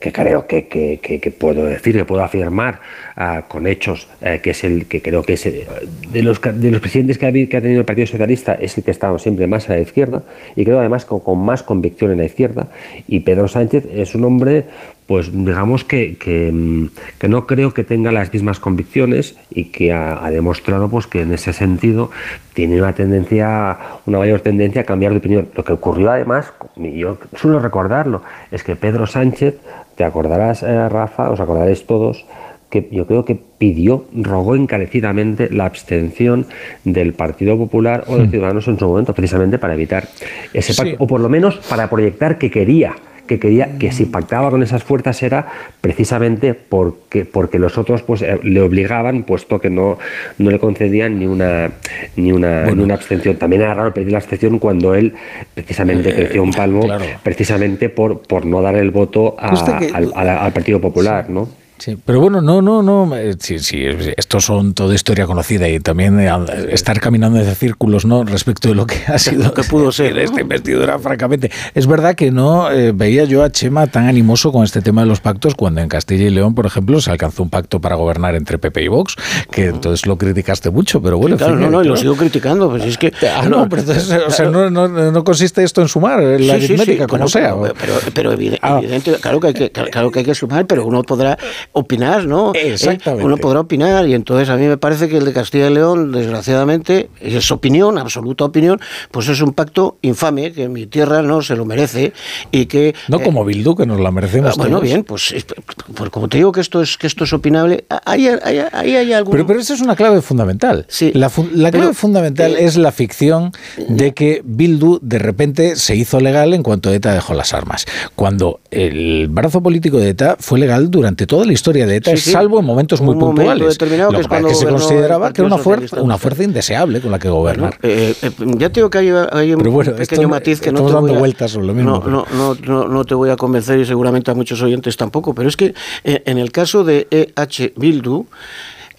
que creo que, que, que- que puedo decir, que puedo afirmar ah, con hechos, eh, que es el que creo que es eh, de los, de los presidentes que ha, que ha tenido el Partido Socialista, es el que ha estado siempre más a la izquierda y creo además con, con más convicción en la izquierda. Y Pedro Sánchez es un hombre pues digamos que, que, mm, que no creo que tenga las mismas convicciones y que ha, ha demostrado pues que en ese sentido tiene una tendencia, una mayor tendencia a cambiar de opinión. Lo que ocurrió además, y yo suelo recordarlo, es que Pedro Sánchez, te acordarás, eh, Rafa, os acordaréis todos, que yo creo que pidió, rogó encarecidamente la abstención del Partido Popular o de Ciudadanos en su momento, precisamente para evitar ese pacto, Sí. o por lo menos para proyectar que quería que quería que si pactaba con esas fuerzas era precisamente porque porque los otros pues eh, le obligaban puesto que no no le concedían ni una ni una, ni una abstención. También era raro pedir la abstención cuando él precisamente creció un palmo precisamente por por no dar el voto a- que- al, al- al Partido Popular no Sí, pero bueno, no, no, no. eh, Sí, sí, esto son toda historia conocida y también eh, estar caminando en círculos, ¿no? Respecto de lo que ha sido que pudo ser esta investidura, francamente. Es verdad que no eh, veía yo a Chema tan animoso con este tema de los pactos cuando en Castilla y León, por ejemplo, se alcanzó un pacto para gobernar entre PP y Vox, que entonces lo criticaste mucho, pero bueno. en Claro, fin, no, no, y lo sigo criticando, pues es que... Ah, no, pero entonces, o sea, no, no, no consiste esto en sumar, en la Sí, sí, sí, aritmética, como pero- sea. Pero, pero, pero evide- evidente, claro que, hay que, claro que hay que sumar, pero uno podrá opinar, ¿no? ¿Eh? Exactamente. Uno podrá opinar y entonces a mí me parece que el de Castilla y León, desgraciadamente, es opinión, absoluta opinión, pues es un pacto infame que mi tierra no se lo merece y que... No eh, como Bildu, que nos la merecemos ah, bueno, todos. bien, pues, es- pues como te digo que esto es que esto es opinable, ahí hay, ahí hay algún... Pero, pero esa es una clave fundamental. la, fu- la clave pero, fundamental eh, es la ficción de que Bildu de repente se hizo legal en cuanto ETA dejó las armas. Cuando el brazo político de ETA fue legal durante toda la historia de ETA, Sí, sí. salvo en momentos muy Un momento puntuales. determinado Lo que es que se consideraba que era una, fuerza una fuerza indeseable con la que gobernar. Eh, eh, ya tengo que hay, hay un bueno, pequeño matiz que no te dando voy a, vueltas sobre lo mismo, no, no, no, no te voy a convencer y seguramente a muchos oyentes tampoco, pero es que eh, en el caso de EH Bildu,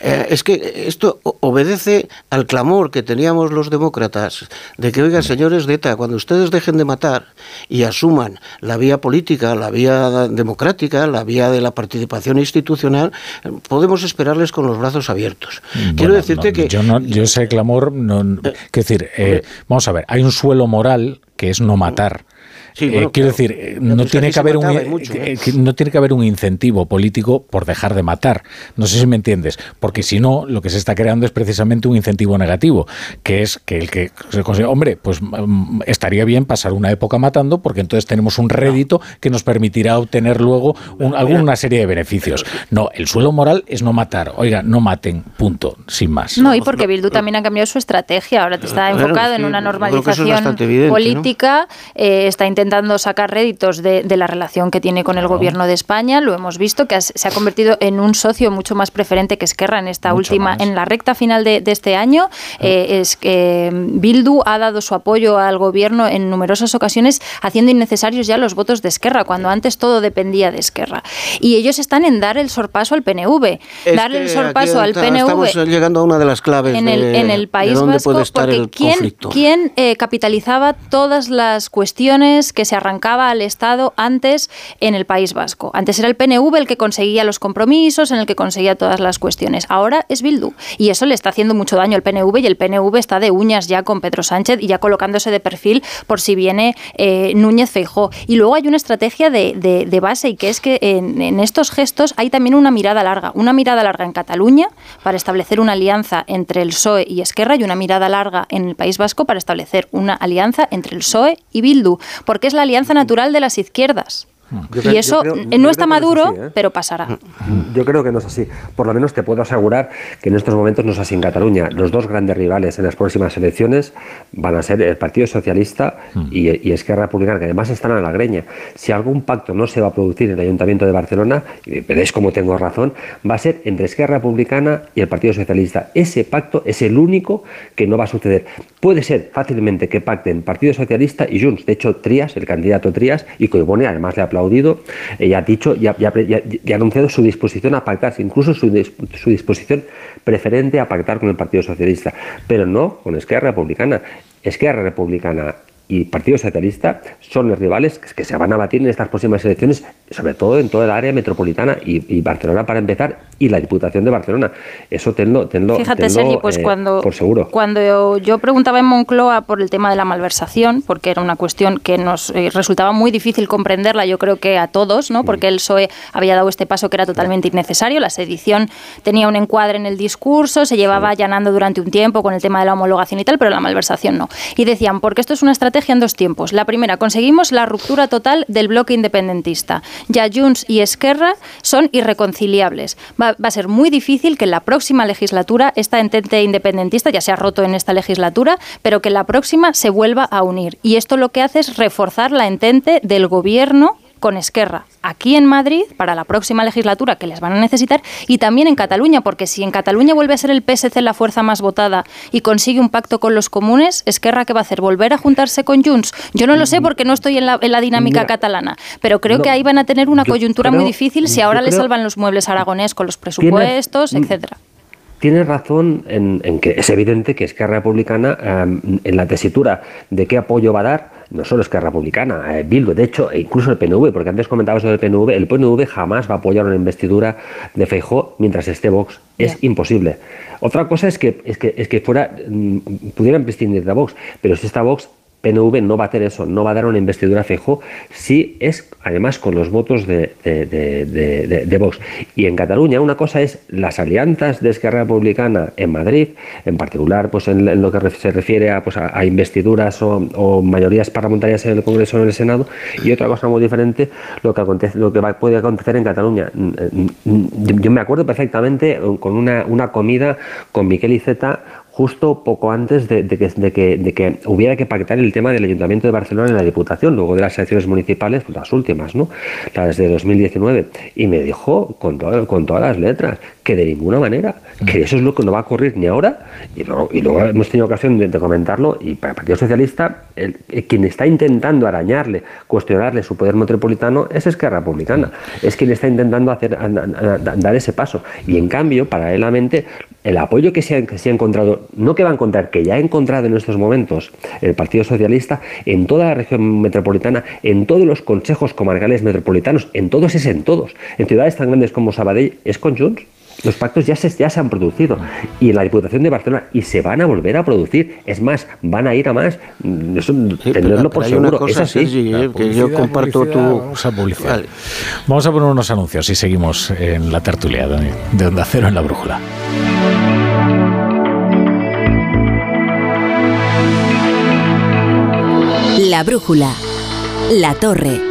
eh, es que esto obedece al clamor que teníamos los demócratas de que, oigan, señores de ETA, cuando ustedes dejen de matar y asuman la vía política, la vía democrática, la vía de la participación institucional, eh, podemos esperarles con los brazos abiertos. Quiero Bueno, decirte no, que... Yo, no, yo ese clamor. No, quiero decir, eh, vamos a ver, hay un suelo moral que es no matar. Sí, Eh, quiero claro. decir, eh, no tiene que haber un no tiene que haber un incentivo político por dejar de matar. No sé si me entiendes, porque si no, lo que se está creando es precisamente un incentivo negativo, que es que el que se consigue, hombre, pues mm, estaría bien pasar una época matando, porque entonces tenemos un rédito que nos permitirá obtener luego un- alguna serie de beneficios. No, el suelo moral es no matar. Oiga, no maten, punto, sin más. No, y porque Bildu también ha cambiado su estrategia. Ahora te está enfocado en una es normalización política, eh, está intentando sacar réditos de, de la relación que tiene con el gobierno de España. Lo hemos visto que has- se ha convertido en un socio mucho más preferente que Esquerra en esta Mucho última, más. en la recta final de, de este año. Eh, es que mm, Bildu ha dado su apoyo al gobierno en numerosas ocasiones, haciendo innecesarios ya los votos de Esquerra, cuando antes todo dependía de Esquerra. Y ellos están en dar el sorpaso al PNV. Es Darle el sorpaso al PNV Estamos llegando a una de las claves en el, de, en el País Vasco, porque el ¿quién, conflicto. quién, eh, capitalizaba todas las cuestiones que se arrancaba al Estado antes en el País Vasco? Antes era el PNV el que conseguía los compromisos, en el que conseguía todas las cuestiones. Ahora es Bildu. Y eso le está haciendo mucho daño al PNV y el PNV está de uñas ya con Pedro Sánchez y ya colocándose de perfil por si viene eh, Núñez Feijó. Y luego hay una estrategia de, base y que es que en, en estos gestos hay también una mirada larga. Una mirada larga en Cataluña para establecer una alianza entre el PSOE y Esquerra y una mirada larga en el País Vasco para establecer una alianza entre el PSOE y Bildu, porque es la alianza natural de las izquierdas. Yo creo- y eso creo- no está que no es maduro, así, ¿eh? pero pasará. Yo creo que no es así. Por lo menos te puedo asegurar que en estos momentos no es así en Cataluña. Los dos grandes rivales en las próximas elecciones van a ser el Partido Socialista y, y Esquerra Republicana, que además están a la greña. Si algún pacto no se va a producir en el Ayuntamiento de Barcelona, y veréis cómo tengo razón, va a ser entre Esquerra Republicana y el Partido Socialista. Ese pacto es el único que no va a suceder. Puede ser fácilmente que pacten Partido Socialista y Junts. De hecho, Trías, el candidato Trías, y Coibone además le ha aplaudido, eh, ya ha dicho, ya ha anunciado su disposición a pactar, incluso su, su disposición preferente a pactar con el Partido Socialista, pero no con Esquerra Republicana. Esquerra Republicana y Partido Socialista son los rivales que, se van a batir en estas próximas elecciones, sobre todo en toda el área metropolitana y, y Barcelona para empezar, y la Diputación de Barcelona. Eso tenlo, tenlo, Fíjate, tenlo, Sergi, pues eh, cuando, por seguro. cuando yo preguntaba en Moncloa por el tema de la malversación, porque era una cuestión que nos eh, resultaba muy difícil comprenderla, yo creo que a todos, ¿no? porque el PSOE había dado este paso que era totalmente innecesario, la sedición tenía un encuadre en el discurso, se llevaba allanando durante un tiempo con el tema de la homologación y tal, pero la malversación no. Y decían, porque esto es una estrategia en dos tiempos. La primera, conseguimos la ruptura total del bloque independentista. Ya Junts y Esquerra son irreconciliables. Va, va a ser muy difícil que en la próxima legislatura esta entente independentista ya se ha roto en esta legislatura, pero que en la próxima se vuelva a unir. Y esto lo que hace es reforzar la entente del gobierno con Esquerra aquí en Madrid para la próxima legislatura que les van a necesitar y también en Cataluña, porque si en Cataluña vuelve a ser el PSC la fuerza más votada y consigue un pacto con los comunes, Esquerra ¿qué va a hacer? ¿Volver a juntarse con Junts? Yo no lo sé porque no estoy en la, en la dinámica Mira, catalana, pero creo no, que ahí van a tener una coyuntura creo- muy difícil si ahora le salvan los muebles aragonés con los presupuestos, etcétera. Tienes razón en, en que es evidente que Esquerra Republicana, eh, en la tesitura de qué apoyo va a dar, no solo Esquerra Republicana, eh, Bildu, de hecho, e incluso el PNV, porque antes comentabas sobre el PNV, el PNV jamás va a apoyar una investidura de Feijó mientras esté Vox. Es imposible. Otra cosa es que, es que, es que fuera, mm, pudieran prescindir de Vox, pero si está Vox, PNV no va a hacer eso, no va a dar una investidura a Feijó si es además con los votos de, de, Vox. Y en Cataluña una cosa es las alianzas de Esquerra Republicana en Madrid, en particular pues en, lo que se refiere a, pues, a, investiduras o, mayorías parlamentarias en el Congreso o en el Senado, y otra cosa muy diferente lo que acontece, lo que puede acontecer en Cataluña. Mm, mm, mm, Yo, yo me acuerdo perfectamente eh, con una, una comida con Miquel Iceta justo poco antes de, que, de que- de que hubiera que pactar el tema del Ayuntamiento de Barcelona en la Diputación, luego de las elecciones municipales, pues las últimas, ¿no? Las de 2019. Y me dijo con, todo- con todas las letras que de ninguna manera, que eso es lo que no va a ocurrir ni ahora, y luego, y luego hemos tenido ocasión de, de comentarlo, y para el Partido Socialista, el- el- quien está intentando arañarle, cuestionarle su poder metropolitano es Esquerra Republicana, es quien está intentando hacer, a- a- a- dar ese paso. Y en cambio, paralelamente, el apoyo que se, ha, que se ha encontrado, no que va a encontrar, que ya ha encontrado en estos momentos el Partido Socialista en toda la región metropolitana, en todos los consejos comarcales metropolitanos, en todos es en todos. En ciudades tan grandes como Sabadell es con Junts. Los pactos ya se, ya se han producido y en la Diputación de Barcelona y se van a volver a producir. Es más, van a ir a más. Mm, Eso, tenerlo por una seguro. cosa, es así. Sergi, eh, que yo comparto tu... Vamos a publicidad. Vamos a poner unos anuncios y seguimos en la tertulia Dani, de Onda Cero en la Brújula. La brújula. La torre.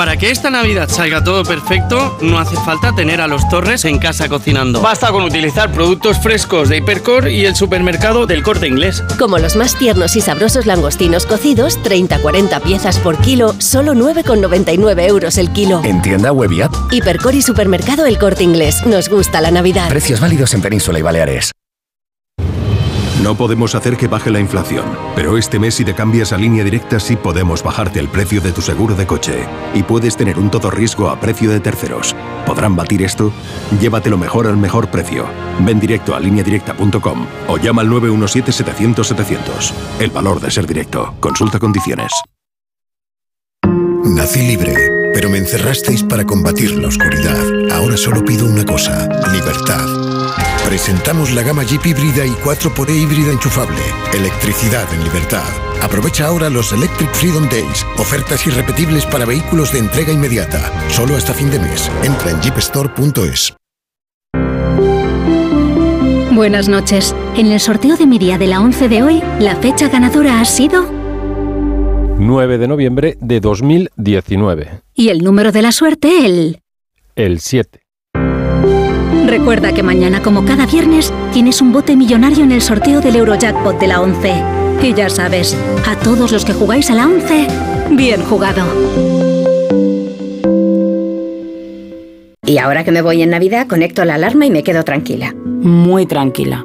Para que esta Navidad salga todo perfecto, no hace falta tener a los Torres en casa cocinando. Basta con utilizar productos frescos de Hipercor y el supermercado del corte inglés. Como los más tiernos y sabrosos langostinos cocidos, 30-40 piezas por kilo, solo 9,99 euros el kilo. En tienda web y app. Hipercor y supermercado El Corte Inglés. Nos gusta la Navidad. Precios válidos en Península y Baleares. No podemos hacer que baje la inflación, pero este mes si te cambias a línea directa sí podemos bajarte el precio de tu seguro de coche y puedes tener un todo riesgo a precio de terceros. ¿Podrán batir esto? Llévatelo mejor al mejor precio. Ven directo a lineadirecta.com o llama al 917-700-700. El valor de ser directo. Consulta condiciones. Nací libre, pero me encerrasteis para combatir la oscuridad. Ahora solo pido una cosa, libertad. Presentamos la gama Jeep híbrida y 4xE híbrida enchufable. Electricidad en libertad. Aprovecha ahora los Electric Freedom Days. Ofertas irrepetibles para vehículos de entrega inmediata. Solo hasta fin de mes. Entra en jeepstore.es. Buenas noches. En el sorteo de mi día de la 11 de hoy, la fecha ganadora ha sido 9 de noviembre de 2019. y el número de la suerte el... El 7. Recuerda que mañana, como cada viernes, tienes un bote millonario en el sorteo del Eurojackpot de la 11. Y ya sabes, a todos los que jugáis a la 11, bien jugado. Y ahora que me voy en Navidad, conecto la alarma y me quedo tranquila. Muy tranquila.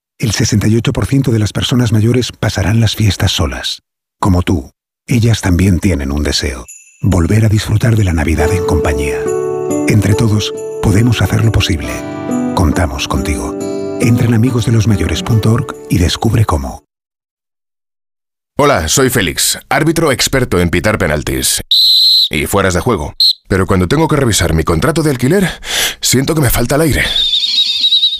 el 68% de las personas mayores pasarán las fiestas solas. Como tú, ellas también tienen un deseo. Volver a disfrutar de la Navidad en compañía. Entre todos, podemos hacerlo posible. Contamos contigo. Entra en amigosdelosmayores.org y descubre cómo. Hola, soy Félix, árbitro experto en pitar penaltis y fueras de juego. Pero cuando tengo que revisar mi contrato de alquiler, siento que me falta el aire.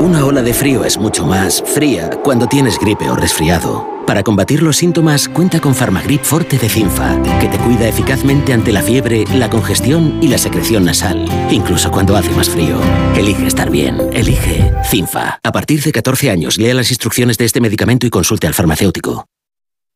Una ola de frío es mucho más fría cuando tienes gripe o resfriado. Para combatir los síntomas, cuenta con Farmagrip Forte de Cinfa, que te cuida eficazmente ante la fiebre, la congestión y la secreción nasal, incluso cuando hace más frío. Elige estar bien, elige Cinfa. A partir de 14 años, lea las instrucciones de este medicamento y consulte al farmacéutico.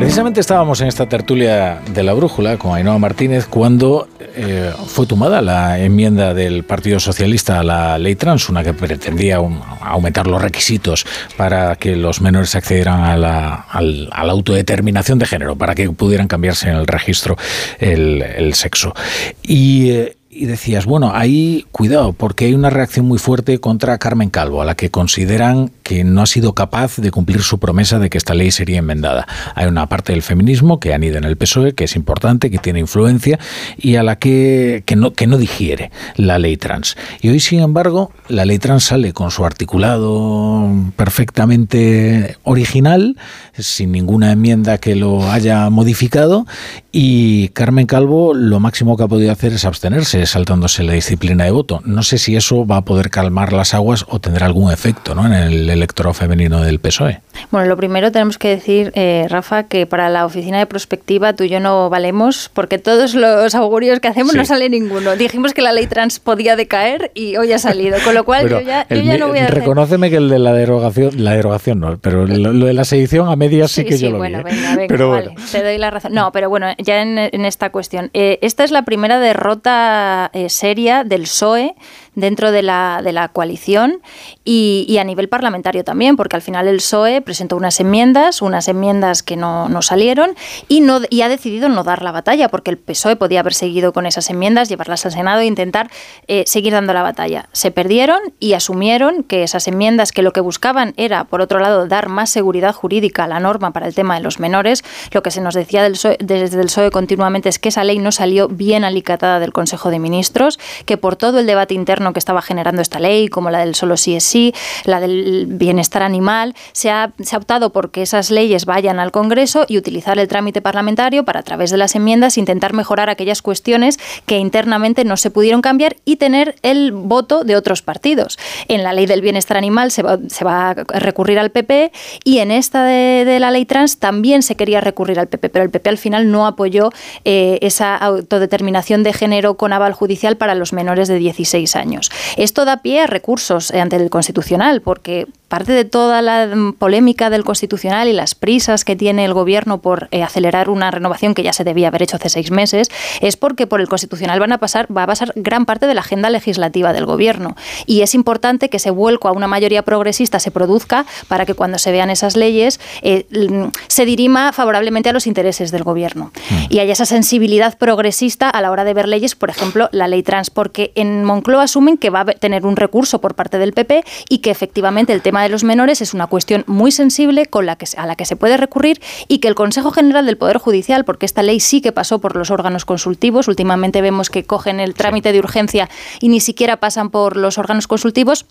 Precisamente estábamos en esta tertulia de la brújula con Ainhoa Martínez cuando eh, fue tomada la enmienda del Partido Socialista a la ley trans, una que pretendía aumentar los requisitos para que los menores accedieran a la, autodeterminación de género, para que pudieran cambiarse en el registro el, el sexo. Y. eh, y decías, bueno, ahí cuidado, porque hay una reacción muy fuerte contra Carmen Calvo, a la que consideran que no ha sido capaz de cumplir su promesa de que esta ley sería enmendada. Hay una parte del feminismo que anida en el PSOE, que es importante, que tiene influencia y a la que, que, no, que no digiere la ley trans. Y hoy, sin embargo, la ley trans sale con su articulado perfectamente original, sin ninguna enmienda que lo haya modificado, y Carmen Calvo lo máximo que ha podido hacer es abstenerse, saltándose la disciplina de voto. No sé si eso va a poder calmar las aguas o tendrá algún efecto ¿no? en el electorado femenino del PSOE. Bueno, lo primero tenemos que decir, eh, Rafa, que para la oficina de prospectiva tú y yo no valemos porque todos los augurios que hacemos Sí. no sale ninguno. Dijimos que la ley trans podía decaer y hoy ha salido, con lo cual Pero yo ya, yo el ya mi- no voy a hacer... Reconóceme que el de la derogación, la derogación no, pero lo, lo de la sedición a medias sí, que yo lo bueno, vi. ¿eh? venga, venga, pero vale, bueno. te doy la razón. No, pero bueno, ya en, en esta cuestión. Eh, esta es la primera derrota eh, seria del PSOE dentro de la, de la coalición y, y a nivel parlamentario también, porque al final el PSOE presentó unas enmiendas, unas enmiendas que no, no salieron y, no, y ha decidido no dar la batalla, porque el PSOE podía haber seguido con esas enmiendas, llevarlas al Senado e intentar eh, seguir dando la batalla. Se perdieron y asumieron que esas enmiendas que lo que buscaban era, por otro lado, dar más seguridad jurídica a la norma para el tema de los menores. Lo que se nos decía del PSOE desde el PSOE continuamente es que esa ley no salió bien alicatada del Consejo de Ministros, que por todo el debate interno que estaba generando esta ley, como la del solo sí es sí, la del bienestar animal, se ha, optado por que esas leyes vayan al Congreso y utilizar el trámite parlamentario para, a través de las enmiendas, intentar mejorar aquellas cuestiones que internamente no se pudieron cambiar y tener el voto de otros partidos. En la ley del bienestar animal se va, se va a recurrir al PP y en esta de, de la ley trans también se quería recurrir al PP, pero el PP al final no apoyó eh, esa autodeterminación de género con aval judicial para los menores de 16 años. Esto da pie a recursos eh, ante el Constitucional, porque parte de toda la mm, polémica del Constitucional y las prisas que tiene el Gobierno por eh, acelerar una renovación que ya se debía haber hecho hace seis meses, es porque por el Constitucional van a pasar, va a pasar gran parte de la agenda legislativa del Gobierno. Y es importante que ese vuelco a una mayoría progresista se produzca para que cuando se vean esas leyes eh, mm, se dirima favorablemente a los intereses del Gobierno. Y haya esa sensibilidad progresista a la hora de ver leyes, por ejemplo, la ley trans, porque en Moncloa asumen que va a tener un recurso por parte del PP y que efectivamente el tema tema de los menores es una cuestión muy sensible con la que, a la que se puede recurrir y que el Consejo General del Poder Judicial, porque esta ley sí que pasó por los órganos consultivos, últimamente vemos que cogen el trámite de urgencia y ni siquiera pasan por los órganos consultivos,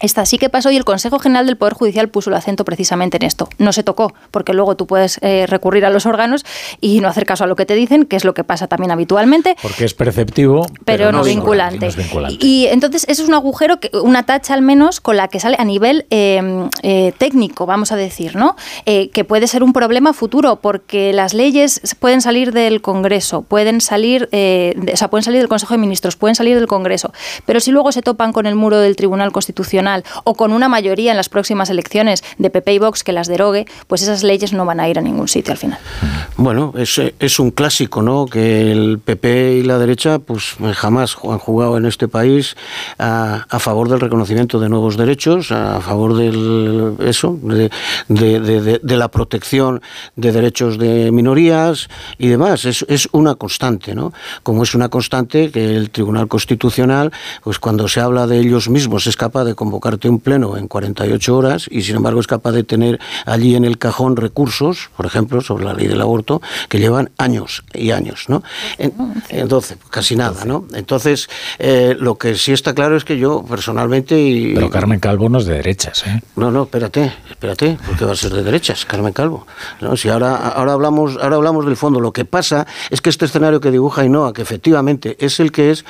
esta sí que pasó y el Consejo General del Poder Judicial puso el acento precisamente en esto. No se tocó, porque luego tú puedes eh, recurrir a los órganos y no hacer caso a lo que te dicen, que es lo que pasa también habitualmente. Porque es perceptivo, pero, no, vinculante. Y, entonces eso es un agujero, que, una tacha al menos con la que sale a nivel eh, eh, técnico, vamos a decir, ¿no? que puede ser un problema futuro, porque las leyes pueden salir del Congreso, pueden salir, o sea, pueden salir del Consejo de Ministros, pueden salir del Congreso, pero si luego se topan con el muro del Tribunal Constitucional o con una mayoría en las próximas elecciones de PP y Vox que las derogue, pues esas leyes no van a ir a ningún sitio al final. Bueno, es, un clásico, ¿no? Que el PP y la derecha pues jamás han jugado en este país a, favor del reconocimiento de nuevos derechos, a favor del eso, de, la protección de derechos de minorías y demás. Es una constante, ¿no? Como es una constante que el Tribunal Constitucional, pues cuando se habla de ellos mismos, es capaz de convocar convocarte un pleno en 48 horas y sin embargo es capaz de tener allí en el cajón recursos, por ejemplo, sobre la ley del aborto, que llevan años y años, ¿no? Entonces, casi nada, ¿no? Entonces, eh, lo que sí está claro es que yo personalmente... Y, Pero Carmen Calvo no es de derechas, ¿eh? No, no, espérate, espérate, porque va a ser de derechas, Carmen Calvo. ¿no? Si ahora, ahora, hablamos, ahora hablamos del fondo, lo que pasa es que este escenario que dibuja Inoa, que efectivamente es el que es,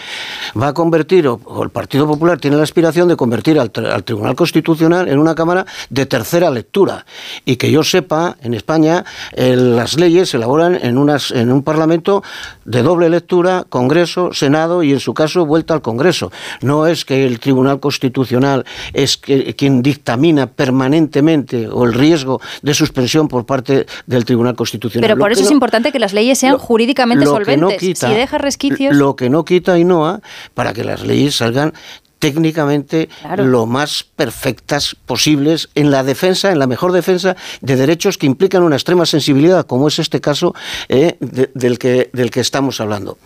va a convertir, o, o el Partido Popular tiene la aspiración de convertir al al Tribunal Constitucional en una Cámara de tercera lectura. Y que yo sepa, en España las leyes se elaboran en, unas, en un Parlamento de doble lectura, Congreso, Senado y en su caso vuelta al Congreso. No es que el Tribunal Constitucional es quien dictamina permanentemente o el riesgo de suspensión por parte del Tribunal Constitucional. Pero por eso es importante que las leyes sean jurídicamente solventes. si deja resquicios. Lo que no quita INOA para que las leyes salgan técnicamente lo más perfectas posibles en la defensa, en la mejor defensa de derechos que implican una extrema sensibilidad, como es este caso eh, del, que, del que estamos hablando.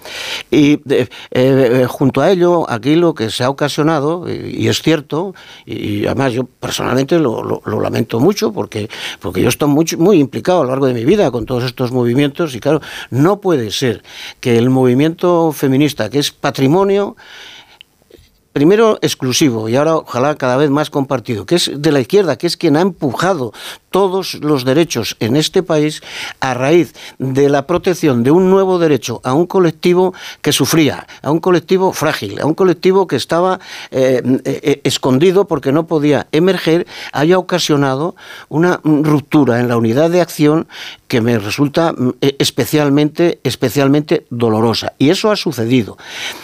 Y eh, eh, junto a ello, aquí lo que se ha ocasionado, y, es cierto, y, además yo personalmente lo, lamento mucho, porque, porque yo estoy muy, muy implicado a lo largo de mi vida con todos estos movimientos, y claro, no puede ser que el movimiento feminista, que es patrimonio, primero exclusivo y ahora ojalá cada vez más compartido, que es de la izquierda, que es quien ha empujado todos los derechos en este país a raíz de la protección de un nuevo derecho a un colectivo que sufría, a un colectivo frágil, a un colectivo que estaba eh, eh, eh, escondido porque no podía emerger, haya ocasionado una ruptura en la unidad de acción que me resulta mm, especialmente, especialmente dolorosa. Y eso ha sucedido.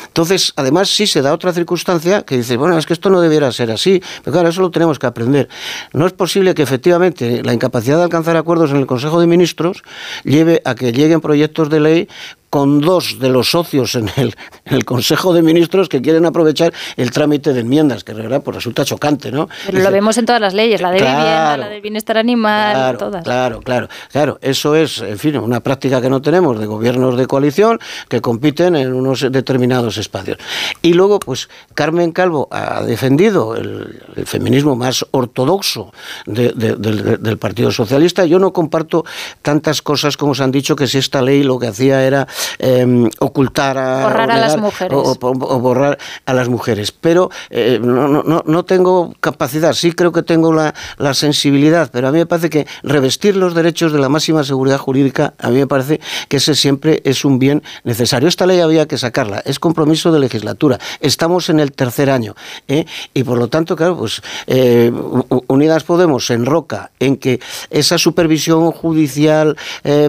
Entonces, además, sí se da otra circunstancia que dice, bueno, es que esto no debiera ser así, pero claro, eso lo tenemos que aprender. No es posible que efectivamente la incapacidad de alcanzar acuerdos en el Consejo de Ministros lleve a que lleguen proyectos de ley con dos de los socios en el, el, Consejo de Ministros que quieren aprovechar el trámite de enmiendas, que verdad pues resulta chocante, ¿no? Pero lo vemos en todas las leyes, la de vivienda, la del bienestar animal, claro, todas. Claro, claro, claro. Eso es, en fin, una práctica que no tenemos de gobiernos de coalición que compiten en unos determinados espacios. Y luego, pues, Carmen Calvo ha defendido el, feminismo más ortodoxo del Partido Socialista. Yo no comparto tantas cosas como se han dicho que si esta ley lo que hacía era Em, ocultar a, borrar a las mujeres. O, borrar a las mujeres. Pero eh, no, no, no, tengo capacidad, sí creo que tengo la, la, sensibilidad, pero a mí me parece que revestir los derechos de la máxima seguridad jurídica, a mí me parece que ese siempre es un bien necesario. Esta ley había que sacarla, es compromiso de legislatura. Estamos en el tercer año ¿eh? y por lo tanto, claro, pues eh, Unidas Podemos se enroca en que esa supervisión judicial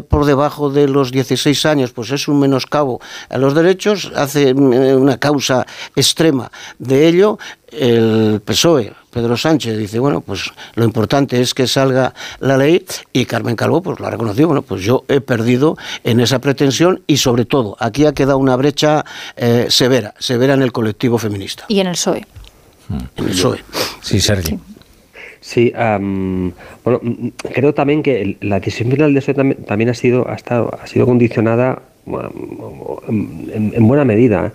por debajo de los 16 años, pues es un menoscabo a los derechos, hace mm, una causa extrema de ello. El PSOE, Pedro Sánchez, dice, bueno, pues lo importante es que salga la ley y Carmen Calvo pues lo ha reconocido, bueno, pues yo he perdido en esa pretensión y sobre todo aquí ha quedado una brecha eh, severa, severa en el colectivo feminista. Y en el PSOE. En el PSOE. Sí, Sergio. Sí, bueno, mm, creo también que la decisión final de eso también, ha sido ha, estado, ha sido condicionada en, buena medida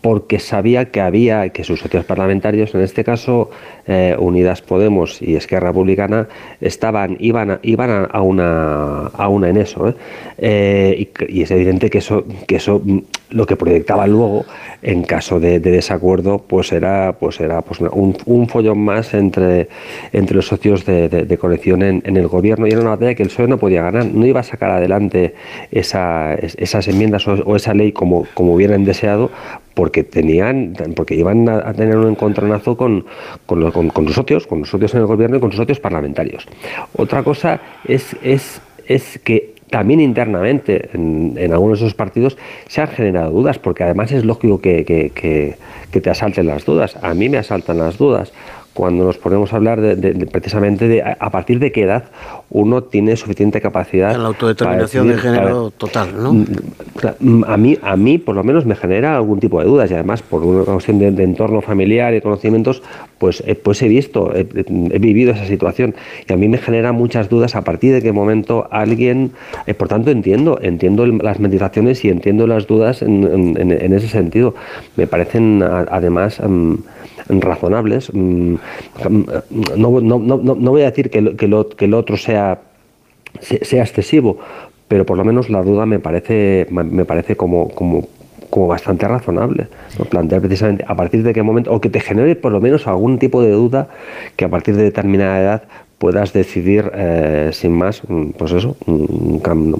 porque sabía que había, que sus socios parlamentarios, en este caso eh, Unidas Podemos y Esquerra Republicana, estaban, iban, a, iban a, una, a una en eso. ¿eh? Eh, y, es evidente que eso, que eso mm, lo que proyectaba luego, en caso de, de desacuerdo, pues era, pues era pues un, un, follón más entre, entre los socios de, de, de coalición en, el gobierno. Y era una batalla que el PSOE no podía ganar, no iba a sacar adelante esa, esas enmiendas o, o esa ley como, como hubieran deseado, porque tenían, porque iban a, tener un encontronazo con, con, los, con, con sus socios, con los socios en el gobierno y con sus socios parlamentarios. Otra cosa es, es, es que también internamente en, algunos de esos partidos se han generado dudas, porque además es lógico que, que, que, te asalten las dudas. A mí me asaltan las dudas cuando nos ponemos a hablar de, de, de precisamente de a partir de qué edad uno tiene suficiente capacidad. La autodeterminación decidir, de género total, ¿no? Mm, a mí, a mí, por lo menos, me genera algún tipo de dudas y además, por una cuestión de, entorno familiar y conocimientos, pues, eh, pues he visto, he, he, vivido esa situación y a mí me genera muchas dudas a partir de qué momento alguien, eh, por tanto, entiendo, entiendo las meditaciones y entiendo las dudas en, en, en ese sentido. Me parecen, además, um, razonables. Um, no, no, no, no voy a decir que, lo, que, lo, que el otro sea, sea excesivo, pero por lo menos la duda me parece, me parece como, como, como bastante razonable. ¿no? Plantear precisamente a partir de qué momento, o que te genere por lo menos algún tipo de duda que a partir de determinada edad puedas decidir eh, sin más, pues eso, un, cambio.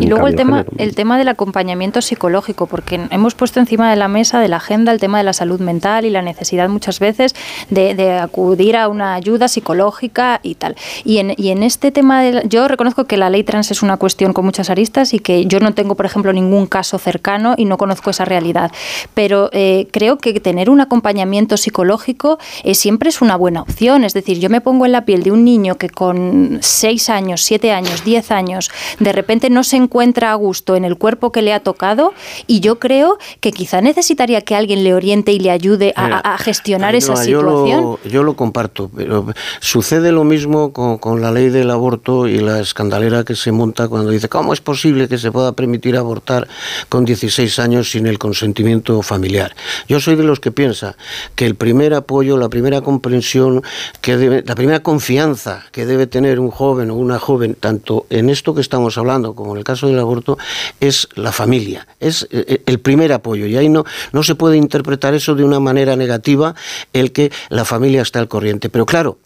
Y luego el tema, el tema del acompañamiento psicológico, porque hemos puesto encima de la mesa de la agenda el tema de la salud mental y la necesidad muchas veces de, de acudir a una ayuda psicológica y tal. Y en, y en este tema, de, yo reconozco que la ley trans es una cuestión con muchas aristas y que yo no tengo, por ejemplo, ningún caso cercano y no conozco esa realidad. Pero eh, creo que tener un acompañamiento psicológico eh, siempre es una buena opción. Es decir, yo me pongo en la piel de un niño niño que con 6 años, 7 años, 10 años, de repente no se encuentra a gusto en el cuerpo que le ha tocado y yo creo que quizá necesitaría que alguien le oriente y le ayude a, a gestionar esa situación. Yo lo, yo lo, comparto, pero sucede lo mismo con, con, la ley del aborto y la escandalera que se monta cuando dice, ¿cómo es posible que se pueda permitir abortar con 16 años sin el consentimiento familiar? Yo soy de los que piensa que el primer apoyo, la primera comprensión, que debe, la primera confianza que debe tener un joven o una joven, tanto en esto que estamos hablando como en el caso del aborto, es la familia, es eh, el primer apoyo. Y ahí no, no se puede interpretar eso de una manera negativa, el que la familia está al corriente. Pero claro,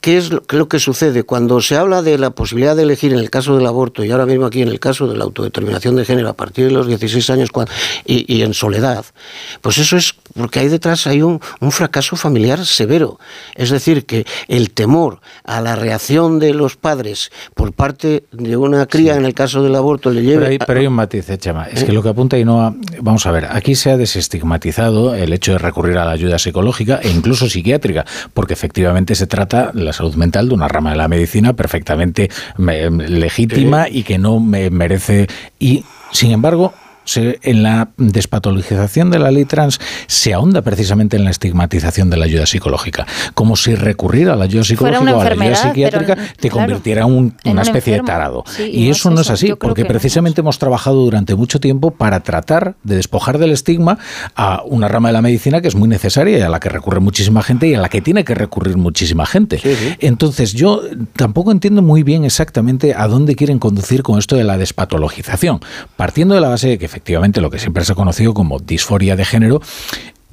¿qué es lo que sucede? Cuando se habla de la posibilidad de elegir en el caso del aborto y ahora mismo aquí en el caso de la autodeterminación de género a partir de los 16 años y, en soledad, pues eso es porque ahí detrás hay un, un fracaso familiar severo. Es decir, que el temor a la reacción de los padres por parte de una cría, sí. en el caso del aborto, le lleve... Pero hay, pero hay un matiz, eh, Chema. Es ¿Eh? que lo que apunta y no... Vamos a ver, aquí se ha desestigmatizado el hecho de recurrir a la ayuda psicológica e incluso psiquiátrica, porque efectivamente se trata la salud mental de una rama de la medicina perfectamente legítima y que no me merece... Y, sin embargo, se, en la despatologización de la ley trans se ahonda precisamente en la estigmatización de la ayuda psicológica, como si recurrir a la ayuda psicológica o a la ayuda psiquiátrica pero, te claro, convirtiera un, en una especie enfermo. de tarado. Sí, y, y no eso no es así, porque precisamente no. hemos trabajado durante mucho tiempo para tratar de despojar del estigma a una rama de la medicina que es muy necesaria y a la que recurre muchísima gente y a la que tiene que recurrir muchísima gente. Sí, sí. Entonces yo tampoco entiendo muy bien exactamente a dónde quieren conducir con esto de la despatologización, partiendo de la base de que efectivamente lo que siempre se ha conocido como disforia de género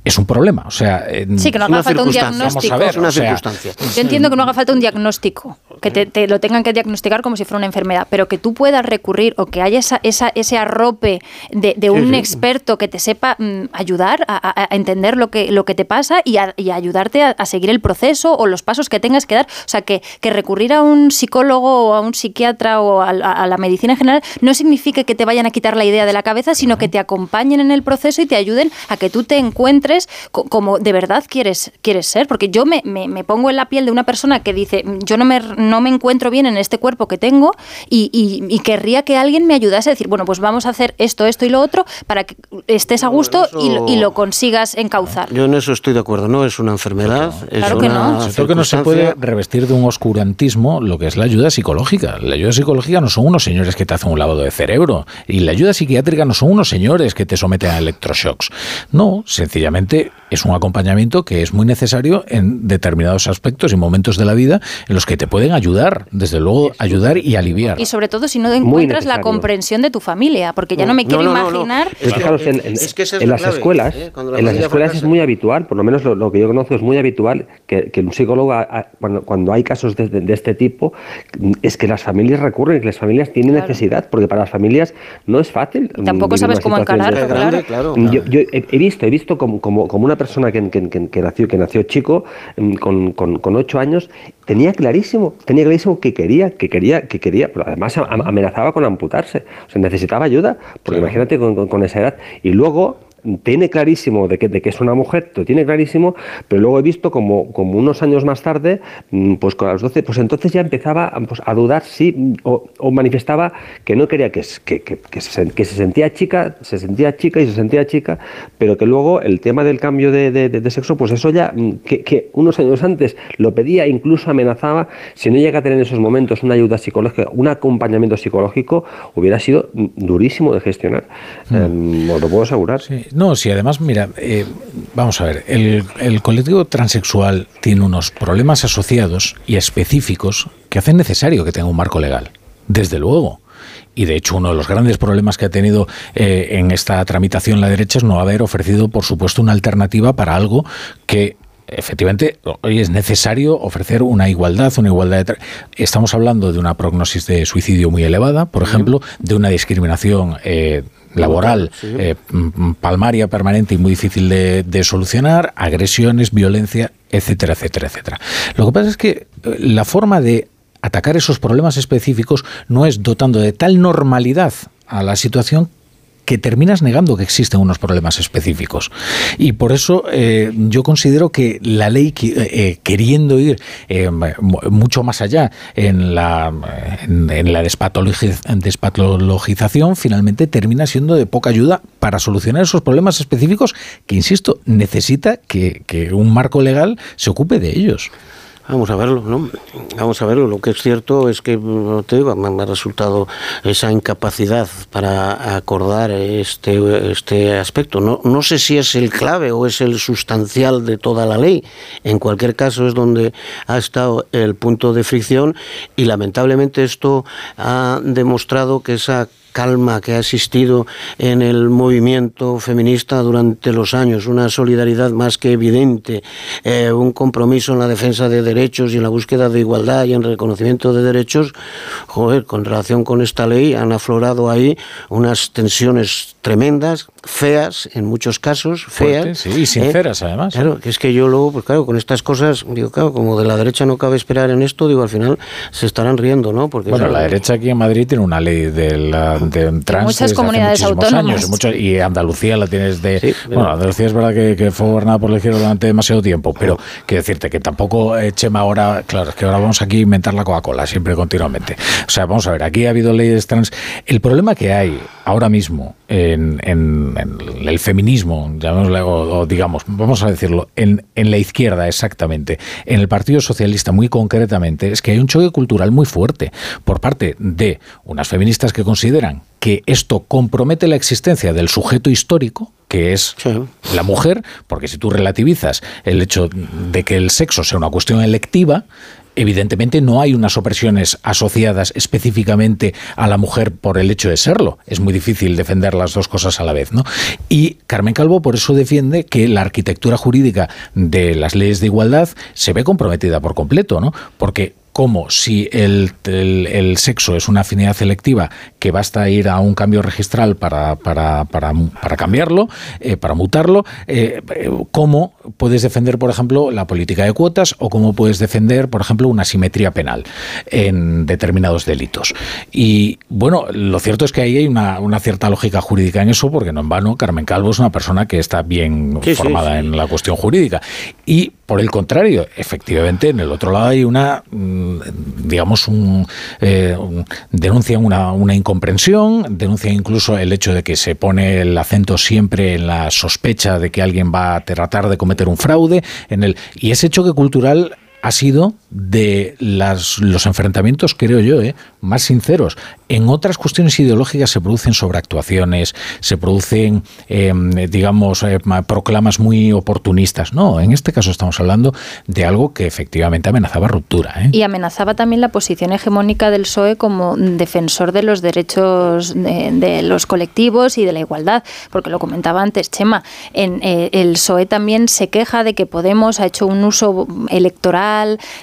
es un problema. O sea, sí, que no haga falta un diagnóstico. Ver, una o sea, circunstancia. Yo entiendo que no haga falta un diagnóstico, que te, te, lo tengan que diagnosticar como si fuera una enfermedad, pero que tú puedas recurrir o que haya esa, esa, ese arrope de, de un sí, sí. experto que te sepa mm, ayudar a, a, entender lo que, lo que te pasa y a, y a ayudarte a, a, seguir el proceso o los pasos que tengas que dar. O sea, que, que recurrir a un psicólogo o a un psiquiatra o a, a la medicina en general no significa que te vayan a quitar la idea de la cabeza, sino que te acompañen en el proceso y te ayuden a que tú te encuentres padres co- como de verdad quieres, quieres ser. Porque yo me, me- me pongo en la piel de una persona que dice, yo no me, no me encuentro bien en este cuerpo que tengo y, y- y querría que alguien me ayudase a decir, bueno, pues vamos a hacer esto, esto y lo otro para que estés a gusto y, lo, y lo consigas encauzar. Yo en eso estoy de acuerdo, no es una enfermedad, es Claro que una no. Sobre todo que no se puede revestir de un oscurantismo lo que es la ayuda psicológica. La ayuda psicológica no son unos señores que te hacen un lavado de cerebro. Y la ayuda psiquiátrica no son unos señores que te someten a electroshocks. No, sencillamente es un acompañamiento que es muy necesario en determinados aspectos y momentos de la vida en los que te pueden ayudar, desde luego, ayudar y aliviar. Y sobre todo si no encuentras la comprensión de tu familia, porque ya no me quiero imaginar... Es que, claro, en, en- Es que esa es en la las clave, escuelas, ¿eh? La en las escuelas es muy habitual, por lo menos lo, lo que yo conozco es muy habitual que, que un psicólogo, a- a- cuando, cuando hay casos de, de- de este tipo, es que las familias recurren, que las familias tienen necesidad, porque para las familias no es fácil. tampoco sabes cómo esta. claro. claro. Yo, yo he, he visto, he visto como, como, como una persona que, que- que- que nació, que nació chico, mm, con, con, con ocho años, tenía clarísimo, tenía clarísimo que quería, que quería, que quería, pero además am- amenazaba con amputarse. O sea, necesitaba ayuda, porque imagínate con, con- con esa edad. Y luego tiene clarísimo de que, de que es una mujer, lo tiene clarísimo, pero luego he visto como, como unos años más tarde, mm, pues con los 12, pues entonces ya empezaba pues, a dudar si, mm, o, o manifestaba que no quería que, que, que- que se, que se sentía chica, se sentía chica y se sentía chica, pero que luego el tema del cambio de, de- de- sexo, pues eso ya, mm, que, que unos años antes lo pedía, incluso amenazaba, si no llega a tener en esos momentos una ayuda psicológica, un acompañamiento psicológico, hubiera sido durísimo de gestionar. Em, os lo puedo asegurar. No, sí, además, mira, eh, vamos a ver, el, colectivo transexual tiene unos problemas asociados y específicos que hacen necesario que tenga un marco legal, desde luego. Y de hecho, uno de los grandes problemas que ha tenido eh, en esta tramitación la derecha es no haber ofrecido, por supuesto, una alternativa para algo que efectivamente hoy es necesario ofrecer una igualdad, una igualdad de Estamos hablando de una prognosis de suicidio muy elevada, por ejemplo, de una discriminación eh, laboral eh, palmaria, permanente y muy difícil de, de solucionar, agresiones, violencia, etcétera, etcétera, etcétera. Lo que pasa es que eh, la forma de atacar esos problemas específicos no es dotando de tal normalidad a la situación que terminas negando que existen unos problemas específicos. Y por eso eh, yo considero que la ley, eh, eh, queriendo ir mu- mucho más allá en la, en, la despatologi- despatologización, finalmente termina siendo de poca ayuda para solucionar esos problemas específicos que, insisto, necesita que, que un marco legal se ocupe de ellos. Vamos a verlo, ¿no? Vamos a verlo. Lo que es cierto es que, te digo, me ha resultado esa incapacidad para acordar este, este aspecto. No, no sé si es el clave o es el sustancial de toda la ley. En cualquier caso es donde ha estado el punto de fricción y lamentablemente esto ha demostrado que esa calma que ha existido en el movimiento feminista durante los años, una solidaridad más que evidente, eh, un compromiso en la defensa de derechos y en la búsqueda de igualdad y en reconocimiento de derechos, joder, con relación con esta ley han aflorado ahí unas tensiones tremendas, feas en muchos casos, feas. Sí, y sinceras, además. Claro, que es que yo luego, pues claro, con estas cosas, digo, claro, como de la derecha no cabe esperar en esto, digo, al final se estarán riendo, ¿no? Porque Bueno, claro, la derecha aquí en Madrid tiene una ley de, la, de trans muchas comunidades autónomas. años, muchos- y Andalucía la tienes de... Bueno, Andalucía es verdad que, que fue gobernada por la izquierda durante demasiado tiempo, pero quiero decirte que tampoco eh, Chema ahora... Claro, es que ahora vamos aquí a inventar la Coca-Cola siempre continuamente. O sea, vamos a ver, aquí ha habido leyes trans... El problema que hay ahora mismo en, en- en el feminismo, llamémosle, o, o digamos, vamos a decirlo, en, en la izquierda exactamente, en el Partido Socialista muy concretamente, es que hay un choque cultural muy fuerte por parte de unas feministas que consideran que esto compromete la existencia del sujeto histórico, que es la mujer, porque si tú relativizas el hecho de que el sexo sea una cuestión electiva, evidentemente no hay unas opresiones asociadas específicamente a la mujer por el hecho de serlo. Es muy difícil defender las dos cosas a la vez, ¿no? Y Carmen Calvo por eso defiende que la arquitectura jurídica de las leyes de igualdad se ve comprometida por completo, ¿no? Porque como si el, el- el sexo es una afinidad selectiva que basta ir a un cambio registral para, para, para, para cambiarlo, eh, para mutarlo, eh, cómo puedes defender, por ejemplo, la política de cuotas o cómo puedes defender, por ejemplo, una simetría penal en determinados delitos. Y bueno, lo cierto es que ahí hay una, una cierta lógica jurídica en eso, porque no en vano Carmen Calvo es una persona que está bien Sí, sí, formada sí. en la cuestión jurídica. Y por el contrario, efectivamente, en el otro lado hay una, mm, digamos, un, eh, un- denuncian una, una incomprensión, denuncian incluso el hecho de que se pone el acento siempre en la sospecha de que alguien va a tratar de cometer un fraude, en el y ese choque cultural ha sido de las, los enfrentamientos, creo yo, eh, más sinceros. En otras cuestiones ideológicas se producen sobreactuaciones, se producen, eh, digamos, eh, ma- proclamas muy oportunistas. No, en este caso estamos hablando de algo que efectivamente amenazaba ruptura. ¿eh? Y amenazaba también la posición hegemónica del PSOE como defensor de los derechos de, de los colectivos y de la igualdad, porque lo comentaba antes Chema, en, eh, el PSOE también se queja de que Podemos ha hecho un uso electoral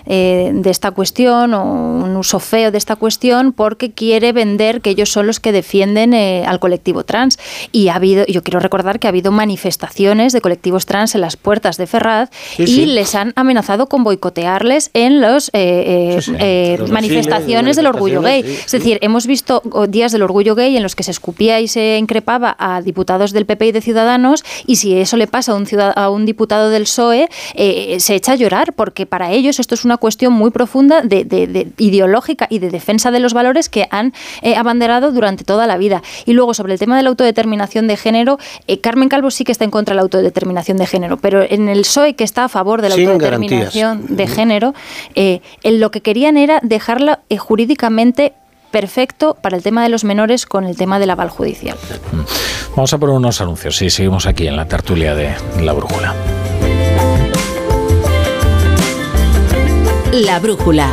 eh, de esta cuestión o un uso feo de esta cuestión porque quiere vender que ellos son los que defienden eh, al colectivo trans. Y ha habido, yo quiero recordar que ha habido manifestaciones de colectivos trans en las puertas de Ferraz Sí, y sí. les han amenazado con boicotearles en las sí. Los manifestaciones del orgullo gay. Es decir, hemos visto oh, días del orgullo gay en los que se escupía y se increpaba a diputados del PP y de Ciudadanos y si eso le pasa a un, ciudad- a un diputado del PSOE, eh, se echa a llorar porque para ellos esto es una cuestión muy profunda de, de- de ideológica y de defensa de los valores que han eh, abanderado durante toda la vida. Y luego sobre el tema de la autodeterminación de género, eh, Carmen Calvo sí que está en contra de la autodeterminación de género, pero en el PSOE que está a favor de la Sin autodeterminación de género, eh, en lo que querían era dejarla eh, jurídicamente perfecto para el tema de los menores con el tema del aval judicial. Vamos a poner unos anuncios y seguimos aquí en la tertulia de La Brújula. La brújula.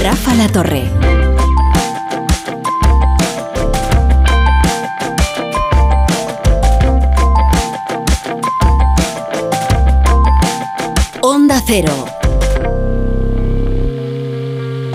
Rafa La Torre. Onda Cero.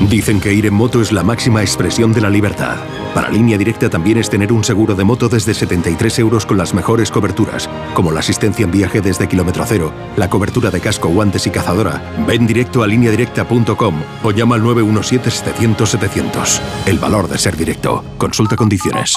Dicen que ir en moto es la máxima expresión de la libertad. Para línea directa también es tener un seguro de moto desde 73 euros con las mejores coberturas, como la asistencia en viaje desde kilómetro cero, la cobertura de casco, guantes y cazadora. Ven directo a lineadirecta.com o llama al 917-700-700. El valor de ser directo. Consulta condiciones.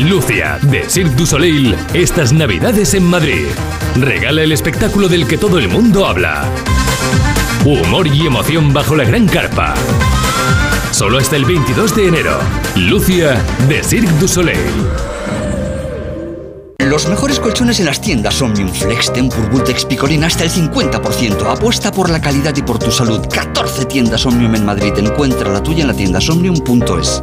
Lucia, de Cirque du Soleil, estas navidades en Madrid. Regala el espectáculo del que todo el mundo habla. Humor y emoción bajo la gran carpa. Solo hasta el 22 de enero. Lucia, de Cirque du Soleil. Los mejores colchones en las tiendas Omnium Flex, Tempur, Vultex, Picolín hasta el 50%. Apuesta por la calidad y por tu salud. 14 tiendas Omnium en Madrid. Encuentra la tuya en la tienda somnium.es.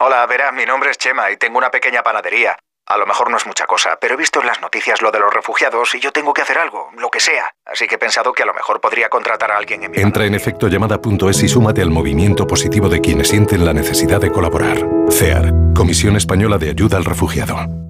Hola, verá, mi nombre es Chema y tengo una pequeña panadería. A lo mejor no es mucha cosa, pero he visto en las noticias lo de los refugiados y yo tengo que hacer algo, lo que sea. Así que he pensado que a lo mejor podría contratar a alguien en mi... Entra en efectollamada.es y súmate al movimiento positivo de quienes sienten la necesidad de colaborar. CEAR, Comisión Española de Ayuda al Refugiado.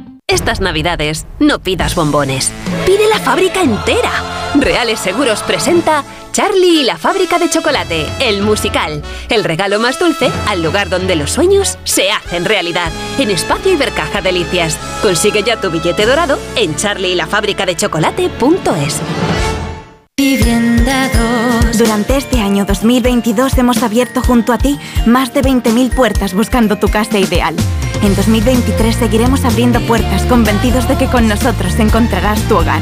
Estas navidades no pidas bombones, pide la fábrica entera. Reales Seguros presenta Charlie y la fábrica de chocolate, el musical. El regalo más dulce al lugar donde los sueños se hacen realidad. En Espacio Ibercaja Delicias. Consigue ya tu billete dorado en charlieylafabricadechocolate.es. Vivienda 2. Durante este año 2022 hemos abierto junto a ti más de 20.000 puertas buscando tu casa ideal. En 2023 seguiremos abriendo puertas convencidos de que con nosotros encontrarás tu hogar.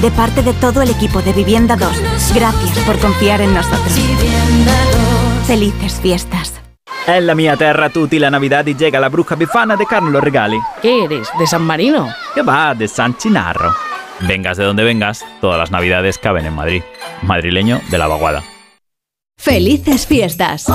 De parte de todo el equipo de Vivienda 2, gracias por confiar en nosotros. Felices fiestas. È la mia terra tutti la Navidad y llega la bruja bifana de Carlos Regali. ¿Qué eres? ¿De San Marino? Que va, de San Chinarro. Vengas de donde vengas, todas las Navidades caben en Madrid. Madrileño de la vaguada. Felices fiestas.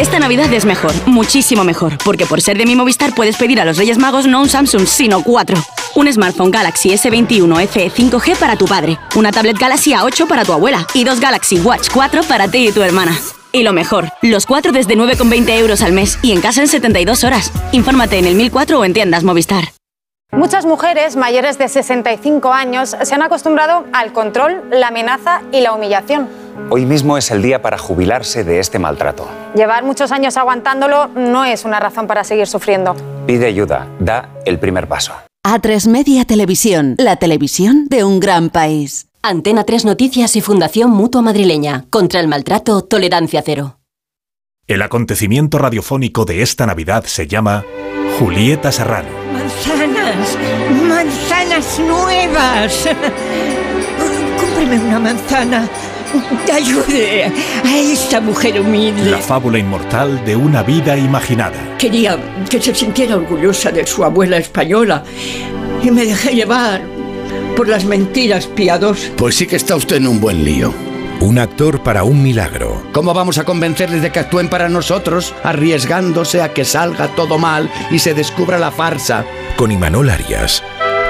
Esta Navidad es mejor, muchísimo mejor, porque por ser de mi Movistar puedes pedir a los Reyes Magos no un Samsung, sino cuatro. Un smartphone Galaxy S21 FE 5G para tu padre, una tablet Galaxy A8 para tu abuela y dos Galaxy Watch 4 para ti y tu hermana. Y lo mejor, los cuatro desde 9,20 euros al mes y en casa en 72 horas. Infórmate en el 1004 o en tiendas Movistar. Muchas mujeres mayores de 65 años se han acostumbrado al control, la amenaza y la humillación. Hoy mismo es el día para jubilarse de este maltrato. Llevar muchos años aguantándolo no es una razón para seguir sufriendo. Pide ayuda, da el primer paso. A3 Media Televisión, la televisión de un gran país. Antena 3 Noticias y Fundación Mutua Madrileña. Contra el maltrato, tolerancia cero. El acontecimiento radiofónico de esta Navidad se llama Julieta Serrano. Manzanas, manzanas nuevas. Cómpreme una manzana. Ayude a esta mujer humilde. La fábula inmortal de una vida imaginada. Quería que se sintiera orgullosa de su abuela española y me dejé llevar por las mentiras piadosas. Pues sí que está usted en un buen lío. Un actor para un milagro. ¿Cómo vamos a convencerles de que actúen para nosotros, arriesgándose a que salga todo mal y se descubra la farsa? Con Imanol Arias,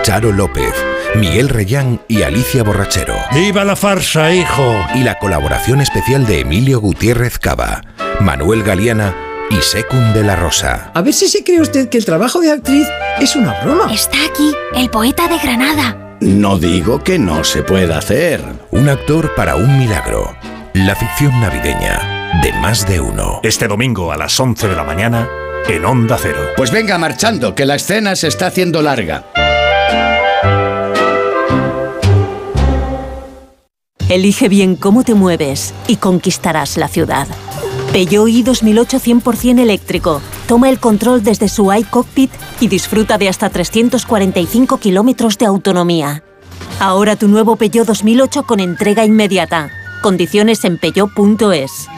Charo López, Miguel Reyán y Alicia Borrachero. ¡Viva la farsa, hijo! Y la colaboración especial de Emilio Gutiérrez Cava, Manuel Galeana y Secund de la Rosa. A ver si se cree usted que el trabajo de actriz es una broma. Está aquí, el poeta de Granada. No digo que no se pueda hacer. Un actor para un milagro. La ficción navideña de más de uno. Este domingo a las 11 de la mañana en Onda Cero. Pues venga marchando, que la escena se está haciendo larga. Elige bien cómo te mueves y conquistarás la ciudad. Peugeot i 2008 100% eléctrico. Toma el control desde su iCockpit y disfruta de hasta 345 kilómetros de autonomía. Ahora tu nuevo Peugeot 2008 con entrega inmediata. Condiciones en peugeot.es.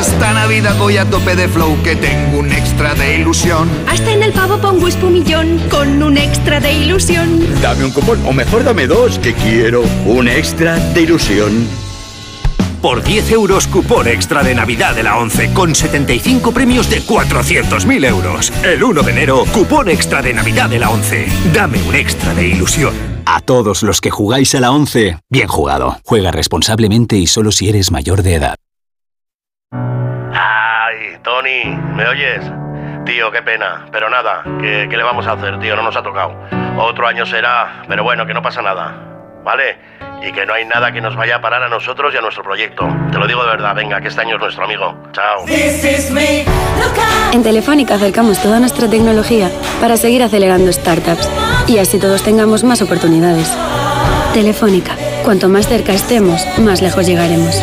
Esta Navidad voy a tope de flow que tengo un extra de ilusión. Hasta en el pavo pongo espumillón con un extra de ilusión. Dame un cupón, o mejor dame dos, que quiero un extra de ilusión. Por 10 euros, cupón extra de Navidad de la 11, con 75 premios de 400.000 euros. El 1 de enero, cupón extra de Navidad de la 11. Dame un extra de ilusión. A todos los que jugáis a la 11, bien jugado. Juega responsablemente y solo si eres mayor de edad. Ay, Tony, ¿me oyes? Tío, qué pena, pero nada, ¿qué, ¿qué le vamos a hacer, tío? No nos ha tocado. Otro año será, pero bueno, que no pasa nada, ¿vale? Y que no hay nada que nos vaya a parar a nosotros y a nuestro proyecto. Te lo digo de verdad, venga, que este año es nuestro amigo. Chao. En Telefónica acercamos toda nuestra tecnología para seguir acelerando startups y así todos tengamos más oportunidades. Telefónica, cuanto más cerca estemos, más lejos llegaremos.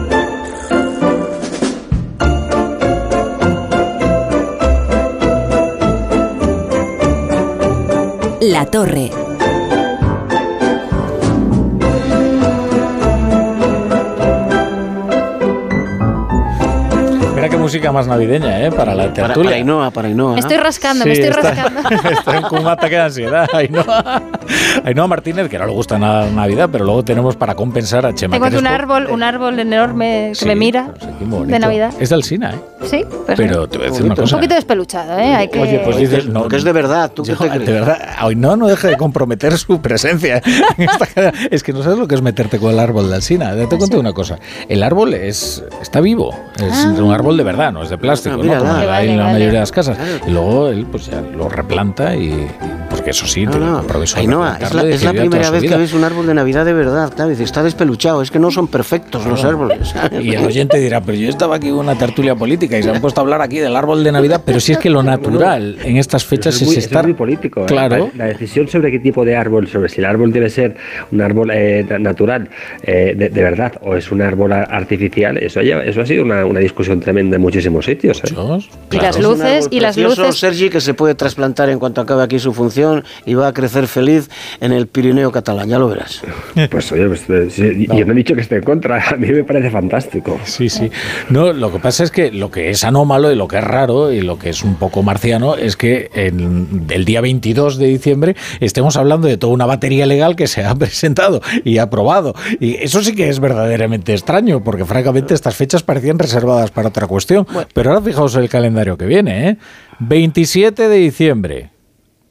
La torre. Música más navideña, ¿eh? Para la Para, tertulia. para Ainhoa, para Ainhoa. Me estoy rascando, me Sí, estoy está- rascando. Está con un ataque de ansiedad. Ainhoa, Ainhoa Martínez, que no le gusta nada la Navidad, pero luego tenemos para compensar a Chema Tengo aquí un árbol, un árbol enorme que Sí, me mira Qué bonito. de Navidad. Es de Alsina, ¿eh? Sí, pues Pero te voy a decir una un cosa. poquito despeluchado, ¿eh? Hay que... Oye, pues dices, no, Porque es de verdad, ¿tú qué Yo, te crees? de verdad, Ainhoa no deja de comprometer su presencia. en esta cadena. es que no sabes lo que es meterte con el árbol de Alsina. Te cuento una cosa. El árbol es está vivo. Es Ah. un árbol de verdad, no es de plástico, Ah, ¿no? Como hay en la vale. mayoría de las casas. Y luego él pues ya lo replanta y porque eso sí, No, tiene no. un compromiso de Ainhoa, es la, es la primera vez que ves un árbol de Navidad de verdad, claro. Dice, está despeluchado, es que no son perfectos los árboles. Y el oyente dirá, pero yo estaba aquí en una tertulia política y se han puesto a hablar aquí del árbol de Navidad, pero si es que lo natural en estas fechas Eso es muy, es eso es estar... muy político. ¿eh? Claro. La, la decisión sobre qué tipo de árbol, sobre si el árbol debe ser un árbol eh, na- natural eh, de, de verdad o es un árbol artificial, eso, ha sido una, una discusión tremenda en muchísimos sitios. ¿eh? Y las luces, y las luces... Sergi, que se puede trasplantar en cuanto acabe aquí su función y va a crecer feliz en el Pirineo catalán, ya lo verás. Pues oye, pues, eh, sí, y yo no he dicho que esté en contra, a mí me parece fantástico. Sí, sí. No, lo que pasa es que lo que es anómalo y lo que es raro y lo que es un poco marciano es que en, el día 22 de diciembre estemos hablando de toda una batería legal que se ha presentado y aprobado. Y eso sí que es verdaderamente extraño, porque francamente estas fechas parecían reservadas para otra cuestión. Pero ahora fijaos el calendario que viene, ¿eh? 27 de diciembre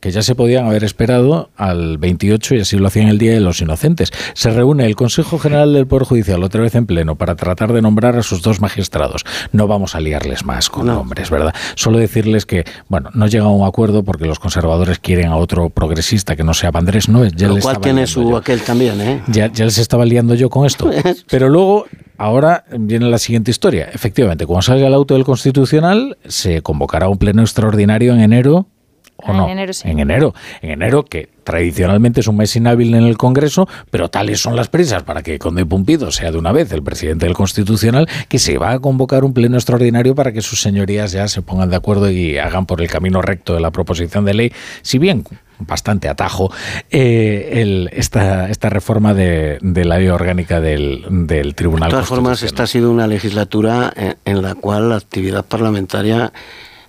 que ya se podían haber esperado al 28 y así lo hacían el Día de los Inocentes. Se reúne el Consejo General del Poder Judicial otra vez en pleno para tratar de nombrar a sus dos magistrados. No vamos a liarles más con nombres, ¿verdad? Solo decirles que, bueno, no llega a un acuerdo porque los conservadores quieren a otro progresista que no sea Vandrés, ¿no? Ya Lo cual tiene su yo. aquel también, ¿eh? Ya, ya les estaba liando yo con esto. Pero luego, ahora viene la siguiente historia. Efectivamente, cuando salga el auto del Constitucional, se convocará un pleno extraordinario en enero. ¿O Ah, no? en enero sí. En enero. En enero, que tradicionalmente es un mes inhábil en el Congreso, pero tales son las prisas para que Conde Pumpido sea de una vez el presidente del Constitucional, que se va a convocar un pleno extraordinario para que sus señorías ya se pongan de acuerdo y hagan por el camino recto de la proposición de ley, si bien bastante atajo, eh, el- esta, esta reforma de, de la ley orgánica del, del Tribunal De todas formas, esta ha sido una legislatura en, en la cual la actividad parlamentaria,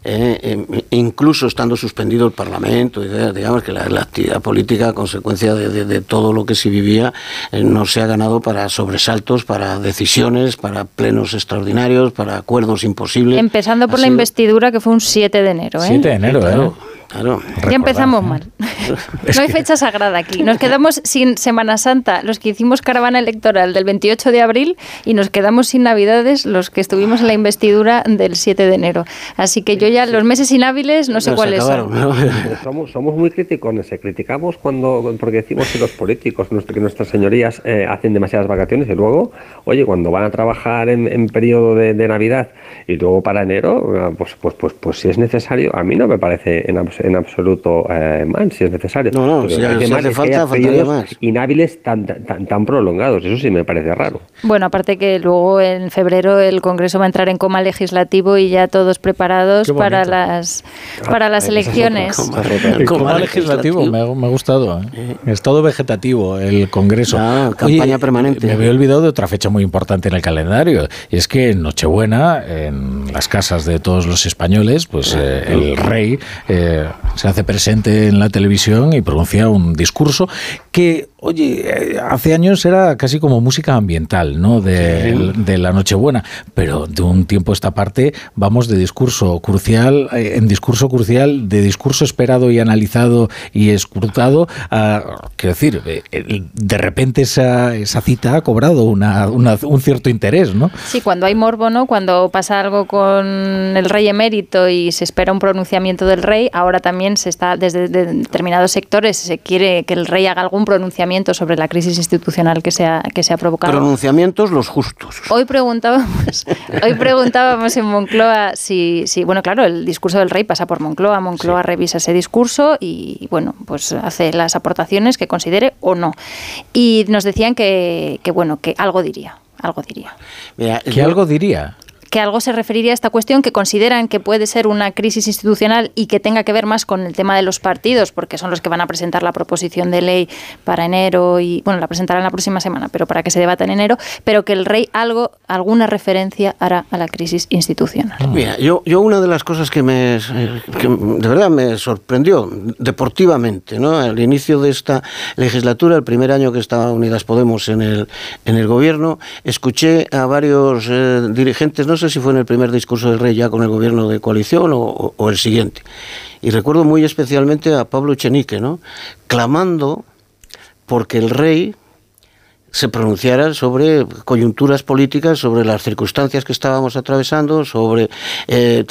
eh, eh, incluso estando suspendido el Parlamento, digamos que la, la actividad política, a consecuencia de, de- de todo lo que se vivía, eh, no se ha ganado para sobresaltos, para decisiones, para plenos extraordinarios, para acuerdos imposibles. Empezando por Ha la sido- investidura, que fue un 7 de enero. ¿eh? 7 de enero, Claro, ¿eh? Claro. Ya empezamos mal. no hay fecha sagrada aquí. Nos quedamos sin Semana Santa, los que hicimos caravana electoral del 28 de abril, y nos quedamos sin Navidades, los que estuvimos en la investidura del 7 de enero. Así que yo ya, los meses inhábiles, no sé cuáles son. Somos, somos muy criticones, eh, criticamos cuando porque decimos que los políticos, que nuestras señorías eh, hacen demasiadas vacaciones y luego, oye, cuando van a trabajar en, en periodo de, de Navidad y luego para enero, eh, pues, pues, pues, pues si es necesario, a mí no me parece en, abs- en absoluto eh, mal, si es necesario. No, no, que si hace es que haya falta, más. inhábiles tan, tan, tan prolongados, eso sí me parece raro. Bueno, aparte que luego en febrero el Congreso va a entrar en coma legislativo y ya todos preparados para las para las elecciones. El coma legislativo me ha, me ha gustado. ¿eh? Estado vegetativo, el Congreso. Ah, campaña permanente. Me había olvidado de otra fecha muy importante en el calendario. Y es que en Nochebuena, en las casas de todos los españoles, pues eh, el rey eh, se hace presente en la televisión y pronuncia un discurso que, oye, eh, hace años era casi como música ambiental, ¿no? De, de la Nochebuena. Pero de un tiempo a esta parte vamos de discurso crucial eh, en discurso crucial, de discurso esperado y analizado y escrutado, a, quiero decir, eh, de repente esa, esa cita ha cobrado una, una- un cierto interés, ¿no? Sí, cuando hay morbo, ¿no? Cuando pasa algo con el rey emérito y se espera un pronunciamiento del rey, ahora también se está, desde de- determinados sectores, se quiere que el rey haga algún pronunciamiento pronunciamientos sobre la crisis institucional que se ha, que se ha provocado. Pronunciamientos los justos. Hoy preguntábamos, hoy preguntábamos en Moncloa si, si, bueno, claro, el discurso del rey pasa por Moncloa, Moncloa revisa ese discurso y, bueno, pues hace las aportaciones que considere o no. Y nos decían que, que bueno, que algo diría, algo diría. ¿Que algo diría? Que algo se referiría a esta cuestión, que consideran que puede ser una crisis institucional y que tenga que ver más con el tema de los partidos, porque son los que van a presentar la proposición de ley para enero y, bueno, la presentarán la próxima semana, pero para que se debata en enero, pero que el rey algo, alguna referencia hará a la crisis institucional. Mira, yo, yo una de las cosas que me, que de verdad me sorprendió deportivamente, ¿no? Al inicio de esta legislatura, el primer año que estaba Unidas Podemos en el, en el gobierno, escuché a varios eh, dirigentes, no sé si fue en el primer discurso del rey ya con el gobierno de coalición o, o el siguiente. Y recuerdo muy especialmente a Pablo Echenique, ¿no? Clamando porque el rey se pronunciara sobre coyunturas políticas, sobre las circunstancias que estábamos atravesando, sobre... Eh,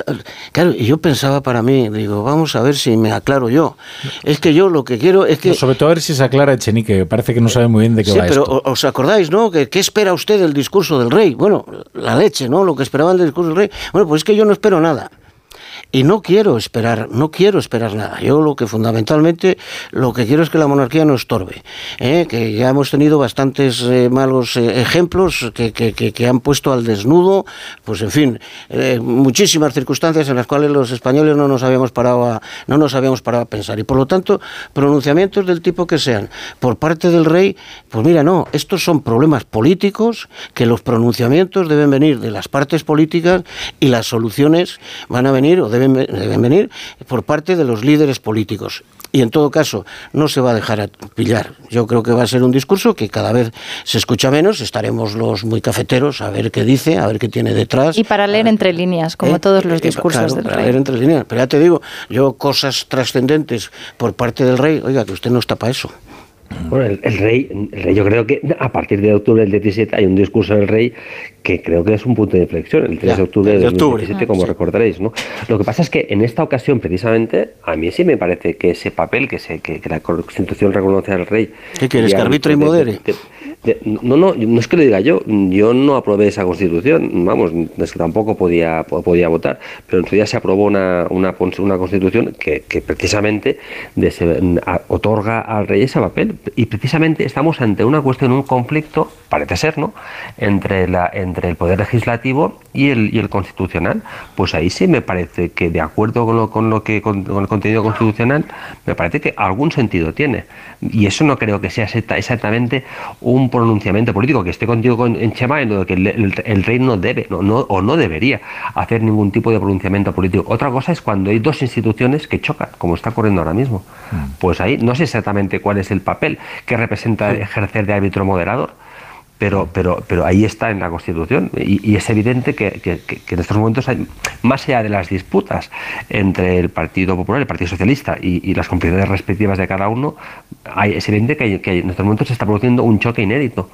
claro, y yo pensaba para mí, digo, vamos a ver si me aclaro yo. Es que yo lo que quiero es que... sobre todo a ver si se aclara Echenique, que parece que no sabe muy bien de qué sí, va pero esto. os acordáis, ¿no? ¿Qué, ¿Qué espera usted del discurso del rey? Bueno, la leche, ¿no? Lo que esperaban del discurso del rey. Bueno, pues es que yo no espero nada. Y no quiero esperar, no quiero esperar nada. Yo lo que fundamentalmente lo que quiero es que la monarquía no estorbe. ¿eh? Que ya hemos tenido bastantes eh, malos eh, ejemplos que, que, que, han puesto al desnudo, pues en fin, muchísimas circunstancias en las cuales los españoles no nos habíamos parado a, no nos habíamos parado a pensar. Y por lo tanto, pronunciamientos del tipo que sean por parte del rey, pues mira, no, estos son problemas políticos que los pronunciamientos deben venir de las partes políticas y las soluciones van a venir o deben deben, deben venir por parte de los líderes políticos. Y en todo caso, no se va a dejar pillar. Yo creo que va a ser un discurso que cada vez se escucha menos. Estaremos los muy cafeteros a ver qué dice, a ver qué tiene detrás. Y para leer entre líneas, como ¿Eh? todos los discursos claro, del para rey. leer entre líneas. Pero ya te digo, yo cosas trascendentes por parte del rey, oiga, que usted no está para eso. Bueno, el, el, rey, el, rey, yo creo que a partir de octubre del 17 hay un discurso del rey que creo que es un punto de inflexión, el 3 ya, de octubre del 2017, como sí. recordaréis. ¿no? Lo que pasa es que en esta ocasión, precisamente, a mí sí me parece que ese papel que, se, que, que la Constitución reconoce al rey... ¿Qué quieres, que arbitre y modere? De, de, no, no, no es que lo diga yo, yo no aprobé esa Constitución, vamos, es que tampoco podía, podía votar, pero en su día se aprobó una, una, una Constitución que, que precisamente otorga al rey ese papel y precisamente estamos ante una cuestión, un conflicto, parece ser, ¿no?, entre, la, entre el Poder Legislativo y el, y el Constitucional. Pues ahí sí me parece que, de acuerdo con lo, con lo que con, con el contenido constitucional, me parece que algún sentido tiene. Y eso no creo que sea exactamente un pronunciamiento político, que esté contigo con, en Chema en lo que el, el, el rey no debe no, no, o no debería hacer ningún tipo de pronunciamiento político. Otra cosa es cuando hay dos instituciones que chocan, como está ocurriendo ahora mismo. Mm. Pues ahí no sé exactamente cuál es el papel que representa ejercer de árbitro moderador. Pero, pero, pero ahí está en la Constitución y, y es evidente que, que, que, en estos momentos, hay, más allá de las disputas entre el Partido Popular, el Partido Socialista y, y las complicidades respectivas de cada uno, hay, es evidente que, que en estos momentos se está produciendo un choque inédito.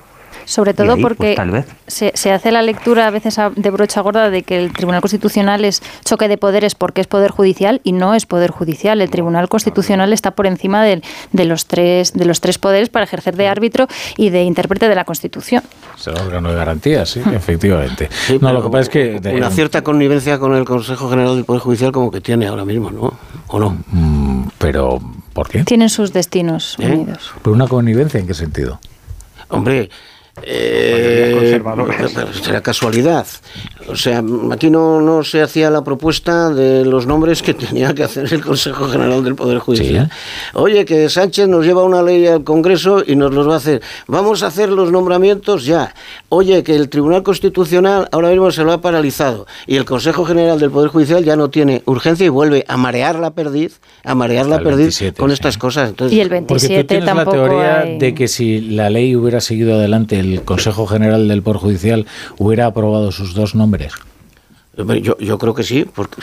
Sobre todo ahí, porque pues, se, se, hace la lectura a veces de brocha gorda de que el Tribunal Constitucional es choque de poderes porque es poder judicial y no es poder judicial. El Tribunal Constitucional está por encima de, de los, tres, de los tres poderes para ejercer de árbitro y de intérprete de la Constitución. Es el órgano de garantía, sí, efectivamente. Sí, no, lo que pasa es que... De, una cierta connivencia con el Consejo General del Poder Judicial como que tiene ahora mismo, ¿no? ¿O no? Mm, pero, ¿por qué? Tienen sus destinos ¿Eh? unidos. ¿Pero una connivencia en qué sentido? Hombre, eh, será casualidad. O sea, aquí no, no se hacía la propuesta de los nombres que tenía que hacer el Consejo General del Poder Judicial. ¿Sí? Oye, que Sánchez nos lleva una ley al Congreso y nos los va a hacer. Vamos a hacer los nombramientos ya. Oye, que el Tribunal Constitucional ahora mismo se lo ha paralizado y el Consejo General del Poder Judicial ya no tiene urgencia y vuelve a marear la perdiz, a marear la perdiz 27, con estas cosas. Entonces, y el 27 Porque tú tienes tampoco la teoría hay... de que si la ley hubiera seguido adelante el Consejo General del Poder Judicial hubiera aprobado sus dos nombres? Yo, yo creo que sí, porque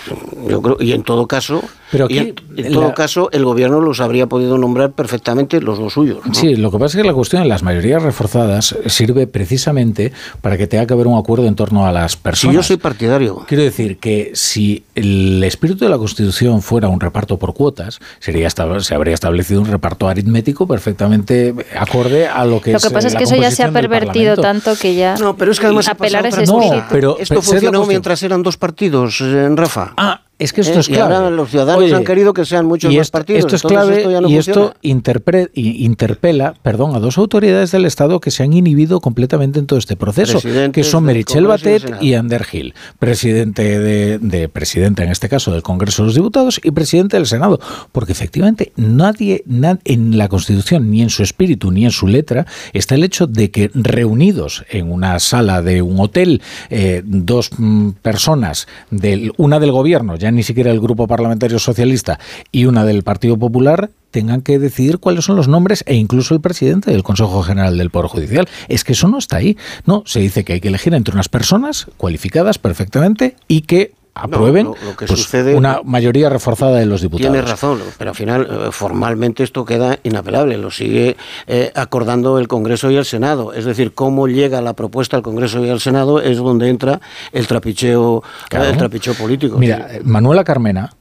yo creo, y en todo caso, Pero y aquí en, en todo la- caso, el gobierno los habría podido nombrar perfectamente los dos suyos. ¿no? Sí, lo que pasa es que la cuestión de las mayorías reforzadas sirve precisamente para que tenga que haber un acuerdo en torno a las personas. yo soy partidario. Quiero decir que si el espíritu de la Constitución fuera un reparto por cuotas, sería se habría establecido un reparto aritmético perfectamente acorde a lo que Lo es que pasa eh, es que eso ya se ha pervertido tanto que ya No, pero es que además apelar ese espíritu. cosa. pero- Esto la funcionó mientras eran dos partidos, eh, Rafa. Ah, es que esto Eh, es y clave. ahora los ciudadanos Oye, han querido que sean muchos y más esto, partidos. Esto es clave esto ya no y funciona. esto interpre- y- interpela perdón, a dos autoridades del Estado que se han inhibido completamente en todo este proceso, que son Merichel y Batet y Ander Gil, presidente de, de presidente en este caso del Congreso de los Diputados y presidente del Senado, porque efectivamente nadie na- en la Constitución ni en su espíritu ni en su letra está el hecho de que reunidos en una sala de un hotel eh, dos mm, personas del una del gobierno, ya ni siquiera el grupo parlamentario socialista y una del Partido Popular tengan que decidir cuáles son los nombres e incluso el presidente del Consejo General del Poder Judicial. Es que eso no está ahí. No, se dice que hay que elegir entre unas personas cualificadas perfectamente y que aprueben lo- lo que pues, sucede- una mayoría reforzada de los diputados. Tiene razón, pero al final eh, formalmente esto queda inapelable, lo sigue eh, acordando el Congreso y el Senado. Es decir, cómo llega la propuesta al Congreso y al Senado es donde entra el trapicheo, eh, Claro. el trapicheo político. Mira, sí. Manuela Carmena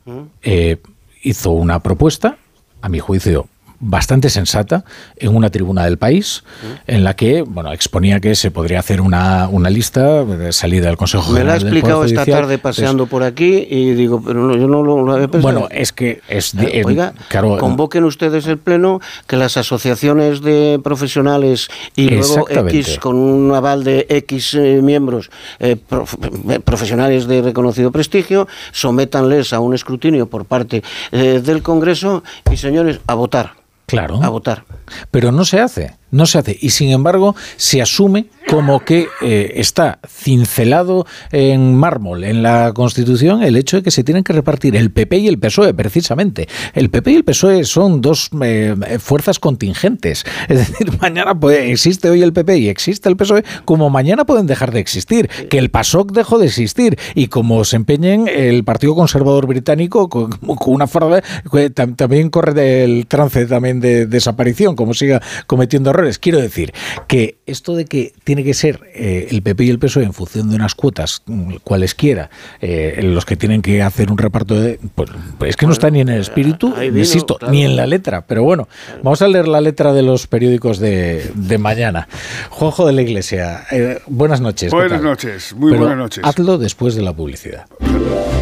eh, hizo una propuesta, a mi juicio, bastante sensata en una tribuna del país en la que bueno exponía que se podría hacer una, una lista de salida del Consejo Me la ha General del Poder explicado esta Judicial. tarde paseando por aquí y digo, pero no, yo no lo, lo había pensado. bueno es que es de- Eh, Oiga, claro, convoquen ustedes el pleno, que las asociaciones de profesionales y luego. X con un aval de X eh, miembros eh, prof- eh, profesionales de reconocido prestigio, sométanles a un escrutinio por parte del Congreso y señores, a votar. Claro. A votar. Pero no se hace, no se hace. Y sin embargo, se asume como que eh, está cincelado en mármol en la Constitución el hecho de que se tienen que repartir el PP y el PSOE, E, precisamente. El PP y el PSOE E son dos eh, fuerzas contingentes. Es decir, mañana puede- existe hoy el PP y existe el PSOE, E, como mañana pueden dejar de existir. Que el PASOK dejó de existir. Y como se empeñen, el Partido Conservador Británico, con, una forma, también corre del trance también de desaparición, como siga cometiendo errores. Quiero decir que esto de que tiene que ser eh, el PP y el PSOE en función de unas cuotas, mm, cualesquiera, eh, los que tienen que hacer un reparto de. Pues, pues es que no está ni en el espíritu, vino, insisto, claro. ni en la letra. Pero bueno, vamos a leer la letra de los periódicos de, de mañana. Juanjo de la Iglesia, eh, buenas noches. ¿qué Buenas noches, muy Pero buenas noches. Hazlo después de la publicidad.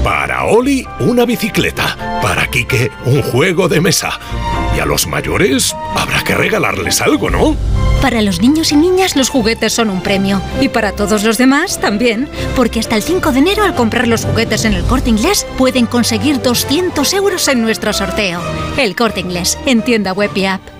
Para Oli, una bicicleta. Para Quique, un juego de mesa. Y a los mayores habrá que regalarles algo, ¿no? Para los niños y niñas los juguetes son un premio. Y para todos los demás también. Porque hasta el 5 de enero al comprar los juguetes en el corte inglés pueden conseguir 200 euros en nuestro sorteo. El corte inglés, en tienda web y app.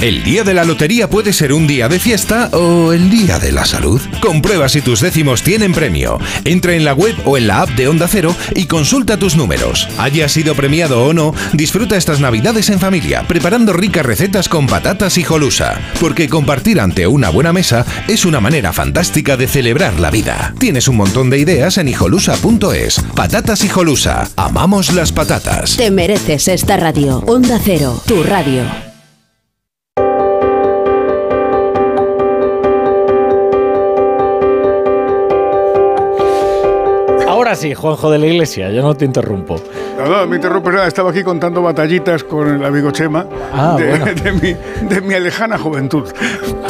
El día de la lotería puede ser un día de fiesta o el día de la salud. Comprueba si tus décimos tienen premio. Entra en la web o en la app de Onda Cero y consulta tus números. Haya sido premiado o no, disfruta estas navidades en familia, preparando ricas recetas con patatas y jolusa. Porque compartir ante una buena mesa es una manera fantástica de celebrar la vida. Tienes un montón de ideas en hijolusa.es. Patatas y jolusa. Amamos las patatas. Te mereces esta radio. Onda Cero, tu radio. Ahora sí, Juanjo de la Iglesia, yo no te interrumpo. No, no, me interrumpes nada. Estaba aquí contando batallitas con el amigo Chema Ah, de, bueno. de mi, de mi lejana juventud.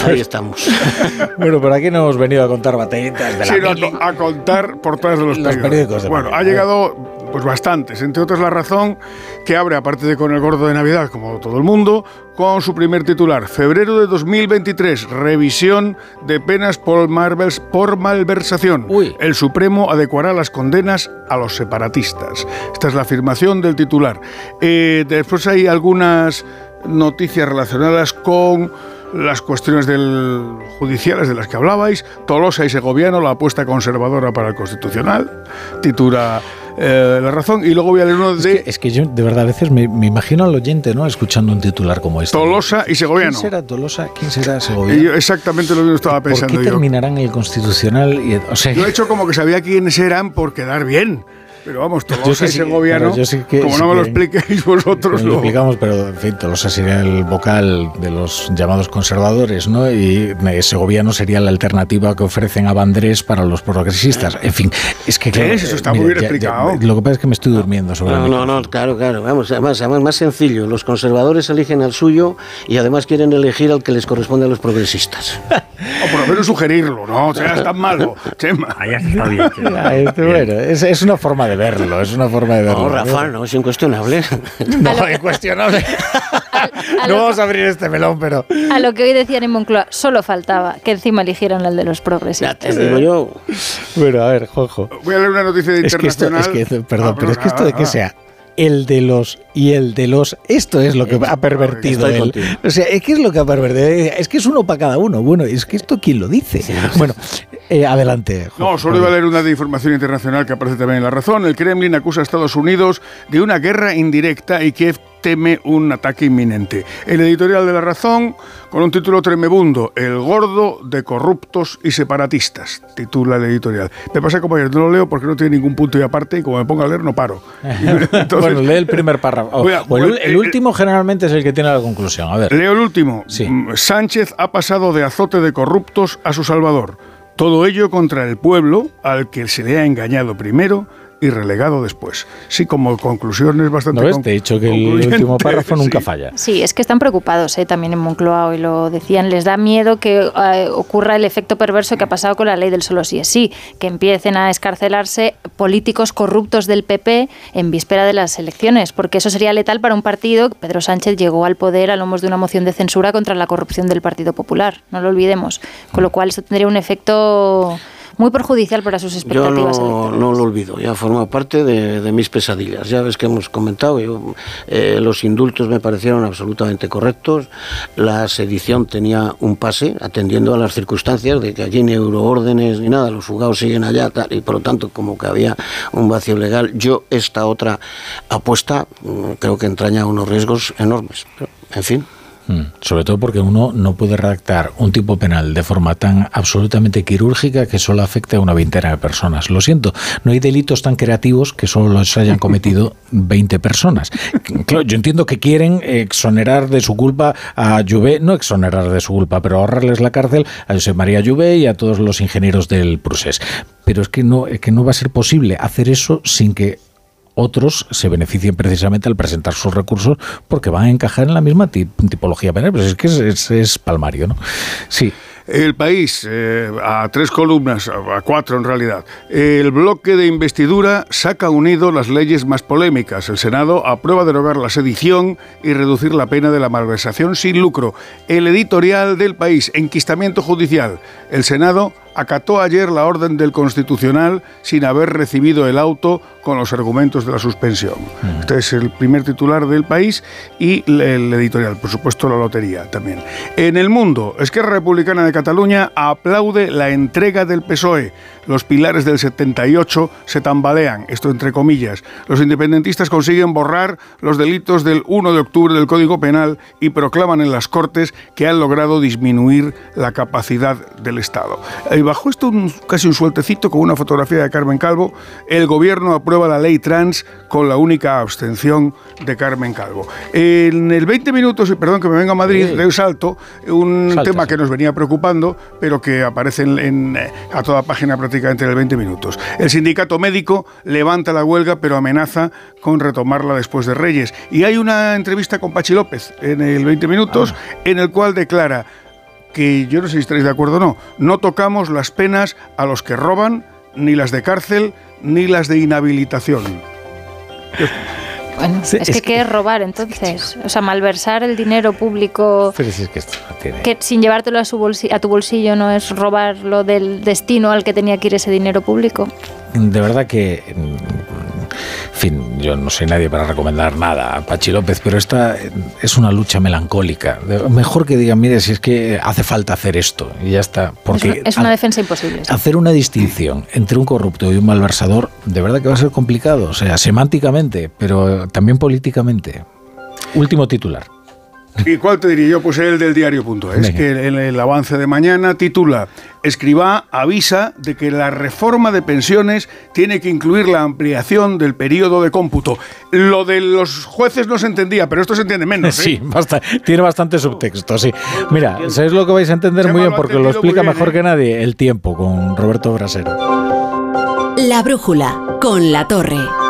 Ahí estamos. Bueno, pero aquí no hemos venido a contar batallitas de la Sino a, mili. co- a contar portadas de los, Los periódicos de bueno, ha llegado pues bastantes, entre otras la razón que abre, aparte de con el gordo de Navidad, como todo el mundo, con su primer titular, febrero de 2023, revisión de penas por, marvels- por malversación. El Supremo adecuará las condenas a los separatistas. Esta es la afirmación del titular. Eh, después hay algunas noticias relacionadas con las cuestiones del judiciales de las que hablabais, Tolosa y Segoviano, la apuesta conservadora para el constitucional, titula eh, La razón, y luego voy a leer uno de... Es que, yo de verdad a veces me, me, imagino al oyente, ¿no? Escuchando un titular como este. Tolosa y Segoviano. ¿Quién será Tolosa? ¿Quién será Segoviano? Yo exactamente lo mismo estaba pensando ¿Por qué yo. terminarán el constitucional? Y, o sea, Yo he hecho como que sabía quiénes eran por quedar bien. Pero vamos, Yo Tolosa sí, yo que- como sí no me lo expliquéis vosotros, lo lo- explicamos, pero en fin, Tolosa sería el vocal de los llamados conservadores, ¿no? Y eh, Segoviano sería la alternativa que ofrecen a Bandrés para los progresistas. En fin, es que claro, ¿Ves? Eso está eh, muy bien ya- ya- explicado. lo que pasa es que me estoy durmiendo sobre No, no, no, claro, claro. Vamos, además, además, más sencillo. Los conservadores eligen al suyo y además quieren elegir al que les corresponde a los progresistas. o por lo menos sugerirlo, no seas tan malo, Chema. Ahí está bien. Bueno, es, es una forma de verlo, es una forma de verlo. No, Rafa, no, es incuestionable. No, incuestionable. no vamos a abrir este melón, pero... A lo que hoy decían en Moncloa, solo faltaba que encima eligieran al de los progresistas. Te digo yo. Bueno, a ver, Jojo. Voy a leer una noticia de Es que esto, internacional. es que, perdón, Ah, pero es que esto de que ah, sea el de los y el de los, esto es lo que ha pervertido él. contigo. O sea, es que es lo que ha pervertido. Es que es uno para cada uno. Bueno, es que esto quién lo dice. Bueno, eh, adelante. No, solo iba a leer una de información internacional que aparece también en La Razón. El Kremlin acusa a Estados Unidos de una guerra indirecta y Kiev teme un ataque inminente. El editorial de La Razón, con un título tremebundo, El gordo de corruptos y separatistas, titula el editorial. Me pasa como ayer, no lo leo porque no tiene ningún punto y aparte y como me pongo a leer no paro. Entonces, bueno, lee el primer párrafo. O- Voy a- o el, último generalmente es el que tiene la conclusión. A ver. Leo el último. Sí. Mm, Sánchez ha pasado de azote de corruptos a su salvador. Todo ello contra el pueblo al que se le ha engañado primero y relegado después. Sí, como conclusión es bastante ¿No ves? Te he dicho que el último párrafo nunca sí. falla. Sí, es que están preocupados ¿eh? también en Moncloa hoy lo decían. Les da miedo que eh, ocurra el efecto perverso que ha pasado con la ley del solo sí es sí, que empiecen a escarcelarse políticos corruptos del PP en víspera de las elecciones, porque eso sería letal para un partido. Pedro Sánchez llegó al poder a lomos de una moción de censura contra la corrupción del Partido Popular, no lo olvidemos. Con lo cual eso tendría un efecto muy perjudicial para sus Yo expectativas no, electorales. no lo olvido, ya forma parte de, de mis pesadillas. Ya ves que hemos comentado, yo, eh, los indultos me parecieron absolutamente correctos, la sedición tenía un pase, atendiendo a las circunstancias de que allí ni euroórdenes ni nada, los juzgados siguen allá, tal, y por lo tanto como que había un vacío legal. Yo esta otra apuesta mm, creo que entraña unos riesgos enormes. Pero, en fin. Mm, Sobre todo porque uno no puede redactar un tipo penal de forma tan absolutamente quirúrgica que solo afecte a una veintena de personas. Lo siento, no hay delitos tan creativos que solo los hayan cometido 20 personas. Claro, yo entiendo que quieren exonerar de su culpa a Juvé, no exonerar de su culpa, pero ahorrarles la cárcel a José María Juvé y a todos los ingenieros del Prusés. Pero es que no, es que no va a ser posible hacer eso sin que otros se beneficien precisamente al presentar sus recursos porque van a encajar en la misma ti- tipología penal. Pues es que es, es- palmario, ¿no? Sí. El país, eh, a tres columnas, a cuatro en realidad. El bloque de investidura saca unido las leyes más polémicas. El Senado aprueba derogar la sedición y reducir la pena de la malversación sin lucro. El editorial del país, enquistamiento judicial. El Senado acató ayer la orden del Constitucional sin haber recibido el auto con los argumentos de la suspensión. Este es el primer titular del país y el editorial, por supuesto la lotería también. En el mundo, Esquerra Republicana de Cataluña aplaude la entrega del PSOE. Los pilares del 78 se tambalean, esto entre comillas. Los independentistas consiguen borrar los delitos del 1 de octubre del Código Penal y proclaman en las Cortes que han logrado disminuir la capacidad del Estado. Y bajo esto un- casi un sueltecito con una fotografía de Carmen Calvo, el gobierno aprueba la ley trans con la única abstención de Carmen Calvo. En el 20 minutos, y perdón que me venga a Madrid, Sí. de un salto, un Salta, tema sí. que nos venía preocupando, pero que aparece en, en, eh, a toda página prácticamente en el 20 minutos. El sindicato médico levanta la huelga, pero amenaza con retomarla después de Reyes. Y hay una entrevista con Pachi López en el 20 minutos, Ah. en el cual declara que yo no sé si estaréis de acuerdo o no, no tocamos las penas a los que roban, ni las de cárcel, ni las de inhabilitación. Bueno, Sí, es, es que, ¿qué es robar entonces? O sea, malversar el dinero público Pero si es que esto no tiene... que sin llevártelo a, su bolsi- a tu bolsillo no es robarlo del destino al que tenía que ir ese dinero público. de verdad que mm, fin, yo no soy nadie para recomendar nada a Pachi López, pero esta es una lucha melancólica. Mejor que digan, mire, si es que hace falta hacer esto y ya está. Porque es una, defensa imposible. Hacer una distinción entre un corrupto y un malversador, de verdad que va a ser complicado, o sea, semánticamente, pero también políticamente. Último titular. ¿Y cuál te diría yo? Pues el del diario.es, que el, el, avance de mañana titula Escribá avisa de que la reforma de pensiones tiene que incluir la ampliación del periodo de cómputo. Lo de los jueces no se entendía, pero esto se entiende menos. ¿eh? Sí, tiene bastante subtexto, sí. Mira, ¿sabéis lo que vais a entender muy bien? Porque lo explica mejor ¿eh? que nadie el tiempo con Roberto Brasero. La brújula con la torre.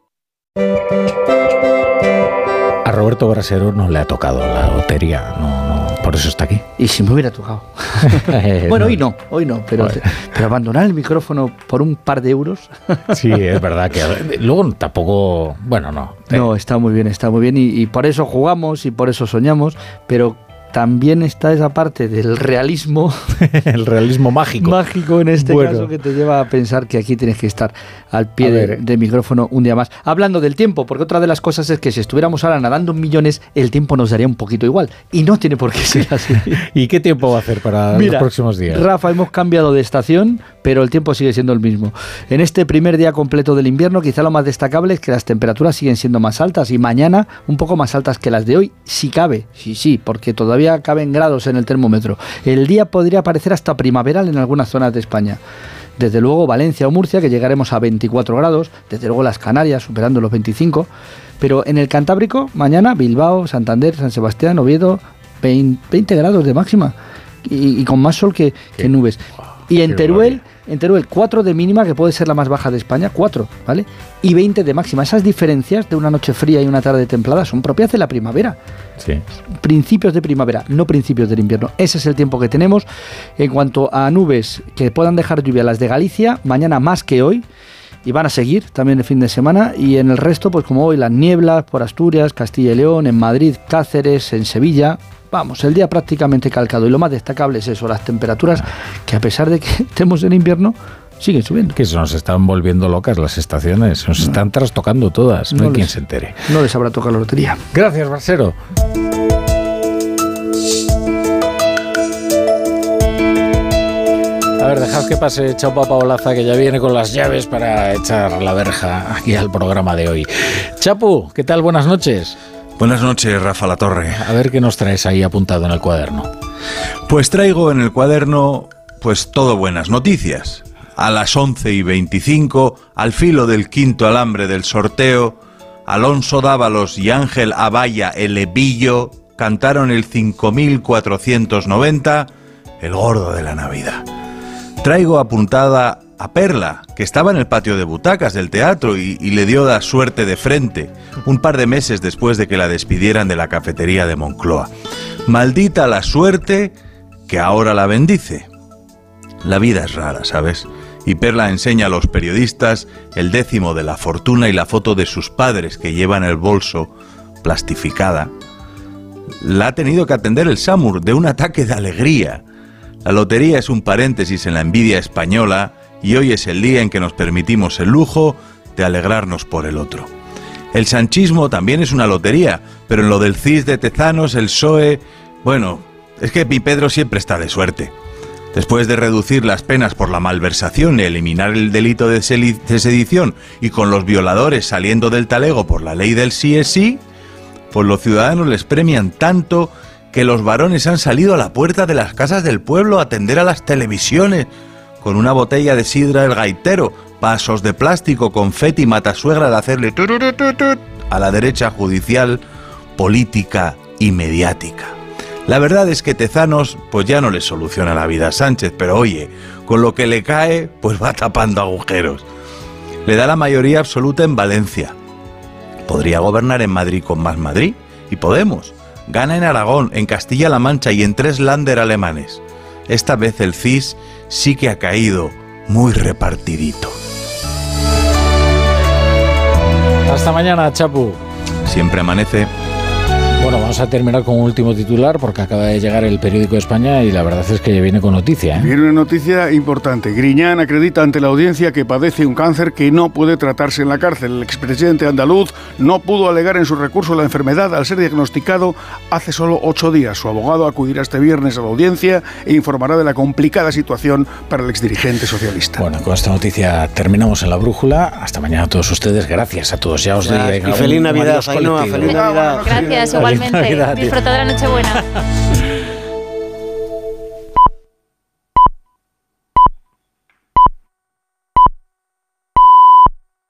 A Roberto Brasero no le ha tocado la lotería, no, por eso está aquí. Y si me hubiera tocado. bueno, hoy no, hoy no, pero, pero abandonar el micrófono por un par de euros. sí, es verdad que luego tampoco, bueno, no. No, está muy bien, está muy bien y, y por eso jugamos y por eso soñamos, pero también está esa parte del realismo. el realismo mágico. Mágico en este caso que te lleva a pensar que aquí tienes que estar al pie de, micrófono un día más. Hablando del tiempo, porque otra de las cosas es que si estuviéramos ahora nadando en millones, el tiempo nos daría un poquito igual. Y no tiene por qué ser así. ¿Y qué tiempo va a hacer para los próximos días? Rafa, hemos cambiado de estación, pero el tiempo sigue siendo el mismo. En este primer día completo del invierno, quizá lo más destacable es que las temperaturas siguen siendo más altas y mañana un poco más altas que las de hoy, si cabe. Sí, sí, porque todavía caben grados en el termómetro. El día podría parecer hasta primaveral en algunas zonas de España. Desde luego Valencia o Murcia, que llegaremos a 24 grados, desde luego las Canarias superando los 25, pero en el Cantábrico, mañana Bilbao, Santander, San Sebastián, Oviedo, 20, grados de máxima y, con más sol que, que nubes. Y en Teruel, en Teruel 4 de mínima, que puede ser la más baja de España, 4, ¿vale? Y 20 de máxima. Esas diferencias de una noche fría y una tarde templada son propias de la primavera. Sí. Principios de primavera, no principios del invierno. Ese es el tiempo que tenemos. En cuanto a nubes que puedan dejar lluvia, las de Galicia, mañana más que hoy y van a seguir también el fin de semana y en el resto pues como hoy las nieblas por Asturias, Castilla y León, en Madrid, Cáceres, en Sevilla, Vamos, el día prácticamente calcado. Y lo más destacable es eso, las temperaturas que a pesar de que estemos en invierno, siguen subiendo. Que se nos están volviendo locas las estaciones, nos están trastocando todas, no, hay quien se entere. No les habrá tocado la lotería. Gracias, Barcero. A ver, dejad que pase Chapa Paolaza, que ya viene con las llaves para echar la verja aquí al programa de hoy. Chapu, ¿qué tal? Buenas noches. Buenas noches, Rafa La Torre. A ver qué nos traes ahí apuntado en el cuaderno. Pues traigo en el cuaderno, pues todo buenas noticias. A las 11 y 25, al filo del quinto alambre del sorteo, Alonso Dávalos y Ángel Abaya Elevillo cantaron el 5490, el gordo de la Navidad. Traigo apuntada a Perla, que estaba en el patio de butacas del teatro y, le dio la suerte de frente, un par de meses después de que la despidieran de la cafetería de Moncloa. Maldita la suerte que ahora la bendice. La vida es rara, ¿sabes? Y Perla enseña a los periodistas el décimo de la fortuna y la foto de sus padres que llevan el bolso plastificada. La ha tenido que atender el Samur de un ataque de alegría. La lotería es un paréntesis en la envidia española y hoy es el día en que nos permitimos el lujo de alegrarnos por el otro. El sanchismo también es una lotería, pero en lo del CIS de Tezanos, el PSOE, bueno, es que mi Pedro siempre está de suerte. Después de reducir las penas por la malversación y eliminar el delito de sedición y con los violadores saliendo del talego por la ley del sí es sí, pues los ciudadanos les premian tanto que los varones han salido a la puerta de las casas del pueblo a atender a las televisiones con una botella de sidra el gaitero, pasos de plástico, confeti, matasuegra de hacerle a la derecha judicial, política y mediática. La verdad es que Tezanos pues ya no le soluciona la vida a Sánchez, pero oye, con lo que le cae pues va tapando agujeros. Le da la mayoría absoluta en Valencia. Podría gobernar en Madrid con más Madrid y Podemos. Gana en Aragón, en Castilla-La Mancha y en tres lander alemanes. Esta vez el CIS sí que ha caído muy repartidito. Hasta mañana, Chapu. Siempre amanece. Bueno, vamos a terminar con un último titular porque acaba de llegar el periódico de España y la verdad es que viene con noticia. ¿eh? Viene una noticia importante. Griñán acredita ante la audiencia que padece un cáncer que no puede tratarse en la cárcel. El expresidente andaluz no pudo alegar en su recurso la enfermedad al ser diagnosticado hace solo ocho días. Su abogado acudirá este viernes a la audiencia e informará de la complicada situación para el exdirigente socialista. Bueno, con esta noticia terminamos en la brújula. Hasta mañana a todos ustedes. Gracias a todos. Ya os doy. Y feliz Navidad, Feliz Navidad. Gracias, igual. Igualmente. Disfruta de la Nochebuena.